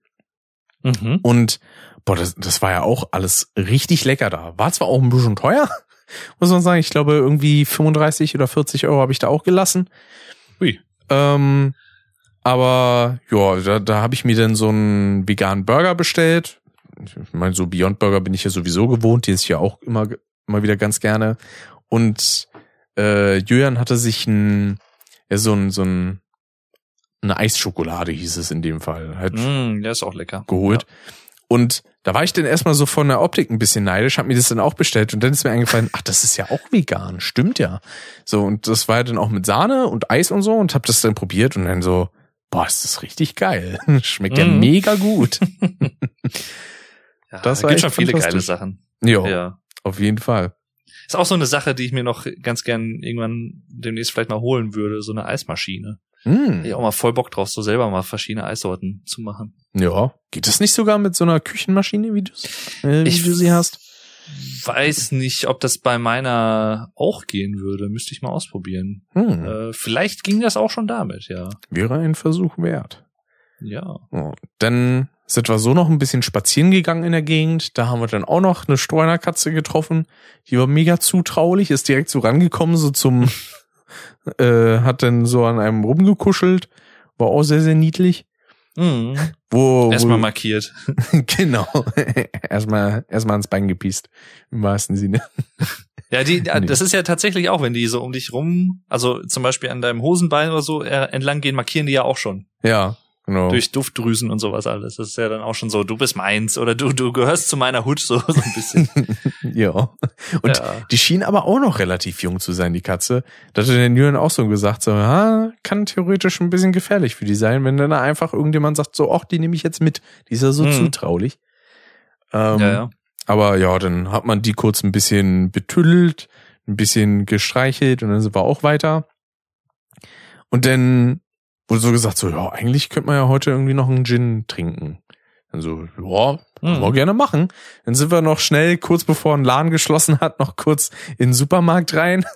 Mhm. Und boah, das, das war ja auch alles richtig lecker da. War zwar auch ein bisschen teuer, muss man sagen. Ich glaube, irgendwie 35 oder 40 Euro habe ich da auch gelassen. Ui. Ähm, aber ja, da, da habe ich mir dann so einen veganen Burger bestellt. Ich meine, so Beyond Burger bin ich ja sowieso gewohnt, die ist ja auch immer, immer wieder ganz gerne. Und äh, Julian hatte sich ein, ja, so ein, so ein, eine Eisschokolade hieß es in dem Fall. Halt Mhm, der ist auch lecker. geholt. Und da war ich dann erstmal so von der Optik ein bisschen neidisch, hab mir das dann auch bestellt und dann ist mir eingefallen, ach, das ist ja auch vegan, stimmt ja. So, und das war ja dann auch mit Sahne und Eis und so und hab das dann probiert und dann so, boah, ist das richtig geil. Schmeckt ja Mhm. mega gut. Ja, Das da war gibt schon viele geile. Sachen. Jo, Ja. auf jeden Fall. Ist auch so eine Sache, die ich mir noch ganz gern irgendwann demnächst vielleicht mal holen würde, so eine Eismaschine. Hm. Ich auch mal voll Bock drauf, so selber mal verschiedene Eissorten zu machen. Ja. Geht das nicht sogar mit so einer Küchenmaschine, wie, du's, äh, wie Ich- du sie hast? Weiß nicht, ob das bei meiner auch gehen würde. Müsste ich mal ausprobieren. Hm. Äh, vielleicht ging das auch schon damit, ja. Wäre ein Versuch wert. Ja. Ja, dann sind wir so noch ein bisschen spazieren gegangen in der Gegend. Da haben wir dann auch noch eine Streunerkatze getroffen. Die war mega zutraulich, ist direkt so rangekommen, so zum, äh, hat dann so an einem rumgekuschelt. War auch sehr, sehr niedlich. Mhm. Wo, Erstmal wo, markiert. genau. erstmal, erstmal ans Bein gepiest. Im wahrsten Sinne. Ja, die, das ist ja tatsächlich auch, wenn die so um dich rum, also zum Beispiel an deinem Hosenbein oder so äh, entlang gehen, markieren die ja auch schon. Ja, genau. Durch Duftdrüsen und sowas alles. Das ist ja dann auch schon so, du bist meins oder du, du gehörst zu meiner Hut, so, so ein bisschen. ja. Und ja. Die schien aber auch noch relativ jung zu sein, die Katze. Da hatte der Nguyen auch so gesagt, so, ja, kann theoretisch ein bisschen gefährlich für die sein, wenn dann einfach irgendjemand sagt, so, ach, die nehme ich jetzt mit. Die ist ja so Mhm. zutraulich. Ähm, ja, ja. Aber ja, dann hat man die kurz ein bisschen betüdelt, ein bisschen gestreichelt und dann sind wir auch weiter. Und dann wurde so gesagt, so, ja, eigentlich könnte man ja heute irgendwie noch einen Gin trinken. Dann so, ja, können wir Hm. gerne machen. Dann sind wir noch schnell, kurz bevor ein Laden geschlossen hat, noch kurz in den Supermarkt rein.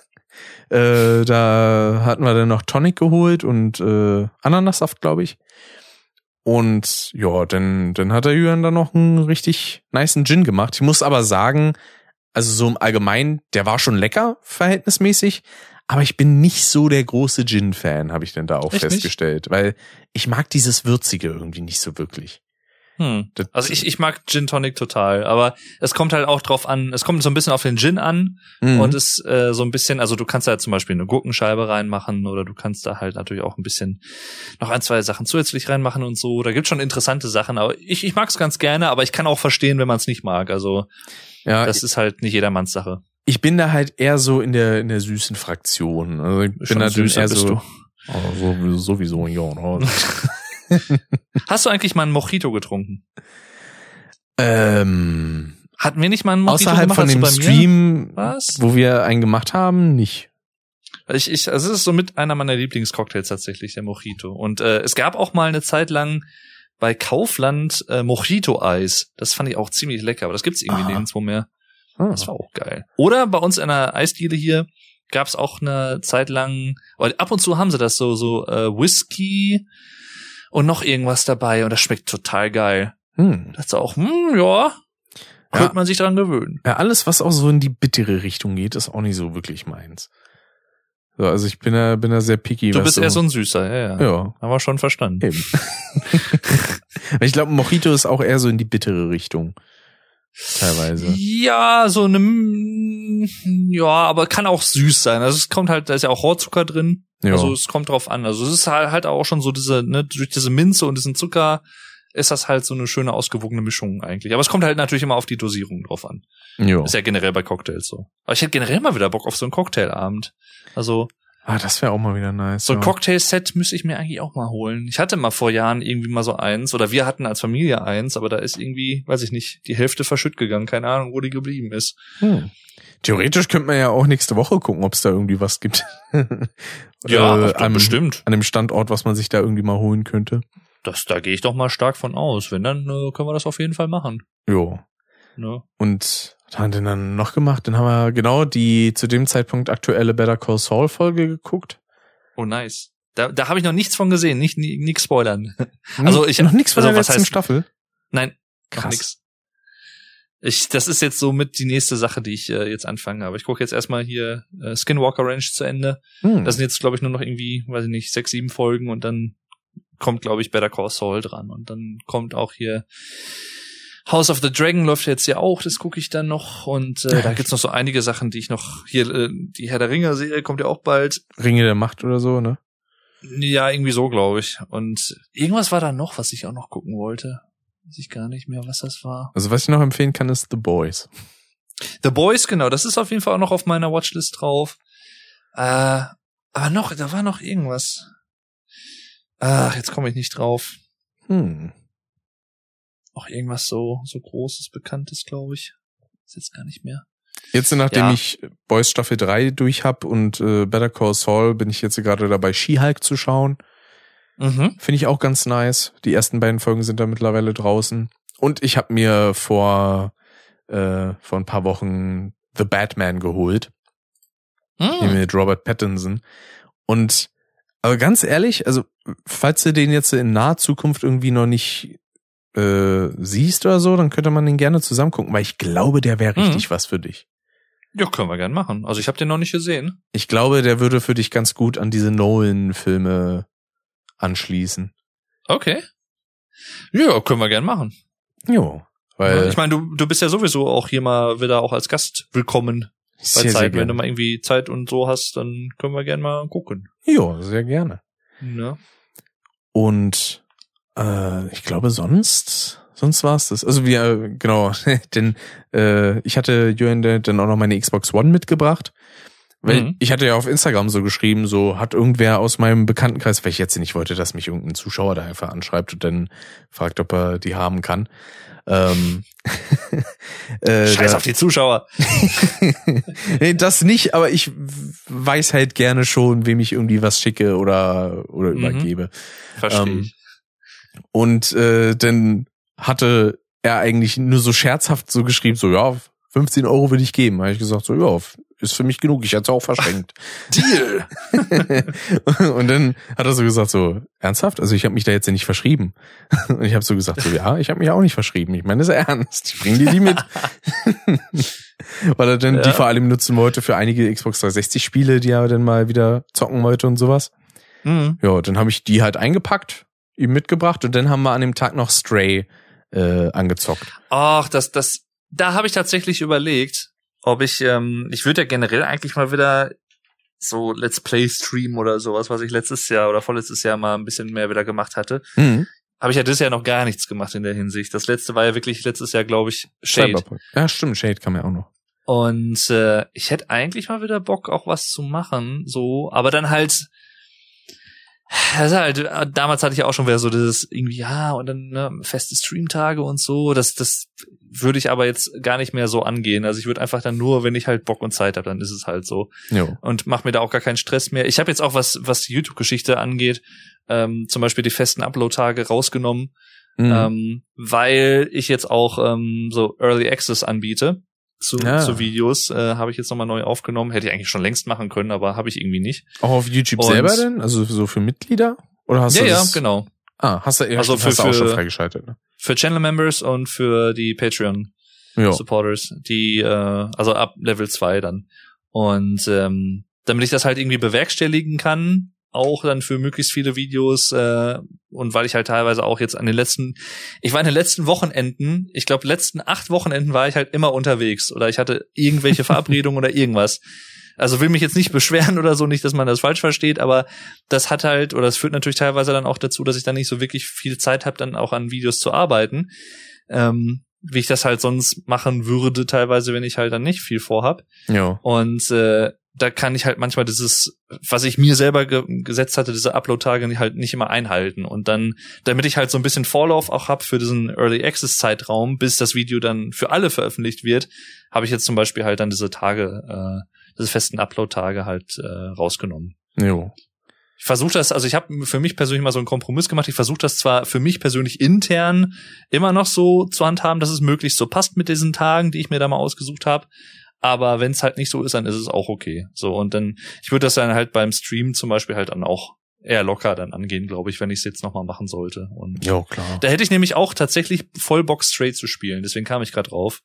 Äh, da hatten wir dann noch Tonic geholt und äh, Ananassaft, glaube ich. Und ja, dann, dann hat der Jürgen dann noch einen richtig niceen Gin gemacht. Ich muss aber sagen, also so im Allgemeinen, der war schon lecker, verhältnismäßig. Aber ich bin nicht so der große Gin-Fan, habe ich denn da auch Echt nicht? festgestellt. Weil ich mag dieses Würzige irgendwie nicht so wirklich. Hm. Das- Also ich, ich mag Gin Tonic total, aber es kommt halt auch drauf an, es kommt so ein bisschen auf den Gin an Mhm. und ist äh, so ein bisschen, also du kannst da zum Beispiel eine Gurkenscheibe reinmachen oder du kannst da halt natürlich auch ein bisschen noch ein, zwei Sachen zusätzlich reinmachen und so. Da gibt's schon interessante Sachen, aber ich, ich mag es ganz gerne, aber ich kann auch verstehen, wenn man es nicht mag. Also ja, das ist halt nicht jedermanns Sache. Ich bin da halt eher so in der in der süßen Fraktion. Also ich bin da süßer eher so, du. Oh, so sowieso ja. ne? Hast du eigentlich mal einen Mojito getrunken? ähm, Hatten wir nicht mal einen Mojito außerhalb gemacht, von dem? Stream, Was? wo wir einen gemacht haben, nicht. Ich, ich, also es ist so mit einer meiner Lieblingscocktails tatsächlich, der Mojito. Und äh, es gab auch mal eine Zeit lang bei Kaufland äh, Mojito-Eis. Das fand ich auch ziemlich lecker, aber das gibt's irgendwie Ah. nirgendwo mehr. Ah. Das war auch geil. Oder bei uns in der Eisdiele hier gab's auch eine Zeit lang, oder ab und zu haben sie das so, so äh, Whisky und noch irgendwas dabei und das schmeckt total geil. Hm. Das ist auch, hm, ja, Ja. könnte man sich dran gewöhnen. Ja, alles, was auch so in die bittere Richtung geht, ist auch nicht so wirklich meins. So, also ich bin da, bin da sehr picky. Du bist eher so ein Süßer, ja, ja. ja, Haben wir schon verstanden. eben. ich glaube, Mojito ist auch eher so in die bittere Richtung. Teilweise. Ja, so eine, ja, aber kann auch süß sein. Also es kommt halt, da ist ja auch Rohrzucker drin. Ja. Also es kommt drauf an. Also es ist halt, halt auch schon so diese, ne, durch diese Minze und diesen Zucker ist das halt so eine schöne ausgewogene Mischung eigentlich. Aber es kommt halt natürlich immer auf die Dosierung drauf an. jo. Ist ja generell bei Cocktails so. Aber ich hätte generell mal wieder Bock auf so einen Cocktailabend. Also Ah, das wäre auch mal wieder nice. so ein ja. Cocktail-Set müsste ich mir eigentlich auch mal holen. Ich hatte mal vor Jahren irgendwie mal so eins oder wir hatten als Familie eins, aber da ist irgendwie, weiß ich nicht, die Hälfte verschütt gegangen. Keine Ahnung, wo die geblieben ist. Hm. Theoretisch könnte man ja auch nächste Woche gucken, ob es da irgendwie was gibt. Ja, äh, an, bestimmt. an dem Standort, was man sich da irgendwie mal holen könnte. Das, da gehe ich doch mal stark von aus. Wenn, dann äh, können wir das auf jeden Fall machen. Jo. Ne? Und was haben wir denn dann noch gemacht? Dann haben wir genau die zu dem Zeitpunkt aktuelle Better Call Saul Folge geguckt. Oh, nice. Da, da habe ich noch nichts von gesehen, nicht ni- nix spoilern. Hm? Also ich- noch nichts von also der letzten heißt- Staffel. Nein, noch Krass. nix. Ich, das ist jetzt so mit die nächste Sache, die ich äh, jetzt anfange. Aber ich gucke jetzt erstmal hier äh, Skinwalker Ranch zu Ende. Hm. Das sind jetzt, glaube ich, nur noch irgendwie, weiß ich nicht, sechs, sieben Folgen und dann kommt, glaube ich, Better Call Saul dran. Und dann kommt auch hier House of the Dragon läuft jetzt ja auch, das gucke ich dann noch. Und äh, da gibt's noch so einige Sachen, die ich noch hier, äh, die Herr der Ringe-Serie kommt ja auch bald. Ringe der Macht oder so, ne? Ja, irgendwie so, glaube ich. Und irgendwas war da noch, was ich auch noch gucken wollte. Weiß ich gar nicht mehr, was das war. Also was ich noch empfehlen kann, ist The Boys. The Boys, genau, das ist auf jeden Fall auch noch auf meiner Watchlist drauf. Äh, aber noch, da war noch irgendwas. Ach, jetzt komme ich nicht drauf. Hm. Auch irgendwas so, so großes, bekanntes, glaube ich. Ist jetzt gar nicht mehr. Jetzt, nachdem Ja. ich Boys Staffel 3 durch hab und äh, Better Call Saul, bin ich jetzt gerade dabei, She-Hulk zu schauen. Mhm. Finde ich auch ganz nice. Die ersten beiden Folgen sind da mittlerweile draußen. Und ich habe mir vor, äh, vor ein paar Wochen The Batman geholt. Hm. mit Robert Pattinson. Und aber ganz ehrlich, also falls du den jetzt in naher Zukunft irgendwie noch nicht äh, siehst oder so, dann könnte man den gerne zusammen gucken, weil ich glaube, der wäre Mhm. richtig was für dich. Ja, können wir gern machen. Also ich habe den noch nicht gesehen. Ich glaube, der würde für dich ganz gut an diese Nolan-Filme anschließen. Okay. Ja, können wir gern machen. Jo, weil ich meine, du, du bist ja sowieso auch hier mal wieder auch als Gast willkommen bei sehr, sehr Zeit. Wenn du mal irgendwie Zeit und so hast, dann können wir gern mal gucken. Jo, sehr gerne. Ja. Und äh, ich glaube sonst, sonst war's das. Also wir, genau, denn äh, ich hatte Jürgen dann auch noch meine Xbox One mitgebracht, Weil Mhm. ich hatte ja auf Instagram so geschrieben, so hat irgendwer aus meinem Bekanntenkreis, weil ich jetzt nicht wollte, dass mich irgendein Zuschauer da einfach anschreibt und dann fragt, ob er die haben kann. Ähm, äh, Scheiß da- auf die Zuschauer. nee, das nicht, aber ich weiß halt gerne schon, wem ich irgendwie was schicke oder, oder Mhm. übergebe. Verstehe Ähm, ich. Und äh, dann hatte er eigentlich nur so scherzhaft so geschrieben, so ja, 15 Euro würde ich geben. habe ich gesagt, so ja, ist für mich genug, ich hätte es auch verschenkt. Deal. und dann hat er so gesagt, so ernsthaft? Also ich habe mich da jetzt ja nicht verschrieben. Und ich habe so gesagt, so ja, ich habe mich auch nicht verschrieben. Ich meine, das ist ernst. Ich bring dir die mit. Weil er dann Ja. die vor allem nutzen wollte für einige Xbox 360 Spiele, die er dann mal wieder zocken wollte und sowas. Mhm. Ja, dann habe ich die halt eingepackt, ihm mitgebracht und dann haben wir an dem Tag noch Stray äh, angezockt. Ach, das, das, da habe ich tatsächlich überlegt, ob ich, ähm, ich würde ja generell eigentlich mal wieder so Let's Play streamen oder sowas, was ich letztes Jahr oder vorletztes Jahr mal ein bisschen mehr wieder gemacht hatte. Mhm. Habe ich ja dieses Jahr noch gar nichts gemacht in der Hinsicht. Das letzte war ja wirklich letztes Jahr, glaube ich, Shade. Cyberpunk. Ja, stimmt, Shade man ja auch noch. Und äh, ich hätte eigentlich mal wieder Bock, auch was zu machen, so, aber dann halt. Das halt, äh, damals hatte ich ja auch schon wieder so dieses irgendwie, ja, und dann ne, feste Streamtage und so. Das, das würde ich aber jetzt gar nicht mehr so angehen. Also ich würde einfach dann nur, wenn ich halt Bock und Zeit habe, dann ist es halt so. Jo. Und mach mir da auch gar keinen Stress mehr. Ich habe jetzt auch was, was die YouTube-Geschichte angeht, ähm, zum Beispiel die festen Upload-Tage rausgenommen Mhm. ähm, weil ich jetzt auch ähm, so Early Access anbiete zu, Ja. zu Videos, äh, habe ich jetzt nochmal neu aufgenommen. Hätte ich eigentlich schon längst machen können, aber habe ich irgendwie nicht. auch auf YouTube und- selber denn? Also so für Mitglieder? Oder hast ja, du ja, das? genau. Ah, hast du, ja, Also stimmt, für- hast du auch schon freigeschaltet, ne? Für Channel-Members und für die Ja. Patreon-Supporters, die, äh, also ab Level 2 dann. Und ähm, damit ich das halt irgendwie bewerkstelligen kann, auch dann für möglichst viele Videos äh, und weil ich halt teilweise auch jetzt an den letzten, ich war in den letzten Wochenenden, ich glaube letzten acht Wochenenden war ich halt immer unterwegs oder ich hatte irgendwelche Verabredungen oder irgendwas. Also will mich jetzt nicht beschweren oder so, nicht, dass man das falsch versteht, aber das hat halt, oder das führt natürlich teilweise dann auch dazu, dass ich dann nicht so wirklich viel Zeit habe, dann auch an Videos zu arbeiten. Ähm, wie ich das halt sonst machen würde, teilweise, wenn ich halt dann nicht viel vorhab. Ja. Und äh, da kann ich halt manchmal dieses, was ich mir selber ge gesetzt hatte, diese Upload-Tage halt nicht immer einhalten. Und dann, damit ich halt so ein bisschen Vorlauf auch hab für diesen Early Access-Zeitraum, bis das Video dann für alle veröffentlicht wird, habe ich jetzt zum Beispiel halt dann diese Tage, äh, diese festen Upload-Tage halt äh, rausgenommen. Jo. Ich versuche das, also ich habe für mich persönlich mal so einen Kompromiss gemacht. Ich versuche das zwar für mich persönlich intern immer noch so zu handhaben, dass es möglichst so passt mit diesen Tagen, die ich mir da mal ausgesucht habe. Aber wenn es halt nicht so ist, dann ist es auch okay. So und dann, ich würde das dann halt beim Stream zum Beispiel halt dann auch eher locker dann angehen, glaube ich, wenn ich es jetzt nochmal machen sollte. Und Jo, klar. da hätte ich nämlich auch tatsächlich voll Bock straight zu spielen. Deswegen kam ich gerade drauf.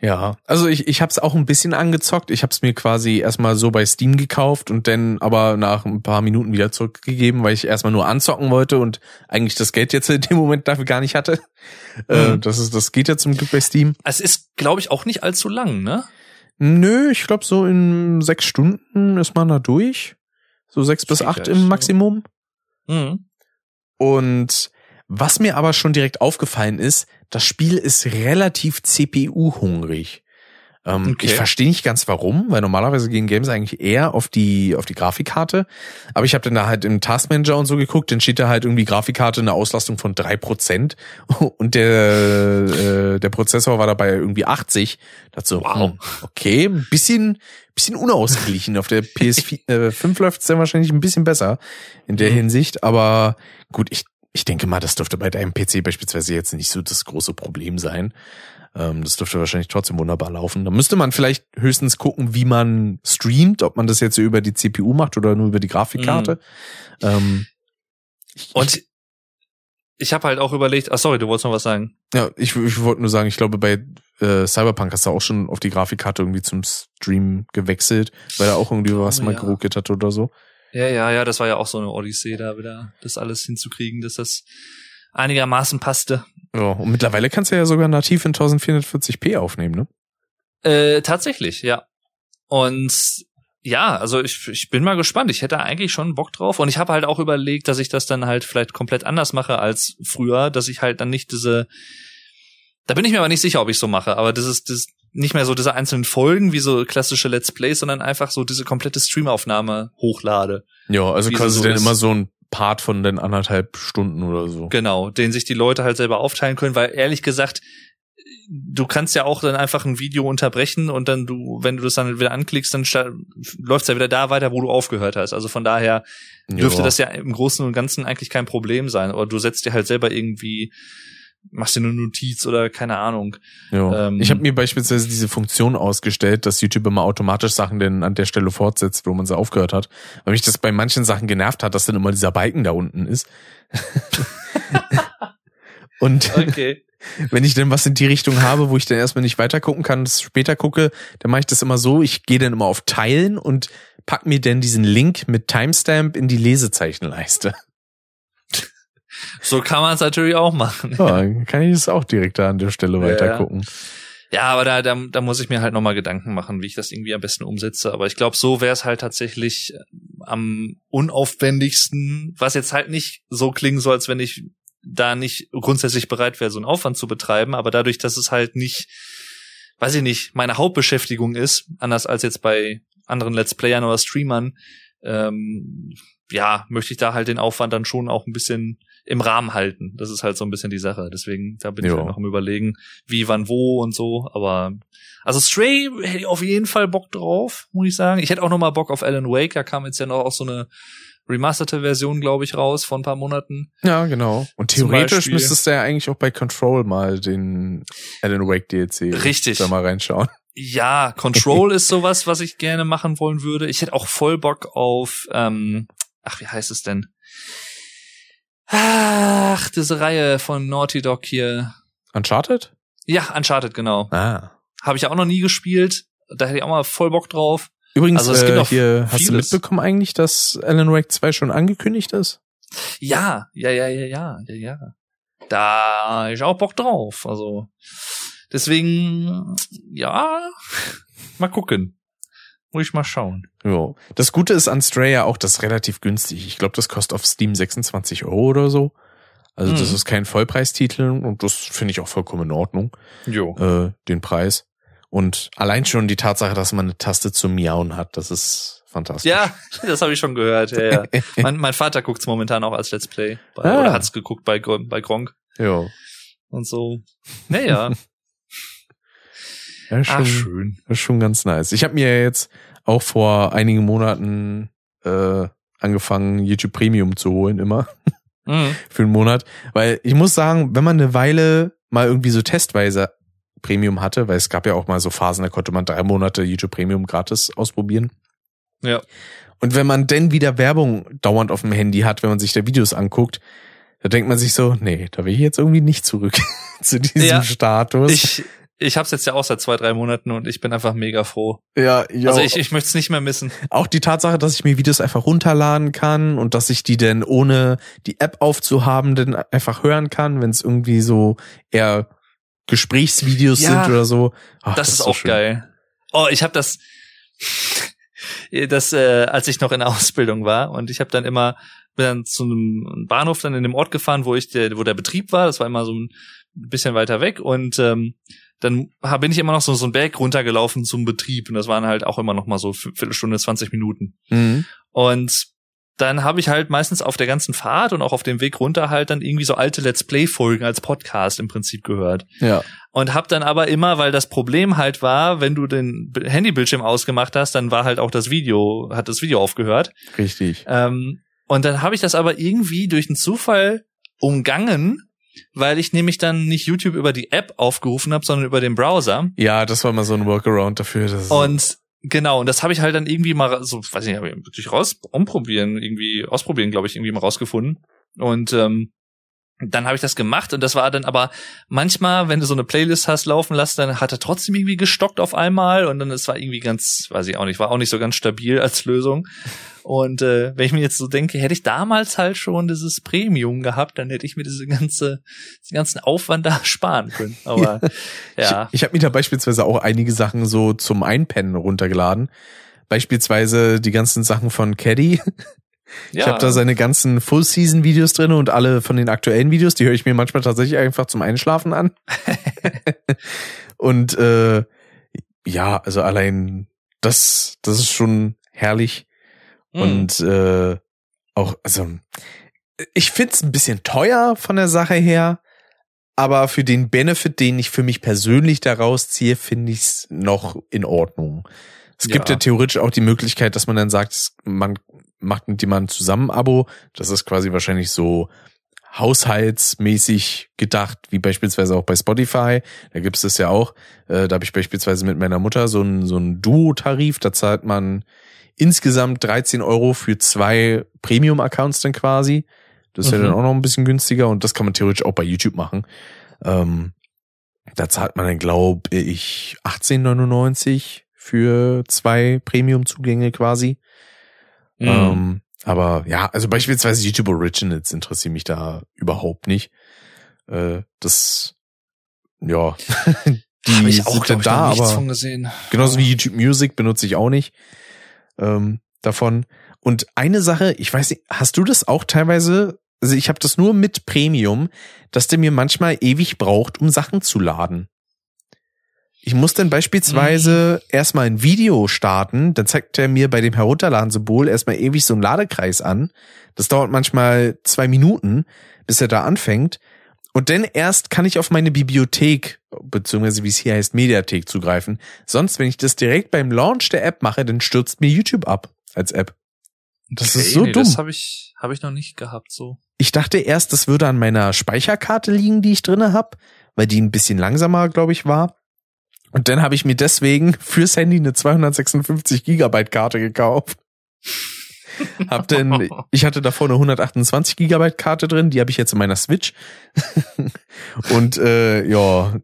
Ja, also ich, ich habe es auch ein bisschen angezockt. Ich habe es mir quasi erstmal so bei Steam gekauft und dann aber nach ein paar Minuten wieder zurückgegeben, weil ich erstmal nur anzocken wollte und eigentlich das Geld jetzt in dem Moment dafür gar nicht hatte. Äh, Mhm. das, ist, das geht ja zum Glück bei Steam. Es ist, glaube ich, auch nicht allzu lang, ne? Nö, ich glaube so in sechs Stunden ist man da durch. So sechs bis acht im. Maximum. Mhm. Und was mir aber schon direkt aufgefallen ist, das Spiel ist relativ CPU-hungrig. Ähm, Okay. Ich verstehe nicht ganz warum, weil normalerweise gehen Games eigentlich eher auf die auf die Grafikkarte. Aber ich habe dann da halt im Taskmanager und so geguckt, dann steht da halt irgendwie Grafikkarte eine Auslastung von drei Prozent und der äh, der Prozessor war dabei irgendwie 80. Dazu, Wow. hm, okay, ein bisschen bisschen unausgeglichen. Auf der PS5 äh, 5 läuft's dann wahrscheinlich ein bisschen besser in der Mhm. Hinsicht. Aber gut, ich ich denke mal, das dürfte bei deinem PC beispielsweise jetzt nicht so das große Problem sein. Ähm, das dürfte wahrscheinlich trotzdem wunderbar laufen. Da müsste man vielleicht höchstens gucken, wie man streamt, ob man das jetzt über die CPU macht oder nur über die Grafikkarte. Ähm, ich, Und ich habe halt auch überlegt, ah sorry, du wolltest noch was sagen. ja, ich, ich wollte nur sagen, ich glaube, bei äh, Cyberpunk hast du auch schon auf die Grafikkarte irgendwie zum Stream gewechselt, weil da auch irgendwie was Oh, mal ja. geruckelt hat oder so. Ja, ja, ja, das war ja auch so eine Odyssee, da wieder das alles hinzukriegen, dass das einigermaßen passte. Ja, und mittlerweile kannst du ja sogar nativ in 1440p aufnehmen, ne? Äh, tatsächlich, ja. Und ja, also ich, ich bin mal gespannt. Ich hätte eigentlich schon Bock drauf. Und ich habe halt auch überlegt, dass ich das dann halt vielleicht komplett anders mache als früher, dass ich halt dann nicht diese. Da bin ich mir aber nicht sicher, ob ich so mache, aber das ist das nicht mehr so diese einzelnen Folgen wie so klassische Let's Plays, sondern einfach so diese komplette Streamaufnahme hochlade. Ja, also quasi so dann immer so ein Part von den anderthalb Stunden oder so. Genau, den sich die Leute halt selber aufteilen können, weil ehrlich gesagt, du kannst ja auch dann einfach ein Video unterbrechen und dann du, wenn du das dann wieder anklickst, dann läuft es ja wieder da weiter, wo du aufgehört hast. Also von daher dürfte Ja. das ja im Großen und Ganzen eigentlich kein Problem sein. Oder du setzt dir halt selber irgendwie, machst dir eine Notiz oder keine Ahnung. Ähm, ich habe mir beispielsweise diese Funktion ausgestellt, dass YouTube immer automatisch Sachen denn an der Stelle fortsetzt, wo man sie aufgehört hat. Weil mich das bei manchen Sachen genervt hat, dass dann immer dieser Balken da unten ist. Und Okay. wenn ich dann was in die Richtung habe, wo ich dann erstmal nicht weiter gucken kann, das später gucke, dann mache ich das immer so, ich gehe dann immer auf Teilen und pack mir dann diesen Link mit Timestamp in die Lesezeichenleiste. So kann man es natürlich auch machen. Ja, kann ich das auch direkt da an der Stelle weiter ja. gucken. Ja, aber da, da, da muss ich mir halt nochmal Gedanken machen, wie ich das irgendwie am besten umsetze. Aber ich glaube, so wäre es halt tatsächlich äh, am unaufwendigsten, was jetzt halt nicht so klingen soll, als wenn ich da nicht grundsätzlich bereit wäre, so einen Aufwand zu betreiben. Aber dadurch, dass es halt nicht, weiß ich nicht, meine Hauptbeschäftigung ist, anders als jetzt bei anderen Let's Playern oder Streamern, ähm, ja, möchte ich da halt den Aufwand dann schon auch ein bisschen im Rahmen halten. Das ist halt so ein bisschen die Sache. Deswegen, da bin ich Jo. halt noch am überlegen, wie, wann, wo und so. Aber also Stray hätte ich auf jeden Fall Bock drauf, muss ich sagen. Ich hätte auch noch mal Bock auf Alan Wake. Da kam jetzt ja noch auch so eine remasterte Version, glaube ich, raus vor ein paar Monaten. Ja, genau. Und theoretisch müsstest du ja eigentlich auch bei Control mal den Alan Wake DLC Richtig. da mal reinschauen. Ja, Control ist sowas, was ich gerne machen wollen würde. Ich hätte auch voll Bock auf, ähm, ach, wie heißt es denn? Ach, diese Reihe von Naughty Dog hier. Uncharted? Ja, Uncharted, genau. Ah. Habe ich auch noch nie gespielt. Da hätte ich auch mal voll Bock drauf. Übrigens, Also es gibt äh, hier, hast du mitbekommen eigentlich, dass Alan Wake 2 schon angekündigt ist? Ja, ja, ja, ja, ja, ja, ja. Da hab ich auch Bock drauf. Also deswegen, ja, mal gucken. Muss ich mal schauen. Ja. Das Gute ist an Stray ja auch, das ist relativ günstig. Ich glaube, das kostet auf Steam 26 Euro oder so. Also das Mhm. ist kein Vollpreistitel und das finde ich auch vollkommen in Ordnung, Jo. äh, den Preis. Und allein schon die Tatsache, dass man eine Taste zum Miauen hat, das ist fantastisch. Ja, das habe ich schon gehört. Ja, ja. mein, mein Vater guckt's momentan auch als Let's Play. Bei, Ah. Oder hat's geguckt bei, bei Gronk ja. und so. Naja. ja schon, Ach, schön. Das ist schon ganz nice. Ich habe mir jetzt auch vor einigen Monaten äh, angefangen, YouTube Premium zu holen, immer Mhm. für einen Monat. Weil ich muss sagen, wenn man eine Weile mal irgendwie so testweise Premium hatte, weil es gab ja auch mal so Phasen, da konnte man drei Monate YouTube Premium gratis ausprobieren. Ja. Und wenn man denn wieder Werbung dauernd auf dem Handy hat, wenn man sich da Videos anguckt, da denkt man sich so, nee, da will ich jetzt irgendwie nicht zurück zu diesem Ja. Status. Ich, ich hab's jetzt ja auch seit zwei, drei Monaten und ich bin einfach mega froh. ja, ja. Also ich, ich möchte es nicht mehr missen. Auch die Tatsache, dass ich mir Videos einfach runterladen kann und dass ich die denn ohne die App aufzuhaben dann einfach hören kann, wenn es irgendwie so eher Gesprächsvideos Ja, sind oder so. Ach, das, ist so auch schön. geil. Oh, ich habe das, das, äh, als ich noch in der Ausbildung war und ich habe dann immer bin dann zu einem Bahnhof dann in dem Ort gefahren, wo ich der, wo der Betrieb war. Das war immer so ein bisschen weiter weg und ähm, dann bin ich immer noch so, so einen Berg runtergelaufen zum Betrieb und das waren halt auch immer noch mal so Viertel- Viertelstunde, 20 Minuten. Mhm. Und dann habe ich halt meistens auf der ganzen Fahrt und auch auf dem Weg runter halt dann irgendwie so alte Let's Play Folgen als Podcast im Prinzip gehört Ja. und hab dann aber immer, weil das Problem halt war, wenn du den Handybildschirm ausgemacht hast, dann war halt auch das Video, hat das Video aufgehört. Richtig. Ähm, und dann habe ich das aber irgendwie durch einen Zufall umgangen, weil ich nämlich dann nicht YouTube über die App aufgerufen habe, sondern über den Browser. Ja, das war mal so ein Workaround dafür. Und genau, und das habe ich halt dann irgendwie mal so, weiß nicht, habe ich wirklich raus umprobieren, irgendwie ausprobieren, glaube ich, irgendwie mal rausgefunden. Und ähm, dann habe ich das gemacht und das war dann aber manchmal, wenn du so eine Playlist hast laufen lassen, dann hat er trotzdem irgendwie gestockt auf einmal und dann es war irgendwie ganz, weiß ich auch nicht, war auch nicht so ganz stabil als Lösung. Und äh, wenn ich mir jetzt so denke, hätte ich damals halt schon dieses Premium gehabt, dann hätte ich mir diese ganze, diesen ganzen Aufwand da sparen können. Aber ja. Ich, ich habe mir da beispielsweise auch einige Sachen so zum Einpennen runtergeladen. Beispielsweise die ganzen Sachen von Caddy. ja. Ich habe da seine ganzen Full-Season-Videos drin und alle von den aktuellen Videos, die höre ich mir manchmal tatsächlich einfach zum Einschlafen an. und äh, ja, also allein das, das ist schon herrlich. Mhm. Und äh, auch, also ich find's ein bisschen teuer von der Sache her, aber für den Benefit, den ich für mich persönlich daraus ziehe, finde ich's noch in Ordnung. Es ja. gibt ja theoretisch auch die Möglichkeit, dass man dann sagt, man macht mit jemandem zusammen Abo. Das ist quasi wahrscheinlich so haushaltsmäßig gedacht, wie beispielsweise auch bei Spotify. Da gibt es das ja auch. Äh, da habe ich beispielsweise mit meiner Mutter so einen so einen Duo-Tarif. Da zahlt man insgesamt 13 Euro für zwei Premium-Accounts dann quasi. Das ist mhm. ja dann auch noch ein bisschen günstiger und das kann man theoretisch auch bei YouTube machen. Ähm, da zahlt man dann, glaube ich, 18,99 für zwei Premium-Zugänge quasi. Mhm. Ähm, aber ja, also beispielsweise YouTube Originals interessieren mich da überhaupt nicht. Äh, das, ja, die ich auch, sind da, aber genauso wie YouTube Music benutze ich auch nicht ähm, davon. Und eine Sache, ich weiß nicht, hast du das auch teilweise? Also ich habe das nur mit Premium, dass der mir manchmal ewig braucht, um Sachen zu laden. Ich muss dann beispielsweise mhm. erstmal ein Video starten, dann zeigt er mir bei dem Herunterladen-Symbol erstmal ewig so einen Ladekreis an. Das dauert manchmal zwei Minuten, bis er da anfängt. Und dann erst kann ich auf meine Bibliothek, beziehungsweise wie es hier heißt, Mediathek zugreifen. Sonst, wenn ich das direkt beim Launch der App mache, dann stürzt mir YouTube ab als App. Das okay, ist so nee, dumm. Das habe ich, hab ich noch nicht gehabt so. Ich dachte erst, das würde an meiner Speicherkarte liegen, die ich drinne hab, weil die ein bisschen langsamer, glaube ich, war. Und dann habe ich mir deswegen fürs Handy eine 256 Gigabyte Karte gekauft. hab denn, ich hatte davor eine 128 Gigabyte Karte drin, die habe ich jetzt in meiner Switch. und äh, ja,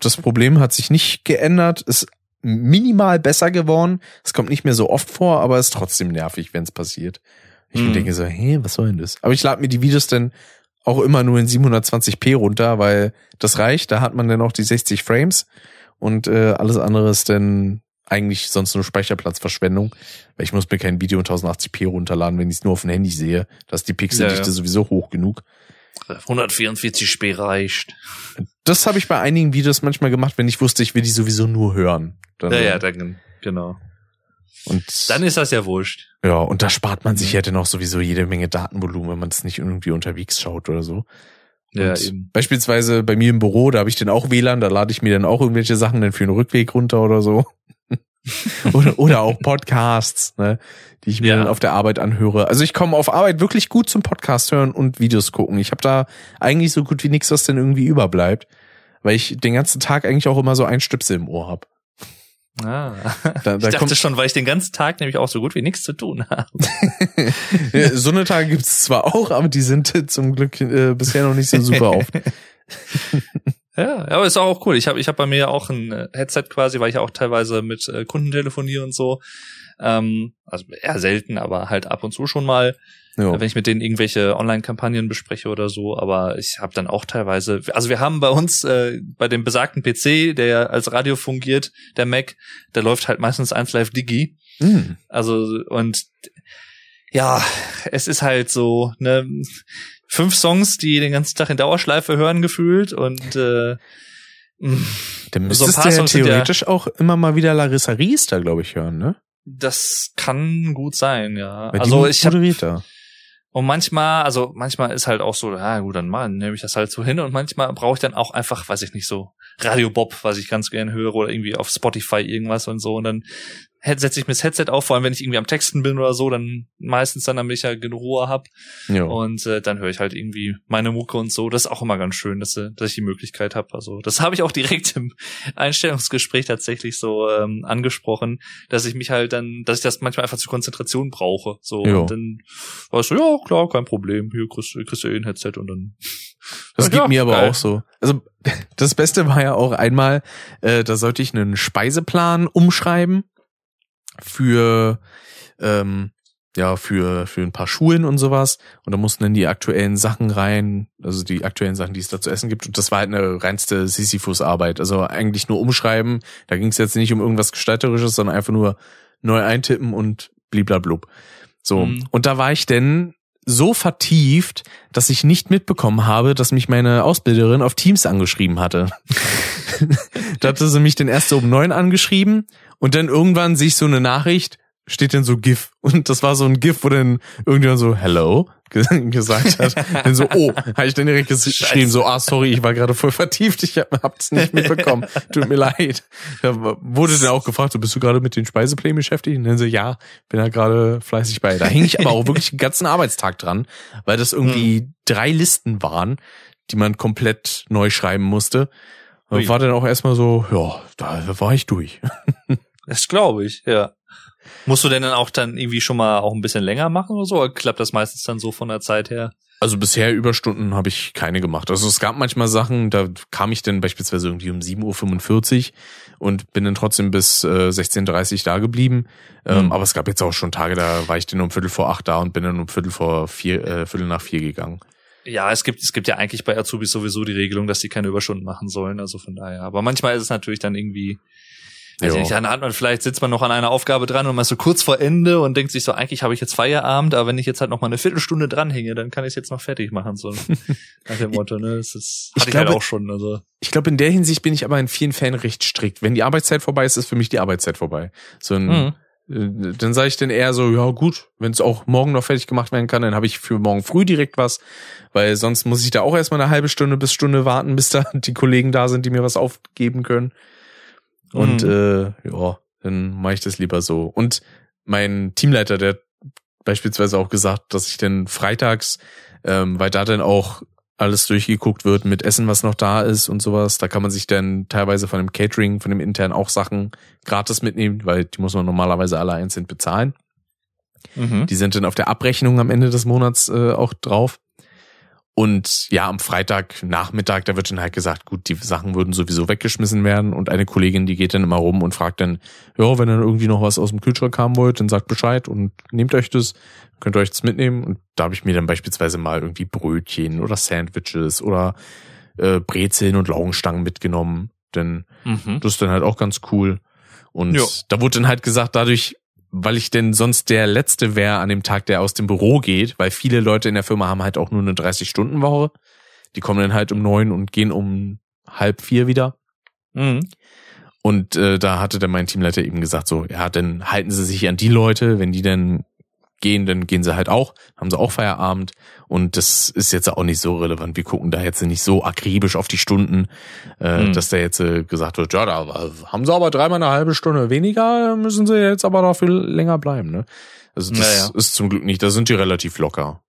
das Problem hat sich nicht geändert, ist minimal besser geworden. Es kommt nicht mehr so oft vor, aber ist trotzdem nervig, wenn es passiert. Ich hm. denke so, hey, was soll denn das? Aber ich lade mir die Videos dann auch immer nur in 720p runter, weil das reicht. Da hat man dann auch die 60 Frames und äh, alles andere ist dann eigentlich sonst nur Speicherplatzverschwendung, weil ich muss mir kein Video in 1080p runterladen, wenn ich es nur auf dem Handy sehe. Da ist die Pixeldichte ja, ja. sowieso hoch genug. 144p reicht. Das habe ich bei einigen Videos manchmal gemacht, wenn ich wusste, ich will die sowieso nur hören. Dann, ja, ja, dann, genau. Und dann ist das ja wurscht. Ja, und da spart man sich ja dann auch sowieso jede Menge Datenvolumen, wenn man es nicht irgendwie unterwegs schaut oder so. Ja, eben. Beispielsweise bei mir im Büro, da habe ich dann auch WLAN, da lade ich mir dann auch irgendwelche Sachen dann für den Rückweg runter oder so. oder, oder auch Podcasts, ne, die ich mir ja. dann auf der Arbeit anhöre. Also ich komme auf Arbeit wirklich gut zum Podcast hören und Videos gucken. Ich habe da eigentlich so gut wie nichts, was denn irgendwie überbleibt, weil ich den ganzen Tag eigentlich auch immer so ein Stüpsel im Ohr hab. Ah. Da, da ich dachte schon, weil ich den ganzen Tag nämlich auch so gut wie nichts zu tun habe. so eine Tage gibt's zwar auch, aber die sind zum Glück äh, bisher noch nicht so super oft. ja, aber ist auch cool. Ich habe ich hab bei mir auch ein äh, Headset quasi, weil ich auch teilweise mit äh, Kunden telefoniere und so. Ähm, also eher selten, aber halt ab und zu schon mal. Ja. wenn ich mit denen irgendwelche Online-Kampagnen bespreche oder so. Aber ich habe dann auch teilweise, also wir haben bei uns äh, bei dem besagten PC, der als Radio fungiert, der Mac, der läuft halt meistens 1 Live Digi. Mhm. Also und ja, es ist halt so ne fünf Songs, die den ganzen Tag in Dauerschleife hören gefühlt und äh, dann müsstest so du ja theoretisch ja, auch immer mal wieder Larissa Riester, glaube ich, hören, ne? Das kann gut sein, ja. Weil also ich habe und manchmal, also manchmal ist halt auch so, ja gut, dann mal nehme ich das halt so hin. Und manchmal brauche ich dann auch einfach, weiß ich nicht, so Radio Bob, was ich ganz gerne höre oder irgendwie auf Spotify irgendwas und so. Und dann setze ich mir das Headset auf, vor allem wenn ich irgendwie am Texten bin oder so, dann meistens dann, damit ich ja genug Ruhe hab. Ja. Und äh, dann höre ich halt irgendwie meine Mucke und so. Das ist auch immer ganz schön, dass, äh, dass ich die Möglichkeit habe. Also das habe ich auch direkt im Einstellungsgespräch tatsächlich so ähm, angesprochen, dass ich mich halt dann, dass ich das manchmal einfach zur Konzentration brauche. So ja. und dann weißt du, ja klar, kein Problem. Hier kriegst, kriegst du eh ein Headset und dann. Das ja, geht mir aber geil. auch so. Also das Beste war ja auch einmal, äh, da sollte ich einen Speiseplan umschreiben für ähm, ja für für ein paar Schulen und sowas und da mussten dann die aktuellen Sachen rein, also die aktuellen Sachen, die es da zu essen gibt und das war halt eine reinste Sisyphus-Arbeit, also eigentlich nur umschreiben. Da ging es jetzt nicht um irgendwas gestalterisches, sondern einfach nur neu eintippen und bliblablub. So mhm. und da war ich denn so vertieft, dass ich nicht mitbekommen habe, dass mich meine Ausbilderin auf Teams angeschrieben hatte. da hatte sie mich den erst so um neun angeschrieben und dann irgendwann sehe ich so eine Nachricht, steht dann so GIF. Und das war so ein GIF, wo dann irgendjemand so Hello gesagt hat. dann so, oh, habe ich dann direkt geschrieben, so, ah, sorry, ich war gerade voll vertieft, ich hab's nicht mitbekommen. Tut mir leid. Da wurde dann auch gefragt, so, bist du gerade mit den Speiseplänen beschäftigt? Und dann so, ja, bin da gerade fleißig bei. Da hing ich aber auch wirklich den ganzen Arbeitstag dran, weil das irgendwie hm. drei Listen waren, die man komplett neu schreiben musste. Und war dann auch erstmal so, ja, da war ich durch. Das glaube ich, ja. Musst du denn dann auch dann irgendwie schon mal auch ein bisschen länger machen oder so? Oder klappt das meistens dann so von der Zeit her? Also bisher Überstunden habe ich keine gemacht. Also es gab manchmal Sachen, da kam ich dann beispielsweise irgendwie um 7.45 Uhr und bin dann trotzdem bis äh, 16.30 Uhr da geblieben. Ähm, mhm. Aber es gab jetzt auch schon Tage, da war ich dann um Viertel vor acht da und bin dann um Viertel vor vier, äh, Viertel nach vier gegangen. Ja, es gibt, es gibt ja eigentlich bei Azubis sowieso die Regelung, dass die keine Überstunden machen sollen. Also von daher. Aber manchmal ist es natürlich dann irgendwie Weiß nicht, dann hat man vielleicht sitzt man noch an einer Aufgabe dran und man ist so kurz vor Ende und denkt sich so, eigentlich habe ich jetzt Feierabend, aber wenn ich jetzt halt noch mal eine Viertelstunde dranhänge, dann kann ich es jetzt noch fertig machen. So nach dem Motto, ne? Das ist, hatte ich, ich halt auch schon. Also. Ich glaube, in der Hinsicht bin ich aber in vielen Fällen recht strikt. Wenn die Arbeitszeit vorbei ist, ist für mich die Arbeitszeit vorbei. So ein, mhm. Äh, dann sage ich dann eher so, ja gut, wenn es auch morgen noch fertig gemacht werden kann, dann habe ich für morgen früh direkt was, weil sonst muss ich da auch erstmal eine halbe Stunde bis Stunde warten, bis da die Kollegen da sind, die mir was aufgeben können. Und mhm. äh, ja, dann mache ich das lieber so. Und mein Teamleiter, der beispielsweise auch gesagt, dass ich dann freitags, ähm, weil da dann auch alles durchgeguckt wird mit Essen, was noch da ist und sowas. Da kann man sich dann teilweise von dem Catering, von dem intern auch Sachen gratis mitnehmen, weil die muss man normalerweise alle einzeln bezahlen. Mhm. Die sind dann auf der Abrechnung am Ende des Monats äh, auch drauf. Und ja, am Freitag Nachmittag, da wird dann halt gesagt, gut, die Sachen würden sowieso weggeschmissen werden. Und eine Kollegin, die geht dann immer rum und fragt dann, ja, wenn ihr irgendwie noch was aus dem Kühlschrank haben wollt, dann sagt Bescheid und nehmt euch das, könnt ihr euch das mitnehmen. Und da habe ich mir dann beispielsweise mal irgendwie Brötchen oder Sandwiches oder äh, Brezeln und Laugenstangen mitgenommen. Denn mhm. das ist dann halt auch ganz cool. Und jo. da wurde dann halt gesagt, dadurch weil ich denn sonst der Letzte wäre an dem Tag, der aus dem Büro geht, weil viele Leute in der Firma haben halt auch nur eine 30-Stunden-Woche. Die kommen dann halt um neun und gehen um halb vier wieder. Mhm. Und äh, da hatte dann mein Teamleiter eben gesagt, so, ja, dann halten sie sich an die Leute, wenn die dann gehen, dann gehen sie halt auch, haben sie auch Feierabend und das ist jetzt auch nicht so relevant. Wir gucken da jetzt nicht so akribisch auf die Stunden, äh, mhm. dass da jetzt äh, gesagt wird, ja, da haben sie aber dreimal eine halbe Stunde weniger, müssen sie jetzt aber dafür länger bleiben. Ne? Also das naja. ist zum Glück nicht, da sind die relativ locker.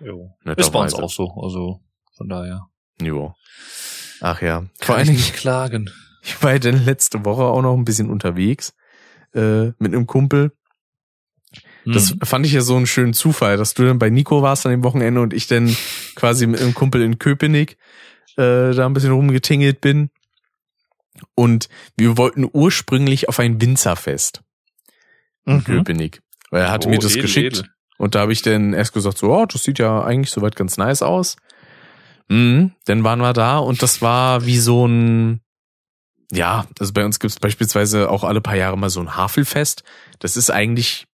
Jo. Ist bei uns auch so, also von daher. Jo. Ach ja. Vor allen Dingen klagen. Ich war ja dann letzte Woche auch noch ein bisschen unterwegs äh, mit einem Kumpel das mhm. fand ich ja so einen schönen Zufall, dass du dann bei Nico warst an dem Wochenende und ich dann quasi mit einem Kumpel in Köpenick äh, da ein bisschen rumgetingelt bin. Und wir wollten ursprünglich auf ein Winzerfest in mhm. Köpenick. Weil er hatte oh, mir das edel, geschickt. Edel. Und da habe ich dann erst gesagt, so, oh, das sieht ja eigentlich soweit ganz nice aus. Mhm, dann waren wir da und das war wie so ein, ja, also bei uns gibt's beispielsweise auch alle paar Jahre mal so ein Havelfest. Das ist eigentlich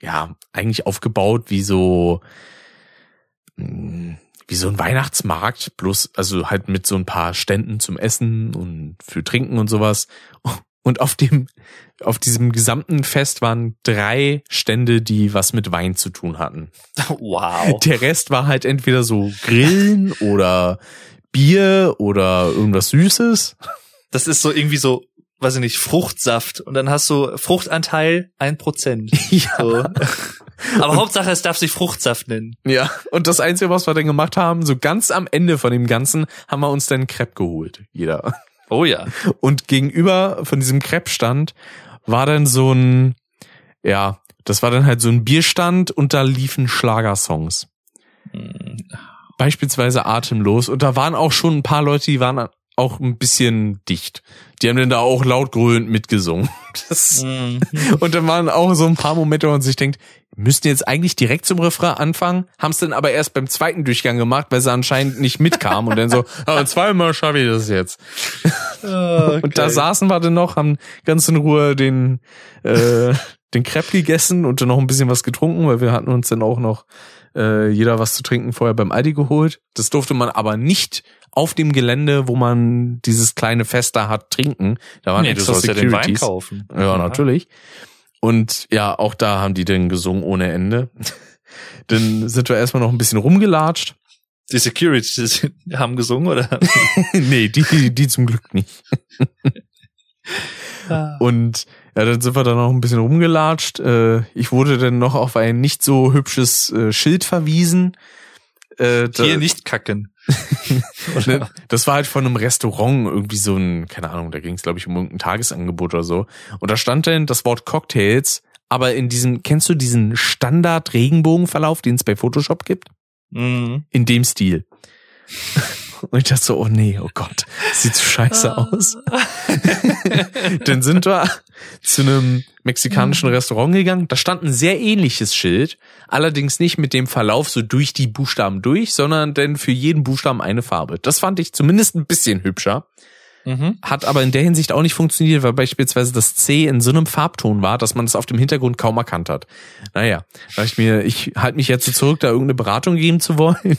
ja, eigentlich aufgebaut wie so, hm, wie so ein Weihnachtsmarkt, bloß, also halt mit so ein paar Ständen zum Essen und für Trinken und sowas. Und auf dem, auf diesem gesamten Fest waren drei Stände, die was mit Wein zu tun hatten. Wow. Der Rest war halt entweder so Grillen oder Bier oder irgendwas Süßes. Das ist so irgendwie so weiß ich nicht, Fruchtsaft und dann hast du Fruchtanteil ein Prozent. Ja. So. Aber Hauptsache, es darf sich Fruchtsaft nennen. Ja, und das Einzige, was wir dann gemacht haben, so ganz am Ende von dem Ganzen, haben wir uns dann Crepe geholt. Jeder. Oh ja. Und gegenüber von diesem Crepe-Stand war dann so ein, ja, das war dann halt so ein Bierstand und da liefen Schlagersongs. Hm. Beispielsweise Atemlos. Und da waren auch schon ein paar Leute, die waren auch ein bisschen dicht. Die haben dann da auch laut grölend mitgesungen. Das, mhm. Und dann waren auch so ein paar Momente, wo man sich denkt, müssten jetzt eigentlich direkt zum Refrain anfangen, haben es dann aber erst beim zweiten Durchgang gemacht, weil sie anscheinend nicht mitkamen und dann so, aber ah, zweimal schaffe ich das jetzt. Okay. Und da saßen wir dann noch, haben ganz in Ruhe den, äh, den Crepe gegessen und dann noch ein bisschen was getrunken, weil wir hatten uns dann auch noch äh, jeder was zu trinken vorher beim Aldi geholt. Das durfte man aber nicht auf dem Gelände, wo man dieses kleine Fest da hat, trinken. Da waren Nee, du extra sollst ja den Wein Securities. kaufen. Ja, natürlich. Und ja, auch da haben die dann gesungen ohne Ende. dann sind wir erstmal noch ein bisschen rumgelatscht. Die Securities haben gesungen, oder? nee, die, die, die zum Glück nicht. Und ja, dann sind wir da noch ein bisschen rumgelatscht. Äh, Ich wurde dann noch auf ein nicht so hübsches äh, Schild verwiesen. Äh, da- Hier nicht kacken. Ne, Das war halt von einem Restaurant irgendwie so ein, keine Ahnung, da ging es glaube ich um irgendein Tagesangebot oder so. Und da stand dann das Wort Cocktails, aber in diesem, kennst du diesen Standard-Regenbogenverlauf, den es bei Photoshop gibt? Mhm. In dem Stil. Und ich dachte so, oh nee, oh Gott, das sieht so scheiße aus. Dann sind wir zu einem mexikanischen Restaurant gegangen. Da stand ein sehr ähnliches Schild, allerdings nicht mit dem Verlauf so durch die Buchstaben durch, sondern denn für jeden Buchstaben eine Farbe. Das fand ich zumindest ein bisschen hübscher. Mhm. Hat aber in der Hinsicht auch nicht funktioniert, weil beispielsweise das C in so einem Farbton war, dass man es auf dem Hintergrund kaum erkannt hat. Naja, da ich mir, ich halte mich jetzt so zurück, da irgendeine Beratung geben zu wollen.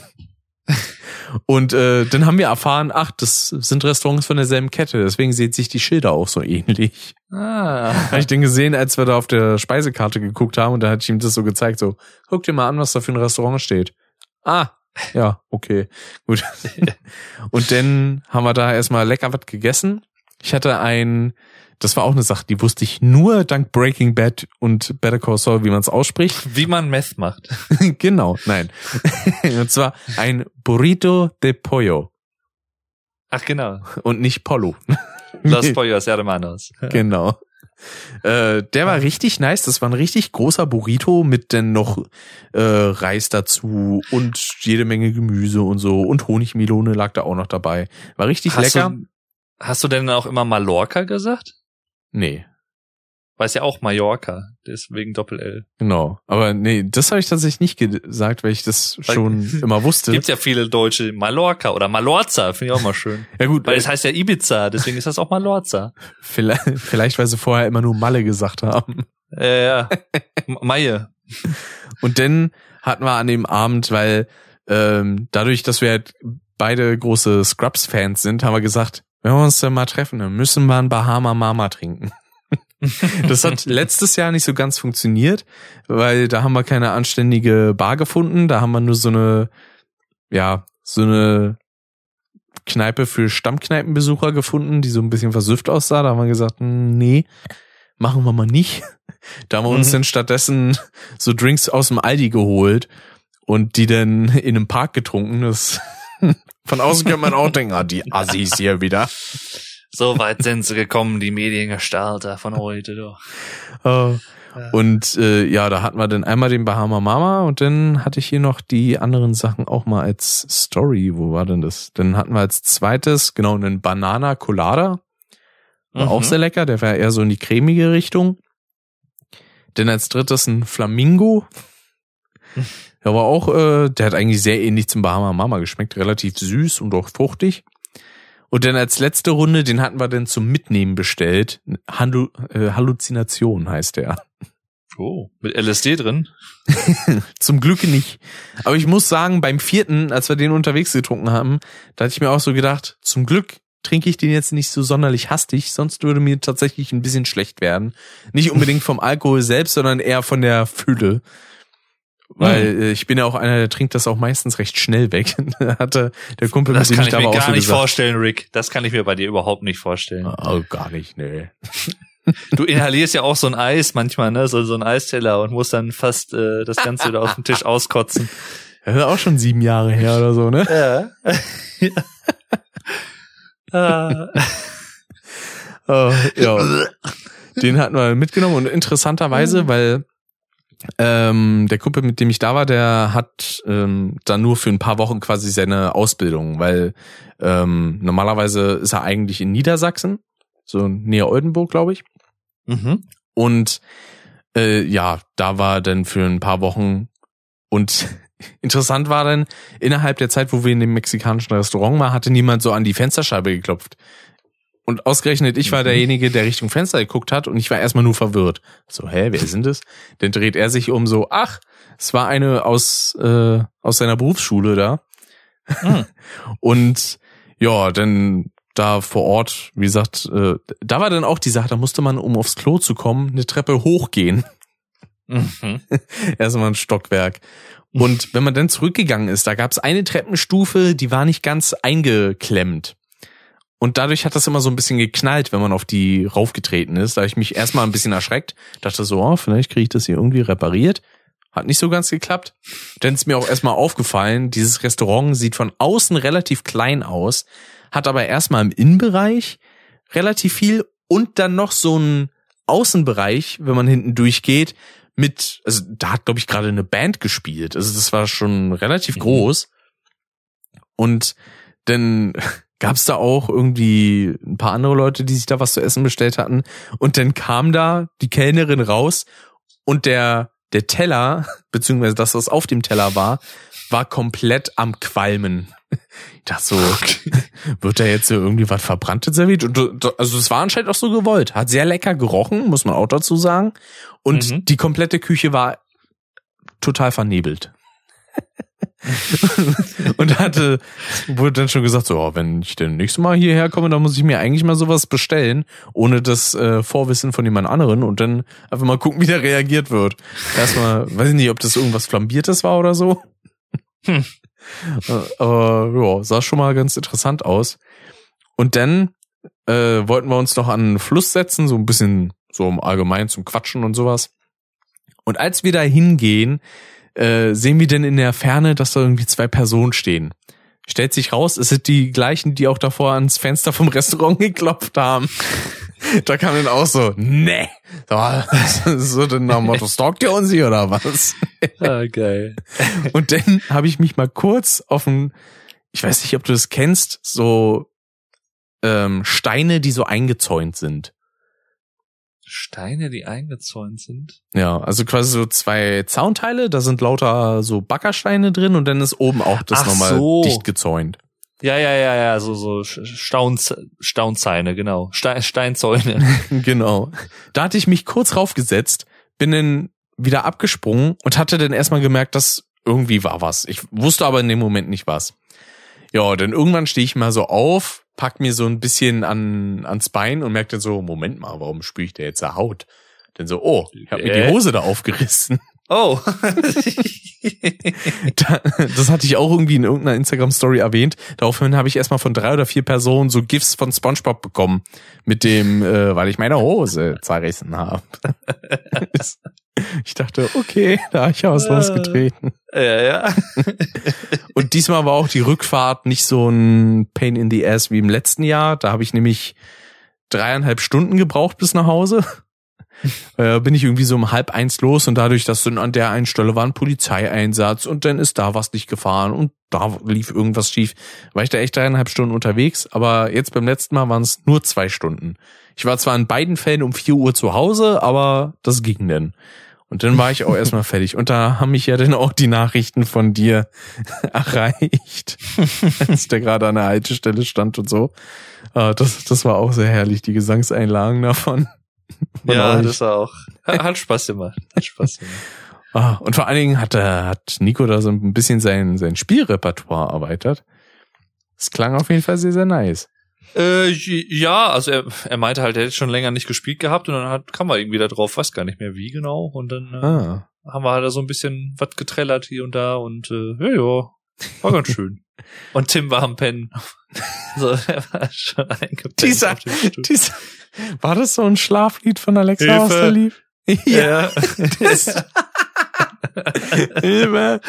Und äh, dann haben wir erfahren, ach, das sind Restaurants von derselben Kette, deswegen sehen sich die Schilder auch so ähnlich. Ah. Habe ich den gesehen, als wir da auf der Speisekarte geguckt haben und da hatte ich ihm das so gezeigt, so, guck dir mal an, was da für ein Restaurant steht. Ah, ja, okay, gut. und dann haben wir da erstmal lecker was gegessen. Ich hatte ein, das war auch eine Sache, die wusste ich nur dank Breaking Bad und Better Call Saul, wie man es ausspricht. Wie man Meth macht. genau, nein. und zwar ein Burrito de Pollo Ach genau. und nicht Polo. Los Pollos Hermanos. Genau. Äh, der war richtig nice. Das war ein richtig großer Burrito mit dann noch äh, Reis dazu und jede Menge Gemüse und so. Und Honigmelone lag da auch noch dabei. War richtig Hast lecker. Du, hast du denn auch immer Mallorca gesagt? Nee, Weil es ja auch Mallorca, deswegen Doppel-L. genau. Aber nee, das habe ich tatsächlich nicht gesagt, weil ich das Weil- schon immer wusste. Gibt ja viele Deutsche Mallorca oder Mallorza, finde ich auch mal schön. ja gut, Weil es heißt ja Ibiza, deswegen ist das auch Mallorza. vielleicht, vielleicht, weil sie vorher immer nur Malle gesagt haben. Äh, ja. M- Maie. Und dann hatten wir an dem Abend, weil ähm, dadurch, dass wir halt beide große Scrubs-Fans sind, haben wir gesagt, wenn wir uns dann mal treffen, dann müssen wir ein Bahama Mama trinken. Das hat letztes Jahr nicht so ganz funktioniert, weil da haben wir keine anständige Bar gefunden. Da haben wir nur so eine, ja, so eine Kneipe für Stammkneipenbesucher gefunden, die so ein bisschen versüfft aussah. Da haben wir gesagt, hm, nee, machen wir mal nicht. Da haben wir uns Mhm. dann stattdessen so Drinks aus dem Aldi geholt und die dann in einem Park getrunken. Das von außen kann man auch denken, ah, die Assis hier wieder. So weit sind sie gekommen, die Mediengestalter von heute. Doch. Äh, Und äh, ja, da hatten wir dann einmal den Bahama Mama und dann hatte ich hier noch die anderen Sachen auch mal als Story. Wo war denn das? Dann hatten wir als zweites genau einen Banana Colada. War Mhm. auch sehr lecker. Der war eher so in die cremige Richtung. Dann als drittes ein Flamingo. Der war auch, äh, der hat eigentlich sehr ähnlich zum Bahama Mama geschmeckt. Relativ süß und auch fruchtig. Und dann als letzte Runde, den hatten wir dann zum Mitnehmen bestellt. Hallu äh, Halluzination heißt der. Oh, mit LSD drin. Zum Glück nicht. Aber ich muss sagen, beim vierten, als wir den unterwegs getrunken haben, da hatte ich mir auch so gedacht, zum Glück trinke ich den jetzt nicht so sonderlich hastig, sonst würde mir tatsächlich ein bisschen schlecht werden. Nicht unbedingt vom Alkohol selbst, sondern eher von der Fülle. Weil äh, ich bin ja auch einer, der trinkt das auch meistens recht schnell weg. Hatte der Kumpel, Das mit dem kann ich ich da mir war, auch gar so nicht gesagt, vorstellen, Rick. Das kann ich mir bei dir überhaupt nicht vorstellen. Oh, gar nicht, nee. Du inhalierst ja auch so ein Eis manchmal, ne? So, so ein Eisteller und musst dann fast äh, das Ganze wieder auf dem Tisch auskotzen. Das ist auch schon sieben Jahre her oder so, ne? Ja. Ah. Oh, ja. Den hatten wir mitgenommen und interessanterweise, weil ähm, der Kumpel, mit dem ich da war, der hat ähm, da nur für ein paar Wochen quasi seine Ausbildung, weil ähm, normalerweise ist er eigentlich in Niedersachsen, so näher Oldenburg, glaube ich. mhm. Und äh, ja, da war er dann für ein paar Wochen und interessant war dann, innerhalb der Zeit, wo wir in dem mexikanischen Restaurant waren, hatte niemand so an die Fensterscheibe geklopft. Und ausgerechnet ich war Mhm. derjenige, der Richtung Fenster geguckt hat und ich war erstmal nur verwirrt. So, hä, wer sind es? Dann dreht er sich um so, ach, Es war eine aus, äh, aus seiner Berufsschule da. Hm. Und ja, dann da vor Ort, wie gesagt, äh, da war dann auch die Sache, da musste man, um aufs Klo zu kommen, eine Treppe hochgehen. Mhm. Erstmal ein Stockwerk. Und wenn man dann zurückgegangen ist, da gab es eine Treppenstufe, die war nicht ganz eingeklemmt. Und dadurch hat das immer so ein bisschen geknallt, wenn man auf die raufgetreten ist. Da habe ich mich erstmal ein bisschen erschreckt. Dachte so, oh, vielleicht kriege ich das hier irgendwie repariert. Hat nicht so ganz geklappt. Dann ist mir auch erstmal aufgefallen, dieses Restaurant sieht von außen relativ klein aus, hat aber erstmal im Innenbereich relativ viel und dann noch so ein Außenbereich, wenn man hinten durchgeht, mit, also da hat, glaube ich, gerade eine Band gespielt. Also das war schon relativ Mhm. groß. Und dann gab's da auch irgendwie ein paar andere Leute, die sich da was zu essen bestellt hatten. Und dann kam da die Kellnerin raus und der, der Teller, beziehungsweise das, was auf dem Teller war, war komplett am Qualmen. Ich dachte so, wird da jetzt so irgendwie was Verbranntes serviert? Und, also es war anscheinend auch so gewollt. Hat sehr lecker gerochen, muss man auch dazu sagen. Und Mhm. die komplette Küche war total vernebelt. und hatte, wurde dann schon gesagt, so, oh, wenn ich denn nächstes Mal hierher komme, dann muss ich mir eigentlich mal sowas bestellen, ohne das äh, Vorwissen von jemand anderen und dann einfach mal gucken, wie der reagiert wird. Erstmal, weiß ich nicht, ob das irgendwas Flambiertes war oder so. Hm. Äh, Aber ja, sah schon mal ganz interessant aus. Und dann äh, wollten wir uns noch an den Fluss setzen, so ein bisschen so im Allgemeinen zum Quatschen und sowas. Und als wir da hingehen, äh, sehen wir denn in der Ferne, dass da irgendwie zwei Personen stehen. Stellt sich raus, es sind die gleichen, die auch davor ans Fenster vom Restaurant geklopft haben. Da kam dann auch so, ne, so denn nach Motto, stalkt ihr uns hier oder was? Ah, geil. Und dann habe ich mich mal kurz auf ein, ich weiß nicht, ob du das kennst, so ähm, Steine, die so eingezäunt sind. Steine, die eingezäunt sind. Ja, also quasi so zwei Zaunteile, da sind lauter so Backersteine drin und dann ist oben auch das Ach nochmal so. dicht gezäunt. Ja, ja, ja, ja, so, so Staunz, Staunzeine, genau. Ste Steinzäune. genau. Da hatte ich mich kurz raufgesetzt, bin dann wieder abgesprungen und hatte dann erstmal gemerkt, dass irgendwie war was. Ich wusste aber in dem Moment nicht was. Ja, dann irgendwann stehe ich mal so auf, pack mir so ein bisschen an, ans Bein und merkte so, Moment mal, warum spüre ich da jetzt da Haut? Dann so, oh, ich habe mir die Äh? Hose da aufgerissen. Oh. Da, das hatte ich auch irgendwie in irgendeiner Instagram-Story erwähnt. Daraufhin habe ich erstmal von drei oder vier Personen so GIFs von SpongeBob bekommen. Mit dem, äh, weil ich meine Hose zerrissen habe. ich dachte, okay, da habe ich ja was Äh. losgetreten. ja, ja. Und diesmal war auch die Rückfahrt nicht so ein Pain in the Ass wie im letzten Jahr. Da habe ich nämlich dreieinhalb Stunden gebraucht bis nach Hause. Äh, bin ich irgendwie so um halb eins los und dadurch, dass dann an der einen Stelle war ein Polizeieinsatz und dann ist da was nicht gefahren und da lief irgendwas schief, war ich da echt dreieinhalb Stunden unterwegs, aber jetzt beim letzten Mal waren es nur zwei Stunden. Ich war zwar in beiden Fällen um vier Uhr zu Hause, aber das ging denn. Und dann war ich auch erstmal fertig. Und da haben mich ja dann auch die Nachrichten von dir erreicht, als der gerade an der Haltestelle stand und so. Äh, Das, das war auch sehr herrlich, die Gesangseinlagen davon. Ja, das war auch. Hat, Spaß gemacht. Hat Spaß gemacht. Ah, und vor allen Dingen hat, er, hat Nico da so ein bisschen sein, sein Spielrepertoire erweitert. Es klang auf jeden Fall sehr, sehr nice. Äh, ja, also er, er meinte halt, er hätte schon länger nicht gespielt gehabt und dann hat, kam er irgendwie da drauf, weiß gar nicht mehr wie genau. Und dann äh, Ah. haben wir halt da so ein bisschen was getrellert hier und da und äh, ja, ja, war ganz schön. Und Tim war am Pennen. So, er war schon eingepennt. Dieser- auf dem Stuhl. Dies, war das so ein Schlaflied von Alexa, was Hilfe. da lief? Ja. das- Hilfe.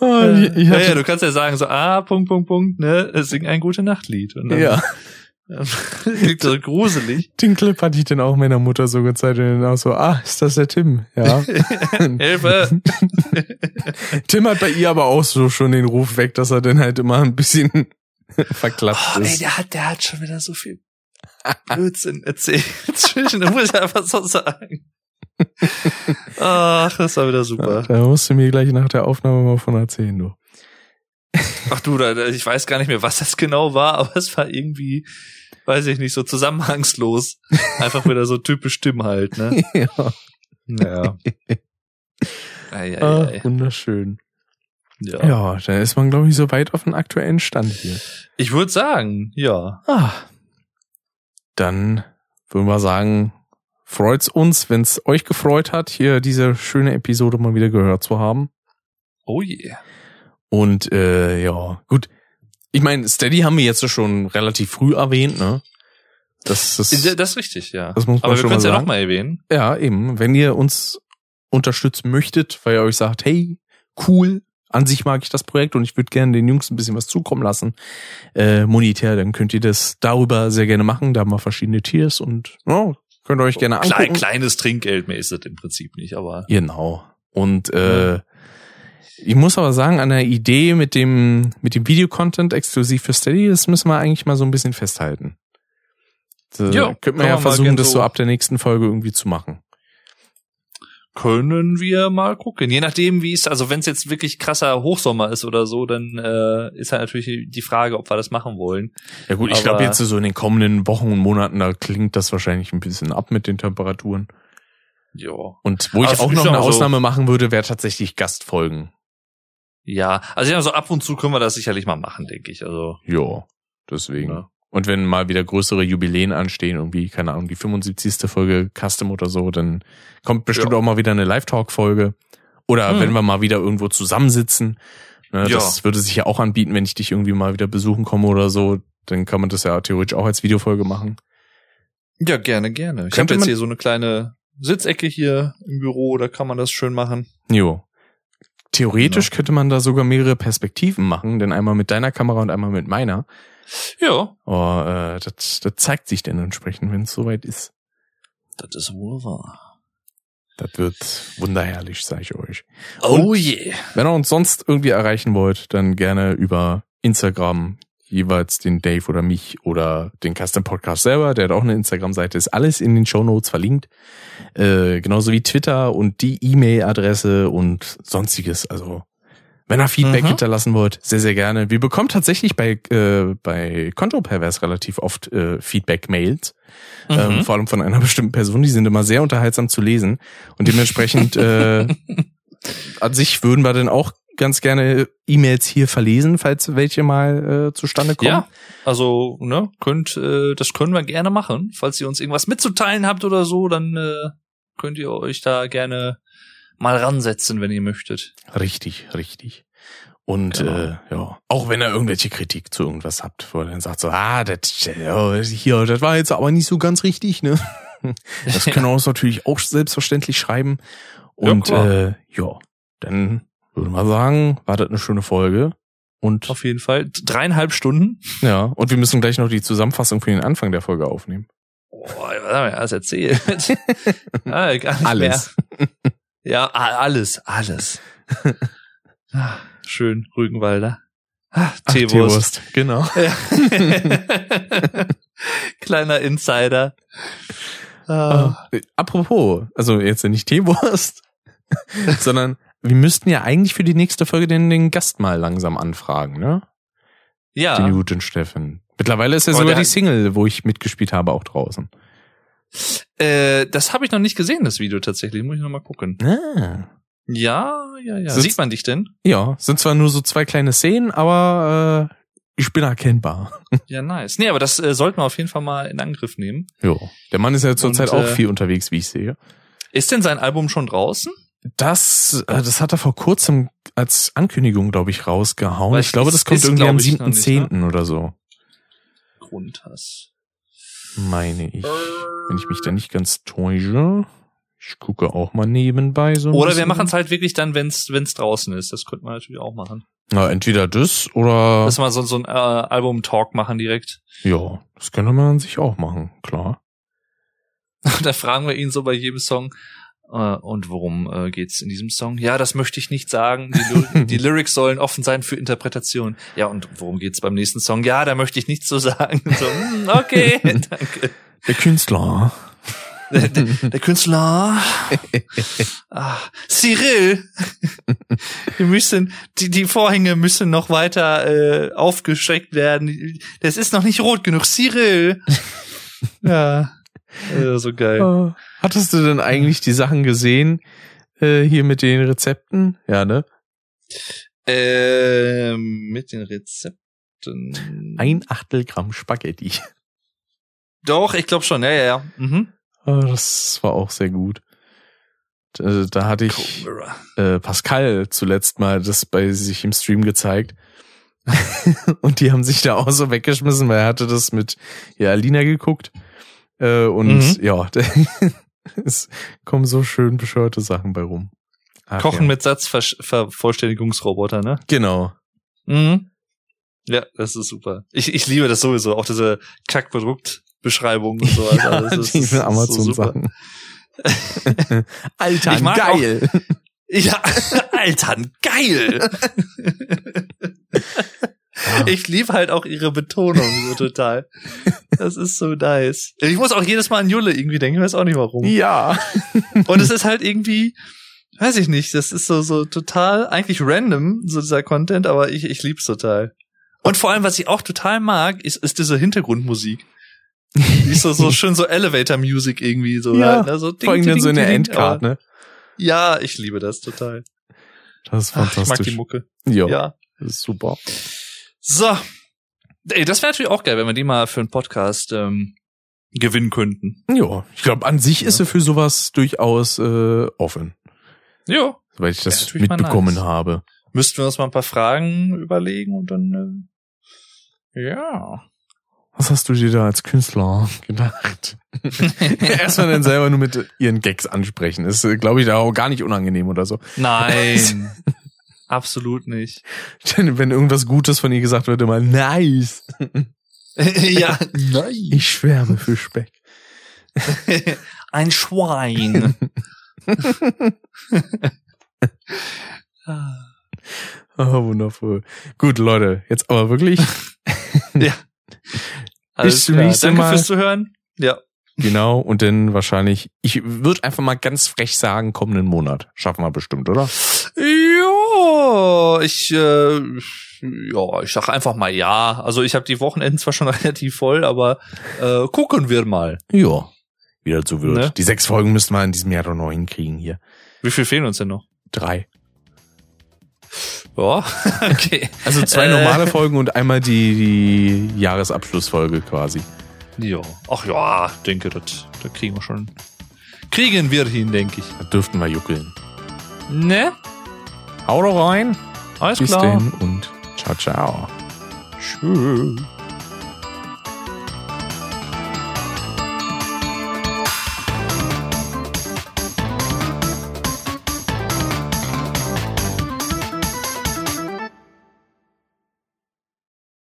oh, ich, ich ja, ja, du kannst ja sagen so, ah, Punkt, Punkt, Punkt, ne, sing ein gute Nachtlied. Und dann ja, klingt so gruselig. den Clip hatte ich dann auch meiner Mutter so gezeigt und dann auch so, ah, ist das der Tim? Ja. Hilfe! Tim hat bei ihr aber auch so schon den Ruf weg, dass er dann halt immer ein bisschen verklatscht Oh, ey, ist. der hat, der hat schon wieder so viel Blödsinn erzählt. Zwischen, muss ich einfach so sagen. Ach, das war wieder super. Da musst du mir gleich nach der Aufnahme mal von erzählen, du. Ach du, ich weiß gar nicht mehr, was das genau war, aber es war irgendwie, weiß ich nicht, so zusammenhangslos. Einfach wieder so typisch Tim halt, ne? ja. Ja. Ei, ei, Ah, ei. wunderschön. Ja. Ja, dann ist man, glaube ich, so weit auf den aktuellen Stand hier. Ich würde sagen, ja. Ah. Dann würden wir sagen, freut's uns, wenn's euch gefreut hat, hier diese schöne Episode mal wieder gehört zu haben. Oh je. Und äh, ja, gut. Ich meine, Steady haben wir jetzt schon relativ früh erwähnt, ne? Das, das, Das ist richtig, ja. das muss man Aber wir schon können es ja sagen. noch mal erwähnen. Ja, eben. Wenn ihr uns unterstützen möchtet, weil ihr euch sagt, hey, cool, an sich mag ich das Projekt und ich würde gerne den Jungs ein bisschen was zukommen lassen, äh, monetär, dann könnt ihr das darüber sehr gerne machen. Da haben wir verschiedene Tiers und ja, könnt ihr euch gerne angucken. Klein, kleines Trinkgeld mehr ist es im Prinzip nicht, aber Genau. Und äh, ich muss aber sagen, an der Idee mit dem mit dem Videocontent exklusiv für Steady, das müssen wir eigentlich mal so ein bisschen festhalten. Da Ja, könnte man kann ja versuchen, das so- ab der nächsten Folge irgendwie zu machen. können wir mal gucken. Je nachdem, wie es, also wenn es jetzt wirklich krasser Hochsommer ist oder so, dann äh, ist halt natürlich die Frage, ob wir das machen wollen. Ja gut, ich glaube jetzt so in den kommenden Wochen und Monaten, da klingt das wahrscheinlich ein bisschen ab mit den Temperaturen. Ja. Und wo ich Also auch noch eine auch so- Ausnahme machen würde, wäre tatsächlich Gastfolgen. Ja, also ja, so ab und zu können wir das sicherlich mal machen, denke ich. Also Ja, deswegen. Ja. Und wenn mal wieder größere Jubiläen anstehen, irgendwie, keine Ahnung, die 75. Folge Custom oder so, dann kommt bestimmt Ja. auch mal wieder eine Live-Talk-Folge. Oder Hm. wenn wir mal wieder irgendwo zusammensitzen. Ne, Ja. Das würde sich ja auch anbieten, wenn ich dich irgendwie mal wieder besuchen komme oder so. Dann kann man das ja theoretisch auch als Videofolge machen. ja, gerne, gerne. Ich habe jetzt hier so eine kleine Sitzecke hier im Büro, da kann man das schön machen. Jo. Theoretisch Genau. könnte man da sogar mehrere Perspektiven machen, denn einmal mit deiner Kamera und einmal mit meiner. Ja, Oh, äh, das, das zeigt sich dann entsprechend, wenn es soweit ist. das ist wohl wahr. Das wird wunderherrlich, sage ich euch. Oh je. Wenn ihr uns sonst irgendwie erreichen wollt, dann gerne über Instagram jeweils den Dave oder mich oder den Custom Podcast selber, der hat auch eine Instagram-Seite, ist alles in den Show Notes verlinkt. Äh, genauso wie Twitter und die E-Mail-Adresse und sonstiges. Also wenn ihr Feedback Mhm. hinterlassen wollt, sehr, sehr gerne. Wir bekommen tatsächlich bei, äh, bei Konto-Pervers relativ oft äh, Feedback-Mails. Ähm, Mhm. vor allem von einer bestimmten Person, die sind immer sehr unterhaltsam zu lesen. Und dementsprechend äh, an sich würden wir dann auch ganz gerne E-Mails hier verlesen, falls welche mal äh, zustande kommen. Ja, also ne, könnt äh, das können wir gerne machen. Falls ihr uns irgendwas mitzuteilen habt oder so, dann äh, könnt ihr euch da gerne mal ransetzen, wenn ihr möchtet. Richtig, richtig. Und Genau. äh, ja, auch wenn ihr irgendwelche Kritik zu irgendwas habt, wo ihr dann sagt so, ah, das ja, hier, das war jetzt aber nicht so ganz richtig, ne? Das können wir uns natürlich auch selbstverständlich schreiben. Ja, Und klar. äh, ja, dann würde man sagen, war das eine schöne Folge. Und Auf jeden Fall dreieinhalb Stunden. ja, und wir müssen gleich noch die Zusammenfassung für den Anfang der Folge aufnehmen. Boah, was haben wir alles erzählt? ah, Alles. Mehr. Ja, alles, alles. Ah, Schön, Rügenwalder. Ah, Teewurst. Genau. Ja. Kleiner Insider. Ah. Äh, apropos, also jetzt nicht Teewurst, sondern wir müssten ja eigentlich für die nächste Folge den, den Gast mal langsam anfragen, ne? Den Ja, guten Steffen. Mittlerweile ist ja sogar die Single, wo ich mitgespielt habe, auch draußen. äh, das habe ich noch nicht gesehen, das Video tatsächlich. Muss ich noch mal gucken. Ah. Ja, ja, ja. Sitzt- Sieht man dich denn? Ja, sind zwar nur so zwei kleine Szenen, aber äh, ich bin erkennbar. Ja, nice. Nee, aber das äh, sollten wir auf jeden Fall mal in Angriff nehmen. Jo. Der Mann ist ja zurzeit Und, auch äh, viel unterwegs, wie ich sehe. Ist denn sein Album schon draußen? Das, äh, das hat er vor kurzem als Ankündigung, glaube ich, rausgehauen. Weil ich glaube, es das kommt ist, irgendwie am glaub ich, noch nicht, ne? 7.10. oder so, Grundhass. meine ich. Wenn ich mich da nicht ganz täusche. Ich gucke auch mal nebenbei so. Oder wir bisschen. machen es halt wirklich dann, wenn's wenn's draußen ist. Das könnte man natürlich auch machen. Na, entweder das oder. Dass wir so, so ein äh, Album-Talk machen direkt. ja, das könnte man an sich auch machen, klar. da fragen wir ihn so bei jedem Song. Äh, und worum äh, geht's in diesem Song? Ja, das möchte ich nicht sagen. Die, die Lyrics sollen offen sein für Interpretation. Ja, und worum geht's beim nächsten Song? Ja, da möchte ich nichts zu sagen. So, hm, okay, danke. Der Künstler. Der, der, der Künstler. Ah, Cyril. Wir müssen, die, die Vorhänge müssen noch weiter äh, aufgestreckt werden. Das ist noch nicht rot genug. Cyril. Ja. Ja so geil. Äh, Hattest du denn eigentlich die Sachen gesehen, Äh, hier mit den Rezepten? Ja, ne? Ähm, mit den Rezepten. Ein Achtel Gramm Spaghetti. Doch, ich glaube schon, ja, ja, ja. Mhm. Ah, Das war auch sehr gut. Da, da hatte ich äh, Pascal zuletzt mal das bei sich im Stream gezeigt. und die haben sich da auch so weggeschmissen, weil er hatte das mit ja, Alina geguckt. Äh, und Mhm. ja, es kommen so schön bescheuerte Sachen bei rum. Ach, Kochen ja. mit Satzvervollständigungsroboter, ne? Genau. Mhm. Ja, das ist super. Ich, ich liebe das sowieso, auch diese Kackproduktbeschreibung und so. Also, Ja, das ist- diese ist so Amazon-Sachen. Alter, geil. Ja, Alter, geil. Ich liebe halt auch ihre Betonung so total. Das ist so nice. Ich muss auch jedes Mal an Jule irgendwie denken, ich weiß auch nicht warum. Ja. Und es ist halt irgendwie, weiß ich nicht, das ist so, so total, eigentlich random, so dieser Content, aber ich, ich lieb's total. Und vor allem, was ich auch total mag, ist, ist diese Hintergrundmusik. Die ist so, so schön so Elevator Music irgendwie, so, Ja, halt, ne? so Vor allem dann so in der ding, Endcard, ne? Ja, ich liebe das total. Das ist Ach, ich mag fantastisch. die Mucke. ja, Ja. das ist super. So. Ey, das wäre natürlich auch geil, wenn wir die mal für einen Podcast ähm, gewinnen könnten. Ja, ich glaube, an sich ist Ja. er für sowas durchaus äh, offen, Ja. weil ich das mitbekommen nice. habe. Müssten wir uns mal ein paar Fragen überlegen und dann. Äh, ja. Was hast du dir da als Künstler gedacht? Erstmal dann selber nur mit ihren Gags ansprechen. Ist, glaube ich, da auch gar nicht unangenehm oder so. Nein. Absolut nicht. Denn wenn irgendwas Gutes von ihr gesagt wird, immer nice. ja. Nein. Ich schwärme für Speck. Ein Schwein. Oh, wundervoll. Gut, Leute, jetzt aber wirklich ja. Alles zum klar. nächsten Danke Mal. fürs Zuhören. Ja. genau und dann wahrscheinlich, ich würde einfach mal ganz frech sagen, kommenden Monat. Schaffen wir bestimmt, oder? Ich äh, ja, ich sag einfach mal ja. Also ich habe die Wochenenden zwar schon relativ voll, aber äh, gucken wir mal. Ja. Wie das so wird. Ne? Die sechs Folgen müssten wir in diesem Jahr doch noch hinkriegen hier. Wie viel fehlen uns denn noch? Drei. Ja, okay. Also zwei Äh. normale Folgen und einmal die, die Jahresabschlussfolge quasi. Ja. Ach ja, denke, das, das kriegen wir schon. Kriegen wir hin, denke ich. Da dürften wir juckeln. Ne? Hau rein. Alles Bis klar. denn und ciao, ciao. Tschüss.